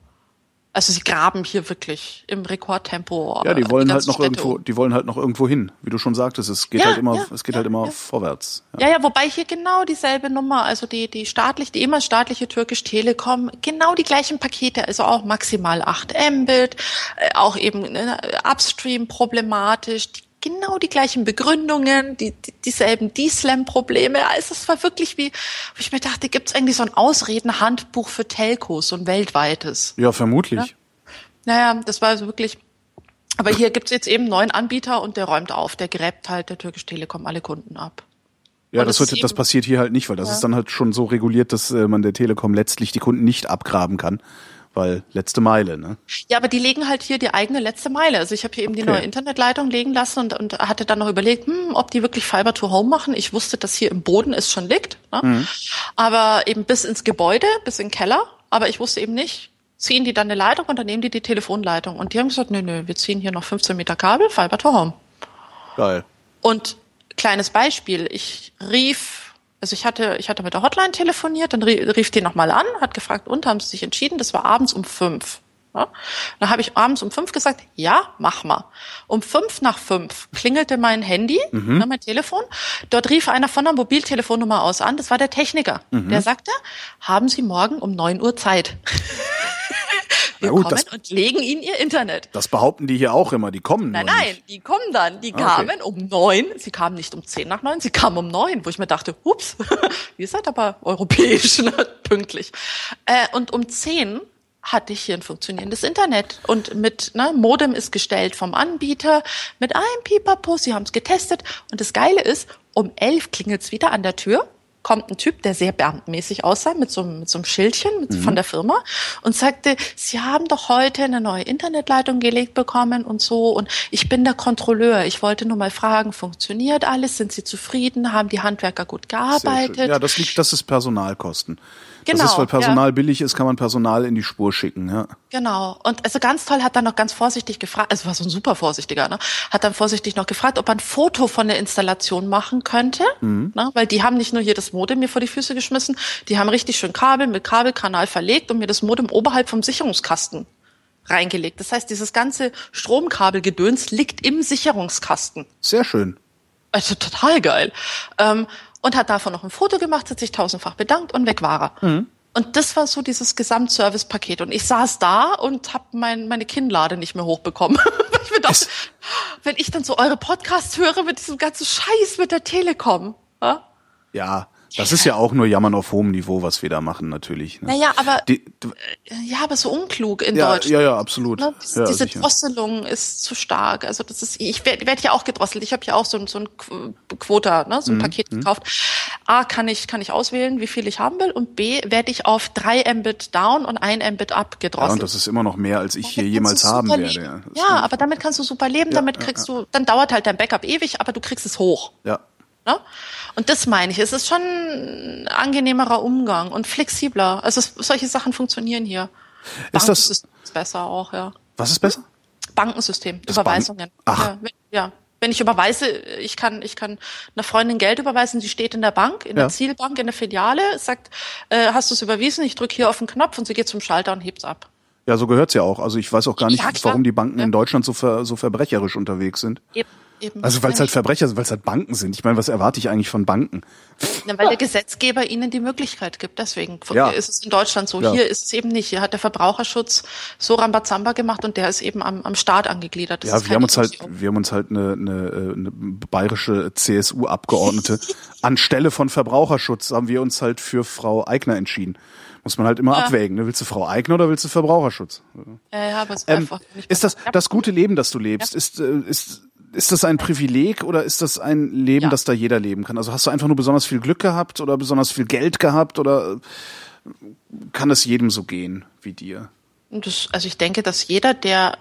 Also sie graben hier wirklich im Rekordtempo. Ja, die wollen halt ganzen noch Städte irgendwo, um. die wollen halt noch irgendwo hin, wie du schon sagtest. Es geht Ja, halt immer, ja, es geht ja, halt immer vorwärts. Ja. Ja, ja, wobei hier genau dieselbe Nummer, also die, die staatlich, die ehemals staatliche Türkisch Telekom, genau die gleichen Pakete, also auch maximal 8 Mbit, äh, auch eben ne, Upstream problematisch, die, genau die gleichen Begründungen, die, die dieselben D-Slam-Probleme. Also es war wirklich wie, wo ich mir dachte, gibt's eigentlich so ein Ausreden-Handbuch für Telcos, so ein weltweites? Ja, vermutlich. Naja, das war also wirklich. Aber hier gibt's jetzt eben neuen Anbieter und der räumt auf, der gräbt halt der Türkisch Telekom alle Kunden ab. Ja, das, es wird, das passiert hier halt nicht, weil das ist dann halt schon so reguliert, dass äh, man der Telekom letztlich die Kunden nicht abgraben kann, weil letzte Meile, ne? Ja, aber die legen halt hier die eigene letzte Meile. Also ich habe hier eben die Okay. neue Internetleitung legen lassen und, und hatte dann noch überlegt, hm, ob die wirklich Fiber to Home machen. Ich wusste, dass hier im Boden es schon liegt, ne? Mhm. aber eben bis ins Gebäude, bis in den Keller. Aber ich wusste eben nicht, ziehen die dann eine Leitung und dann nehmen die die Telefonleitung. Und die haben gesagt, nö, nö, wir ziehen hier noch 15 Meter Kabel, Fiber to Home. Geil. Und kleines Beispiel, ich rief, also ich hatte, ich hatte mit der Hotline telefoniert, dann rie- rief die nochmal an, hat gefragt, und haben sie sich entschieden, das war abends um fünf. Ja? Dann habe ich abends um fünf gesagt, ja, mach mal. Um fünf nach fünf klingelte mein Handy, ne, mein Telefon. Dort rief einer von der Mobiltelefonnummer aus an, das war der Techniker. Der sagte, haben Sie morgen um neun Uhr Zeit? Wir gut, kommen das- und legen Ihnen Ihr Internet. Das behaupten die hier auch immer, die kommen Nein, nein, nicht. die kommen dann. Die Okay. kamen um neun. Sie kamen nicht um zehn nach neun, sie kamen um neun, wo ich mir dachte, ups, ihr seid aber europäisch, ne? pünktlich. Äh, und um zehn hatte ich hier ein funktionierendes Internet. Und mit, ne, Modem ist gestellt vom Anbieter, mit einem Pipapo, sie haben es getestet. Und das Geile ist, um elf klingelt's wieder an der Tür kommt ein Typ, der sehr beamtenmäßig aussah, mit so, einem- mit so einem Schildchen mit, von der Firma und sagte, Sie haben doch heute eine neue Internetleitung gelegt bekommen und so und ich bin der Kontrolleur. Ich wollte nur mal fragen, funktioniert alles? Sind Sie zufrieden? Haben die Handwerker gut gearbeitet? Ja, das liegt, das ist Personalkosten. Das Genau, ist, weil Personal ja. billig ist, kann man Personal in die Spur schicken, ja. Genau. Und also ganz toll hat dann noch ganz vorsichtig gefragt, also war so ein super vorsichtiger, ne? Hat dann vorsichtig noch gefragt, ob er ein Foto von der Installation machen könnte. Ne? Weil die haben nicht nur hier das Modem mir vor die Füße geschmissen, die haben richtig schön Kabel mit Kabelkanal verlegt und mir das Modem oberhalb vom Sicherungskasten reingelegt. Das heißt, dieses ganze Stromkabelgedöns liegt im Sicherungskasten. Sehr schön. Also total geil. Ähm, und hat davon noch ein Foto gemacht, hat sich tausendfach bedankt und weg war er. Mhm. Und das war so dieses Gesamtservice-Paket. Und ich saß da und habe mein, meine Kinnlade nicht mehr hochbekommen. ich mir dachte, wenn ich dann so eure Podcasts höre mit diesem ganzen Scheiß mit der Telekom. Ja, ja das ist ja auch nur Jammern auf hohem Niveau, was wir da machen, natürlich. Ne? Naja, aber Die, äh, ja, aber so unklug in ja, Deutschland. Ja, ja, absolut. Ne? Diese, ja, diese sicher. Drosselung ist zu stark. Also das ist, ich werde werd ja auch gedrosselt. Ich habe ja auch so, so ein Quota, ne, so ein mhm. Paket mhm. gekauft. A, kann ich, kann ich auswählen, wie viel ich haben will und B, werde ich auf drei Mbit down und ein Mbit up gedrosselt. Ja, und das ist immer noch mehr, als ich hier jemals haben werde. Ja, ja aber damit kannst du super leben, damit kriegst du, dann dauert halt dein Backup ewig, aber du kriegst es hoch. Ja. Ne? Und das meine ich. Es ist schon ein angenehmerer Umgang und flexibler. Also es, solche Sachen funktionieren hier. Ist das ist besser auch, ja. Was ist besser? Bankensystem, das Überweisungen. Bank? Ach. Ja, wenn, ja. Wenn ich überweise, ich kann, ich kann einer Freundin Geld überweisen, sie steht in der Bank, in der Zielbank, in der Filiale, sagt, äh, hast du es überwiesen? Ich drücke hier auf den Knopf und sie geht zum Schalter und hebt's ab. Ja, so gehört's ja auch. Also ich weiß auch gar nicht, ja, warum die Banken ja. in Deutschland so, ver, so verbrecherisch unterwegs sind. Eben. Eben. Also weil es halt Verbrecher sind, weil es halt Banken sind. Ich meine, was erwarte ich eigentlich von Banken? Ja, weil der Gesetzgeber ihnen die Möglichkeit gibt. Deswegen ja. ist es in Deutschland so. Ja. Hier ist es eben nicht. Hier hat der Verbraucherschutz so Rambazamba gemacht und der ist eben am, am Staat angegliedert. Das ja, wir haben uns halt, wir haben uns halt eine, eine, eine bayerische CSU-Abgeordnete anstelle von Verbraucherschutz haben wir uns halt für Frau Eigner entschieden. Muss man halt immer ja. abwägen. Ne? Willst du Frau Eigner oder willst du Verbraucherschutz? Ja, ja aber es ähm, einfach nicht Ist das das gute Leben, das du lebst? Ist, äh, ist ist das ein Privileg oder ist das ein Leben, ja. das da jeder leben kann? Also hast du einfach nur besonders viel Glück gehabt oder besonders viel Geld gehabt oder kann es jedem so gehen wie dir? Das, also ich denke, dass jeder, der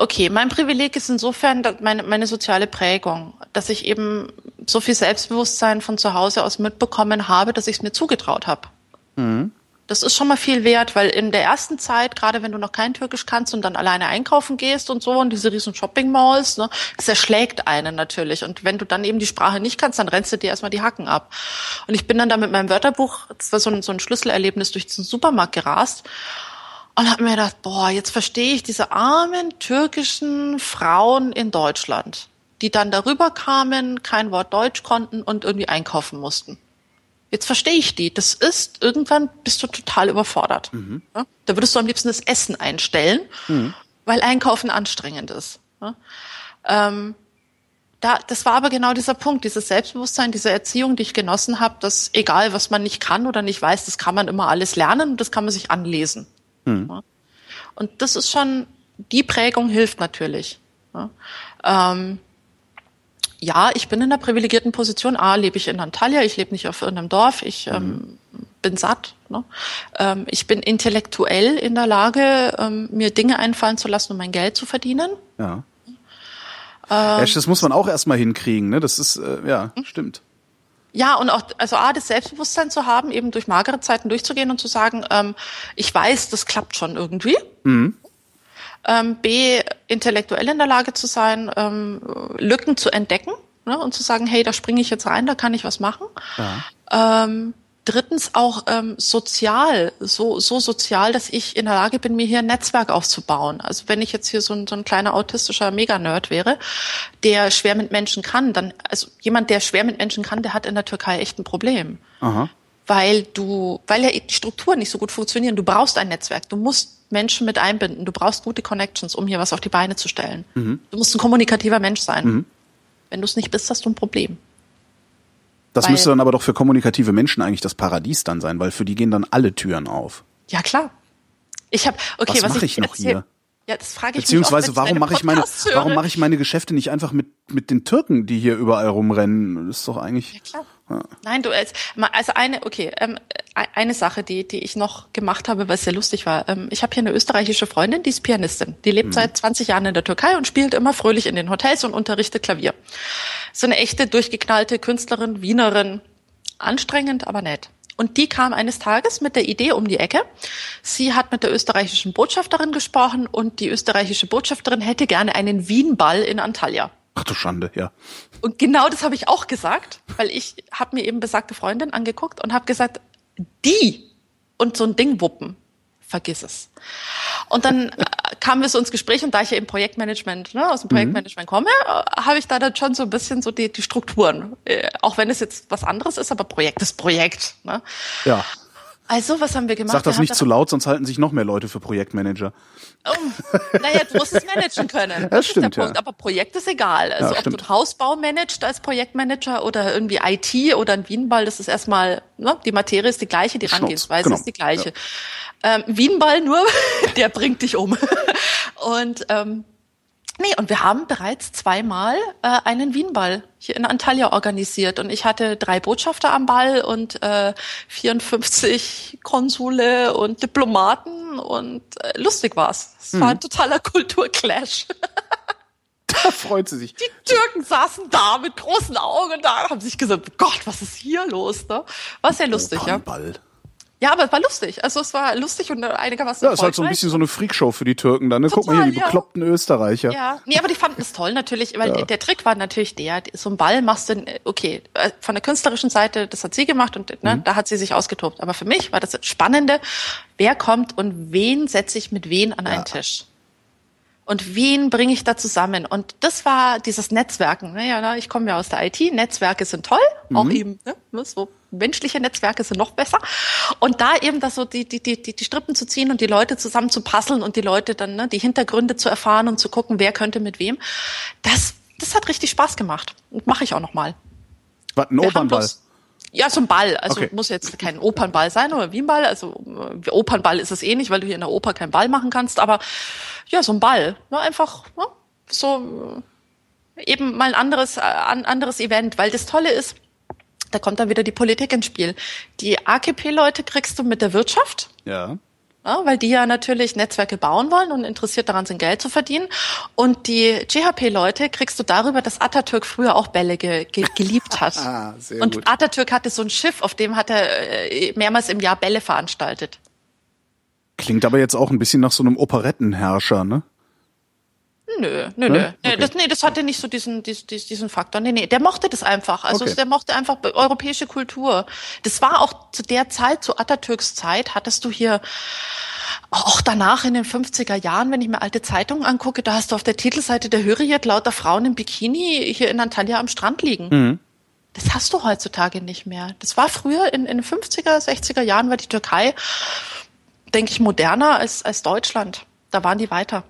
Okay, mein Privileg ist insofern meine, meine soziale Prägung, dass ich eben so viel Selbstbewusstsein von zu Hause aus mitbekommen habe, dass ich es mir zugetraut habe. Mhm. Das ist schon mal viel wert, weil in der ersten Zeit, gerade wenn du noch kein Türkisch kannst und dann alleine einkaufen gehst und so und diese riesen Shopping-Malls, ne, das erschlägt einen natürlich. Und wenn du dann eben die Sprache nicht kannst, dann rennst du dir erstmal die Hacken ab. Und ich bin dann da mit meinem Wörterbuch, das war so ein, so ein Schlüsselerlebnis, durch den Supermarkt gerast und habe mir gedacht, boah, jetzt verstehe ich diese armen türkischen Frauen in Deutschland, die dann darüber kamen, kein Wort Deutsch konnten und irgendwie einkaufen mussten. Jetzt verstehe ich die. Das ist, irgendwann bist du total überfordert. Mhm. Ja? Da würdest du am liebsten das Essen einstellen, mhm. weil Einkaufen anstrengend ist. Ja? Ähm, da, das war aber genau dieser Punkt, dieses Selbstbewusstsein, diese Erziehung, die ich genossen habe, dass egal, was man nicht kann oder nicht weiß, das kann man immer alles lernen und das kann man sich anlesen. Mhm. Ja? Und das ist schon, die Prägung hilft natürlich. Ähm, ja, ich bin in einer privilegierten Position. A, lebe ich in Antalya, ich lebe nicht auf irgendeinem Dorf, ich ähm, mhm. bin satt. Ne? Ähm, ich bin intellektuell in der Lage, ähm, mir Dinge einfallen zu lassen, um mein Geld zu verdienen. Ja. Ähm, ja das muss man auch erstmal hinkriegen, ne? Das ist, äh, ja, hm? stimmt. Ja, und auch, also A, das Selbstbewusstsein zu haben, eben durch magere Zeiten durchzugehen und zu sagen, ähm, ich weiß, das klappt schon irgendwie. Mhm ähm, B, intellektuell in der Lage zu sein, ähm, Lücken zu entdecken ne, und zu sagen, hey, da springe ich jetzt rein, da kann ich was machen. Ja. Ähm, drittens auch ähm, sozial, so, so sozial, dass ich in der Lage bin, mir hier ein Netzwerk aufzubauen. Also wenn ich jetzt hier so ein, so ein kleiner autistischer Meganerd wäre, der schwer mit Menschen kann, dann, also jemand, der schwer mit Menschen kann, der hat in der Türkei echt ein Problem. Aha. Weil du, weil ja die Strukturen nicht so gut funktionieren. Du brauchst ein Netzwerk. Du musst Menschen mit einbinden. Du brauchst gute Connections, um hier was auf die Beine zu stellen. Mhm. Du musst ein kommunikativer Mensch sein. Mhm. Wenn du es nicht bist, hast du ein Problem. Das weil, müsste dann aber doch für kommunikative Menschen eigentlich das Paradies dann sein, weil für die gehen dann alle Türen auf. Ja, klar. Ich habe okay, was, was mache ich, ich noch erzähl, hier? Ja, das frage ich Beziehungsweise, mich auch, warum mache ich meine, warum mache ich meine Geschäfte nicht einfach mit mit den Türken, die hier überall rumrennen? Das ist doch eigentlich. Ja, klar. Ja. Nein, du also eine okay, ähm, e-, eine Sache, die die ich noch gemacht habe, weil es sehr lustig war. Ähm, ich habe hier eine österreichische Freundin, die ist Pianistin. Die lebt mhm. seit 20 Jahren in der Türkei und spielt immer fröhlich in den Hotels und unterrichtet Klavier. So eine echte durchgeknallte Künstlerin, Wienerin, anstrengend, aber nett. Und die kam eines Tages mit der Idee um die Ecke. Sie hat mit der österreichischen Botschafterin gesprochen und die österreichische Botschafterin hätte gerne einen Wienball in Antalya. Ach du Schande, ja. Und genau das habe ich auch gesagt, weil ich habe mir eben besagte Freundin angeguckt und habe gesagt, die und so ein Ding wuppen, vergiss es. Und dann äh, kamen wir so ins Gespräch und da ich ja im Projektmanagement, ne, aus dem Projektmanagement komme, äh, habe ich da dann schon so ein bisschen so die, die Strukturen. Äh, auch wenn es jetzt was anderes ist, aber Projekt ist Projekt. Ne? Ja. Also, was haben wir gemacht? Sag das Wir nicht zu laut, sonst halten sich noch mehr Leute für Projektmanager. Oh, naja, du musst es managen können. Das, stimmt, ist der Punkt. ja. Aber Projekt ist egal. Also Ja, ob du stimmt. einen Hausbau managst als Projektmanager oder irgendwie IT oder ein Wienball, das ist erstmal, ne, die Materie ist die gleiche, die Herangehensweise genau, ist die gleiche. Ähm, Wienball nur, der bringt dich um. Und ähm, Nee, und wir haben bereits zweimal äh, einen Wienball hier in Antalya organisiert. Und ich hatte drei Botschafter am Ball und äh, 54 Konsule und Diplomaten und äh, lustig war's. Es war ein totaler Kulturclash. Da freut sie sich. Die Türken saßen da mit großen Augen und da haben sich gesagt, Gott, was ist hier los? Ne? War sehr lustig, ja. Opernball. Ja, aber es war lustig. Also es war lustig und einigermaßen Ja, ist halt so ein bisschen so eine Freakshow für die Türken dann. Ne? Guck mal hier, die ja. bekloppten Österreicher. Ja, nee, aber die fanden es toll natürlich, weil der Trick war natürlich der, so ein Ball machst du, okay, äh, von der künstlerischen Seite, das hat sie gemacht und ne, da hat sie sich ausgetobt. Aber für mich war das Spannende, wer kommt und wen setze ich mit wen an einen Tisch? Und wen bringe ich da zusammen? Und das war dieses Netzwerken. Naja, na, ich komme ja aus der IT. Netzwerke sind toll, auch eben ne, so menschliche Netzwerke sind noch besser. Und da eben das so die die die die Strippen zu ziehen und die Leute zusammen zu puzzeln und die Leute dann ne, die Hintergründe zu erfahren und zu gucken, wer könnte mit wem. Das das hat richtig Spaß gemacht und mache ich auch noch mal. Was, ein Opernball? Ja, so ein Ball. Also Okay. muss jetzt kein Opernball sein oder Wienball. Also äh, Opernball ist es eh nicht, weil du hier in der Oper keinen Ball machen kannst. Aber ja, so ein Ball. Ne, einfach ne, so äh, eben mal ein anderes, äh, ein anderes Event. Weil das Tolle ist, da kommt dann wieder die Politik ins Spiel. Die AKP-Leute kriegst du mit der Wirtschaft. Ja. Ja, weil die ja natürlich Netzwerke bauen wollen und interessiert daran sind, Geld zu verdienen. Und die GHP-Leute kriegst du darüber, dass Atatürk früher auch Bälle ge ge geliebt hat. Ah, sehr und gut. Atatürk hatte so ein Schiff, auf dem hat er äh, mehrmals im Jahr Bälle veranstaltet. Klingt aber jetzt auch ein bisschen nach so einem Operettenherrscher, ne? Nö, nö, Ne? nö. Okay. Nee, das, nee, das hatte nicht so diesen, diesen, diesen Faktor. Nee, nee, der mochte das einfach. Also Okay. der mochte einfach europäische Kultur. Das war auch zu der Zeit, zu Atatürks Zeit, hattest du hier auch danach in den 50er Jahren, wenn ich mir alte Zeitungen angucke, da hast du auf der Titelseite der Hürriyet lauter Frauen im Bikini hier in Antalya am Strand liegen. Mhm. Das hast du heutzutage nicht mehr. Das war früher in, in den 50er, 60er Jahren war die Türkei, denke ich, moderner als, als Deutschland. Da waren die weiter.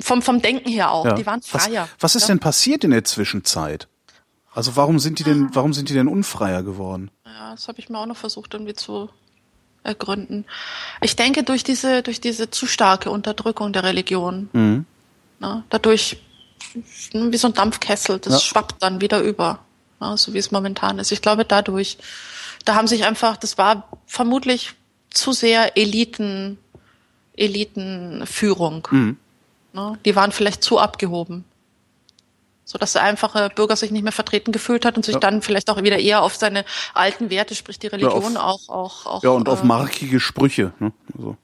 Vom, vom Denken her auch. Ja. Die waren was, freier. was ist ja? denn passiert in der Zwischenzeit? Also warum sind die denn, warum sind die denn unfreier geworden? Ja, das habe ich mir auch noch versucht irgendwie zu ergründen. Ich denke durch diese durch diese zu starke Unterdrückung der Religion. Mhm. Ne, dadurch wie so ein Dampfkessel, das Ja. schwappt dann wieder über, ne, so wie es momentan ist. Ich glaube dadurch, da haben sich einfach, das war vermutlich zu sehr Eliten Elitenführung. Mhm. Ne, die waren vielleicht zu abgehoben. So dass der einfache Bürger sich nicht mehr vertreten gefühlt hat und sich Ja. dann vielleicht auch wieder eher auf seine alten Werte, sprich die Religion, auf- auch, auch, auch. Ja, und auf äh, markige Sprüche. Ne? Also.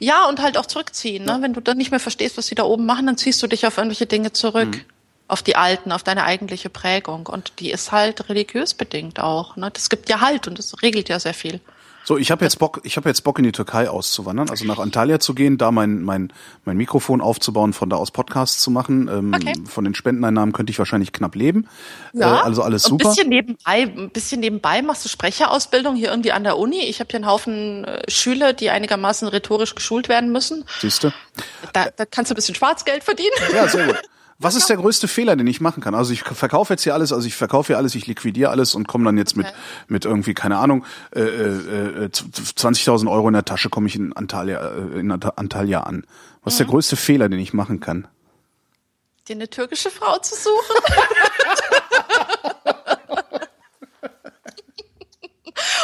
Ja, und halt auch zurückziehen. Ne? Wenn du dann nicht mehr verstehst, was sie da oben machen, dann ziehst du dich auf irgendwelche Dinge zurück. Mhm. Auf die alten, auf deine eigentliche Prägung. Und die ist halt religiös bedingt auch. Ne? Das gibt ja Halt und das regelt ja sehr viel. So, ich habe jetzt Bock, ich habe jetzt Bock in die Türkei auszuwandern, also nach Antalya zu gehen, da mein mein mein Mikrofon aufzubauen, von da aus Podcasts zu machen. Ähm, Okay. Von den Spendeneinnahmen könnte ich wahrscheinlich knapp leben. Ja, Äh, also alles super. Ein bisschen nebenbei, ein bisschen nebenbei machst du Sprecherausbildung hier irgendwie an der Uni. Ich habe hier einen Haufen äh, Schüler, die einigermaßen rhetorisch geschult werden müssen. Siehste? Da, da kannst du ein bisschen Schwarzgeld verdienen. Ja, sehr gut. Was ist der größte Fehler, den ich machen kann? Also ich verkaufe jetzt hier alles, also ich verkaufe hier alles, ich liquidiere alles und komme dann jetzt mit mit irgendwie keine Ahnung äh, äh, äh, 20.000 Euro in der Tasche komme ich in Antalya äh, in Anta- Antalya an. Was ist der größte Fehler, den ich machen kann? dir eine türkische Frau zu suchen.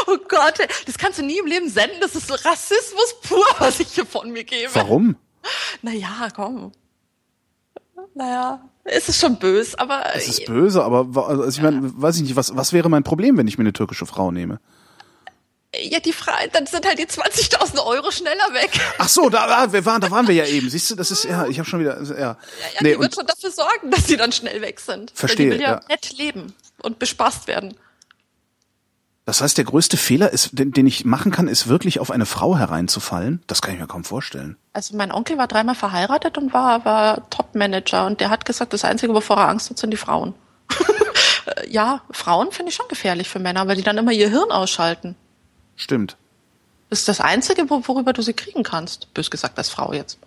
oh Gott, das kannst du nie im Leben senden. Das ist Rassismus pur, was ich hier von mir gebe. Warum? Naja, komm. Naja, es ist schon böse, aber Es ist böse, aber also ich meine, weiß ich nicht, was was wäre mein Problem, wenn ich mir eine türkische Frau nehme? ja, die Frage, dann sind halt die 20.000 Euro schneller weg. Ach so, da, da, wir waren, da waren wir ja eben. Siehst du, das ist ja, ich habe schon wieder, ja, Ja, nee, die wird schon dafür sorgen, dass die dann schnell weg sind. Verstehe, Weil die will ja, ja. nett leben und bespaßt werden. Das heißt, der größte Fehler ist, den, den ich machen kann, ist wirklich auf eine Frau hereinzufallen. Das kann ich mir kaum vorstellen. Also mein Onkel war dreimal verheiratet und war, war Top-Manager und der hat gesagt, das Einzige, wovor er Angst hat, sind die Frauen. ja, Frauen finde ich schon gefährlich für Männer, weil die dann immer ihr Hirn ausschalten. Stimmt. Das ist das Einzige, worüber du sie kriegen kannst. Bös gesagt als Frau jetzt.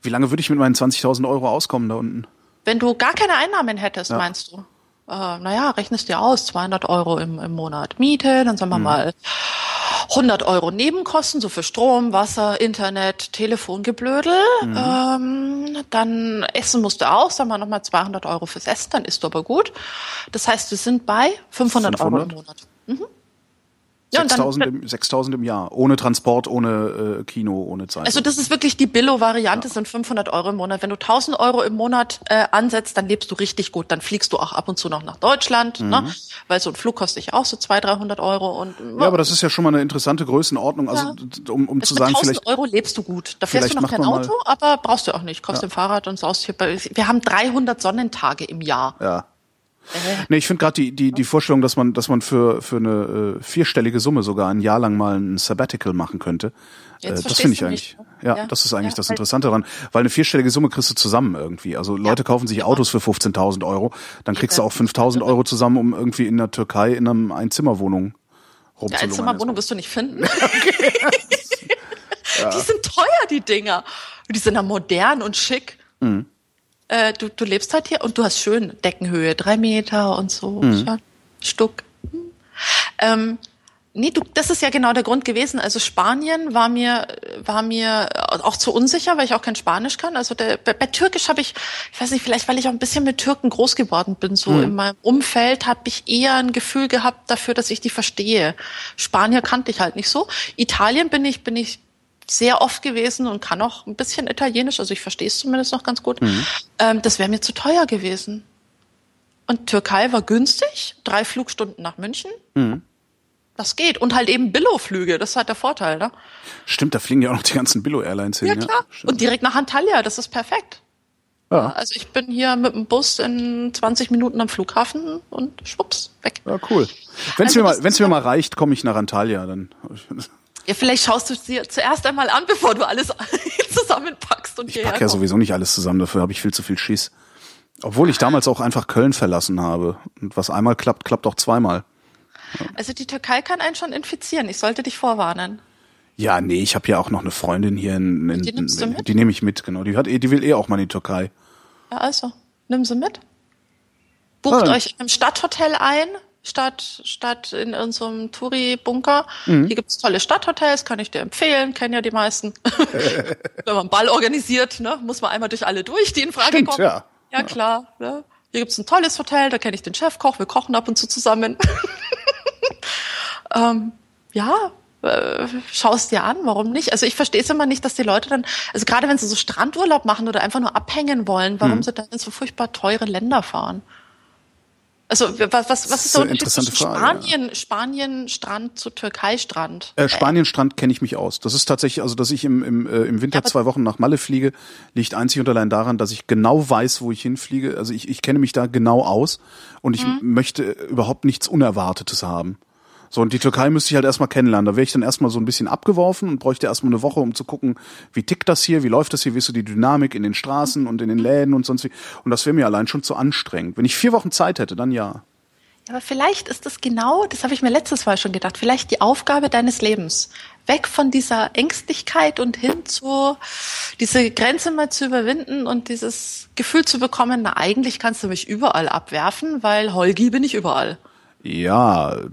Wie lange würde ich mit meinen 20.000 Euro auskommen da unten? Wenn du gar keine Einnahmen hättest, ja. meinst du? Äh, naja, rechnest dir aus, 200 Euro im, im Monat Miete, dann sagen wir mhm. mal 100 Euro Nebenkosten, so für Strom, Wasser, Internet, Telefongeblödel. Mhm. Ähm, dann essen musst du auch, sagen wir nochmal 200 Euro fürs Essen, dann isst du aber gut. Das heißt, wir sind bei 500, 500? Euro im Monat. Mhm. 6000 im, 6000 im Jahr. Ohne Transport, ohne äh, Kino, ohne Zeit. Also das ist wirklich die Billo-Variante, ja. sind 500 Euro im Monat. Wenn du 1000 Euro im Monat äh, ansetzt, dann lebst du richtig gut. Dann fliegst du auch ab und zu noch nach Deutschland, mhm. ne? weil so ein Flug kostet ja auch so 200, 300 Euro. Und, ja, aber das ist ja schon mal eine interessante Größenordnung. Also ja. um, um also zu sagen, 1000 Euro lebst du gut. Da fährst du noch kein Auto, aber brauchst du auch nicht. Kaufst ja. im Fahrrad und saust hier bei, wir haben 300 Sonnentage im Jahr. Ja. Nee, ich finde gerade die, die, die Vorstellung, dass man, dass man für, für eine äh, vierstellige Summe sogar ein Jahr lang mal ein Sabbatical machen könnte. Äh, das finde ich eigentlich. Ja, ja, das ist eigentlich ja, das Interessante daran. Weil eine vierstellige Summe kriegst du zusammen irgendwie. Also Leute ja, kaufen sich Autos für 15.000 Euro. Dann kriegst du auch 5.000 Euro zusammen, um irgendwie in der Türkei in einem Einzimmerwohnung rumzulungern. Ja, Einzimmerwohnung wirst du nicht finden. Okay. die sind teuer, die Dinger. Die sind ja modern und schick. Mhm äh, du, du lebst halt hier und du hast schön Deckenhöhe, drei Meter und so, mhm. Stuck. Hm. Ähm, nee, du, das ist ja genau der Grund gewesen. Also Spanien war mir, war mir auch zu unsicher, weil ich auch kein Spanisch kann. Also der, bei, bei Türkisch habe ich, ich weiß nicht, vielleicht weil ich auch ein bisschen mit Türken groß geworden bin, so mhm. in meinem Umfeld habe ich eher ein Gefühl gehabt dafür, dass ich die verstehe. Spanier kannte ich halt nicht so. Italien bin ich, bin ich sehr oft gewesen und kann auch ein bisschen Italienisch, also ich verstehe es zumindest noch ganz gut. Mhm. Ähm, das wäre mir zu teuer gewesen. Und Türkei war günstig, drei Flugstunden nach München. Mhm. Das geht. Und halt eben Billo-Flüge, das ist halt der Vorteil, ne? Stimmt, da fliegen ja auch noch die ganzen Billo-Airlines hin. Ja, klar. Ja, und direkt nach Antalya, das ist perfekt. Ja. Also ich bin hier mit dem Bus in 20 Minuten am Flughafen und schwupps, weg. Ja, cool. Wenn es also mir, mal, wenn's mir mal reicht, komme ich nach Antalya, dann. Ja, vielleicht schaust du dir zuerst einmal an, bevor du alles zusammenpackst und Ich pack ja sowieso nicht alles zusammen, dafür habe ich viel zu viel Schiss. Obwohl ich damals auch einfach Köln verlassen habe. Und was einmal klappt, klappt auch zweimal. Also die Türkei kann einen schon infizieren. Ich sollte dich vorwarnen. Ja, nee, ich habe ja auch noch eine Freundin hier in, in, die, nimmst du mit? die nehme ich mit, genau. Die hat eh, die will eh auch mal in die Türkei. Ja, also, nimm sie mit. Bucht ah, euch im Stadthotel ein, statt, statt in irgendeinem Touri-Bunker. Mhm. Hier gibt's tolle Stadthotels, kann ich dir empfehlen, kennen ja die meisten. Wenn man einen Ball organisiert, ne, muss man einmal durch alle durch, die in Frage Stimmt, kommen. Ja, ja klar. Ne? Hier gibt's ein tolles Hotel, da kenne ich den Chefkoch, wir kochen ab und zu zusammen. ähm, ja, äh, schaust dir an, warum nicht? Also ich verstehe es immer nicht, dass die Leute dann, also gerade wenn sie so Strandurlaub machen oder einfach nur abhängen wollen, warum hm. sie dann in so furchtbar teure Länder fahren. Also was, was, was ist der Unterschied zwischen Spanien, ja. Spanien Strand zu Türkei Strand? Äh, Spanien Strand kenne ich mich aus. Das ist tatsächlich, also dass ich im, im, äh, im Winter ja, zwei Wochen nach Malle fliege, liegt einzig und allein daran, dass ich genau weiß, wo ich hinfliege. Also ich, ich kenne mich da genau aus und ich mhm. möchte überhaupt nichts Unerwartetes haben. So, und die Türkei müsste ich halt erstmal kennenlernen. Da wäre ich dann erstmal so ein bisschen abgeworfen und bräuchte erstmal eine Woche, um zu gucken, wie tickt das hier, wie läuft das hier, wie ist so die Dynamik in den Straßen und in den Läden und sonst wie. Und das wäre mir allein schon zu anstrengend. Wenn ich vier Wochen Zeit hätte, dann ja. Aber vielleicht ist das genau, das habe ich mir letztes Mal schon gedacht, vielleicht die Aufgabe deines Lebens. Weg von dieser Ängstlichkeit und hin zu diese Grenze mal zu überwinden und dieses Gefühl zu bekommen, na eigentlich kannst du mich überall abwerfen, weil Holgi bin ich überall. Ja.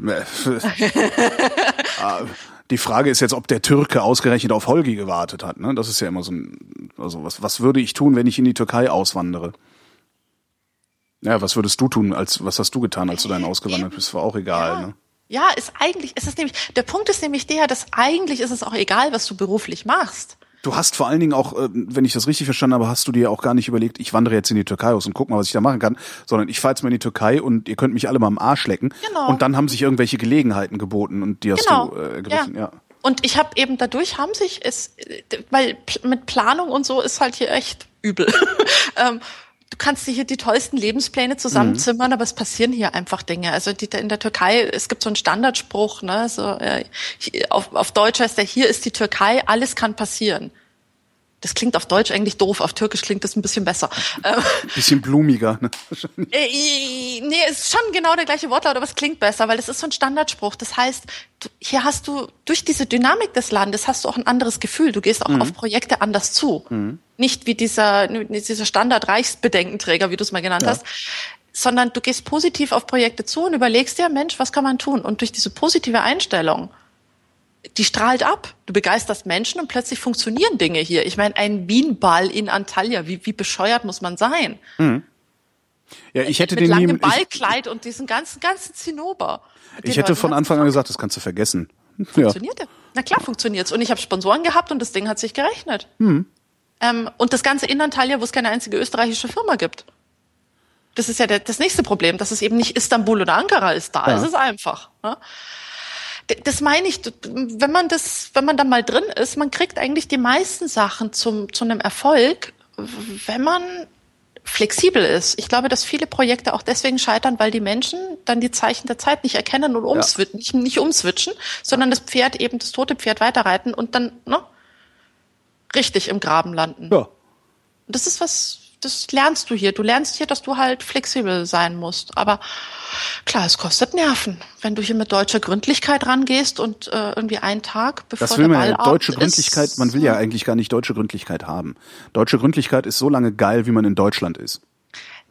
Ah, die Frage ist jetzt, ob der Türke ausgerechnet auf Holgi gewartet hat. Ne? Das ist ja immer so ein, also was, was würde ich tun, wenn ich in die Türkei auswandere? Ja, was würdest du tun, als was hast du getan, als du dann ausgewandert bist? War auch egal, ja. ne? Ja, ist eigentlich, ist es nämlich, der Punkt ist nämlich der, dass eigentlich ist es auch egal, was du beruflich machst. Du hast vor allen Dingen auch, äh, wenn ich das richtig verstanden habe, hast du dir auch gar nicht überlegt, ich wandere jetzt in die Türkei aus und guck mal, was ich da machen kann, sondern ich fahre jetzt mal in die Türkei und ihr könnt mich alle mal am Arsch lecken. Genau. Und dann haben sich irgendwelche Gelegenheiten geboten und die hast genau. du äh, ergriffen, ja. ja. Und ich habe eben dadurch haben sich es, weil mit Planung und so ist halt hier echt übel. ähm, du kannst dir hier die tollsten Lebenspläne zusammenzimmern, mhm. aber es passieren hier einfach Dinge. Also die, in der Türkei, es gibt so einen Standardspruch, ne, so äh, auf, auf Deutsch heißt der, hier ist die Türkei, alles kann passieren. Das klingt auf Deutsch eigentlich doof, auf Türkisch klingt das ein bisschen besser. Ähm, bisschen blumiger, ne? Äh, nee, es ist schon genau der gleiche Wortlaut, aber es klingt besser, weil es ist so ein Standardspruch. Das heißt, hier hast du, durch diese Dynamik des Landes hast du auch ein anderes Gefühl. Du gehst auch mhm. auf Projekte anders zu. Mhm. Nicht wie dieser, dieser Standard-Reichsbedenkenträger, wie du es mal genannt ja. hast, sondern du gehst positiv auf Projekte zu und überlegst dir, Mensch, was kann man tun? Und durch diese positive Einstellung die strahlt ab. Du begeisterst Menschen und plötzlich funktionieren Dinge hier. Ich meine, ein Bienenball in Antalya, wie, wie bescheuert muss man sein? Mhm. Ja, ich hätte Mit den langem Ballkleid und diesen ganzen ganzen Zinnober. Ich hätte von Anfang an gesagt, das kannst du vergessen. Funktioniert ja. Na klar, funktioniert's. Und ich habe Sponsoren gehabt und das Ding hat sich gerechnet. Mhm. Ähm, und das Ganze in Antalya, wo es keine einzige österreichische Firma gibt. Das ist ja der, das nächste Problem, dass es eben nicht Istanbul oder Ankara ist da. Ja. Es ist einfach. Ne? Das meine ich, wenn man das, wenn man da mal drin ist, man kriegt eigentlich die meisten Sachen zum, zu einem Erfolg, wenn man flexibel ist. Ich glaube, dass viele Projekte auch deswegen scheitern, weil die Menschen dann die Zeichen der Zeit nicht erkennen und umswitchen, ja. nicht, nicht umswitchen, sondern das Pferd eben, das tote Pferd weiterreiten und dann, ne, richtig im Graben landen. Ja. Und das ist was, das lernst du hier. Du lernst hier, dass du halt flexibel sein musst. Aber klar, es kostet Nerven, wenn du hier mit deutscher Gründlichkeit rangehst und äh, irgendwie einen Tag bevor das will der man Ball ja, deutsche Gründlichkeit, man will ja eigentlich gar nicht deutsche Gründlichkeit haben. Deutsche Gründlichkeit ist so lange geil, wie man in Deutschland ist.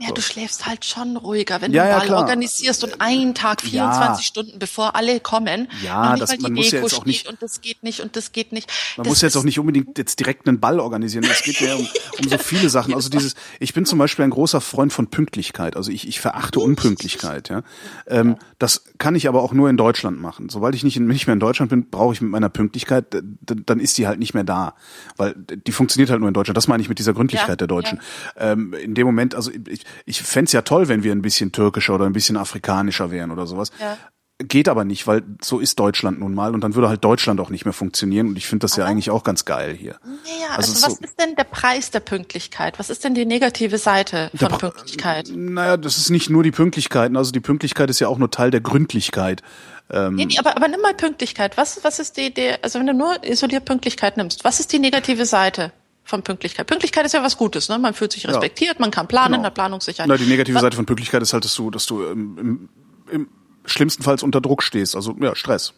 Ja, so. du schläfst halt schon ruhiger, wenn ja, du ja, mal klar. organisierst und einen Tag 24 ja. Stunden bevor alle kommen. Ja, das, man muss Deko ja jetzt auch nicht und das geht nicht und das geht nicht. Man das muss jetzt auch nicht unbedingt jetzt direkt einen Ball organisieren. Es geht ja um, um so viele Sachen. Also dieses, ich bin zum Beispiel ein großer Freund von Pünktlichkeit. Also ich, ich verachte Unpünktlichkeit. Ja, ähm, das kann ich aber auch nur in Deutschland machen. Sobald ich nicht, in, nicht mehr in Deutschland bin, brauche ich mit meiner Pünktlichkeit, dann ist die halt nicht mehr da, weil die funktioniert halt nur in Deutschland. Das meine ich mit dieser Gründlichkeit ja, der Deutschen. Ja. Ähm, in dem Moment, also ich, ich fände ja toll, wenn wir ein bisschen türkischer oder ein bisschen afrikanischer wären oder sowas. Ja. Geht aber nicht, weil so ist Deutschland nun mal und dann würde halt Deutschland auch nicht mehr funktionieren und ich finde das aber ja eigentlich auch ganz geil hier. Naja, also, also was so, ist denn der Preis der Pünktlichkeit? Was ist denn die negative Seite von Pünktlichkeit? Naja, das ist nicht nur die Pünktlichkeit, also die Pünktlichkeit ist ja auch nur Teil der Gründlichkeit. Ähm, nee, nee, aber, aber nimm mal Pünktlichkeit. Was, was ist die Idee, also wenn du nur isoliert Pünktlichkeit nimmst, was ist die negative Seite? Von Pünktlichkeit. Pünktlichkeit ist ja was Gutes, ne? Man fühlt sich respektiert, ja. man kann planen, genau. der Planungssicherheit. Na, die negative was? Seite von Pünktlichkeit ist halt, dass du, dass du im, im, im schlimmstenfalls unter Druck stehst, also ja, Stress.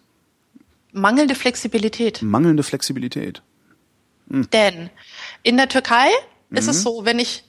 Mangelnde Flexibilität. Mangelnde Flexibilität. Hm. Denn in der Türkei mhm. ist es mhm. so, wenn ich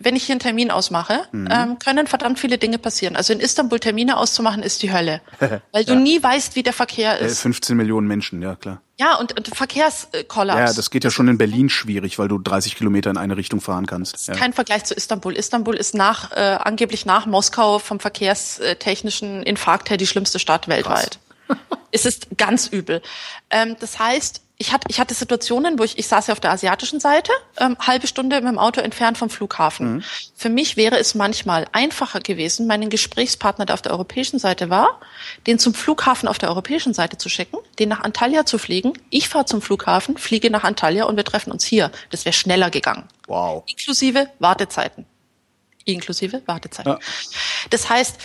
wenn ich hier einen Termin ausmache, mhm. ähm, können verdammt viele Dinge passieren. Also in Istanbul Termine auszumachen ist die Hölle, weil du ja. nie weißt, wie der Verkehr ist. 15 Millionen Menschen, ja klar. Ja, und, und Verkehrskollaps. Ja, das geht ja schon in Berlin schwierig, weil du 30 Kilometer in eine Richtung fahren kannst. Das ist ja. kein Vergleich zu Istanbul. Istanbul ist nach äh, angeblich nach Moskau vom verkehrstechnischen Infarkt her die schlimmste Stadt weltweit. es ist ganz übel. Ähm, das heißt, ich hatte, ich hatte Situationen, wo ich, ich saß ja auf der asiatischen Seite, ähm, halbe Stunde mit dem Auto entfernt vom Flughafen. Mhm. Für mich wäre es manchmal einfacher gewesen, meinen Gesprächspartner, der auf der europäischen Seite war, den zum Flughafen auf der europäischen Seite zu schicken, den nach Antalya zu fliegen. Ich fahre zum Flughafen, fliege nach Antalya und wir treffen uns hier. Das wäre schneller gegangen. Wow. Inklusive Wartezeiten. Inklusive Wartezeiten. Ja. Das heißt,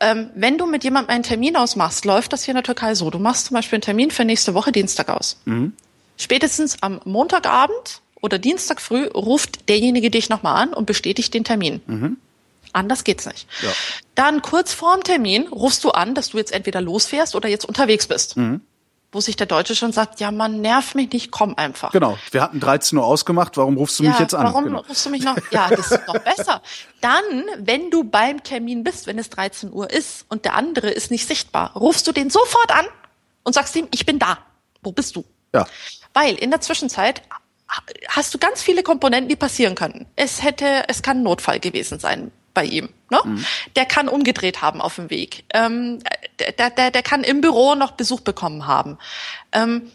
ähm, wenn du mit jemandem einen Termin ausmachst, läuft das hier in der Türkei so. Du machst zum Beispiel einen Termin für nächste Woche Dienstag aus. Mhm. Spätestens am Montagabend oder Dienstag früh ruft derjenige dich nochmal an und bestätigt den Termin. Mhm. Anders geht's nicht. Ja. Dann kurz vorm Termin rufst du an, dass du jetzt entweder losfährst oder jetzt unterwegs bist. Mhm wo sich der Deutsche schon sagt, ja, man nerv mich nicht, komm einfach. Genau. Wir hatten 13 Uhr ausgemacht, warum rufst du ja, mich jetzt an? Warum genau. rufst du mich noch? Ja, das ist noch besser. Dann, wenn du beim Termin bist, wenn es 13 Uhr ist und der andere ist nicht sichtbar, rufst du den sofort an und sagst ihm, ich bin da. Wo bist du? Ja. Weil in der Zwischenzeit hast du ganz viele Komponenten, die passieren können. Es hätte, es kann ein Notfall gewesen sein bei ihm. Ne? Mhm. Der kann umgedreht haben auf dem Weg. Ähm, der, der, der kann im Büro noch Besuch bekommen haben. Ähm,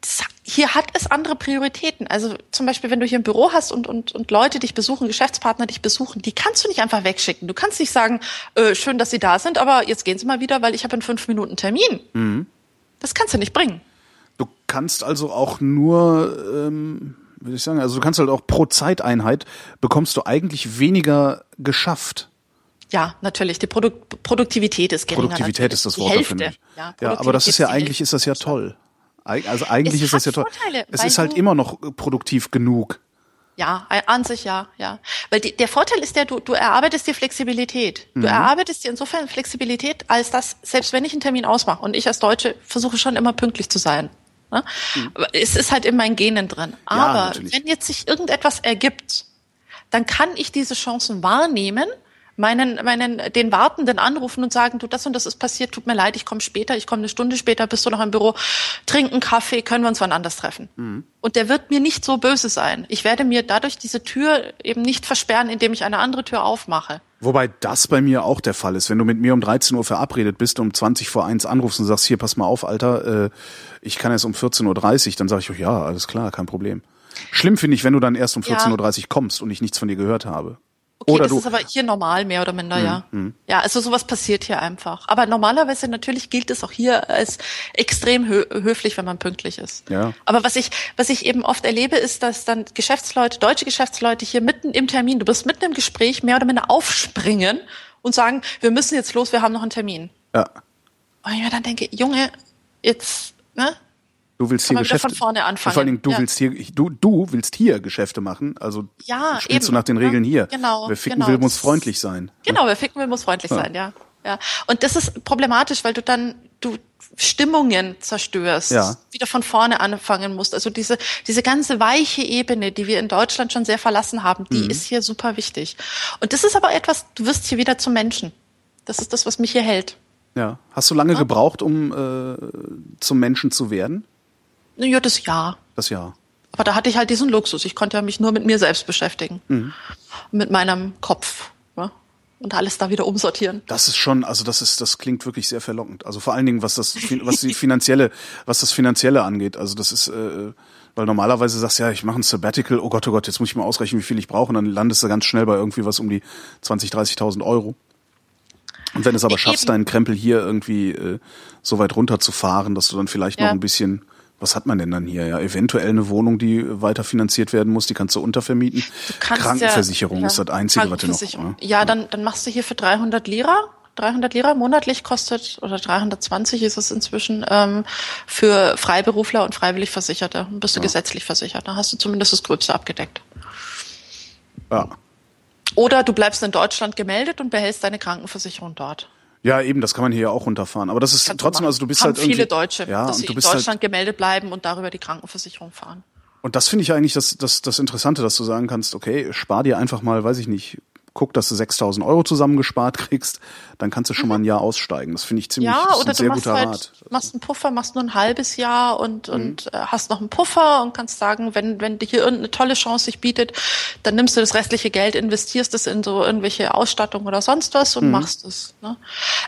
das, hier hat es andere Prioritäten. Also zum Beispiel, wenn du hier ein Büro hast und, und, und Leute dich besuchen, Geschäftspartner dich besuchen, die kannst du nicht einfach wegschicken. Du kannst nicht sagen, äh, schön, dass sie da sind, aber jetzt gehen sie mal wieder, weil ich habe in fünf Minuten Termin. Mhm. Das kannst du nicht bringen. Du kannst also auch nur ähm, würde ich sagen. Also du kannst halt auch pro Zeiteinheit bekommst du eigentlich weniger geschafft. Ja, natürlich. Die Produ Produktivität ist geringer. Produktivität ist das Wort dafür. nicht. Ja, Ja, aber das ist ja eigentlich ist das ja toll. Also eigentlich Es ist das ja toll. Vorteile, es ist halt immer noch produktiv genug. Ja, an sich ja, ja. Weil die, der Vorteil ist ja, du, du erarbeitest dir Flexibilität. Mhm. Du erarbeitest dir insofern Flexibilität, als dass, selbst wenn ich einen Termin ausmache und ich als Deutsche versuche schon immer pünktlich zu sein. Ne? Aber Es ist halt in meinen Genen drin. Aber natürlich. wenn jetzt sich irgendetwas ergibt, dann kann ich diese Chancen wahrnehmen, meinen, meinen, den Wartenden anrufen und sagen, du, das und das ist passiert, tut mir leid, ich komme später, ich komme eine Stunde später, bist du noch im Büro, trinken Kaffee, können wir uns wann anders treffen. Mhm. Und der wird mir nicht so böse sein. Ich werde mir dadurch diese Tür eben nicht versperren, indem ich eine andere Tür aufmache. Wobei das bei mir auch der Fall ist. Wenn du mit mir um 13 Uhr verabredet bist, um 20 vor 1 anrufst und sagst, hier, pass mal auf, Alter, äh, ich kann erst um 14.30 Uhr, dann sage ich, oh, ja, alles klar, kein Problem. Schlimm finde ich, wenn du dann erst um Ja. 14.30 Uhr kommst und ich nichts von dir gehört habe. Okay, Oder das du, ist aber hier normal, mehr oder minder, ja. Ja, also sowas passiert hier einfach. Aber normalerweise natürlich gilt es auch hier als extrem hö höflich, wenn man pünktlich ist. Ja. Aber was ich, was ich eben oft erlebe, ist, dass dann Geschäftsleute, deutsche Geschäftsleute hier mitten im Termin, du bist mitten im Gespräch, mehr oder minder aufspringen und sagen, wir müssen jetzt los, wir haben noch einen Termin. ja, Und ich mir dann denke, Junge, jetzt, ne? Du willst hier Geschäfte. von vorne anfangen. Vor allen Dingen, du Ja. willst hier, du, du willst hier Geschäfte machen. Also Ja, spielst du eben, nach den ne? Regeln hier. Genau, Wer ficken genau. will, muss freundlich sein. Genau, wer ficken will, muss freundlich sein, ja. ja. Und das ist problematisch, weil du dann, du Stimmungen zerstörst, Ja. wieder von vorne anfangen musst. Also diese, diese ganze weiche Ebene, die wir in Deutschland schon sehr verlassen haben, die Mhm. ist hier super wichtig. Und das ist aber etwas, du wirst hier wieder zum Menschen. Das ist das, was mich hier hält. Ja. Hast du lange gebraucht, um äh, zum Menschen zu werden? Ja, das ja. Das Jahr. Aber da hatte ich halt diesen Luxus. Ich konnte ja mich nur mit mir selbst beschäftigen. Mhm. Mit meinem Kopf. Ja? Und alles da wieder umsortieren. Das ist schon, also das ist, das klingt wirklich sehr verlockend. Also vor allen Dingen, was das, was die finanzielle, was das finanzielle angeht. Also das ist, äh, weil normalerweise sagst du ja, ich mache ein Sabbatical. Oh Gott, oh Gott, jetzt muss ich mal ausrechnen, wie viel ich brauche. Und dann landest du ganz schnell bei irgendwie was um die 20, 30.000 Euro. Und wenn du es aber Eben. schaffst, deinen Krempel hier irgendwie äh, so weit runterzufahren, dass du dann vielleicht noch Ja. ein bisschen, was hat man denn dann hier? Ja, eventuell eine Wohnung, die weiter finanziert werden muss, die kannst du untervermieten. kannst Krankenversicherung ja, ist das Einzige, was du noch. Krankenversicherung. ne? Ja, dann, dann machst du hier für 300 Lira. 300 Lira monatlich kostet, oder 320 ist es inzwischen, ähm, für Freiberufler und freiwillig Versicherte. Dann bist du gesetzlich versichert. Dann hast du zumindest das Gröbste abgedeckt. Ja. Oder du bleibst in Deutschland gemeldet und behältst deine Krankenversicherung dort. Ja, eben, das kann man hier ja auch runterfahren. Aber das ist Kannst trotzdem, also du bist Haben halt irgendwie. viele Deutsche, ja, dass und sie du in bist Deutschland halt, gemeldet bleiben und darüber die Krankenversicherung fahren. und das finde ich eigentlich das, das, das Interessante, dass du sagen kannst, okay, spar dir einfach mal, weiß ich nicht, guck, dass du 6000 Euro zusammengespart kriegst, dann kannst du schon mal ein Jahr aussteigen. Das finde ich ziemlich, Ja, oder ein du sehr machst guter halt, Rat. machst einen Puffer, machst nur ein halbes Jahr Mhm. und, und äh, hast noch einen Puffer und kannst sagen, wenn, wenn dir hier irgendeine tolle Chance sich bietet, dann nimmst du das restliche Geld, investierst es in so irgendwelche Ausstattung oder sonst was Mhm. und machst es. Ne?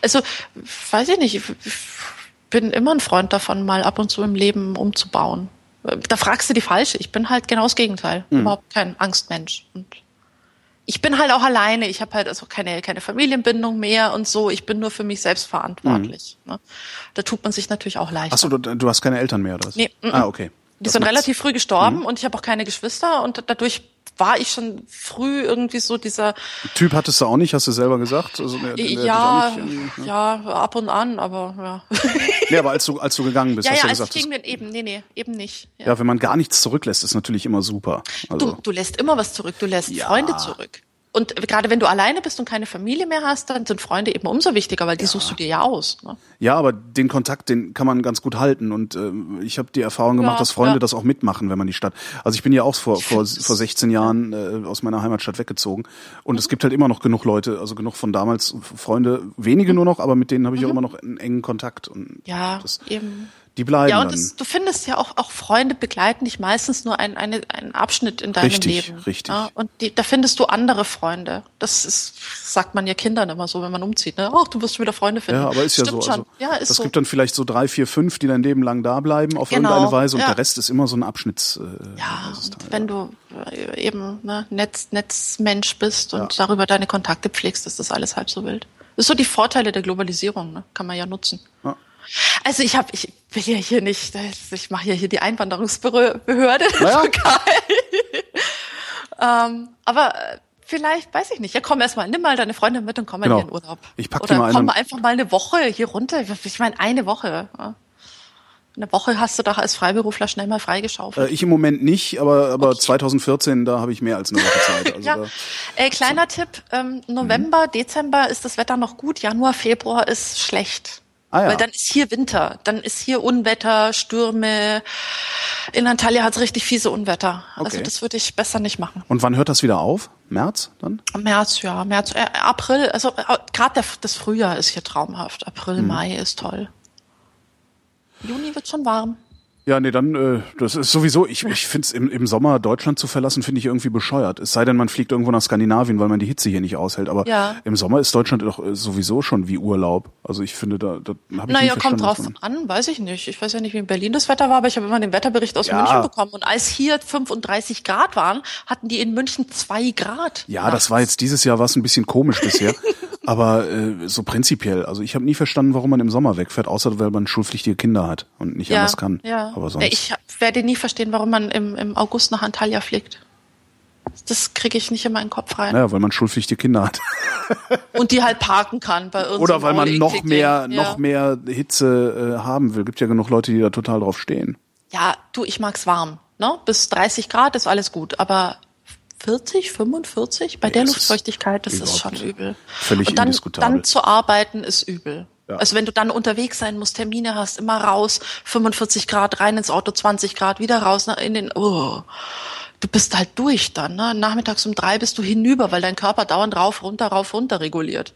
Also, weiß ich nicht, ich ich bin immer ein Freund davon, mal ab und zu im Leben umzubauen. Da fragst du die falsche. Ich bin halt genau das Gegenteil. Mhm. Überhaupt kein Angstmensch. Und ich bin halt auch alleine. Ich habe halt also keine, keine Familienbindung mehr und so. Ich bin nur für mich selbst verantwortlich. Ne? Da tut man sich natürlich auch leichter. Achso, du, du hast keine Eltern mehr, oder was? Nee, mm, Ah, okay. Die Das sind macht's. relativ früh gestorben und ich habe auch keine Geschwister und dadurch war ich schon früh irgendwie so dieser Typ hattest du auch nicht, hast du selber gesagt? Also, der, der, ja nicht irgendwie- ja ab und an aber ja Nee, aber als du, als du gegangen bist, ja hast ja du also gesagt, ich das, ging mir eben nee nee eben nicht ja. ja, wenn man gar nichts zurücklässt, ist natürlich immer super. Also, du, du lässt immer was zurück du lässt Ja. Freunde zurück und gerade wenn du alleine bist und keine Familie mehr hast dann sind Freunde eben umso wichtiger weil die suchst du dir ja aus ne? Ja, aber den Kontakt, den kann man ganz gut halten. Und ähm, ich habe die Erfahrung gemacht, Ja, dass Freunde ja. das auch mitmachen, wenn man die Stadt. Also ich bin ja auch vor vor, vor 16 Jahren äh, aus meiner Heimatstadt weggezogen. Und Mhm. es gibt halt immer noch genug Leute, also genug von damals Freunde, wenige nur noch, aber mit denen habe ich auch immer noch einen engen Kontakt. Und Mhm. ja das, eben die bleiben ja, und das, du findest ja auch, auch Freunde begleiten dich meistens nur ein, eine, einen Abschnitt in deinem Richtig, Leben. richtig. Ja, und die, da findest du andere Freunde. Das ist, sagt man ja Kindern immer so, wenn man umzieht. Ne? Ach, du wirst schon wieder Freunde finden. ja, aber ist ja Stimmt so. Also, ja, ist es so. gibt dann vielleicht so drei, vier, fünf, die dein Leben lang da bleiben auf Genau, irgendeine Weise und ja. der Rest ist immer so ein Abschnitts. Äh, ja, und wenn du äh, eben ne, Netz, Netzmensch bist und darüber deine Kontakte pflegst, ist das alles halb so wild. Das ist so die Vorteile der Globalisierung, ne? kann man ja nutzen. Ja. Also ich habe, ich will ja hier nicht, ich mache ja hier die Einwanderungsbehörde in der Naja. Ähm, aber äh, vielleicht, weiß ich nicht. Ja, komm erst mal, nimm mal deine Freundin mit und komm mal Genau. hier in Urlaub. Ich pack Oder mal komm einfach mal eine Woche hier runter. Ich meine, eine Woche. Ja. Eine Woche hast du doch als Freiberufler schnell mal Äh, freigeschaufelt. ich im Moment nicht, aber, aber 2014, da habe ich mehr als eine Woche Zeit. Also ja. da, Äh, kleiner Tipp, ähm, November, Dezember ist das Wetter noch gut, Januar, Februar ist schlecht. Ah ja. Weil dann ist hier Winter, dann ist hier Unwetter, Stürme. In Antalya hat es richtig fiese Unwetter. Also Okay. das würde ich besser nicht machen. und wann hört das wieder auf? März dann? März, ja, März, äh, April, also äh, gerade das Frühjahr ist hier traumhaft. April, Mai ist toll. Juni wird schon warm. Ja, nee, dann, äh, das ist sowieso, ich, ich finde es im, im Sommer Deutschland zu verlassen, finde ich irgendwie bescheuert. Es sei denn, man fliegt irgendwo nach Skandinavien, weil man die Hitze hier nicht aushält. Aber Ja. im Sommer ist Deutschland doch äh, sowieso schon wie Urlaub. Also ich finde, da, da habe ich Naja, kommt drauf man- an, weiß ich nicht. Ich weiß ja nicht, wie in Berlin das Wetter war, aber ich habe immer den Wetterbericht aus Ja. München bekommen. Und als hier 35 Grad waren, hatten die in München zwei Grad. Ja, das war jetzt dieses Jahr was ein bisschen komisch bisher. Aber äh, so prinzipiell, also ich habe nie verstanden, warum man im Sommer wegfährt, außer weil man schulpflichtige Kinder hat und nicht anders kann. Ja. Aber sonst. Ich werde nie verstehen, warum man im, im August nach Antalya fliegt. Das kriege ich nicht in meinen Kopf rein. naja, weil man schulpflichtige Kinder hat. Und die halt parken kann bei irgendeinem Oder weil man noch mehr, ja. noch mehr Hitze äh, haben will. Gibt ja genug Leute, die da total drauf stehen. Ja, du, ich mag's warm. Ne? Bis 30 Grad ist alles gut, aber 40, 45 bei der das ist Luftfeuchtigkeit, das ist schon übel. völlig Und dann, indiskutabel. dann zu arbeiten ist übel. Ja. Also wenn du dann unterwegs sein musst, Termine hast, immer raus, 45 Grad rein ins Auto, 20 Grad wieder raus na, in den. Oh, du bist halt durch dann. Ne? Nachmittags um drei bist du hinüber, weil dein Körper dauernd rauf, runter, rauf, runter reguliert.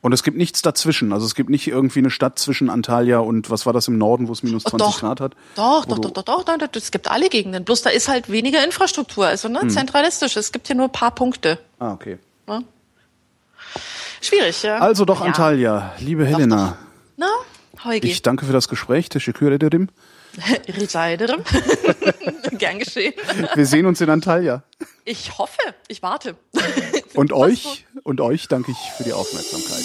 Und es gibt nichts dazwischen. Also es gibt nicht irgendwie eine Stadt zwischen Antalya und was war das im Norden, wo es minus 20 doch, Grad hat? Doch, doch, du- doch, doch, doch, doch, es gibt alle Gegenden. Bloß da ist halt weniger Infrastruktur, also Hm. ne, zentralistisch. Es gibt hier nur ein paar Punkte. Ah, okay. Ne? Schwierig, ja. Also doch ja. Antalya, liebe Helena. Na, Heugi. Ich danke für das Gespräch. Teşekkür ederim. Gern geschehen. Wir sehen uns in Antalya. Ich hoffe, ich warte. Und euch, und euch danke ich für die Aufmerksamkeit.